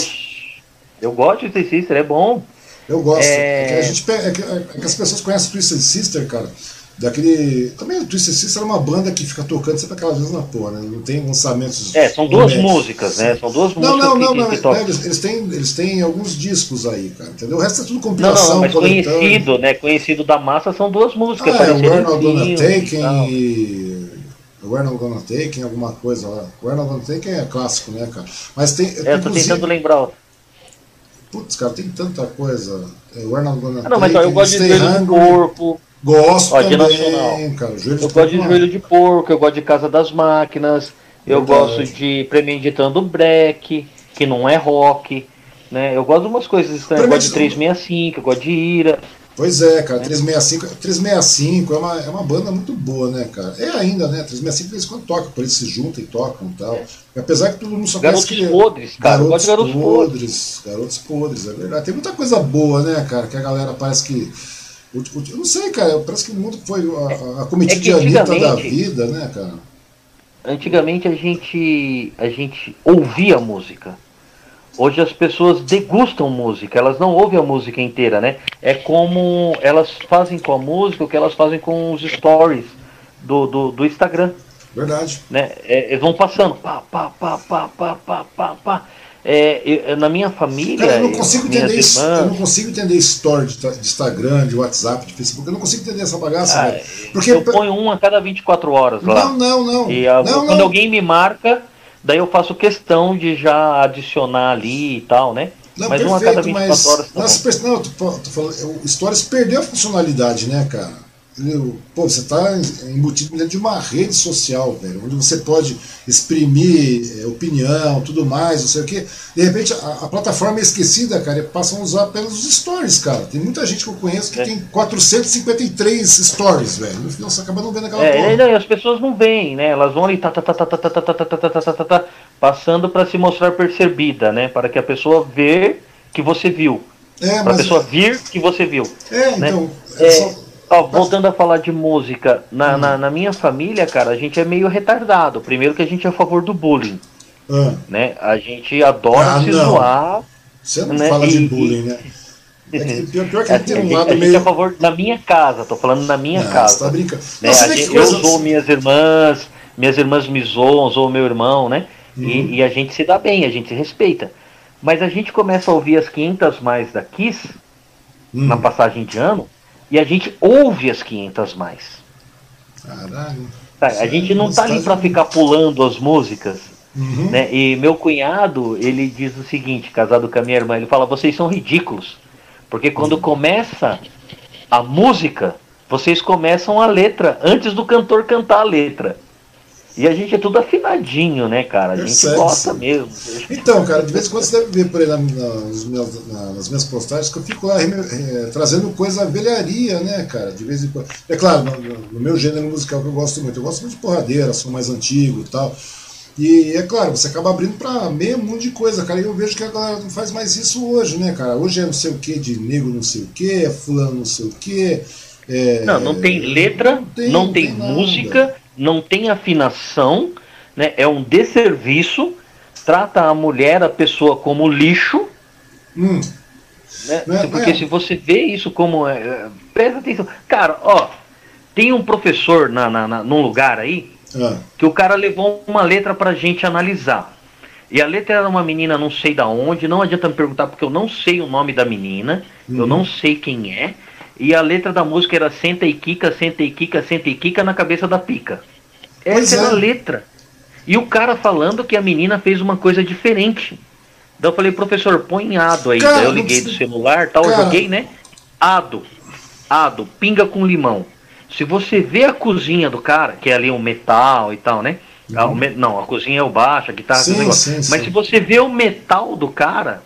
eu gosto de Twisted Sister, é bom. Eu gosto. É... É, que a gente, é, que, é que as pessoas conhecem Twisted Sister, cara. Daquele. Também o Twisted Sister é uma banda que fica tocando sempre aquelas vezes na porra, né? Não tem lançamentos. É, são duas músicas, né? São duas não, músicas. Não, não, não, que, não. É, eles, eles, têm, eles têm alguns discos aí, cara. Entendeu? O resto é tudo compilação. Não, não, mas conhecido, né? Conhecido da massa são duas músicas. Ah, é, o Gonna Taken e. We're Not Gonna Take, alguma coisa lá. We're Not Gonna Take é clássico, né, cara? Mas tem. É, eu tô tentando lembrar. Putz, cara, tem tanta coisa. É, We're Not Gonna ah, não, Take. Mas, ó, eu gosto de joelho de porco. Gosto ó, também, nacional. cara. Joelho eu gosto de joelho de porco, eu gosto de Casa das Máquinas, eu gosto de Premeditando Break, que não é rock. Né? Eu gosto de umas coisas estranhas, eu gosto de 365, eu gosto de Ira. Pois é, cara, 365, 365 é uma, é uma banda muito boa, né, cara? É ainda, né? 365 de vez em quando toca, por eles se juntam e tocam e tal. É. Apesar que todo mundo só garotos que. Podres, cara. Garotos, garotos podres, Garotos podres, é verdade. Tem muita coisa boa, né, cara? Que a galera parece que. Eu não sei, cara. Parece que o mundo foi a, a comitiva é de Anitta da vida, né, cara? Antigamente a gente, a gente ouvia música hoje as pessoas degustam música, elas não ouvem a música inteira, né? É como elas fazem com a música o que elas fazem com os stories do, do, do Instagram. Verdade. Né? É, eles vão passando. Pá, pá, pá, pá, pá, pá, pá, pá. É, eu, na minha família. Cara, eu não consigo entender isso. Eu não consigo entender story de, de, Instagram, de WhatsApp, de Facebook. Eu não consigo entender essa bagaça, ah, Porque... Eu ponho um a cada 24 horas lá. Não, não, não. E a, não, quando não. alguém me marca Daí eu faço questão de já adicionar ali e tal, né? Não, mas perfeito, uma a cada 24 mas, horas. Tá não, não, tô, tô falando, o Stories perdeu a funcionalidade, né, cara? Pô, você está embutido dentro de uma rede social, velho, onde você pode exprimir é, opinião, tudo mais, não sei o quê. De repente, a, a, plataforma é esquecida, cara, e passam a usar apenas os stories, cara. Tem muita gente que eu conheço que é. tem 453 stories, velho. No final, você acaba não vendo aquela é, porra. Não, e as pessoas não veem, né? Elas vão ali, tá, tá, tá, tá, tá, tá, tá, tá, tá, tá, tá, tá, tá, passando para se mostrar percebida, né? Para que a pessoa vê que você viu. É, para a pessoa vir que você viu. É, né? então. É, só Ó, voltando a falar de música, na, hum. na, na, minha família, cara, a gente é meio retardado. Primeiro que a gente é a favor do bullying. Ah. Né? A gente adora ah, se não. zoar. Você não né? fala e, de bullying, né? É que, pior, pior que a, tem um lado a meio... é a favor na minha casa, tô falando na minha não, casa. Você tá brincando. Né? gente, eu zoo minhas irmãs, minhas irmãs me zoam, zoam meu irmão, né? Uhum. E, e, a gente se dá bem, a gente se respeita. Mas a gente começa a ouvir as 500 mais da Kiss hum. na passagem de ano e a gente ouve as 500 mais. Caralho. Tá, a gente não tá ali para ficar pulando as músicas. Uhum. Né? E meu cunhado, ele diz o seguinte, casado com a minha irmã, ele fala, vocês são ridículos. Porque quando uhum. começa a música, vocês começam a letra antes do cantor cantar a letra. E a gente é tudo afinadinho, né, cara? A gente gosta mesmo. Então, cara, de vez em quando você deve ver por aí nas, minhas, nas minhas postagens que eu fico lá é, trazendo coisa velharia, né, cara? De vez em quando. É claro, no, no, meu gênero musical que eu gosto muito. Eu gosto muito de porradeira, sou mais antigo e tal. E é claro, você acaba abrindo para meio mundo de coisa, cara. E eu vejo que a galera não faz mais isso hoje, né, cara? Hoje é não sei o que de negro não sei o que, é fulano não sei o que. É... Não, não tem letra, não tem, não tem, tem música, não tem afinação, né? É um desserviço, trata a mulher, a pessoa como lixo. Hum. Né? É, Porque é. se você vê isso como. É, é, presta atenção. Cara, ó, tem um professor na, na, na num lugar aí ah. que o cara levou uma letra pra gente analisar. E a letra era uma menina não sei da onde, não adianta me perguntar porque eu não sei o nome da menina, uhum. eu não sei quem é. E a letra da música era senta e quica, senta e quica, senta e quica na cabeça da pica. Essa era a é. letra. E o cara falando que a menina fez uma coisa diferente. Então eu falei, professor, põe ado aí. Cara, Daí eu liguei do celular, tal, cara. joguei, né? Ado. Ado, pinga com limão. Se você vê a cozinha do cara, que é ali um metal e tal, né? Uhum. Me... Não, a cozinha é o baixo, a guitarra sim. Sim, Mas sim. se você vê o metal do cara,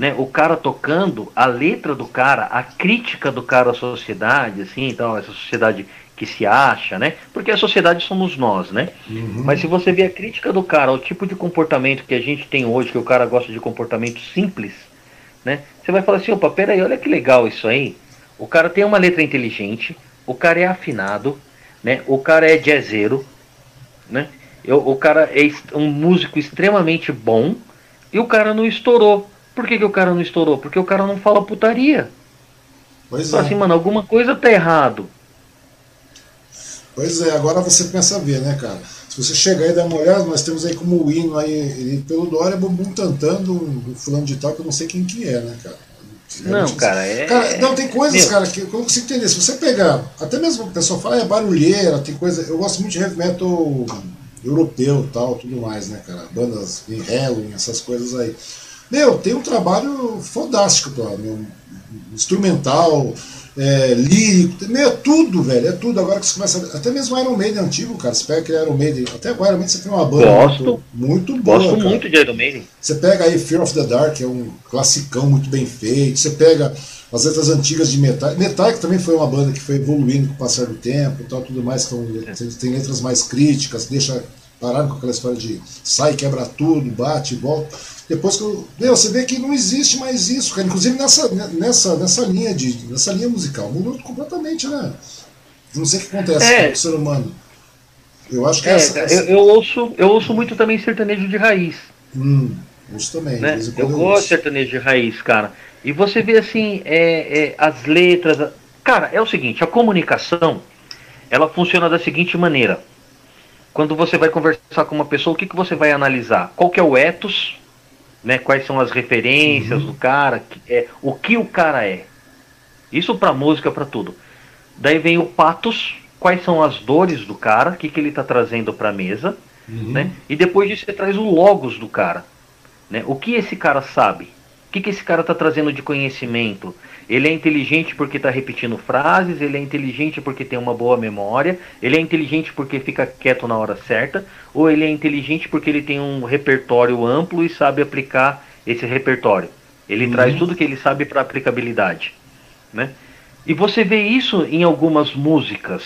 né, o cara tocando, a letra do cara, a crítica do cara à sociedade, assim, então, essa sociedade que se acha, né? Porque a sociedade somos nós, né? Uhum. Mas se você vê a crítica do cara, o tipo de comportamento que a gente tem hoje, que o cara gosta de comportamento simples, né? Você vai falar assim, opa, peraí, olha que legal isso aí. O cara tem uma letra inteligente, o cara é afinado, né? O cara é jazzeiro, né? Eu, o cara é um músico extremamente bom e o cara não estourou. Por que, que o cara não estourou? Porque o cara não fala putaria. Pois Fala é. assim, mano, alguma coisa tá errado. Pois é, agora você pensa a ver, né, cara? Se você chegar e dar uma olhada, nós temos aí como o hino aí, ele, pelo Dória, Bumbum Tantando, um fulano de tal, que eu não sei quem que é, né, cara? Não, cara, é. Cara, não, tem coisas, Meu. cara, que eu não consigo entender. Se você pegar, até mesmo o pessoal fala, é barulheira, tem coisa. Eu gosto muito de heavy metal europeu tal, tudo mais, né, cara? Bandas em Halloween, essas coisas aí. Meu, tem um trabalho fodástico, pô, meu, instrumental, é, lírico, meu, é tudo, velho, é tudo. Agora que você começa. Até mesmo Iron Maiden antigo, cara. Você pega aquele Iron Maiden. Até agora, Iron Maiden você tem uma banda Gosto, muito, muito boa. Gosto cara. muito de Iron Maiden. Você pega aí Fear of the Dark, que é um classicão muito bem feito. Você pega as letras antigas de Metal. Metal que também foi uma banda que foi evoluindo com o passar do tempo e tal, tudo mais. Então, tem letras mais críticas, deixa parar com aquela história de sai, quebra tudo, bate, volta. Depois que eu, meu, você vê que não existe mais isso, cara. Inclusive nessa, nessa, nessa linha de nessa linha musical mudou completamente, né? Não sei o que acontece é. com o ser humano. Eu acho que é, essa, essa... Eu, eu, ouço eu ouço muito também sertanejo de raiz. Hum, ouço também. Né? Eu, eu gosto de sertanejo de raiz, cara. E você vê assim é, é, as letras. Cara, é o seguinte, a comunicação ela funciona da seguinte maneira. Quando você vai conversar com uma pessoa, o que, que você vai analisar? Qual que é o ethos né? Quais são as referências uhum. do cara, é, o que o cara é. Isso para música, para tudo. Daí vem o patos, quais são as dores do cara, o que, que ele está trazendo para a mesa, uhum. né? E depois disso você traz o logos do cara, né? O que esse cara sabe? O que, que esse cara está trazendo de conhecimento? Ele é inteligente porque está repetindo frases, ele é inteligente porque tem uma boa memória, ele é inteligente porque fica quieto na hora certa, ou ele é inteligente porque ele tem um repertório amplo e sabe aplicar esse repertório. Ele uhum. traz tudo que ele sabe para aplicabilidade. Né? E você vê isso em algumas músicas.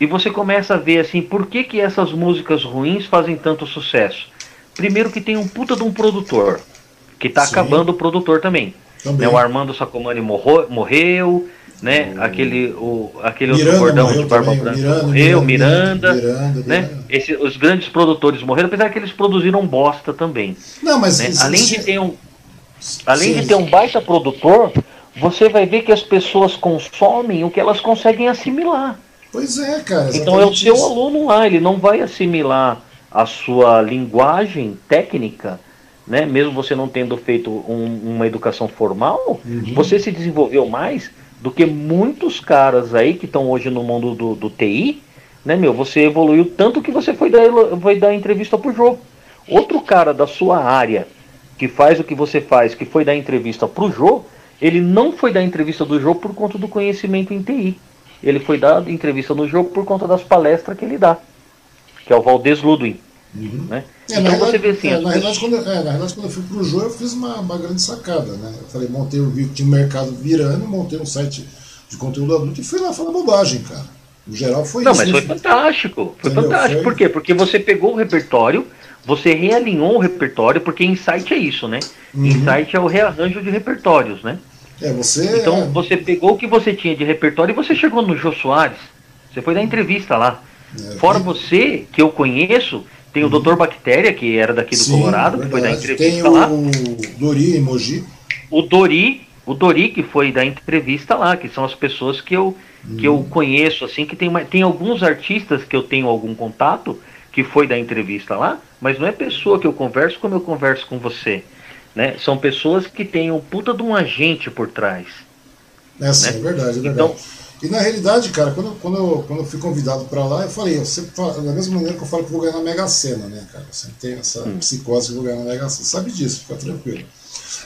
E você começa a ver assim, por que, que essas músicas ruins fazem tanto sucesso? Primeiro que tem um puta de um produtor, que está acabando o produtor também. Né, o Armando Sacomani morreu, morreu né? O... Aquele, o, aquele Miranda outro cordão de Barba Branca Miranda, morreu, Miranda, Miranda, né? Esse, os grandes produtores morreram, apesar que eles produziram bosta também. Não, mas né? além de ter um além Sim. de ter um baita produtor, você vai ver que as pessoas consomem o que elas conseguem assimilar. Pois é, cara. Então é o seu isso. aluno lá, ele não vai assimilar a sua linguagem técnica né? Mesmo você não tendo feito um, uma educação formal, uhum. você se desenvolveu mais do que muitos caras aí que estão hoje no mundo do, do, TI, né, meu? Você evoluiu tanto que você foi dar, foi dar entrevista pro jogo. Outro cara da sua área que faz o que você faz, que foi dar entrevista pro jogo, ele não foi dar entrevista do jogo por conta do conhecimento em TI. Ele foi dar entrevista no jogo por conta das palestras que ele dá, que é o Valdez Ludwig. Uhum. Né? É, então você vê assim. É, na, realidade, quando, é, na realidade, quando eu fui pro jogo, eu fiz uma, uma grande sacada. Né? Eu falei, montei o vídeo, tinha um mercado virando, montei um site de conteúdo adulto e fui lá falar bobagem, cara. No geral foi Não, isso. Não, mas foi fantástico. Foi Entendeu? fantástico. Foi... Por quê? Porque você pegou o repertório, você realinhou o repertório, porque insight é isso, né? Uhum. Insight é o rearranjo de repertórios, né? É, você. Então é... você pegou o que você tinha de repertório e você chegou no Jô Soares. Você foi dar entrevista lá. É, Fora você, que eu conheço, tem o uhum. Dr. Bactéria, que era daqui do Sim, Colorado, verdade. que foi dar entrevista tem lá. O Dori Emoji. O Dori, o Dori que foi dar entrevista lá, que são as pessoas que eu, uhum. que eu uhum. conheço, assim, que tem, tem alguns artistas que eu tenho algum contato, que foi dar entrevista lá, mas não é pessoa que eu converso como eu converso com você. Né? São pessoas que têm um puta de um agente por trás. É, sim, né? é verdade, é verdade. Então, e na realidade, cara, quando, quando, eu, quando eu fui convidado para lá, eu falei, eu sempre falo, da mesma maneira que eu falo que vou ganhar na Mega Sena, né, cara? Eu sempre tenho essa hum. psicose que vou ganhar na Mega Sena. Sabe disso, fica tranquilo.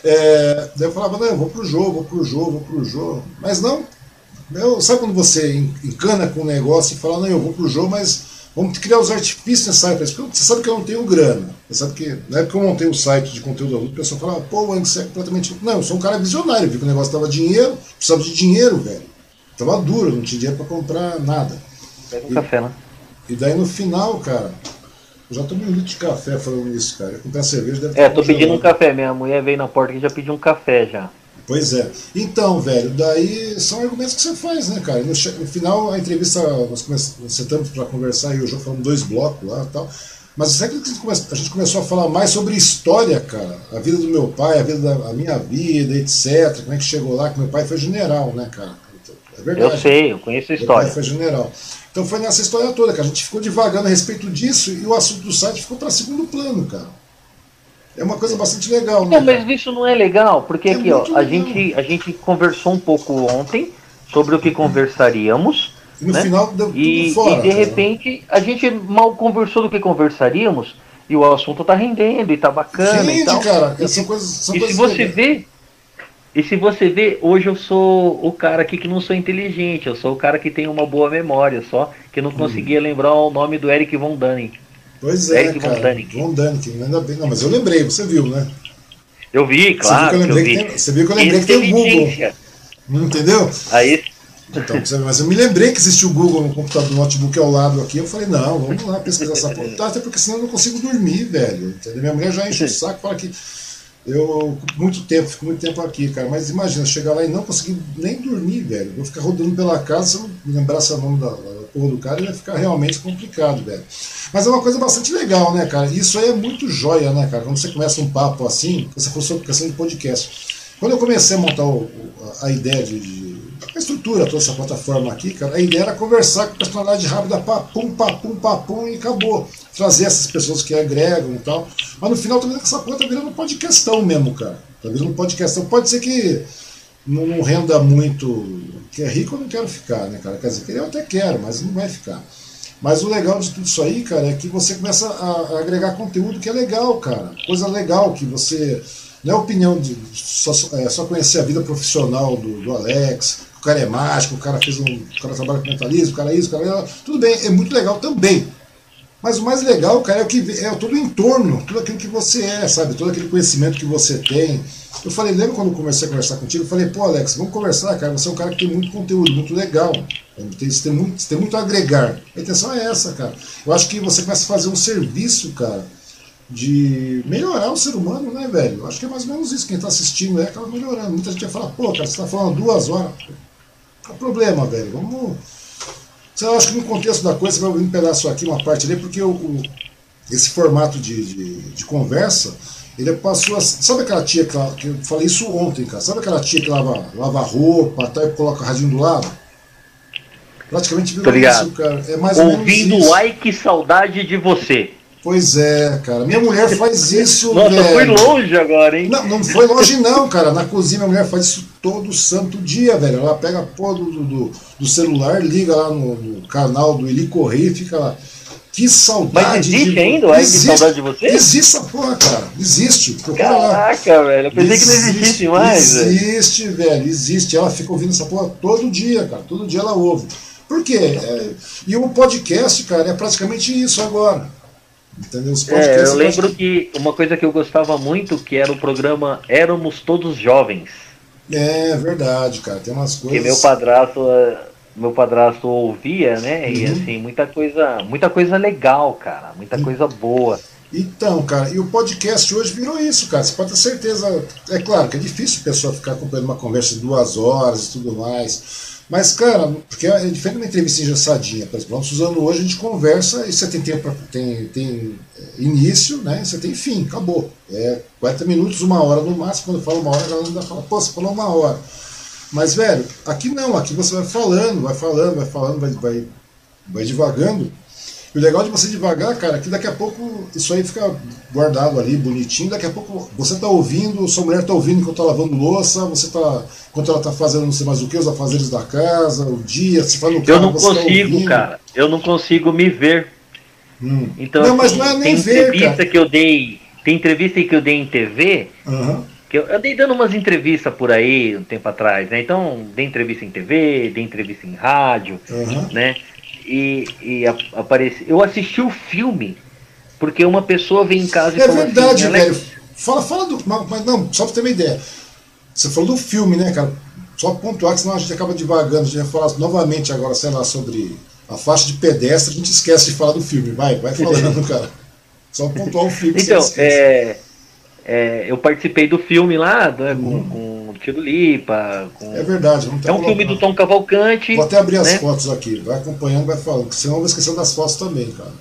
É, daí eu falava, não, eu vou pro jogo, vou pro jogo, vou pro jogo. Mas não, eu, sabe quando você encana com um negócio e fala, não, eu vou pro jogo, mas Vamos criar os artifícios necessários para isso. Você sabe que eu não tenho grana. Você sabe que na época que eu montei um site de conteúdo adulto, o pessoal falava, pô, o você é completamente. Não, eu sou um cara visionário, vi que o negócio tava dinheiro, precisava de dinheiro, velho. Tava duro, não tinha dinheiro para comprar nada. Pega um e, café, né? E daí no final, cara, eu já tomei um litro de café falando isso, cara. Eu comprei cerveja, deve É, tô pedindo um café. Minha mulher veio na porta e já pediu um café já. Pois é. Então, velho, daí são argumentos que você faz, né, cara? No, no final, a entrevista, nós sentamos para conversar e o João falamos dois blocos lá e tal. Mas sempre que a gente começou a falar mais sobre história, cara, a vida do meu pai, a vida da a minha vida, etc. Como é que chegou lá, que meu pai foi general, né, cara? Verdade. Eu sei, eu conheço a história. Foi general. Então foi nessa história toda, que a gente ficou devagando a respeito disso e o assunto do site ficou para segundo plano, cara. É uma coisa bastante legal, né? Não, mas isso não é legal, porque é aqui, ó, a gente, a gente conversou um pouco ontem sobre o que conversaríamos. E no né? final deu e, fora, e de cara. repente a gente mal conversou do que conversaríamos e o assunto tá rendendo e tá bacana. Rende, e tal. cara. E, são coisas, são e se você vê, e se você vê, hoje eu sou o cara aqui que não sou inteligente, eu sou o cara que tem uma boa memória, só que não hum. conseguia lembrar o nome do Eric Von Dunning. Pois é, Eric cara. Von Däniken. Von Däniken, ainda bem. Não, mas eu lembrei, você viu, né? Eu vi, claro. Você viu que eu lembrei, que, tem, você viu que, eu lembrei que tem o Google. Entendeu? Aí. Então, mas eu me lembrei que existia o Google no computador, no notebook ao lado aqui. Eu falei, não, vamos lá pesquisar essa porra. Até porque senão eu não consigo dormir, velho. Entendeu? Minha mulher já enche o saco fala que eu muito tempo, fico muito tempo aqui, cara. Mas imagina, chegar lá e não conseguir nem dormir, velho. Vou ficar rodando pela casa, se eu lembrasse o nome da, da porra do cara, ia ficar realmente complicado, velho. Mas é uma coisa bastante legal, né, cara? Isso aí é muito joia, né, cara? Quando você começa um papo assim, você for sobre questão de podcast. Quando eu comecei a montar o, a ideia de, de, a estrutura, toda essa plataforma aqui, cara, a ideia era conversar com personalidade rápida, papum, papum, papum, e acabou. Trazer essas pessoas que agregam e tal. Mas no final também essa coisa tá virando podcastão mesmo, cara. Tá virando podcastão. Pode ser que não, renda muito. Que é rico eu não quero ficar, né, cara? Quer dizer, eu até quero, mas não vai ficar. Mas o legal de tudo isso aí, cara, é que você começa a, a agregar conteúdo que é legal, cara. Coisa legal que você. Não é opinião de só, é, só conhecer a vida profissional do, do Alex, cara é mágico, o cara fez um. O cara trabalha com mentalismo, o cara é isso, o cara é. Tudo bem, é muito legal também. Mas o mais legal, cara, é o que é todo o entorno, tudo aquilo que você é, sabe? Todo aquele conhecimento que você tem. Eu falei, lembra quando eu comecei a conversar contigo? Eu falei, pô, Alex, vamos conversar, cara. Você é um cara que tem muito conteúdo, muito legal. Tem, você, tem muito, tem muito a agregar. A intenção é essa, cara. Eu acho que você começa a fazer um serviço, cara, de melhorar o ser humano, né, velho? Eu acho que é mais ou menos isso. Quem tá assistindo é acaba melhorando. Muita gente vai falar, pô, cara, você tá falando duas horas. Qual é problema, velho? Vamos. Eu acho que no contexto da coisa você vai um pedaço aqui, uma parte ali, porque o, o esse formato de, de, de conversa ele passou a. Sabe aquela tia que, que eu falei isso ontem, cara? Sabe aquela tia que lava, lava roupa tá, e coloca o radinho do lado? Praticamente virou isso, cara. É mais ou Ouvindo menos isso. ai que saudade de você. Pois é, cara. Minha mulher faz isso. Nossa, velho. foi longe agora, hein? Não, não foi longe, não, cara. Na cozinha, minha mulher faz isso todo santo dia, velho. Ela pega a porra do, do, do celular, liga lá no, no, canal do Eli Correia e fica lá. Que saudade. Mas existe de... ainda? Existe, que saudade de você? Existe essa porra, cara. Existe. Procura Caraca, lá. velho. Eu pensei existe, que não existisse mais. Existe, velho. velho. Existe. Ela fica ouvindo essa porra todo dia, cara. Todo dia ela ouve. Por quê? É... E o podcast, cara, é praticamente isso agora. Entendeu? Os é, eu lembro que uma coisa que eu gostava muito que era o programa Éramos Todos Jovens. É verdade, cara. Tem umas coisas. Que meu padrasto meu padrasto ouvia, né? Uhum. E assim, muita coisa, muita coisa legal, cara, muita coisa boa. Então, cara, e o podcast hoje virou isso, cara. Você pode ter certeza. É claro que é difícil a pessoa ficar acompanhando uma conversa de duas horas e tudo mais. Mas, cara, porque é diferente de uma entrevista engessadinha. Por exemplo, Suzano hoje a gente conversa e você tem tempo, tem, tem é, início, né? Você tem fim, acabou. É 40 minutos, uma hora no máximo. Quando fala uma hora, a galera ainda fala, pô, você falou uma hora. Mas, velho, aqui não, aqui você vai falando, vai falando, vai falando, vai, vai, vai devagando. E o legal de você devagar, cara, é que daqui a pouco isso aí fica guardado ali, bonitinho. Daqui a pouco você tá ouvindo, sua mulher tá ouvindo enquanto tá lavando louça, você tá. Enquanto ela tá fazendo não sei mais o que, os afazeres da casa, o dia, se faz no carro, Eu não tá consigo, tá cara. Eu não consigo me ver. Hum. Então, não, assim, mas não é nem tem ver, entrevista cara. que eu dei. Tem entrevista que eu dei em TV. Uhum que eu, eu dei dando umas entrevistas por aí um tempo atrás, né? Então, dei entrevista em TV, dei entrevista em rádio, uhum. né? E, e apareci. Eu assisti o filme, porque uma pessoa vem em casa e É verdade, assim, velho. Fala, fala do. Mas não, só pra ter uma ideia. Você falou do filme, né, cara? Só pontuar que senão a gente acaba devagando. A gente vai falar novamente agora, sei lá, sobre a faixa de pedestre, a gente esquece de falar do filme. Vai, vai falando, cara. Só pontuar o filme. Então, é é, eu participei do filme lá, né, com, com Tiro Lipa. Com... É verdade, É um filme do Tom Cavalcante. Vou até abrir as né? fotos aqui, vai acompanhando, vai falando, senão eu vou esquecer das fotos também, cara.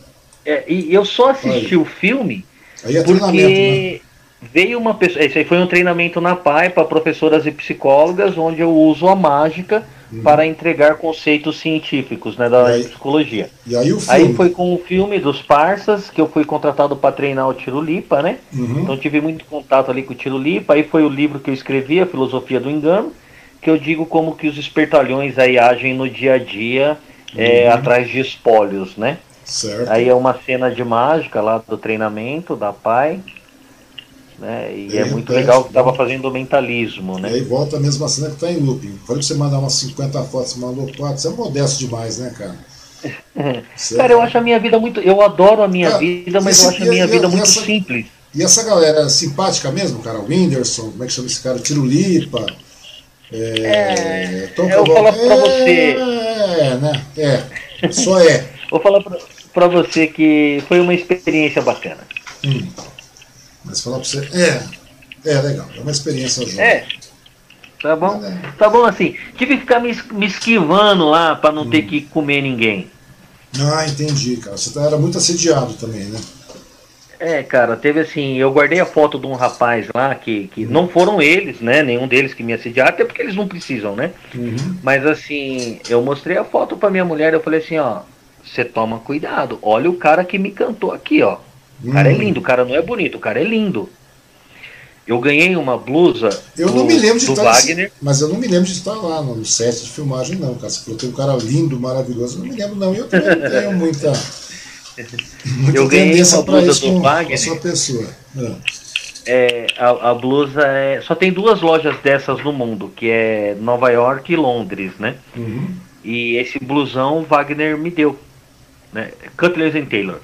É, e eu só assisti aí. o filme aí é porque né? veio uma pessoa. Esse aí foi um treinamento na PAI para professoras e psicólogas, onde eu uso a mágica uhum. para entregar conceitos científicos né, da aí, psicologia. E aí, o filme? aí foi com o filme dos Parsas, que eu fui contratado para treinar o Tiro Lipa, né? Uhum. Então tive muito contato ali com o Tiro Lipa. Aí foi o livro que eu escrevi, A Filosofia do Engano, que eu digo como que os espertalhões aí agem no dia a dia é, uhum. atrás de espólios, né? Certo. Aí é uma cena de mágica lá do treinamento da PAI. Né? E é, é muito legal que estava fazendo o mentalismo, né? E aí volta a mesma cena que está em looping. Falei pra você mandar umas 50 fotos, você mandou 4, você é modesto demais, né, cara? cara, eu acho a minha vida muito. Eu adoro a minha cara, vida, mas esse, eu acho a minha e, vida e muito essa, simples. E essa galera é simpática mesmo, cara? O Whindersson, como é que chama esse cara? Tirulipa. É, é, eu vou falar pra é, você. É, né? É. Só é. vou falar pra, pra você que foi uma experiência bacana. Hum. Mas falar pra você, é, é legal, é uma experiência jovem. É. Tá bom? É. Tá bom assim. Tive que ficar me, me esquivando lá para não hum. ter que comer ninguém. Ah, entendi, cara. Você era muito assediado também, né? É, cara, teve assim, eu guardei a foto de um rapaz lá que, que uhum. não foram eles, né? Nenhum deles que me assediaram, até porque eles não precisam, né? Uhum. Mas assim, eu mostrei a foto pra minha mulher, eu falei assim, ó, você toma cuidado, olha o cara que me cantou aqui, ó. O cara é hum. lindo, o cara não é bonito, o cara é lindo. Eu ganhei uma blusa eu do, não me lembro de estar, Wagner. Mas eu não me lembro de estar lá no set de filmagem, não, cara. Você falou tem um cara lindo, maravilhoso. Eu não me lembro, não. Eu também não tenho muita. muita eu ganhei uma blusa do Wagner. sua pessoa. É. É, a, a, blusa é. Só tem duas lojas dessas no mundo, que é Nova York e Londres, né? Uhum. E esse blusão Wagner me deu. Né? Cutlers and Taylor.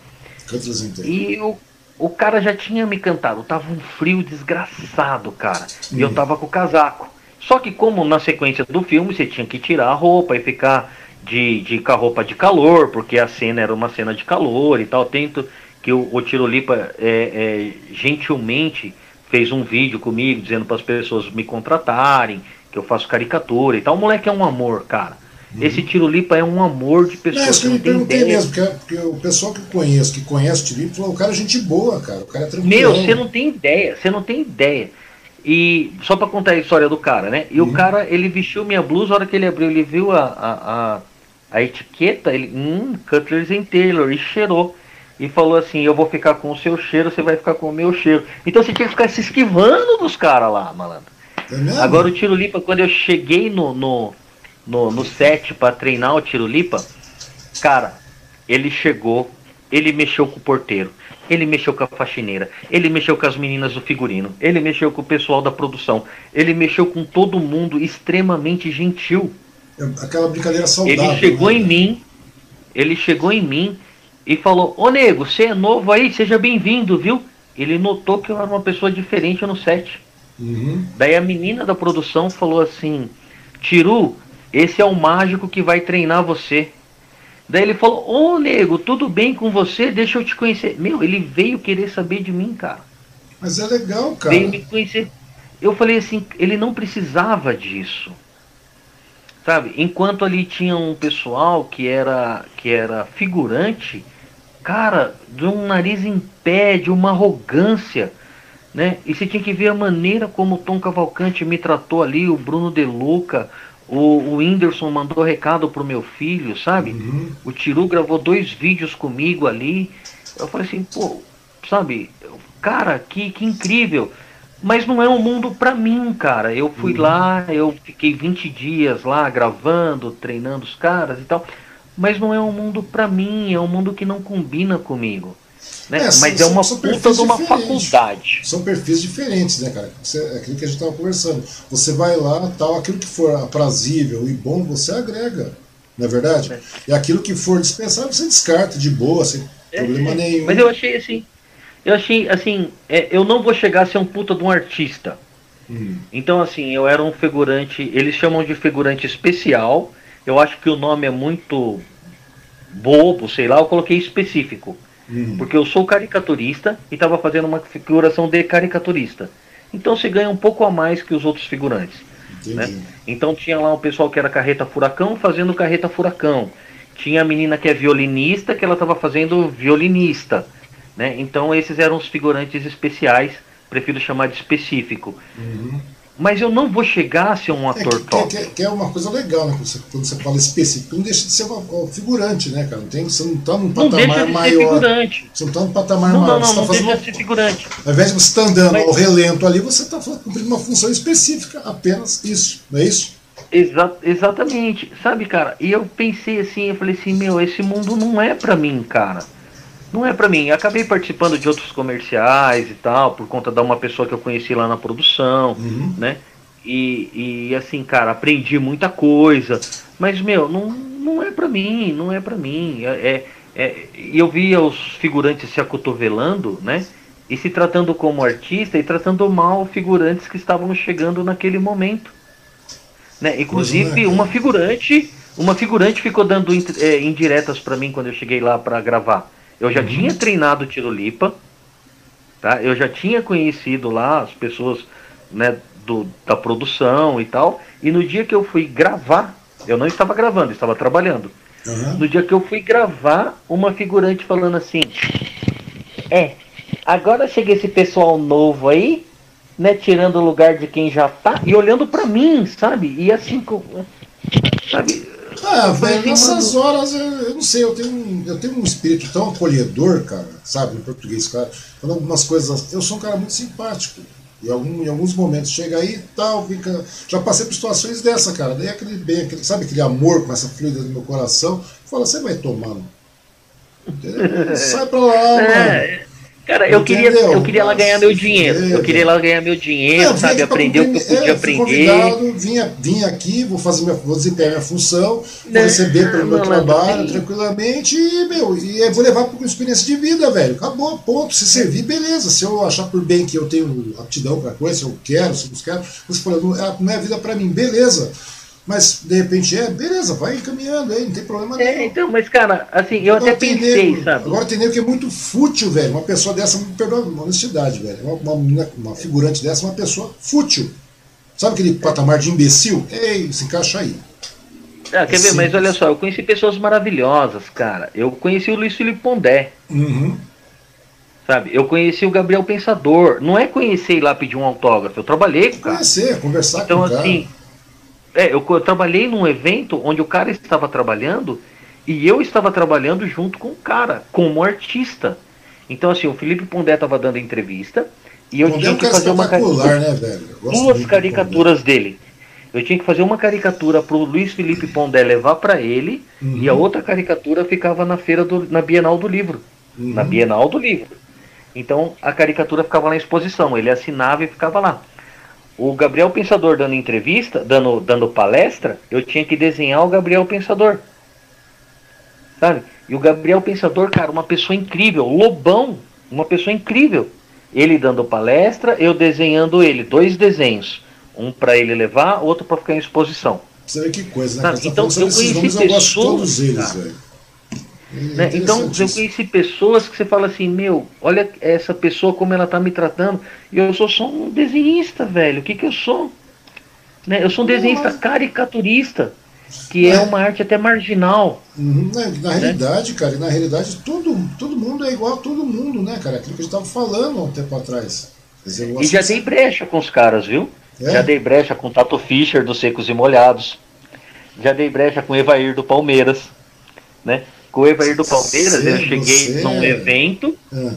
E o, o cara já tinha me cantado, tava um frio desgraçado, cara. Uhum. E eu uhum. tava com o casaco. Só que como na sequência do filme você tinha que tirar a roupa e ficar de, de com a roupa de calor, porque a cena era uma cena de calor e tal. Tento que o, o Tirolipa é, é, gentilmente fez um vídeo comigo dizendo para as pessoas me contratarem, que eu faço caricatura e tal. O moleque é um amor, cara. Uhum. Esse Tirolipa é um amor de pessoa. Não, isso que eu me perguntei ideia. mesmo, porque, porque, o pessoal que eu conheço, que conhece o Tirolipa, falou: o cara é gente boa, cara, o cara é tranquilo. Meu, você não tem ideia, você não tem ideia. E só para contar a história do cara, né? E uhum. o cara, ele vestiu minha blusa, a hora que ele abriu, ele viu a, a, a, a etiqueta, ele, hum, Cutlers and Taylor, e cheirou. e falou assim: Eu vou ficar com o seu cheiro, você vai ficar com o meu cheiro. Então você tinha que ficar se esquivando dos caras lá, malandro. É Agora o Tiro Lipa, quando eu cheguei no, no, no, no set para treinar o Tiro Lipa, cara, ele chegou, ele mexeu com o porteiro, ele mexeu com a faxineira, ele mexeu com as meninas do figurino, ele mexeu com o pessoal da produção, ele mexeu com todo mundo extremamente gentil. É aquela brincadeira saudável. Ele chegou né? em mim, ele chegou em mim e falou: Ô nego, você é novo aí, seja bem-vindo, viu? Ele notou que eu era uma pessoa diferente no set. Uhum. Daí a menina da produção falou assim: Tiru, esse é o mágico que vai treinar você. Daí ele falou: Ô nego, tudo bem com você? Deixa eu te conhecer. Meu, ele veio querer saber de mim, cara. Mas é legal, cara. Veio me conhecer. Eu falei assim: ele não precisava disso. Sabe? Enquanto ali tinha um pessoal que era, que era figurante, cara, de um nariz em pé, de uma arrogância. Né? E você tinha que ver a maneira como o Tom Cavalcante me tratou ali, o Bruno De Luca, o, o Whindersson mandou recado pro meu filho, sabe? Uhum. O Tiru gravou dois vídeos comigo ali. Eu falei assim, pô, sabe? Cara, que, que incrível. Mas não é um mundo pra mim, cara. Eu fui uhum. lá, eu fiquei 20 dias lá gravando, treinando os caras e tal. Mas não é um mundo pra mim, é um mundo que não combina comigo. Né? É, Mas são, é uma puta de uma faculdade. São perfis diferentes, né, cara? Você, é aquilo que a gente estava conversando. Você vai lá, tal, aquilo que for aprazível e bom, você agrega. Não é verdade? É. E aquilo que for dispensável, você descarta de boa, sem é, problema nenhum. Mas eu achei assim. Eu achei assim, é, eu não vou chegar a ser um puta de um artista. Hum. Então, assim, eu era um figurante. Eles chamam de figurante especial. Eu acho que o nome é muito bobo, sei lá, eu coloquei específico. Uhum. Porque eu sou caricaturista e estava fazendo uma figuração de caricaturista. Então se ganha um pouco a mais que os outros figurantes. Né? Então tinha lá um pessoal que era carreta furacão fazendo carreta furacão. Tinha a menina que é violinista que ela estava fazendo violinista. Né? Então esses eram os figurantes especiais, prefiro chamar de específico. Uhum. Mas eu não vou chegar a ser um ator é, que, top. Que, que, é uma coisa legal, né? Quando você, quando você fala específico, não deixa de ser um figurante, né, cara? Não tem, você não está num patamar não deixa de maior. Ser figurante. Você não está num patamar não, maior. Não, não, você tá não deixa uma... de ser figurante. Ao invés de você estar tá andando Mas... ao relento ali, você está cumprindo uma função específica, apenas isso, não é isso? Exa exatamente. Sabe, cara? E eu pensei assim, eu falei assim, meu, esse mundo não é para mim, cara não é para mim. Acabei participando de outros comerciais e tal, por conta de uma pessoa que eu conheci lá na produção, uhum. né? E, e assim, cara, aprendi muita coisa. Mas, meu, não, não é para mim, não é para mim. É, é, é, eu via os figurantes se acotovelando, né? E se tratando como artista e tratando mal figurantes que estavam chegando naquele momento. Né? Inclusive, uma figurante, uma figurante ficou dando é, indiretas para mim quando eu cheguei lá para gravar. Eu já uhum. tinha treinado Tirolipa, tá? Eu já tinha conhecido lá as pessoas, né, do, da produção e tal. E no dia que eu fui gravar, eu não estava gravando, estava trabalhando. Uhum. No dia que eu fui gravar, uma figurante falando assim: É, agora chega esse pessoal novo aí, né, tirando o lugar de quem já tá e olhando para mim, sabe? E assim, sabe? Ah, velho, nessas horas, eu, eu, não sei, eu tenho, eu tenho um espírito tão acolhedor, cara, sabe, em português, cara. Falando algumas coisas, eu sou um cara muito simpático. E algum, em alguns momentos chega aí tal, fica. Já passei por situações dessa, cara. Daí aquele bem, aquele, sabe aquele amor com essa fluida no meu coração, fala, você vai tomando. Sai pra lá, é, mano. Cara, eu queria, eu queria lá ganhar meu dinheiro. Eu queria lá ganhar meu dinheiro, sabe? Aprender o que eu podia é, aprender. Vinha, vinha aqui, vou fazer minha, vou desempenhar minha função, vou não, receber pelo meu não, trabalho tranquilamente e, meu, e vou levar para uma experiência de vida, velho. Acabou, ponto. Se servir, beleza. Se eu achar por bem que eu tenho aptidão para coisa, se eu quero, se eu não quero, você falou, não é, não é vida para mim, beleza. Mas de repente é, beleza, vai encaminhando aí, não tem problema é, nenhum. Então, mas cara, assim, eu agora até pensei, nego, sabe? Agora tem nego que é muito fútil, velho. Uma pessoa dessa, me perdoa a honestidade, velho. Uma, uma, uma figurante dessa, uma pessoa fútil. Sabe aquele patamar de imbecil? Ei, se encaixa aí. Ah, quer é ver? Mas olha só, eu conheci pessoas maravilhosas, cara. Eu conheci o Luiz Felipe Pondé. Uhum. Sabe? Eu conheci o Gabriel Pensador. Não é conhecer ir lá pedir um autógrafo. Eu trabalhei com o cara. Conhecer, conversar então, com o cara. Então, assim, é, eu, eu, trabalhei num evento onde o cara estava trabalhando E eu estava trabalhando junto com o cara, como artista. Então, assim, o Felipe Pondé estava dando entrevista e eu Pondé tinha é que fazer uma caricatura. Né, velho? Duas caricaturas dele. Eu tinha que fazer uma caricatura para o Luiz Felipe Pondé levar para ele uhum. e a outra caricatura ficava na feira do, na Bienal do Livro. Uhum. Na Bienal do Livro. Então a caricatura ficava na exposição, ele assinava e ficava lá. O Gabriel Pensador dando entrevista, dando, dando palestra, eu tinha que desenhar o Gabriel Pensador. Sabe? E o Gabriel Pensador, cara, uma pessoa incrível, Lobão, uma pessoa incrível. Ele dando palestra, eu desenhando ele, dois desenhos. Um para ele levar, outro para ficar em exposição. Você vê que coisa, né? Tá então, eu conheci nomes, pessoas, eu gosto de todos eles, velho. Né? Então eu conheci pessoas que você fala assim, meu, olha essa pessoa como ela tá me tratando, e eu sou só um desenhista, velho. O que que eu sou? Né? Eu sou um desenhista caricaturista, que é, é uma arte até marginal. Uhum, na, na né? realidade, cara, na realidade todo, todo mundo é igual a todo mundo, né, cara? Aquilo que a gente tava falando há um tempo atrás. Dizer, e já dei brecha com os caras, viu? É? Já dei brecha com Tato Fischer dos Secos e Molhados. Já dei brecha com Evair do Palmeiras, né? Com o Evair do Palmeiras, eu cheguei você... num evento é.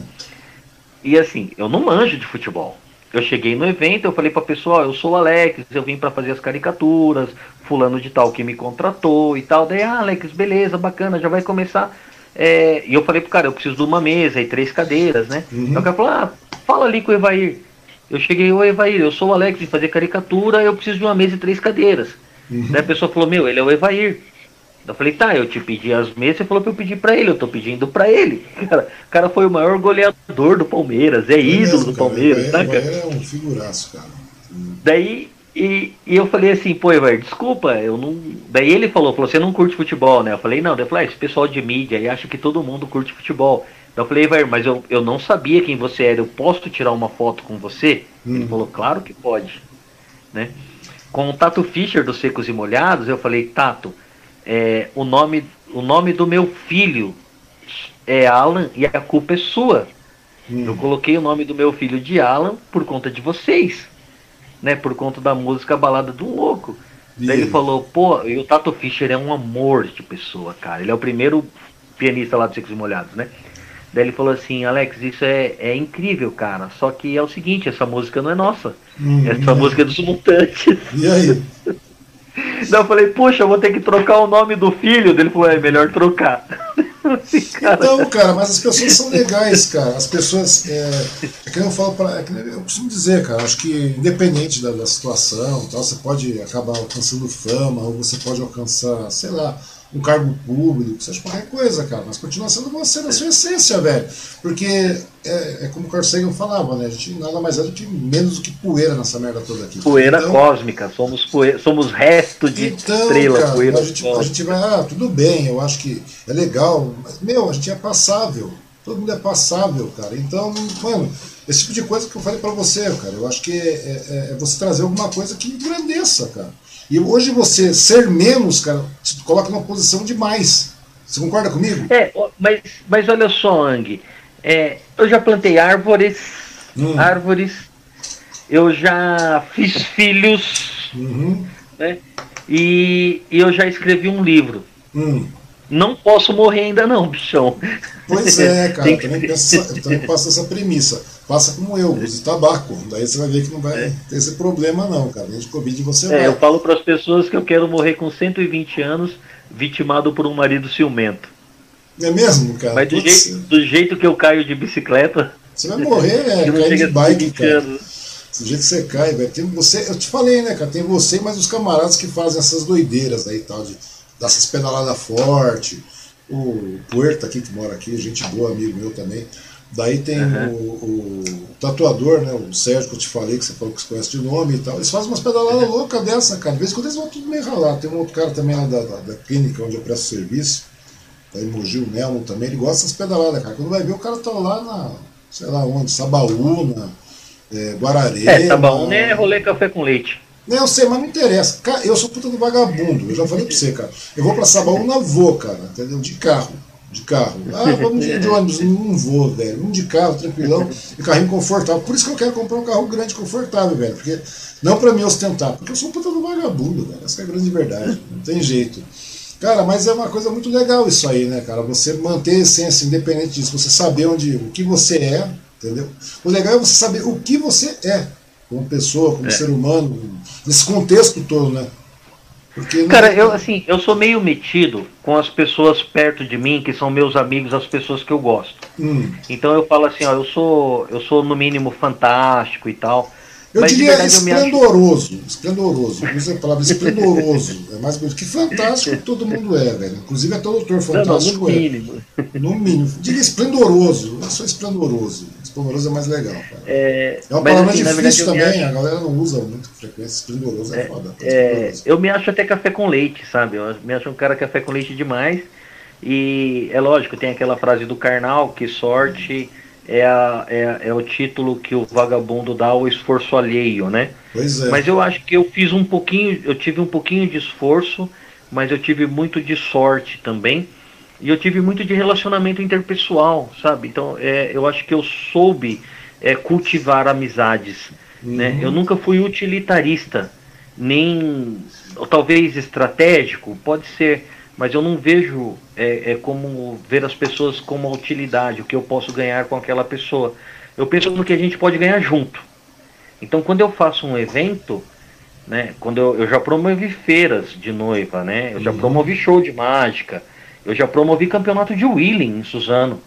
e assim, eu não manjo de futebol. Eu cheguei no evento, eu falei pra pessoa, eu sou o Alex, eu vim para fazer as caricaturas, fulano de tal que me contratou e tal. Daí, ah, Alex, beleza, bacana, já vai começar. É... e eu falei pro cara, eu preciso de uma mesa e três cadeiras, né? Uhum. Então o cara falou, ah, fala ali com o Evair. Eu cheguei, oi Evair, eu sou o Alex de fazer caricatura, eu preciso de uma mesa e três cadeiras. Uhum. Daí a pessoa falou, meu, ele é o Evair. Eu falei, tá, eu te pedi as mesas, você falou pra eu pedir pra ele, eu tô pedindo pra ele. Cara, o cara foi o maior goleador do Palmeiras, é, é ídolo mesmo, do Palmeiras, tá, cara? É um figuraço, cara. Daí, e, e eu falei assim, pô, Evar, desculpa, eu não. Daí ele falou, falou, você não curte futebol, né? Eu falei, não, daí eu falei, ah, esse pessoal de mídia aí acha que todo mundo curte futebol. Daí eu falei, Evar, mas eu, eu não sabia quem você era, eu posso tirar uma foto com você? Hum. Ele falou, claro que pode. Né? Com o Tato Fischer dos Secos e Molhados, eu falei, Tato é, o, nome, o nome do meu filho é Alan e a culpa é sua. Hum. Eu coloquei o nome do meu filho de Alan por conta de vocês, né? Por conta da música Balada do Louco. Daí ele falou, pô, e o Tato Fischer é um amor de pessoa, cara. Ele é o primeiro pianista lá do Secos e Molhados, né? Daí ele falou assim, Alex, isso é, é incrível, cara. Só que é o seguinte, essa música não é nossa. Hum, essa música é dos mutantes. E aí? Daí eu falei, puxa, eu vou ter que trocar o nome do filho. Ele falou, é melhor trocar. Então, cara, mas as pessoas são legais, cara. As pessoas. É, é que eu falo pra, é eu costumo dizer, cara, acho que independente da, da situação, tal, você pode acabar alcançando fama, ou você pode alcançar, sei lá, um cargo público, seja qualquer coisa, cara, mas continua sendo você na sua essência, velho. Porque é, é como o Carl Sagan falava, né? A gente nada mais é do que menos do que poeira nessa merda toda aqui. Poeira então, cósmica, somos, poeira, somos resto de então, estrela, cara, poeira. A gente, a gente vai, ah, tudo bem, eu acho que é legal, mas, meu, a gente é passável. Todo mundo é passável, cara. Então, mano, esse tipo de coisa que eu falei para você, cara, eu acho que é, é, é você trazer alguma coisa que engrandeça, cara. E hoje você ser menos, cara, te coloca numa posição de mais. Você concorda comigo? É, mas, mas olha só, Ang. É, eu já plantei árvores, hum. árvores. Eu já fiz filhos, uhum. né? E, e, eu já escrevi um livro. Hum. Não posso morrer ainda não, bichão. Pois é, cara. eu também, penso, eu também passo essa premissa. Passa como eu, use tabaco. Daí você vai ver que não vai é. ter esse problema, não, cara. Nem de Covid você é, vai. Eu falo para as pessoas que eu quero morrer com 120 anos, vitimado por um marido ciumento. É mesmo, cara? Mas do, jeito, do jeito que eu caio de bicicleta. Você vai morrer, né? Cair de bike, cara. Anos. Do jeito que você cai, velho. Tem você, eu te falei, né, cara? Tem você, mas os camaradas que fazem essas doideiras aí tal, de dar essas pedaladas forte. O Puerta aqui, que mora aqui, gente boa, amigo meu também. Daí tem uhum. o, o, tatuador, né? O Sérgio que eu te falei, que você falou que você conhece de nome e tal. Eles fazem umas pedaladas uhum. loucas dessa, cara. De vez em quando eles vão tudo meio ralado. Tem um outro cara também lá da, da, da clínica onde eu presto serviço. Daí Mogi, o Nelmo também, ele gosta dessas pedaladas, cara. Quando vai ver, o cara tá lá na, sei lá onde, Sabaúna, é, Guararema. É, Sabaúna é rolê café com leite. Não, eu sei, mas não interessa. Eu sou puta do vagabundo. Eu já falei pra você, cara. Eu vou pra Sabaúna, vou, cara, entendeu? De carro de carro. Ah, vamos de ônibus. Não vou, velho. Um de carro, tranquilão, e carrinho confortável. Por isso que eu quero comprar um carro grande confortável, velho. Porque, não pra me ostentar, porque eu sou um puta do vagabundo, velho. Essa é a grande verdade. Não tem jeito. Cara, mas é uma coisa muito legal isso aí, né, cara? Você manter a essência, independente disso, você saber onde, o que você é, entendeu? O legal é você saber o que você é, como pessoa, como é. ser humano, nesse contexto todo, né? Porque Cara, eu assim, eu sou meio metido com as pessoas perto de mim, que são meus amigos, as pessoas que eu gosto. Hum. Então eu falo assim, ó, eu sou, eu sou no mínimo fantástico e tal. Eu mas diria verdade, esplendoroso, eu acho... esplendoroso. Usa a palavra esplendoroso. É mais bonito que fantástico todo mundo é, velho. Inclusive até o doutor fantástico não, no mínimo. é. No mínimo. Diria esplendoroso. Eu sou esplendoroso. Esplendoroso é mais legal, cara. É, é uma palavra assim, difícil verdade, também, acho... a galera não usa muito com frequência. Esplendoroso é, é foda. É, eu me acho até café com leite, sabe? Eu me acho um cara café com leite demais. E é lógico, tem aquela frase do Karnal, que sorte. É, a, é, é, o título que o vagabundo dá ao esforço alheio, né? Pois é. Mas eu acho que eu fiz um pouquinho, eu tive um pouquinho de esforço, mas eu tive muito de sorte também. E eu tive muito de relacionamento interpessoal, sabe? Então, é, eu acho que eu soube é, cultivar amizades. Uhum. Né? Eu nunca fui utilitarista, nem ou talvez estratégico, pode ser, mas eu não vejo é, é, como ver as pessoas como utilidade, o que eu posso ganhar com aquela pessoa. Eu penso no que a gente pode ganhar junto. Então, quando eu faço um evento, né, quando eu, eu já promovi feiras de noiva, né, eu já uhum. promovi show de mágica, eu já promovi campeonato de Wheeling em Suzano.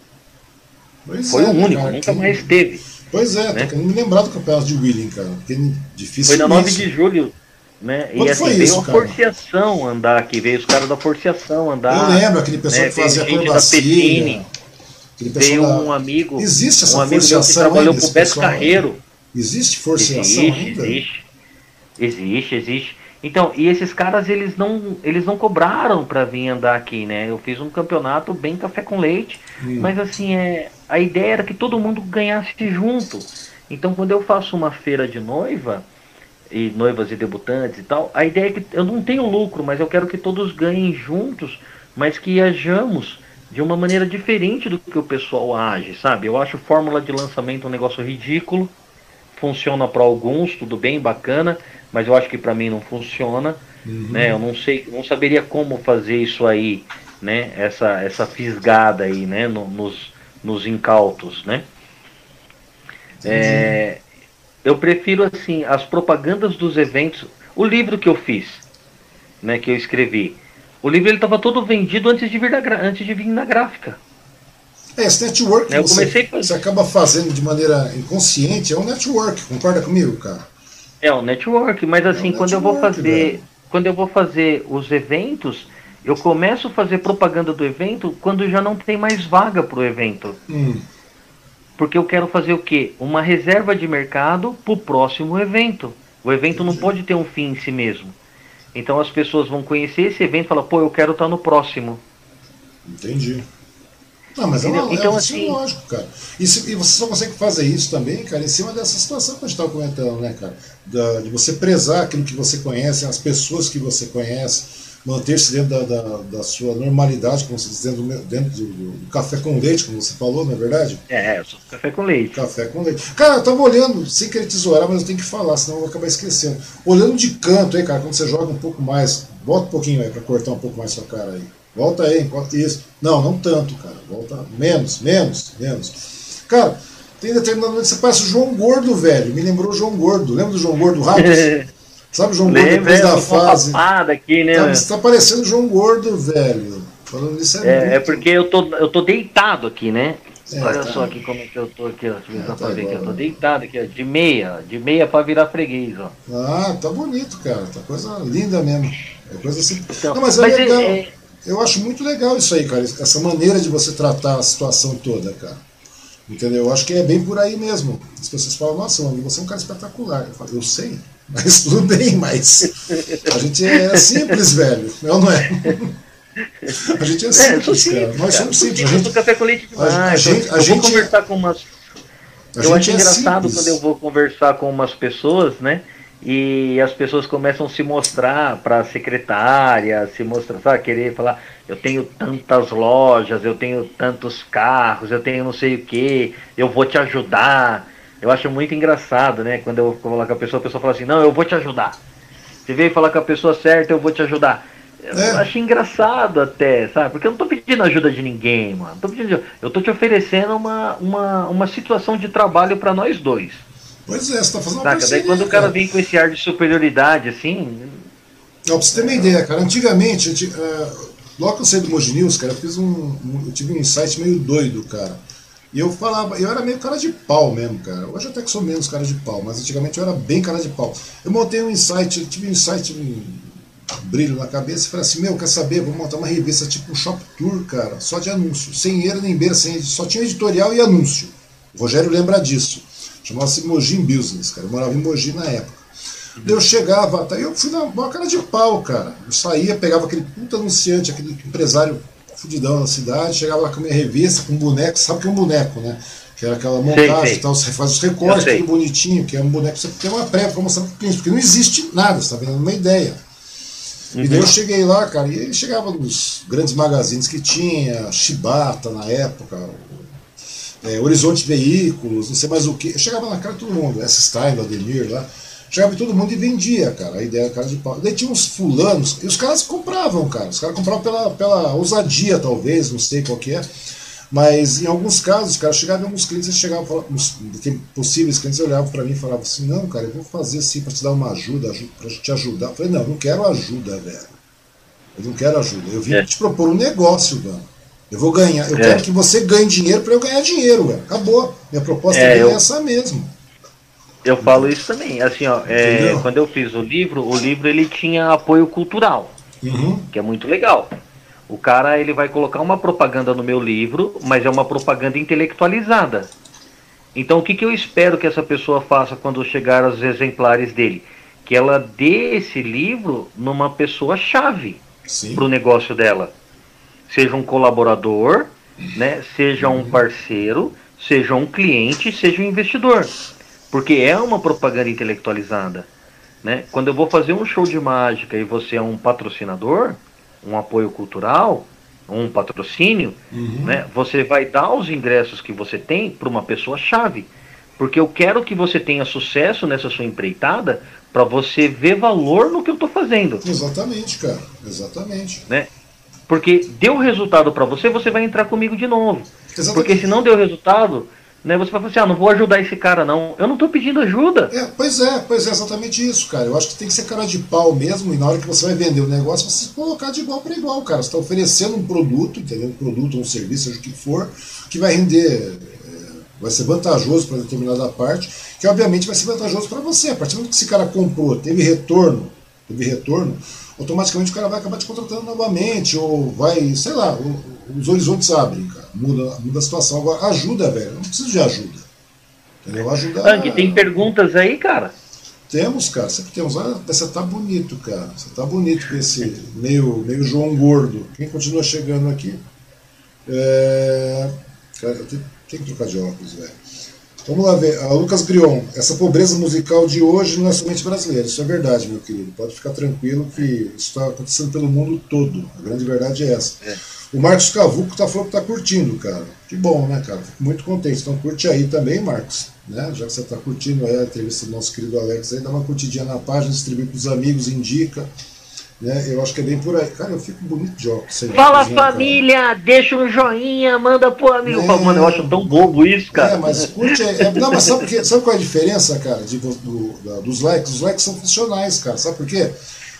Pois Foi é, o único, cara, nunca que... mais teve. Pois é, né? tô querendo me lembrar do campeonato de Wheeling, cara. Porque é difícil. Foi na 9 de julho né? e assim, veio isso, a forciação andar aqui, veio os caras da forciação andar. Eu lembro aquele pessoal né? que fazia acrobacia. Veio da... um amigo. Existe essa um amigo que trabalhou pro Beto Carreiro. Existe forciação existe, ainda? Existe, existe, existe. Então, e esses caras eles não, eles não cobraram para vir andar aqui, né? Eu fiz um campeonato bem café com leite, hum. mas assim, é, a ideia era que todo mundo ganhasse junto. Então, quando eu faço uma feira de noiva, e noivas e debutantes e tal, a ideia é que eu não tenho lucro, mas eu quero que todos ganhem juntos, mas que ajamos de uma maneira diferente do que o pessoal age, sabe? Eu acho fórmula de lançamento um negócio ridículo, funciona para alguns, tudo bem, bacana, mas eu acho que para mim não funciona, uhum. né? Eu não sei, não saberia como fazer isso aí, né? Essa essa fisgada aí, né? No, nos nos incautos, né? É, eu prefiro assim as propagandas dos eventos. O livro que eu fiz, né, que eu escrevi, o livro ele estava todo vendido antes de vir na, antes de vir na gráfica. É, esse network né, que você, você acaba fazendo de maneira inconsciente é um network, concorda comigo, cara? É um network, mas assim, é um quando network, eu vou fazer, velho. quando eu vou fazer os eventos, eu começo a fazer propaganda do evento quando já não tem mais vaga para o evento. Hum. Porque eu quero fazer o quê? Uma reserva de mercado para o próximo evento. O evento não pode ter um fim em si mesmo. Então as pessoas vão conhecer esse evento e falar, pô, eu quero estar tá no próximo. Entendi. Não, mas é, uma, então, é, assim, é lógico, cara. E, se, e, você só consegue fazer isso também, cara, em cima dessa situação que a gente estava comentando, né, cara? Da, de você prezar aquilo que você conhece, as pessoas que você conhece manter-se dentro da, da, da, sua normalidade, como você diz, dentro, do, dentro do, do, café com leite, como você falou, não é verdade? É, eu sou café com leite. Café com leite. Cara, eu tava olhando, sem querer tesourar, mas eu tenho que falar, senão eu vou acabar esquecendo. Olhando de canto aí, cara, quando você joga um pouco mais, bota um pouquinho aí para cortar um pouco mais sua cara aí. Volta aí, enquanto isso. Não, não tanto, cara. Volta menos, menos, menos. Cara, tem determinado momento que você parece o João Gordo, velho. Me lembrou o João Gordo. Lembra do João Gordo Ratos? Sabe o João Gordo depois da fase? Aqui, né, tá, você tá parecendo o João Gordo, velho. Falando isso é, é, muito... é porque eu tô, eu tô deitado aqui, né? É, Olha tá. só aqui como é que eu tô aqui, ó. Deixa eu é, tá aqui. Eu tô deitado aqui, ó. De meia, de meia pra virar freguês, ó. Ah, tá bonito, cara. Tá coisa linda mesmo. É coisa assim. Então, Não, mas é mas é, legal. É... Eu acho muito legal isso aí, cara. Essa maneira de você tratar a situação toda, cara. Entendeu? Eu acho que é bem por aí mesmo. As pessoas falam, nossa, mano, você é um cara espetacular. Eu falo, eu sei. Mas tudo bem, mas a gente é simples, velho. Não, não é? A gente é, é simples, é, cara. Nós somos simples. A gente, café com leite demais. A, a gente, a eu gente, vou conversar com umas. Eu acho é engraçado simples. quando eu vou conversar com umas pessoas, né? E as pessoas começam a se mostrar para a secretária, se mostrar, sabe, querer falar, eu tenho tantas lojas, eu tenho tantos carros, eu tenho não sei o que, eu vou te ajudar. Eu acho muito engraçado, né? Quando eu vou falar com a pessoa, a pessoa fala assim, não, eu vou te ajudar. Você veio falar com a pessoa certa, eu vou te ajudar. Eu é. acho engraçado até, sabe? Porque eu não tô pedindo ajuda de ninguém, mano. Tô pedindo, eu tô te oferecendo uma, uma, uma situação de trabalho para nós dois. Pois é, você tá fazendo uma Saca? Daí quando o cara vem com esse ar de superioridade, assim. Não, pra você ter uma ideia, cara, antigamente, eu, uh, logo que eu saí do Mogi News, cara, eu fiz um, um. Eu tive um insight meio doido, cara. E eu falava, eu era meio cara de pau mesmo, cara. Hoje até que sou menos cara de pau, mas antigamente eu era bem cara de pau. Eu montei um insight, eu tive um insight, um brilho na cabeça e falei assim, meu, quer saber? Vou montar uma revista tipo um shop tour, cara, só de anúncio. Sem eira nem beira, sem, só tinha editorial e anúncio. O Rogério lembra disso. Chamava-se Mogi Business, cara. Eu morava em Mogi na época. Uhum. Eu chegava, tá, eu fui na uma cara de pau, cara. Eu saía, pegava aquele puta anunciante, aquele empresário fudidão na cidade, chegava lá com a minha revista, com um boneco, sabe que é um boneco, né? Que era aquela montagem e tal, você faz os recortes, tudo bonitinho, que é um boneco, você tem uma prévia para mostrar para o cliente, porque não existe nada, você está vendo uma ideia. Uhum. E daí eu uhum. cheguei lá, cara, e ele chegava nos grandes magazines que tinha, Shibata na época, é, Horizonte Veículos, não sei mais o que. Eu chegava na cara de todo mundo, essa Style, Ademir lá. Chegava todo mundo e vendia, cara, a ideia era cara de pau. Daí tinha uns fulanos, e os caras compravam, cara. Os caras compravam pela, pela ousadia, talvez, não sei qual que é. Mas em alguns casos, cara, chegava em alguns clientes, eles chegavam, falavam, possíveis clientes olhavam para mim e falavam assim, não, cara, eu vou fazer assim para te dar uma ajuda, para te ajudar. Eu falei, não, eu não quero ajuda, velho. Eu não quero ajuda. Eu vim é. te propor um negócio, velho. Eu vou ganhar, eu é. quero que você ganhe dinheiro para eu ganhar dinheiro, velho. Acabou. Minha proposta é, é eu... essa mesmo. Eu falo isso também, assim, ó, é, quando eu fiz o livro, o livro ele tinha apoio cultural, uhum. que é muito legal. O cara ele vai colocar uma propaganda no meu livro, mas é uma propaganda intelectualizada. Então o que, que eu espero que essa pessoa faça quando chegar aos exemplares dele? Que ela dê esse livro numa pessoa chave para o negócio dela. Seja um colaborador, né? seja um parceiro, seja um cliente, seja um investidor porque é uma propaganda intelectualizada. Né? Quando eu vou fazer um show de mágica e você é um patrocinador, um apoio cultural, um patrocínio, uhum. né? você vai dar os ingressos que você tem para uma pessoa chave. Porque eu quero que você tenha sucesso nessa sua empreitada para você ver valor no que eu estou fazendo. Exatamente, cara. Exatamente. Né? Porque deu resultado para você, você vai entrar comigo de novo. Exatamente. Porque se não deu resultado, né, você vai falar assim, ah, não vou ajudar esse cara não. Eu não estou pedindo ajuda. É, pois é, pois é exatamente isso, cara. Eu acho que tem que ser cara de pau mesmo, e na hora que você vai vender o negócio, você colocar de igual para igual, cara. Você está oferecendo um produto, entendeu? Um produto um serviço, seja o que for, que vai render, é, vai ser vantajoso para determinada parte, que obviamente vai ser vantajoso para você. A partir do momento que esse cara comprou, teve retorno, teve retorno, automaticamente o cara vai acabar te contratando novamente, ou vai, sei lá, os horizontes abrem, cara. Muda, muda a situação. Agora, ajuda, velho. Não preciso de ajuda. Entendeu? Ajuda. Anki, tem perguntas aí, cara? Temos, cara, sempre temos. Olha, você tá bonito, cara. Você tá bonito com esse meio, meio João Gordo. Quem continua chegando aqui? É... Cara, eu tenho, tenho que trocar de óculos, velho. Vamos lá ver. A Lucas Grion, essa pobreza musical de hoje não é somente brasileira, isso é verdade, meu querido. Pode ficar tranquilo que isso está acontecendo pelo mundo todo. A grande verdade é essa. É. O Marcos Cavuco tá falando que tá curtindo, cara. Que bom, né, cara? Fico muito contente. Então curte aí também, Marcos. Né? Já que você tá curtindo a entrevista do nosso querido Alex aí, dá uma curtidinha na página, distribui pros amigos, indica. Né? Eu acho que é bem por aí. Cara, eu fico bonito de óculos. Fala família, cara. deixa um joinha, manda pro amigo. É... Mano, eu acho tão bobo isso, cara. É, mas curte. É... Não, mas sabe, porque, sabe qual é a diferença, cara, de, do, da, dos likes? Os likes são funcionais, cara. Sabe por quê?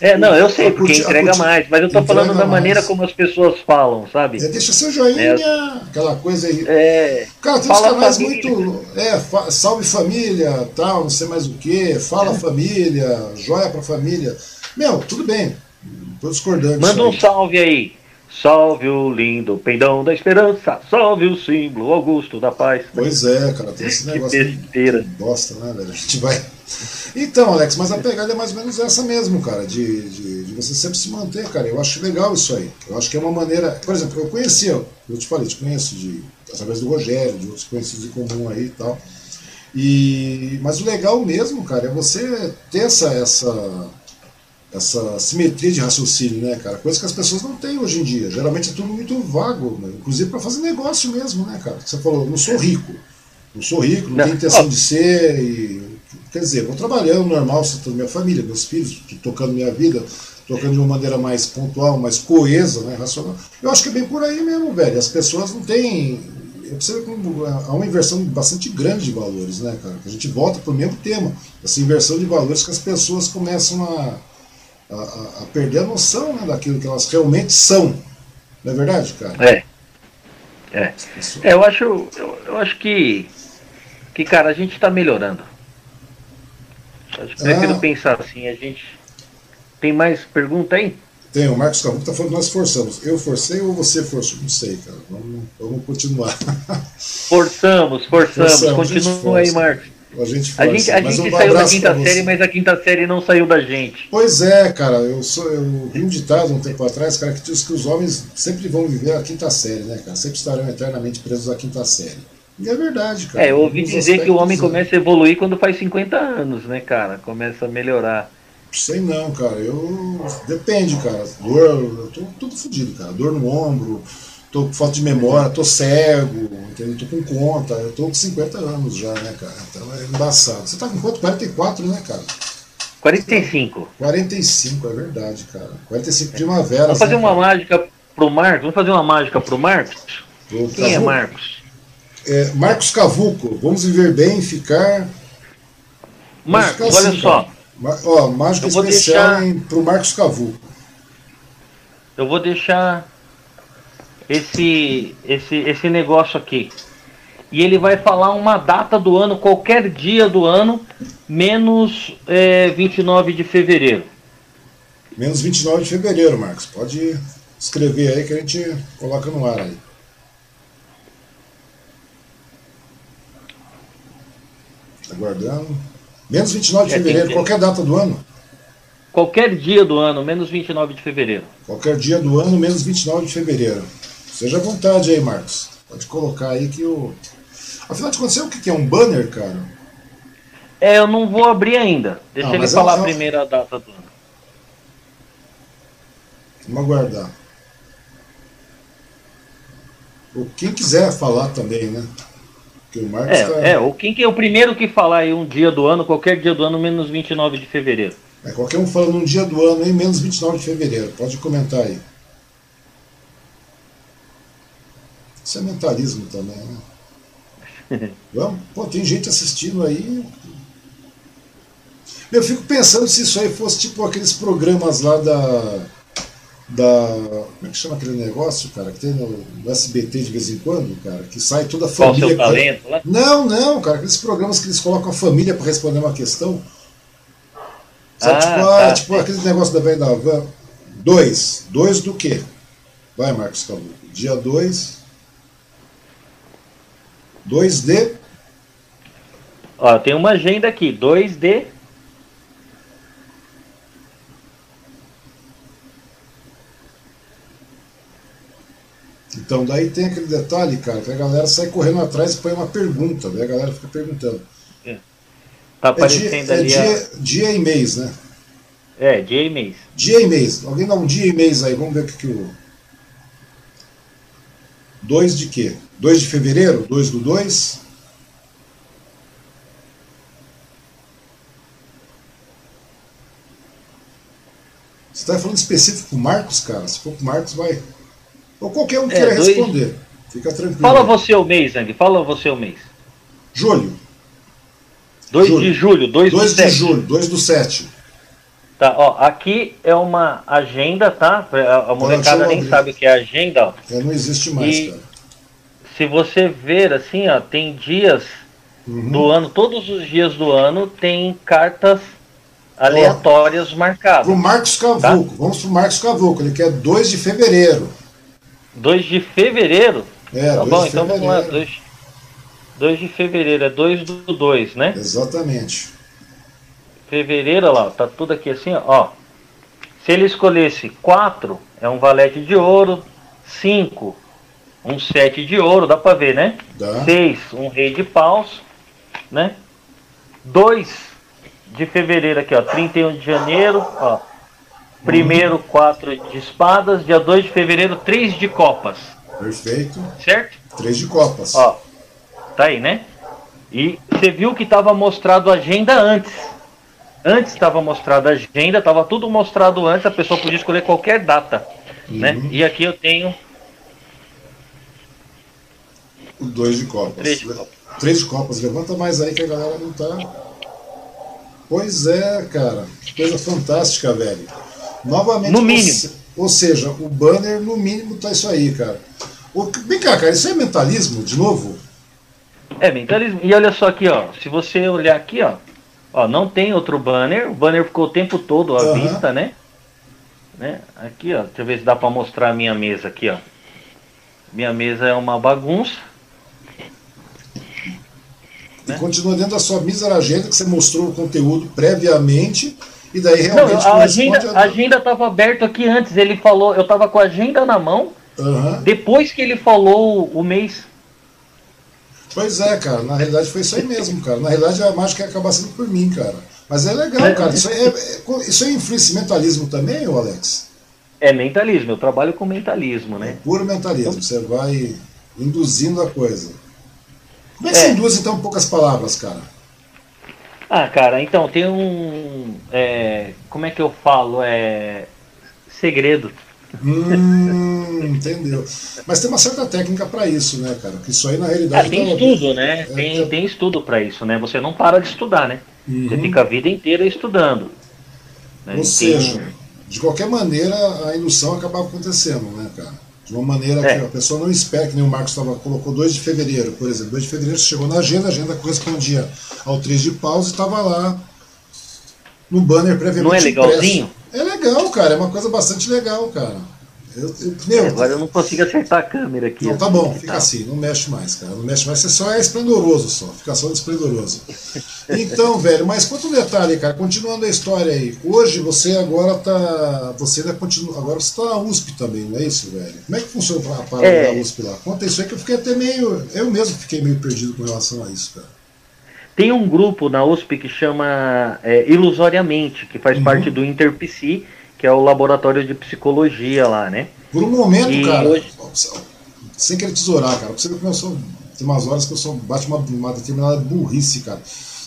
É, não, eu sei, porque curti, entrega curti, mais, mas eu tô falando da maneira como as pessoas falam, sabe? É, deixa seu joinha, é, aquela coisa aí. É, cara, tem uns canais família. muito. É, salve família, tal, não sei mais o que, fala é. família, joia pra família. Meu, tudo bem. Tô discordando. Manda um salve aí. Salve o lindo pendão da esperança, salve o símbolo Augusto da paz. Pois é, cara, tem esse negócio. Que besteira. Bosta, né, velho? A gente vai. Então, Alex, mas a pegada é mais ou menos essa mesmo, cara, de, de, de, você sempre se manter, cara. Eu acho legal isso aí. Eu acho que é uma maneira. Por exemplo, eu conhecia, eu te falei, te conheço de, através do Rogério, de outros conhecidos em comum aí e tal. E, mas o legal mesmo, cara, é você ter essa, essa essa simetria de raciocínio, né, cara? Coisa que as pessoas não têm hoje em dia. Geralmente é tudo muito vago, né? inclusive para fazer negócio mesmo, né, cara? Você falou, não sou rico. Não sou rico, não, não. tenho intenção de ser. E, quer dizer, vou trabalhando normal, sustentando minha família, meus filhos, tocando minha vida, tocando de uma maneira mais pontual, mais coesa, né, racional. Eu acho que é bem por aí mesmo, velho. As pessoas não têm. Você como há uma inversão bastante grande de valores, né, cara? A gente volta para o mesmo tema. Essa inversão de valores que as pessoas começam a, a, a perder a noção né, daquilo que elas realmente são. Não é verdade, cara? É. É. é eu acho, eu, eu acho que, que, cara, a gente está melhorando. Acho que prefiro ah. pensar assim, a gente. Tem mais pergunta aí? Tem, o Marcos Cavuco está falando que nós forçamos. Eu forcei ou você forçou? Não sei, cara. Vamos, vamos continuar. Forçamos, forçamos. forçamos Continua aí, Marcos. A gente, força. a gente, a gente um saiu da quinta série, mas a quinta série não saiu da gente. Pois é, cara. Eu, sou, eu vi um ditado um tempo atrás, cara, que diz que os homens sempre vão viver a quinta série, né, cara? Sempre estarão eternamente presos à quinta série. E é verdade, cara. É, eu ouvi dizer que o homem é. começa a evoluir quando faz 50 anos, né, cara? Começa a melhorar. Sei não, cara. Eu. Depende, cara. Dor, eu tô tudo fodido, cara. Dor no ombro, tô com falta de memória, tô cego, entendeu? Tô com conta, eu tô com 50 anos já, né, cara? Então é embaçado. Você tá com quanto? 44, né, cara? 45. 45, é verdade, cara. 45 primavera. Vamos fazer né, uma cara? mágica pro Marcos? Vamos fazer uma mágica pro Marcos? Pro Quem é Marcos? É, Marcos Cavuco, vamos viver bem, ficar. Marcos, assim, olha só. Cara. Ó, mágica especial deixar... para o Marcos Cavu. Eu vou deixar esse, esse, esse negócio aqui. E ele vai falar uma data do ano, qualquer dia do ano, menos é, 29 de fevereiro. Menos 29 de fevereiro, Marcos. Pode escrever aí que a gente coloca no ar aí. Aguardando. Menos 29 de é, fevereiro, qualquer data do ano? Qualquer dia do ano, menos 29 de fevereiro. Qualquer dia do ano, menos 29 de fevereiro. Seja à vontade aí, Marcos. Pode colocar aí que o. Afinal de contas, o que é um banner, cara? É, eu não vou abrir ainda. Deixa não, ele falar é, a primeira data do ano. Vamos aguardar. Ou quem quiser falar também, né? o Marcos é, tá... é, o quem que é o primeiro que falar aí um dia do ano, qualquer dia do ano, menos 29 de fevereiro. É, qualquer um falando um dia do ano aí, menos 29 de fevereiro. Pode comentar aí. Isso é mentalismo também, né? Vamos? Pô, tem gente assistindo aí. Eu fico pensando se isso aí fosse tipo aqueles programas lá da da. Como é que chama aquele negócio, cara, que tem no, no SBT de vez em quando, cara, que sai toda a família. Qual o seu talento, né? Não, não, cara, aqueles programas que eles colocam a família para responder uma questão. Sabe, ah, tipo, ah, tá. tipo aquele negócio da velha da van. Dois. Dois do quê? Vai, Marcos Calu. Dia 2. 2 de. Ó, tem uma agenda aqui. 2 de. Então, daí tem aquele detalhe, cara, que a galera sai correndo atrás e põe uma pergunta, daí a galera fica perguntando. É. Tá aparecendo é dia, ali. É dia, dia e mês, né? É, dia e mês. Dia e mês. Alguém dá um dia e mês aí, vamos ver o que, que o. 2 de quê? 2 de fevereiro? 2 do 2? Você está falando específico pro Marcos, cara? Se for pro Marcos, vai. Ou qualquer um é, queira dois... responder. Fica tranquilo. Fala você o mês, Zang. Fala você o mês. Julho. 2 de julho, 2 do 7. 2 de julho, 2 do 7. Tá, ó, aqui é uma agenda, tá? A molecada nem sabe o que é agenda, ó. É, não existe mais, e cara. Se você ver assim, ó, tem dias uhum. do ano, todos os dias do ano tem cartas aleatórias ó, marcadas. Pro Marcos Cavuco, tá? vamos pro Marcos Cavuco, ele quer 2 de fevereiro. 2 de fevereiro? É, tá bom, então vamos lá. 2, 2 de fevereiro, é 2 do 2, né? Exatamente. Fevereiro, olha lá, tá tudo aqui assim, ó. Se ele escolhesse 4, é um valete de ouro. 5, um 7 de ouro, dá pra ver, né? 6, um rei de paus, né? 2 de fevereiro aqui, ó, 31 de janeiro, ó. Primeiro, quatro de espadas. Dia 2 de fevereiro, três de copas. Perfeito. Certo? Três de copas. Ó, tá aí, né? E você viu que estava mostrado a agenda antes. Antes estava mostrada a agenda, estava tudo mostrado antes, a pessoa podia escolher qualquer data. Né? Uhum. Né? E aqui eu tenho. Dois de copas. Três de copas. Três de copas. Levanta mais aí que a galera não tá. Pois é, cara. Que coisa fantástica, velho. Novamente. No mínimo. Ou seja, o banner, no mínimo, tá isso aí, cara. O, vem cá, cara, isso é mentalismo, de novo? É mentalismo. E olha só aqui, ó. Se você olhar aqui, ó. Ó, não tem outro banner. O banner ficou o tempo todo à uhum. vista, né? né? Aqui, ó. Deixa eu ver se dá pra mostrar a minha mesa aqui, ó. Minha mesa é uma bagunça. E né? continua dentro da sua mísera agenda que você mostrou o conteúdo previamente. E daí realmente. Não, a agenda, a agenda estava aberta aqui antes. Ele falou, eu estava com a agenda na mão. Uhum. Depois que ele falou o mês. Pois é, cara. Na realidade foi isso aí mesmo, cara. Na realidade a mágica ia acabar sendo por mim, cara. Mas é legal, é, cara. Isso é, é, isso é influência mentalismo também, ô Alex? É mentalismo. Eu trabalho com mentalismo, né? É puro mentalismo. Então, você vai induzindo a coisa. Como é que é. você induz, então, poucas palavras, cara? Ah, cara, então, tem um. É, como é que eu falo? É. Segredo. Hum, entendeu. Mas tem uma certa técnica para isso, né, cara? Que isso aí na realidade. Ah, tem estudo, né? É, tem, é... tem estudo para isso, né? Você não para de estudar, né? Uhum. Você fica a vida inteira estudando. Né? Ou seja, de qualquer maneira a indução acaba acontecendo, né, cara? De uma maneira é. que a pessoa não espera, que nem o Marcos tava, colocou 2 de fevereiro, por exemplo. 2 de fevereiro chegou na agenda, a agenda correspondia ao 3 de paus e estava lá no banner previamente. Não é legalzinho? Impresso. É legal, cara. É uma coisa bastante legal, cara. Eu, eu, meu, Agora eu não consigo acertar a câmera aqui. Não, tá bom, fica assim, não mexe mais, cara. Não mexe mais, você só é esplendoroso só, fica só esplendoroso. Então, velho, mas quanto um detalhe, cara, continuando a história aí. Hoje você agora tá. Você ainda continua. Agora você tá na USP também, não é isso, velho? Como é que funciona a parada é... da USP lá? Conta isso aí que eu fiquei até meio. Eu mesmo fiquei meio perdido com relação a isso, cara. Tem um grupo na USP que chama é, Ilusoriamente, que faz uhum. parte do InterPC que é o laboratório de psicologia lá, né? Por um momento, e cara, hoje... sem querer tesourar, cara, você sou, tem umas horas que eu sou, bate uma, uma determinada burrice, cara.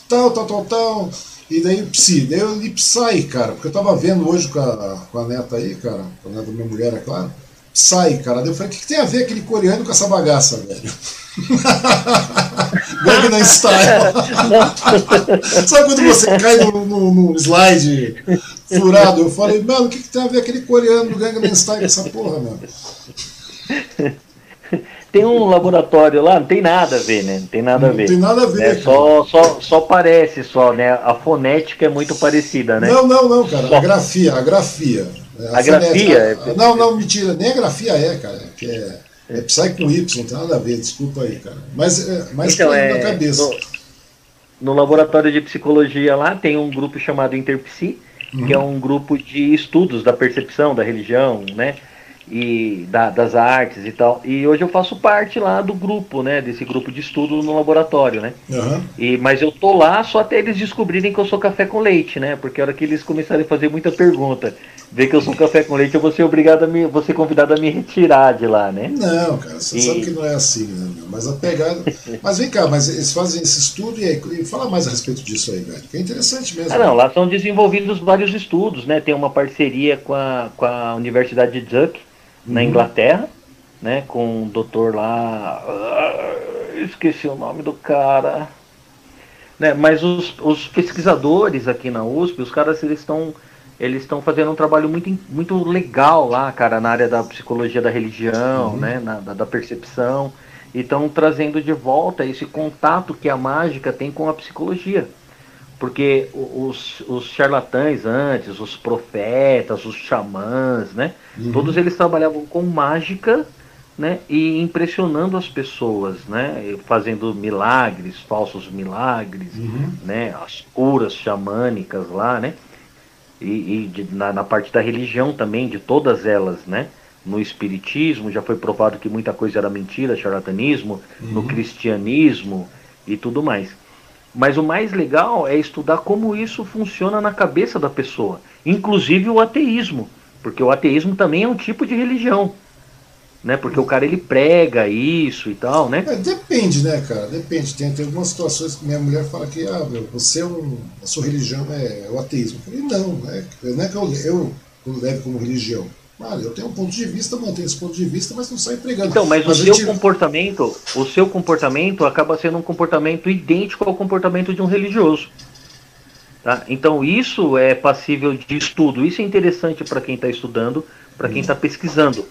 Tal, tal, tal, tal. E daí psi, daí eu li Psy, cara, porque eu tava vendo hoje com a, com a neta aí, cara, com a neta da minha mulher, é claro. Psy, cara. Daí eu falei, o que, que tem a ver aquele coreano com essa bagaça, velho? Gangnam Style. Sabe quando você cai no, slide furado? Eu falei, mano, o que, que tem a ver aquele coreano do Gangnam Style com essa porra, mano? Tem um laboratório lá, não tem nada a ver, né? Não tem nada a ver. Não tem nada a ver. É, só, só, só parece, só, né? A fonética é muito parecida, né? Não, não, não, cara. Só. A grafia, a grafia. A, a grafia? É... Não, não, mentira. Nem a grafia é, cara. Que é é Psy com Y, não tem nada a ver, desculpa aí, cara. Mas, é, mas então, é, na cabeça. No, no, laboratório de psicologia lá tem um grupo chamado Interpsi, uhum. que é um grupo de estudos da percepção da religião, né? E da, das artes e tal. E hoje eu faço parte lá do grupo, né? Desse grupo de estudo no laboratório, né? Uhum. E, mas eu tô lá só até eles descobrirem que eu sou café com leite, né? Porque a hora que eles começarem a fazer muita pergunta ver que eu sou café com leite, eu vou ser obrigado a me, vou ser convidado a me retirar de lá, né? Não, cara, você e... sabe que não é assim, né, meu? Mas a pegada. mas vem cá, mas eles fazem esse estudo e, aí, e fala mais a respeito disso aí, velho. Que é interessante mesmo. Ah, não, lá são desenvolvidos vários estudos, né? Tem uma parceria com a, com a Universidade de Duck, na uhum. Inglaterra, né? Com um doutor lá. Uh, esqueci o nome do cara. Né, mas os, os pesquisadores aqui na USP, os caras eles estão eles estão fazendo um trabalho muito, muito legal lá, cara, na área da psicologia da religião, uhum. né, na, da, da, percepção, e estão trazendo de volta esse contato que a mágica tem com a psicologia. Porque os, os charlatães antes, os profetas, os xamãs, né, uhum. todos eles trabalhavam com mágica, né, e impressionando as pessoas, né, fazendo milagres, falsos milagres, uhum. né, as curas xamânicas lá, né, e, e de, na, na, parte da religião também, de todas elas, né? No espiritismo já foi provado que muita coisa era mentira, charlatanismo, uhum. no cristianismo e tudo mais. Mas o mais legal é estudar como isso funciona na cabeça da pessoa, inclusive o ateísmo, porque o ateísmo também é um tipo de religião. né? Porque o cara ele prega isso e tal, né? É, depende, né, cara? Depende. Tem, tem algumas situações que minha mulher fala que ah, meu, você é um, a sua religião é, o ateísmo. Eu falei, não, é, não é que eu, eu, eu leve como religião. Olha, eu tenho um ponto de vista, mantenho esse ponto de vista, mas não sai pregando. Então, mas, mas o seu gente... comportamento, o seu comportamento acaba sendo um comportamento idêntico ao comportamento de um religioso. Tá? Então isso é passível de estudo. Isso é interessante para quem está estudando, para quem está pesquisando,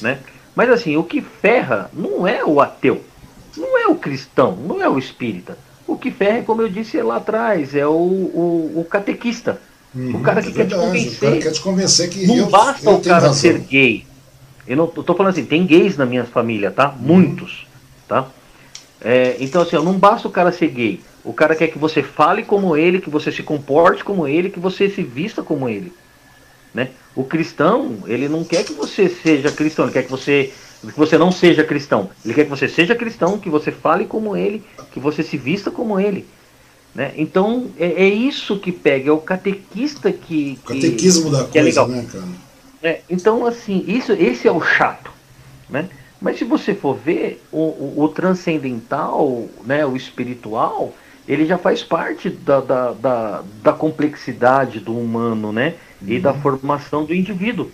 né? Mas assim, o que ferra não é o ateu, não é o cristão, não é o espírita. O que ferra, como eu disse lá atrás, é o, o, o catequista. Uhum, o cara que é quer te convencer. O cara quer te convencer que não eu, basta eu o cara razão. ser gay. Eu não eu tô falando assim, tem gays na minha família, tá? Uhum. Muitos, tá? É, então assim, não basta o cara ser gay. O cara quer que você fale como ele, que você se comporte como ele, que você se vista como ele. Né? O cristão, ele não quer que você seja cristão, ele quer que você, que você não seja cristão. Ele quer que você seja cristão, que você fale como ele, que você se vista como ele. Né? Então é, é isso que pega, é o catequista que. O catequismo que, da que é coisa, é legal. né, cara? É, então, assim, isso, esse é o chato. Né? Mas se você for ver, o, o, o transcendental, né, o espiritual, ele já faz parte da, da, da, da complexidade do humano, né? E da uhum. formação do indivíduo.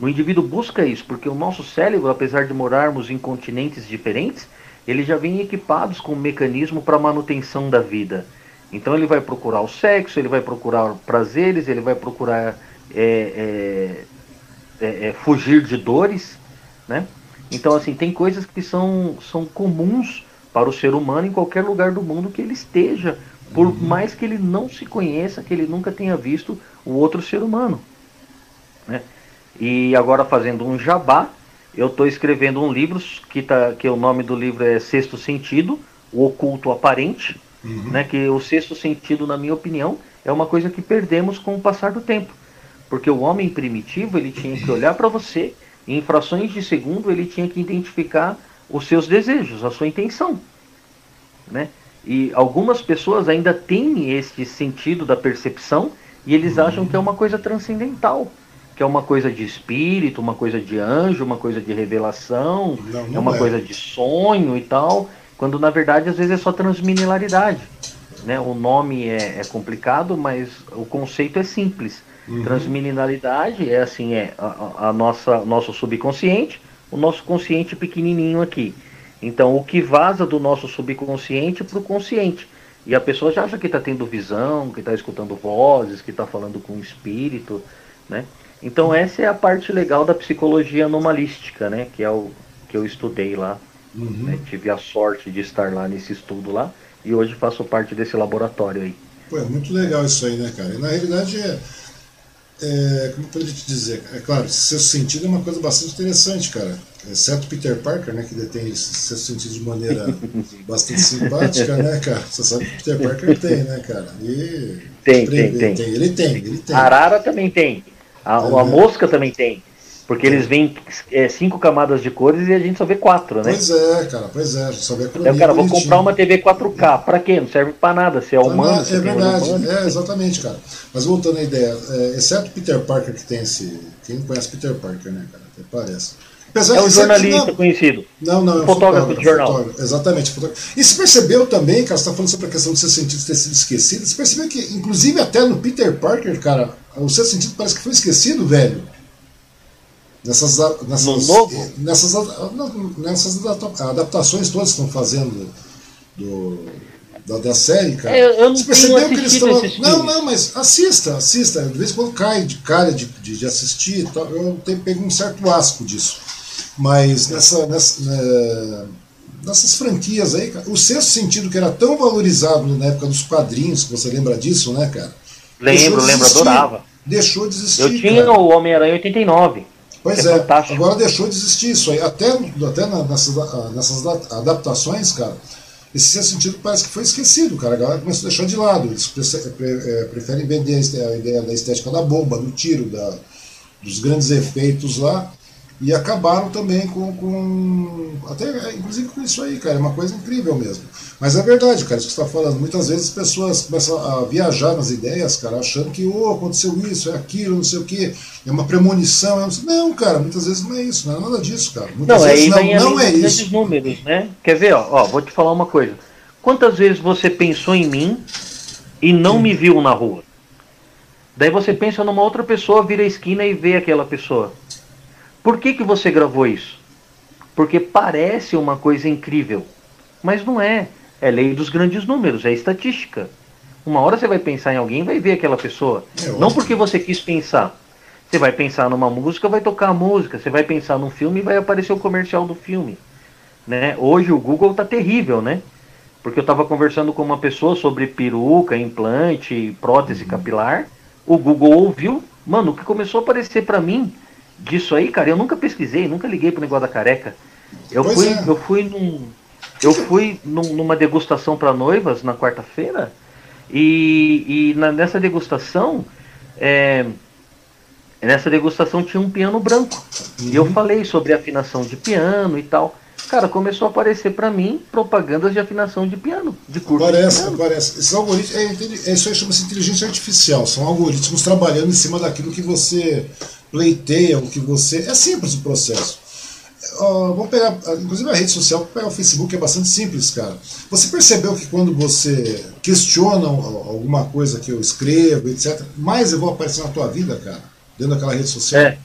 O indivíduo busca isso, porque o nosso cérebro, apesar de morarmos em continentes diferentes, ele já vem equipados com um mecanismo para manutenção da vida. Então ele vai procurar o sexo, ele vai procurar prazeres, ele vai procurar é, é, é, é fugir de dores, né? Então assim tem coisas que são, são comuns para o ser humano em qualquer lugar do mundo que ele esteja, por uhum. mais que ele não se conheça, que ele nunca tenha visto o outro ser humano. Né? E agora fazendo um jabá, eu estou escrevendo um livro que, tá, que o nome do livro é Sexto Sentido, o oculto aparente, uhum. né? que o sexto sentido, na minha opinião, é uma coisa que perdemos com o passar do tempo. Porque o homem primitivo ele tinha que olhar para você, e em frações de segundo ele tinha que identificar os seus desejos, a sua intenção. Né? E algumas pessoas ainda têm esse sentido da percepção e eles uhum. acham que é uma coisa transcendental, que é uma coisa de espírito, uma coisa de anjo, uma coisa de revelação, não, não é uma é. coisa de sonho e tal, quando na verdade às vezes é só transminilaridade. Né? O nome é, é complicado, mas o conceito é simples. Uhum. Transminilaridade é assim, é a, a nossa nosso subconsciente o nosso consciente pequenininho aqui. Então, o que vaza do nosso subconsciente para o consciente. E a pessoa já acha que está tendo visão, que está escutando vozes, que está falando com o espírito, né? Então, essa é a parte legal da psicologia anomalística, né? Que é o que eu estudei lá. Uhum. Né? Tive a sorte de estar lá nesse estudo lá e hoje faço parte desse laboratório aí. Pô, é muito legal isso aí, né, cara? E na realidade é é, como eu te dizer? É claro, seu sentido é uma coisa bastante interessante, cara. Exceto Peter Parker, né, que detém seu sentido de maneira bastante simpática, né, cara? Você sabe que Peter Parker tem, né, cara? E tem, tem, tem, tem. Ele tem, ele tem. Arara também tem. A, é, a mosca também tem. Porque eles vêm é, cinco camadas de cores e a gente só vê quatro, né? Pois é, cara, pois é, a gente só vê a cara, vou comprar uma TV 4K. Pra quê? Não serve pra nada, se é humano. É, é verdade, é, exatamente, cara. Mas voltando à ideia, é, exceto Peter Parker que tem esse. Quem não conhece Peter Parker, né, cara? Até parece. Apesar é um jornalista não, conhecido. Não, não, é um fotógrafo, de jornal. Fotógrafo, exatamente. Fotógrafo. E você percebeu também, cara, você está falando sobre a questão do seu sentido ter sido esquecido. Você percebeu que, inclusive, até no Peter Parker, cara, o seu sentido parece que foi esquecido, velho. Nessas, nessas, nessas, nessas adaptações todas que estão fazendo do, da, da série, cara. É, eu não Você percebeu que eles estão. Não, não, mas assista, assista. De vez em quando cai de cara de, de, de assistir, eu tenho pego um certo asco disso. Mas nessa, nessa, né, nessas franquias aí, cara, o sexto sentido que era tão valorizado na época dos quadrinhos, que você lembra disso, né, cara? Lembro, lembro, adorava. Deixou de existir. Eu tinha cara. o Homem-Aranha 89. Pois é, é agora deixou de existir isso aí. Até, até nessas, nessas adaptações, cara, esse sentido parece que foi esquecido, cara. A galera começou a deixar de lado. Eles é, preferem vender a ideia da estética da bomba, do tiro, da, dos grandes efeitos lá. E acabaram também com, com, até inclusive com isso aí, cara, é uma coisa incrível mesmo. Mas é verdade, cara, isso que você está falando. Muitas vezes as pessoas começam a viajar nas ideias, cara, achando que oh, aconteceu isso, é aquilo, não sei o que, é uma premonição. É não, cara, muitas vezes não é isso, não é nada disso, cara. Muitas não, vezes não, não é isso. números, né? Quer ver, ó, ó, vou te falar uma coisa. Quantas vezes você pensou em mim e não Sim. me viu na rua? Daí você pensa numa outra pessoa, vira a esquina e vê aquela pessoa. Por que, que você gravou isso? Porque parece uma coisa incrível, mas não é. É lei dos grandes números, é estatística. Uma hora você vai pensar em alguém vai ver aquela pessoa. É não porque você quis pensar. Você vai pensar numa música, vai tocar a música. Você vai pensar num filme e vai aparecer o comercial do filme. Né? Hoje o Google tá terrível, né? Porque eu estava conversando com uma pessoa sobre peruca, implante, prótese uhum. capilar. O Google ouviu. Mano, o que começou a aparecer para mim disso aí, cara, eu nunca pesquisei, nunca liguei pro negócio da careca. Eu pois fui, é. eu fui num, eu fui num, numa degustação para noivas na quarta-feira e, e na, nessa degustação, é, nessa degustação tinha um piano branco. Uhum. E eu uhum. falei sobre afinação de piano e tal. Cara, começou a aparecer para mim propagandas de afinação de piano, de curso Aparece, de piano. aparece. Esses algoritmos, é, é, isso aí chama-se inteligência artificial. São algoritmos trabalhando em cima daquilo que você pleiteia, o que você. É simples o processo. Uh, vamos pegar, inclusive a rede social, pegar o Facebook, é bastante simples, cara. Você percebeu que quando você questiona alguma coisa que eu escrevo, etc., mais eu vou aparecer na tua vida, cara, dentro daquela rede social? É.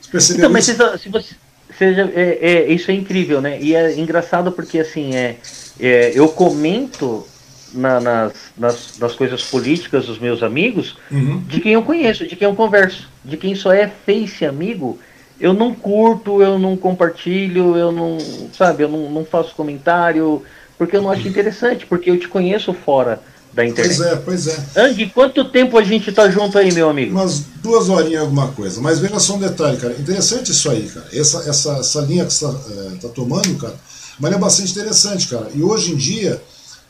Você percebeu então, isso? Mas se, você, seja, é, é, isso é incrível, né? E é engraçado porque, assim, é, é eu comento na, nas, nas, nas, coisas políticas dos meus amigos uhum. de quem eu conheço, de quem eu converso, de quem só é face amigo eu não curto, eu não compartilho, eu não, sabe, eu não, não faço comentário, porque eu não acho interessante, porque eu te conheço fora da internet. Pois é, pois é. Andy, quanto tempo a gente tá junto aí, meu amigo? Umas duas horinhas alguma coisa. Mas veja só um detalhe, cara. Interessante isso aí, cara. Essa, essa, essa linha que você tá, é, tá tomando, cara, mas é bastante interessante, cara. E hoje em dia,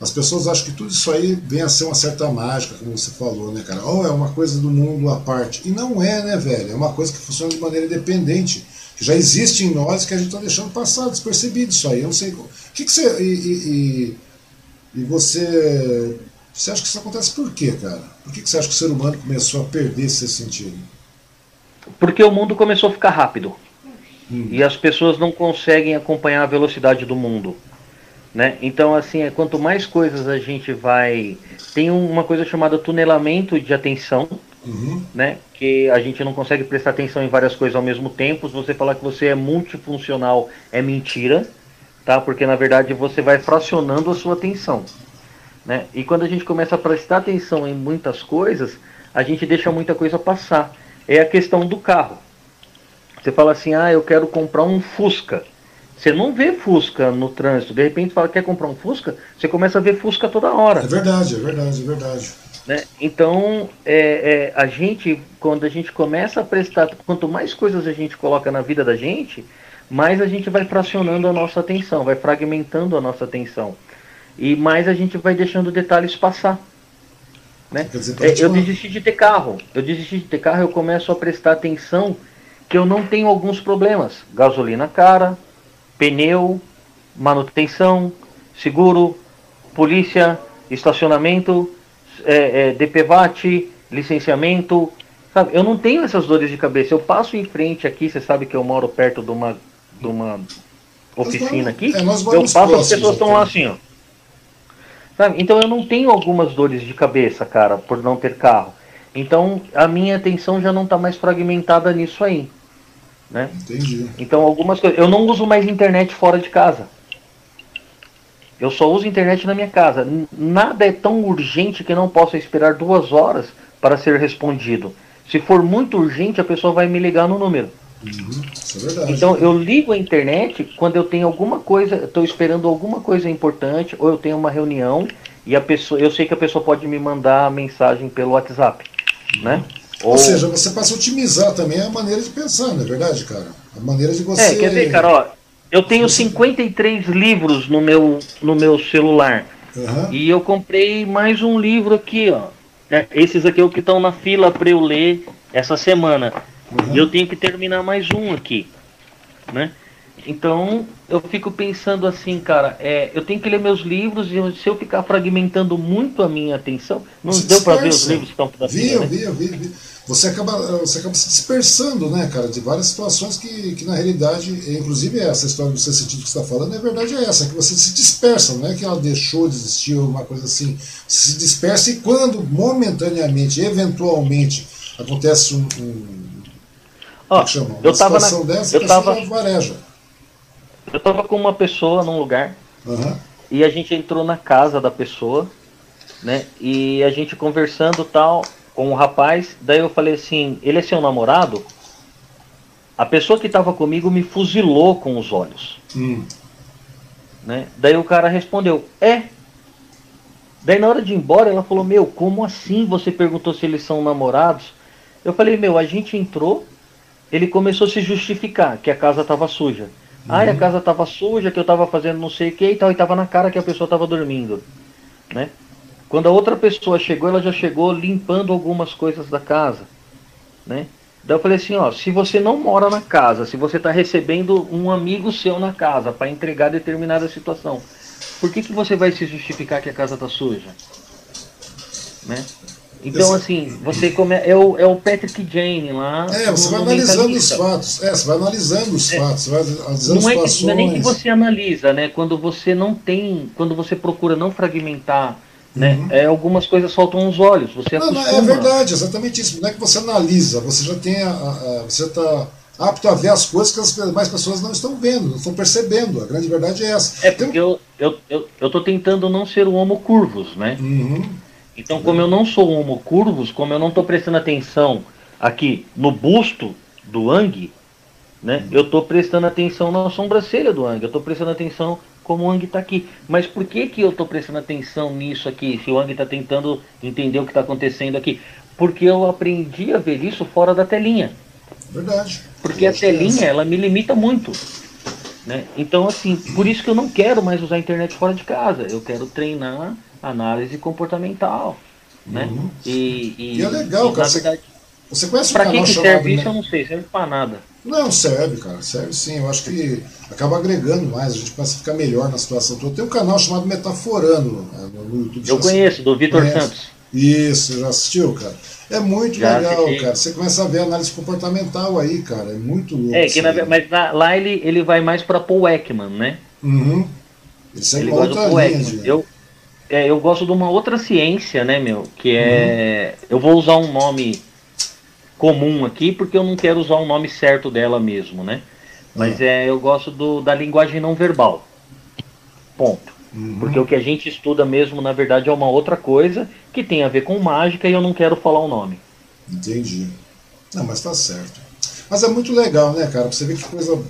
as pessoas acham que tudo isso aí vem a ser uma certa mágica, como você falou, né, cara? Ou é uma coisa do mundo à parte. E não é, né, velho? É uma coisa que funciona de maneira independente. Que já existe em nós que a gente está deixando passar despercebido isso aí. Eu não sei. O que, que você. E, e, e, você. Você acha que isso acontece por quê, cara? Por que, você acha que o ser humano começou a perder esse sentido? Porque o mundo começou a ficar rápido. Hum. E as pessoas não conseguem acompanhar a velocidade do mundo. Né? Então, assim, é, quanto mais coisas a gente vai. Tem uma coisa chamada tunelamento de atenção, uhum. né? que a gente não consegue prestar atenção em várias coisas ao mesmo tempo. Se você falar que você é multifuncional, é mentira, tá? porque na verdade você vai fracionando a sua atenção. Né? E quando a gente começa a prestar atenção em muitas coisas, a gente deixa muita coisa passar. É a questão do carro. Você fala assim: ah, eu quero comprar um Fusca. Você não vê Fusca no trânsito. De repente fala quer comprar um Fusca, você começa a ver Fusca toda hora. É verdade, é verdade, é verdade. Né? Então, é, é, a gente, quando a gente começa a prestar, quanto mais coisas a gente coloca na vida da gente, mais a gente vai fracionando a nossa atenção, vai fragmentando a nossa atenção. E mais a gente vai deixando detalhes passar. Né? Dizer, é, eu desisti de ter carro. Eu desisti de ter carro, eu começo a prestar atenção que eu não tenho alguns problemas. Gasolina cara, pneu, manutenção, seguro, polícia, estacionamento, é, é, DPVAT, licenciamento. Sabe? Eu não tenho essas dores de cabeça. Eu passo em frente aqui, você sabe que eu moro perto de uma, de uma oficina aqui. É, eu passo, as pessoas estão lá assim, ó. Sabe? Então eu não tenho algumas dores de cabeça, cara, por não ter carro. Então a minha atenção já não está mais fragmentada nisso aí. Né? Entendi. Então algumas coisas. Eu não uso mais internet fora de casa. Eu só uso internet na minha casa. Nada é tão urgente que não possa esperar duas horas para ser respondido. Se for muito urgente, a pessoa vai me ligar no número. Uhum, isso é. Então eu ligo a internet quando eu tenho alguma coisa, estou esperando alguma coisa importante, ou eu tenho uma reunião e a pessoa, eu sei que a pessoa pode me mandar mensagem pelo WhatsApp, uhum. né? Ou, Ou seja, você passa a otimizar também a maneira de pensar, não é verdade, cara? A maneira de você. É, quer ver, cara, ó, eu tenho 53 livros no meu, no meu celular. Uhum. E eu comprei mais um livro aqui, ó. É, esses aqui é o que estão na fila para eu ler essa semana. Uhum. E eu tenho que terminar mais um aqui. né? Então eu fico pensando assim, cara, é, eu tenho que ler meus livros e se eu ficar fragmentando muito a minha atenção, não Você deu para ver os livros que estão para vi, né? vi, vi, vi. Você acaba, você acaba se dispersando, né, cara, de várias situações que, que na realidade, inclusive essa história do seu sentido que você está falando, a verdade é essa, que você se dispersa, não é que ela deixou de existir ou alguma coisa assim. Você se dispersa e quando momentaneamente, eventualmente, acontece um. um Ó, chama, eu situação na, dessa, eu tava, vareja. Eu tava com uma pessoa num lugar uhum. e a gente entrou na casa da pessoa, né? E a gente conversando tal com o rapaz, daí eu falei assim, ele é seu namorado? A pessoa que estava comigo me fuzilou com os olhos. Hum. Né? Daí o cara respondeu, é. Daí na hora de ir embora ela falou, meu, como assim você perguntou se eles são namorados? Eu falei, meu, a gente entrou, ele começou a se justificar que a casa estava suja. Uhum. Ah, a casa estava suja, que eu estava fazendo não sei o que e tal, e estava na cara que a pessoa estava dormindo. Né? Quando a outra pessoa chegou, ela já chegou limpando algumas coisas da casa, né? Daí eu falei assim, ó, se você não mora na casa, se você está recebendo um amigo seu na casa para entregar determinada situação, por que, que você vai se justificar que a casa está suja? Né? Então, assim, você come... é, o, é o Patrick Jane lá. É, você vai analisando os fatos. É, você vai analisando os é. fatos, vai analisando não é que, não é nem que você analisa, né? Quando você não tem, quando você procura não fragmentar né? Uhum. É, algumas coisas faltam os olhos. Você não, não, é verdade, exatamente isso. Não é que você analisa, você já tem a, a, você está apto a ver as coisas que as demais pessoas não estão vendo, não estão percebendo. A grande verdade é essa. É porque eu, eu, eu, eu tô tentando não ser um homo curvos, né? Uhum. Então, como eu não sou homo curvos, como eu não estou prestando atenção aqui no busto do Ang, né? Uhum. Eu estou prestando atenção na sobrancelha do Ang, eu estou prestando atenção como o Ang está aqui. Mas por que, que eu estou prestando atenção nisso aqui, se o Ang está tentando entender o que está acontecendo aqui? Porque eu aprendi a ver isso fora da telinha. Verdade. Porque a telinha, ela me limita muito. Né? Então, assim, por isso que eu não quero mais usar a internet fora de casa. Eu quero treinar análise comportamental. Né? Uhum. E, e, e, é legal, e, cara. Verdade, você conhece um pra canal que, que serve isso, eu não sei, serve pra nada. Não, serve, cara, serve sim. Eu acho que acaba agregando mais, a gente começa a ficar melhor na situação toda. Tem um canal chamado Metaforando né, no YouTube. Eu conheço, do Vitor Santos. Isso, já assistiu, cara? É muito já legal, assisti. cara. Você começa a ver análise comportamental aí, cara. É muito louco. É, que na, mas na, lá ele, ele vai mais pra Paul Ekman, né? Uhum. É ele gosta do Paul Ekman. Eu, é, eu gosto de uma outra ciência, né, meu? Que é. Uhum. Eu vou usar um nome comum aqui, porque eu não quero usar o nome certo dela mesmo, né? Mas ah. é, eu gosto do, da linguagem não verbal. Ponto. Uhum. Porque o que a gente estuda mesmo, na verdade, é uma outra coisa que tem a ver com mágica e eu não quero falar o nome. Entendi. Não, mas tá certo. Mas é muito legal, né, cara? Você vê que coisa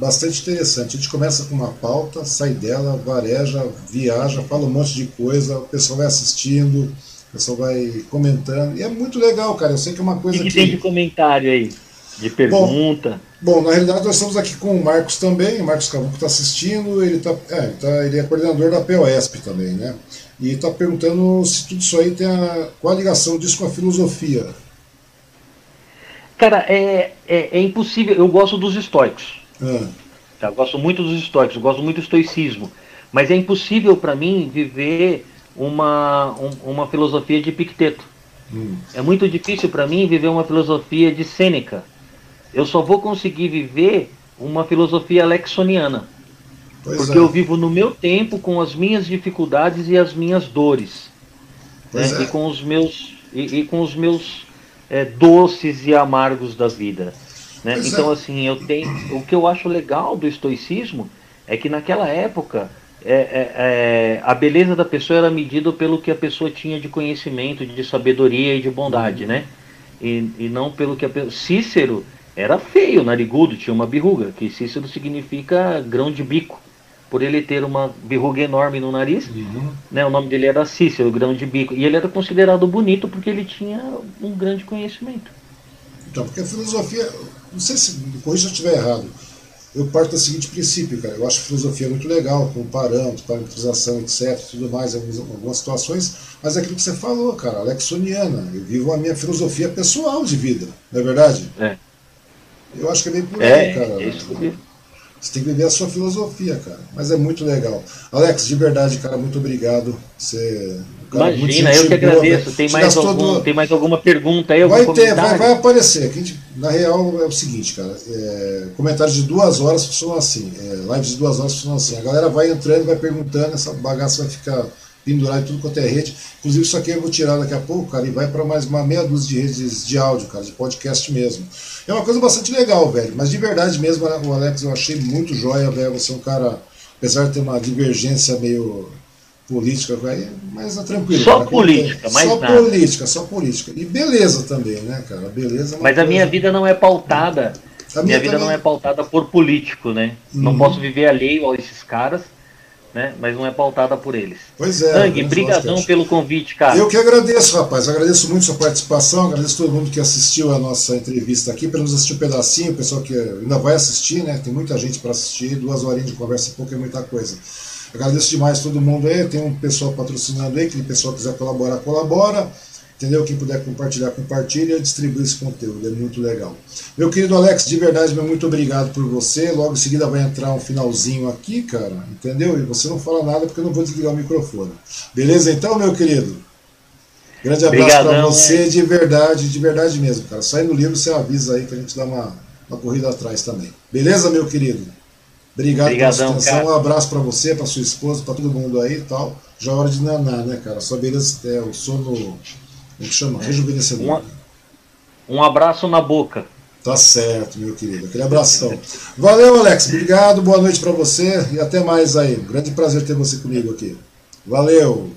bastante interessante. A gente começa com uma pauta, sai dela, vareja, viaja, fala um monte de coisa, o pessoal vai assistindo o pessoal vai comentando. E é muito legal, cara. Eu sei que é uma coisa que. que tem de comentário aí? De pergunta? Bom, bom, na realidade nós estamos aqui com o Marcos também. O Marcos Cavuco está assistindo. Ele, tá, é, ele, tá, ele é coordenador da POSP também, né? E está perguntando se tudo isso aí tem a, qual a ligação disso com a filosofia. Cara, é, é, é impossível. Eu gosto dos estoicos. Ah. Eu gosto muito dos estoicos, gosto muito do estoicismo. Mas é impossível para mim viver uma, um, uma filosofia de Epicteto. Hum. É muito difícil para mim viver uma filosofia de Sêneca. Eu só vou conseguir viver uma filosofia lexoniana. Pois porque é. eu vivo no meu tempo com as minhas dificuldades e as minhas dores. Né? É. E com os meus, e, e com os meus é, doces e amargos da vida. Né? Então, é. assim, eu tenho. O que eu acho legal do estoicismo é que naquela época é, é, é, a beleza da pessoa era medida pelo que a pessoa tinha de conhecimento, de sabedoria e de bondade, né? E, e não pelo que a pessoa. Cícero era feio, narigudo, tinha uma birruga, que Cícero significa grão de bico. Por ele ter uma birruga enorme no nariz, uhum. né, o nome dele era Cícero, grão de bico. E ele era considerado bonito porque ele tinha um grande conhecimento. Então, porque a filosofia, não sei se depois eu estiver errado, eu parto do seguinte princípio, cara. Eu acho filosofia muito legal, com parâmetros, parametrização, etc, tudo mais, algumas, algumas situações, mas é aquilo que você falou, cara, alexoniana. Eu vivo a minha filosofia pessoal de vida, não é verdade? É. Eu acho que é bem por aí, é, cara. Isso, Você tem que viver a sua filosofia, cara. Mas é muito legal. Alex, de verdade, cara, muito obrigado. Você. Cara, Imagina, eu que agradeço. Tem mais, algum, tem mais alguma pergunta aí? Vai ter, vai, vai, aparecer. na real é o seguinte, cara. É, comentários de duas horas funcionam assim. É, lives de duas horas funcionam assim. A galera vai entrando, vai perguntando, essa bagaça vai ficar pendurada em tudo quanto é rede. Inclusive, isso aqui eu vou tirar daqui a pouco, cara, e vai para mais uma meia dúzia de redes de áudio, cara, de podcast mesmo. É uma coisa bastante legal, velho. Mas de verdade mesmo, o Alex eu achei muito joia, velho. Você é um cara, apesar de ter uma divergência meio política, mas é tranquilo. Só política, mas Só nada. política, só política. E beleza também, né, cara? Beleza. É mas coisa... a minha vida não é pautada. A minha, minha vida também... não é pautada por político, né? Uhum. Não posso viver alheio a esses caras né? Mas não é pautada por eles. Pois é. Ang, brigadão pelo convite, cara. Eu que agradeço, rapaz. Agradeço muito sua participação, agradeço todo mundo que assistiu a nossa entrevista aqui, pelo menos assistiu um pedacinho, o pessoal que ainda vai assistir, né? Tem muita gente para assistir, duas horinhas de conversa e pouco é muita coisa. Agradeço demais todo mundo aí, tem um pessoal patrocinando aí, que o pessoal quiser colaborar, colabora. Entendeu? Quem puder compartilhar, compartilha e distribui esse conteúdo. É muito legal. Meu querido Alex, de verdade, meu muito obrigado por você. Logo em seguida vai entrar um finalzinho aqui, cara. Entendeu? E você não fala nada porque eu não vou desligar o microfone. Beleza então, meu querido? Grande abraço para você, de verdade, de verdade mesmo, cara. Sai no livro, você avisa aí que a gente dá uma, uma corrida atrás também. Beleza, meu querido? Obrigado Obrigadão, pela sua atenção. Cara. Um abraço para você, para sua esposa, para todo mundo aí e tal. Já é hora de nanar, né, cara? Só beleza, é o sono como que chama? Rejuvenescedor. Um, um abraço na boca. Tá certo, meu querido. Aquele abração. Valeu, Alex. Obrigado. Boa noite para você e até mais aí. Um grande prazer ter você comigo aqui. Valeu.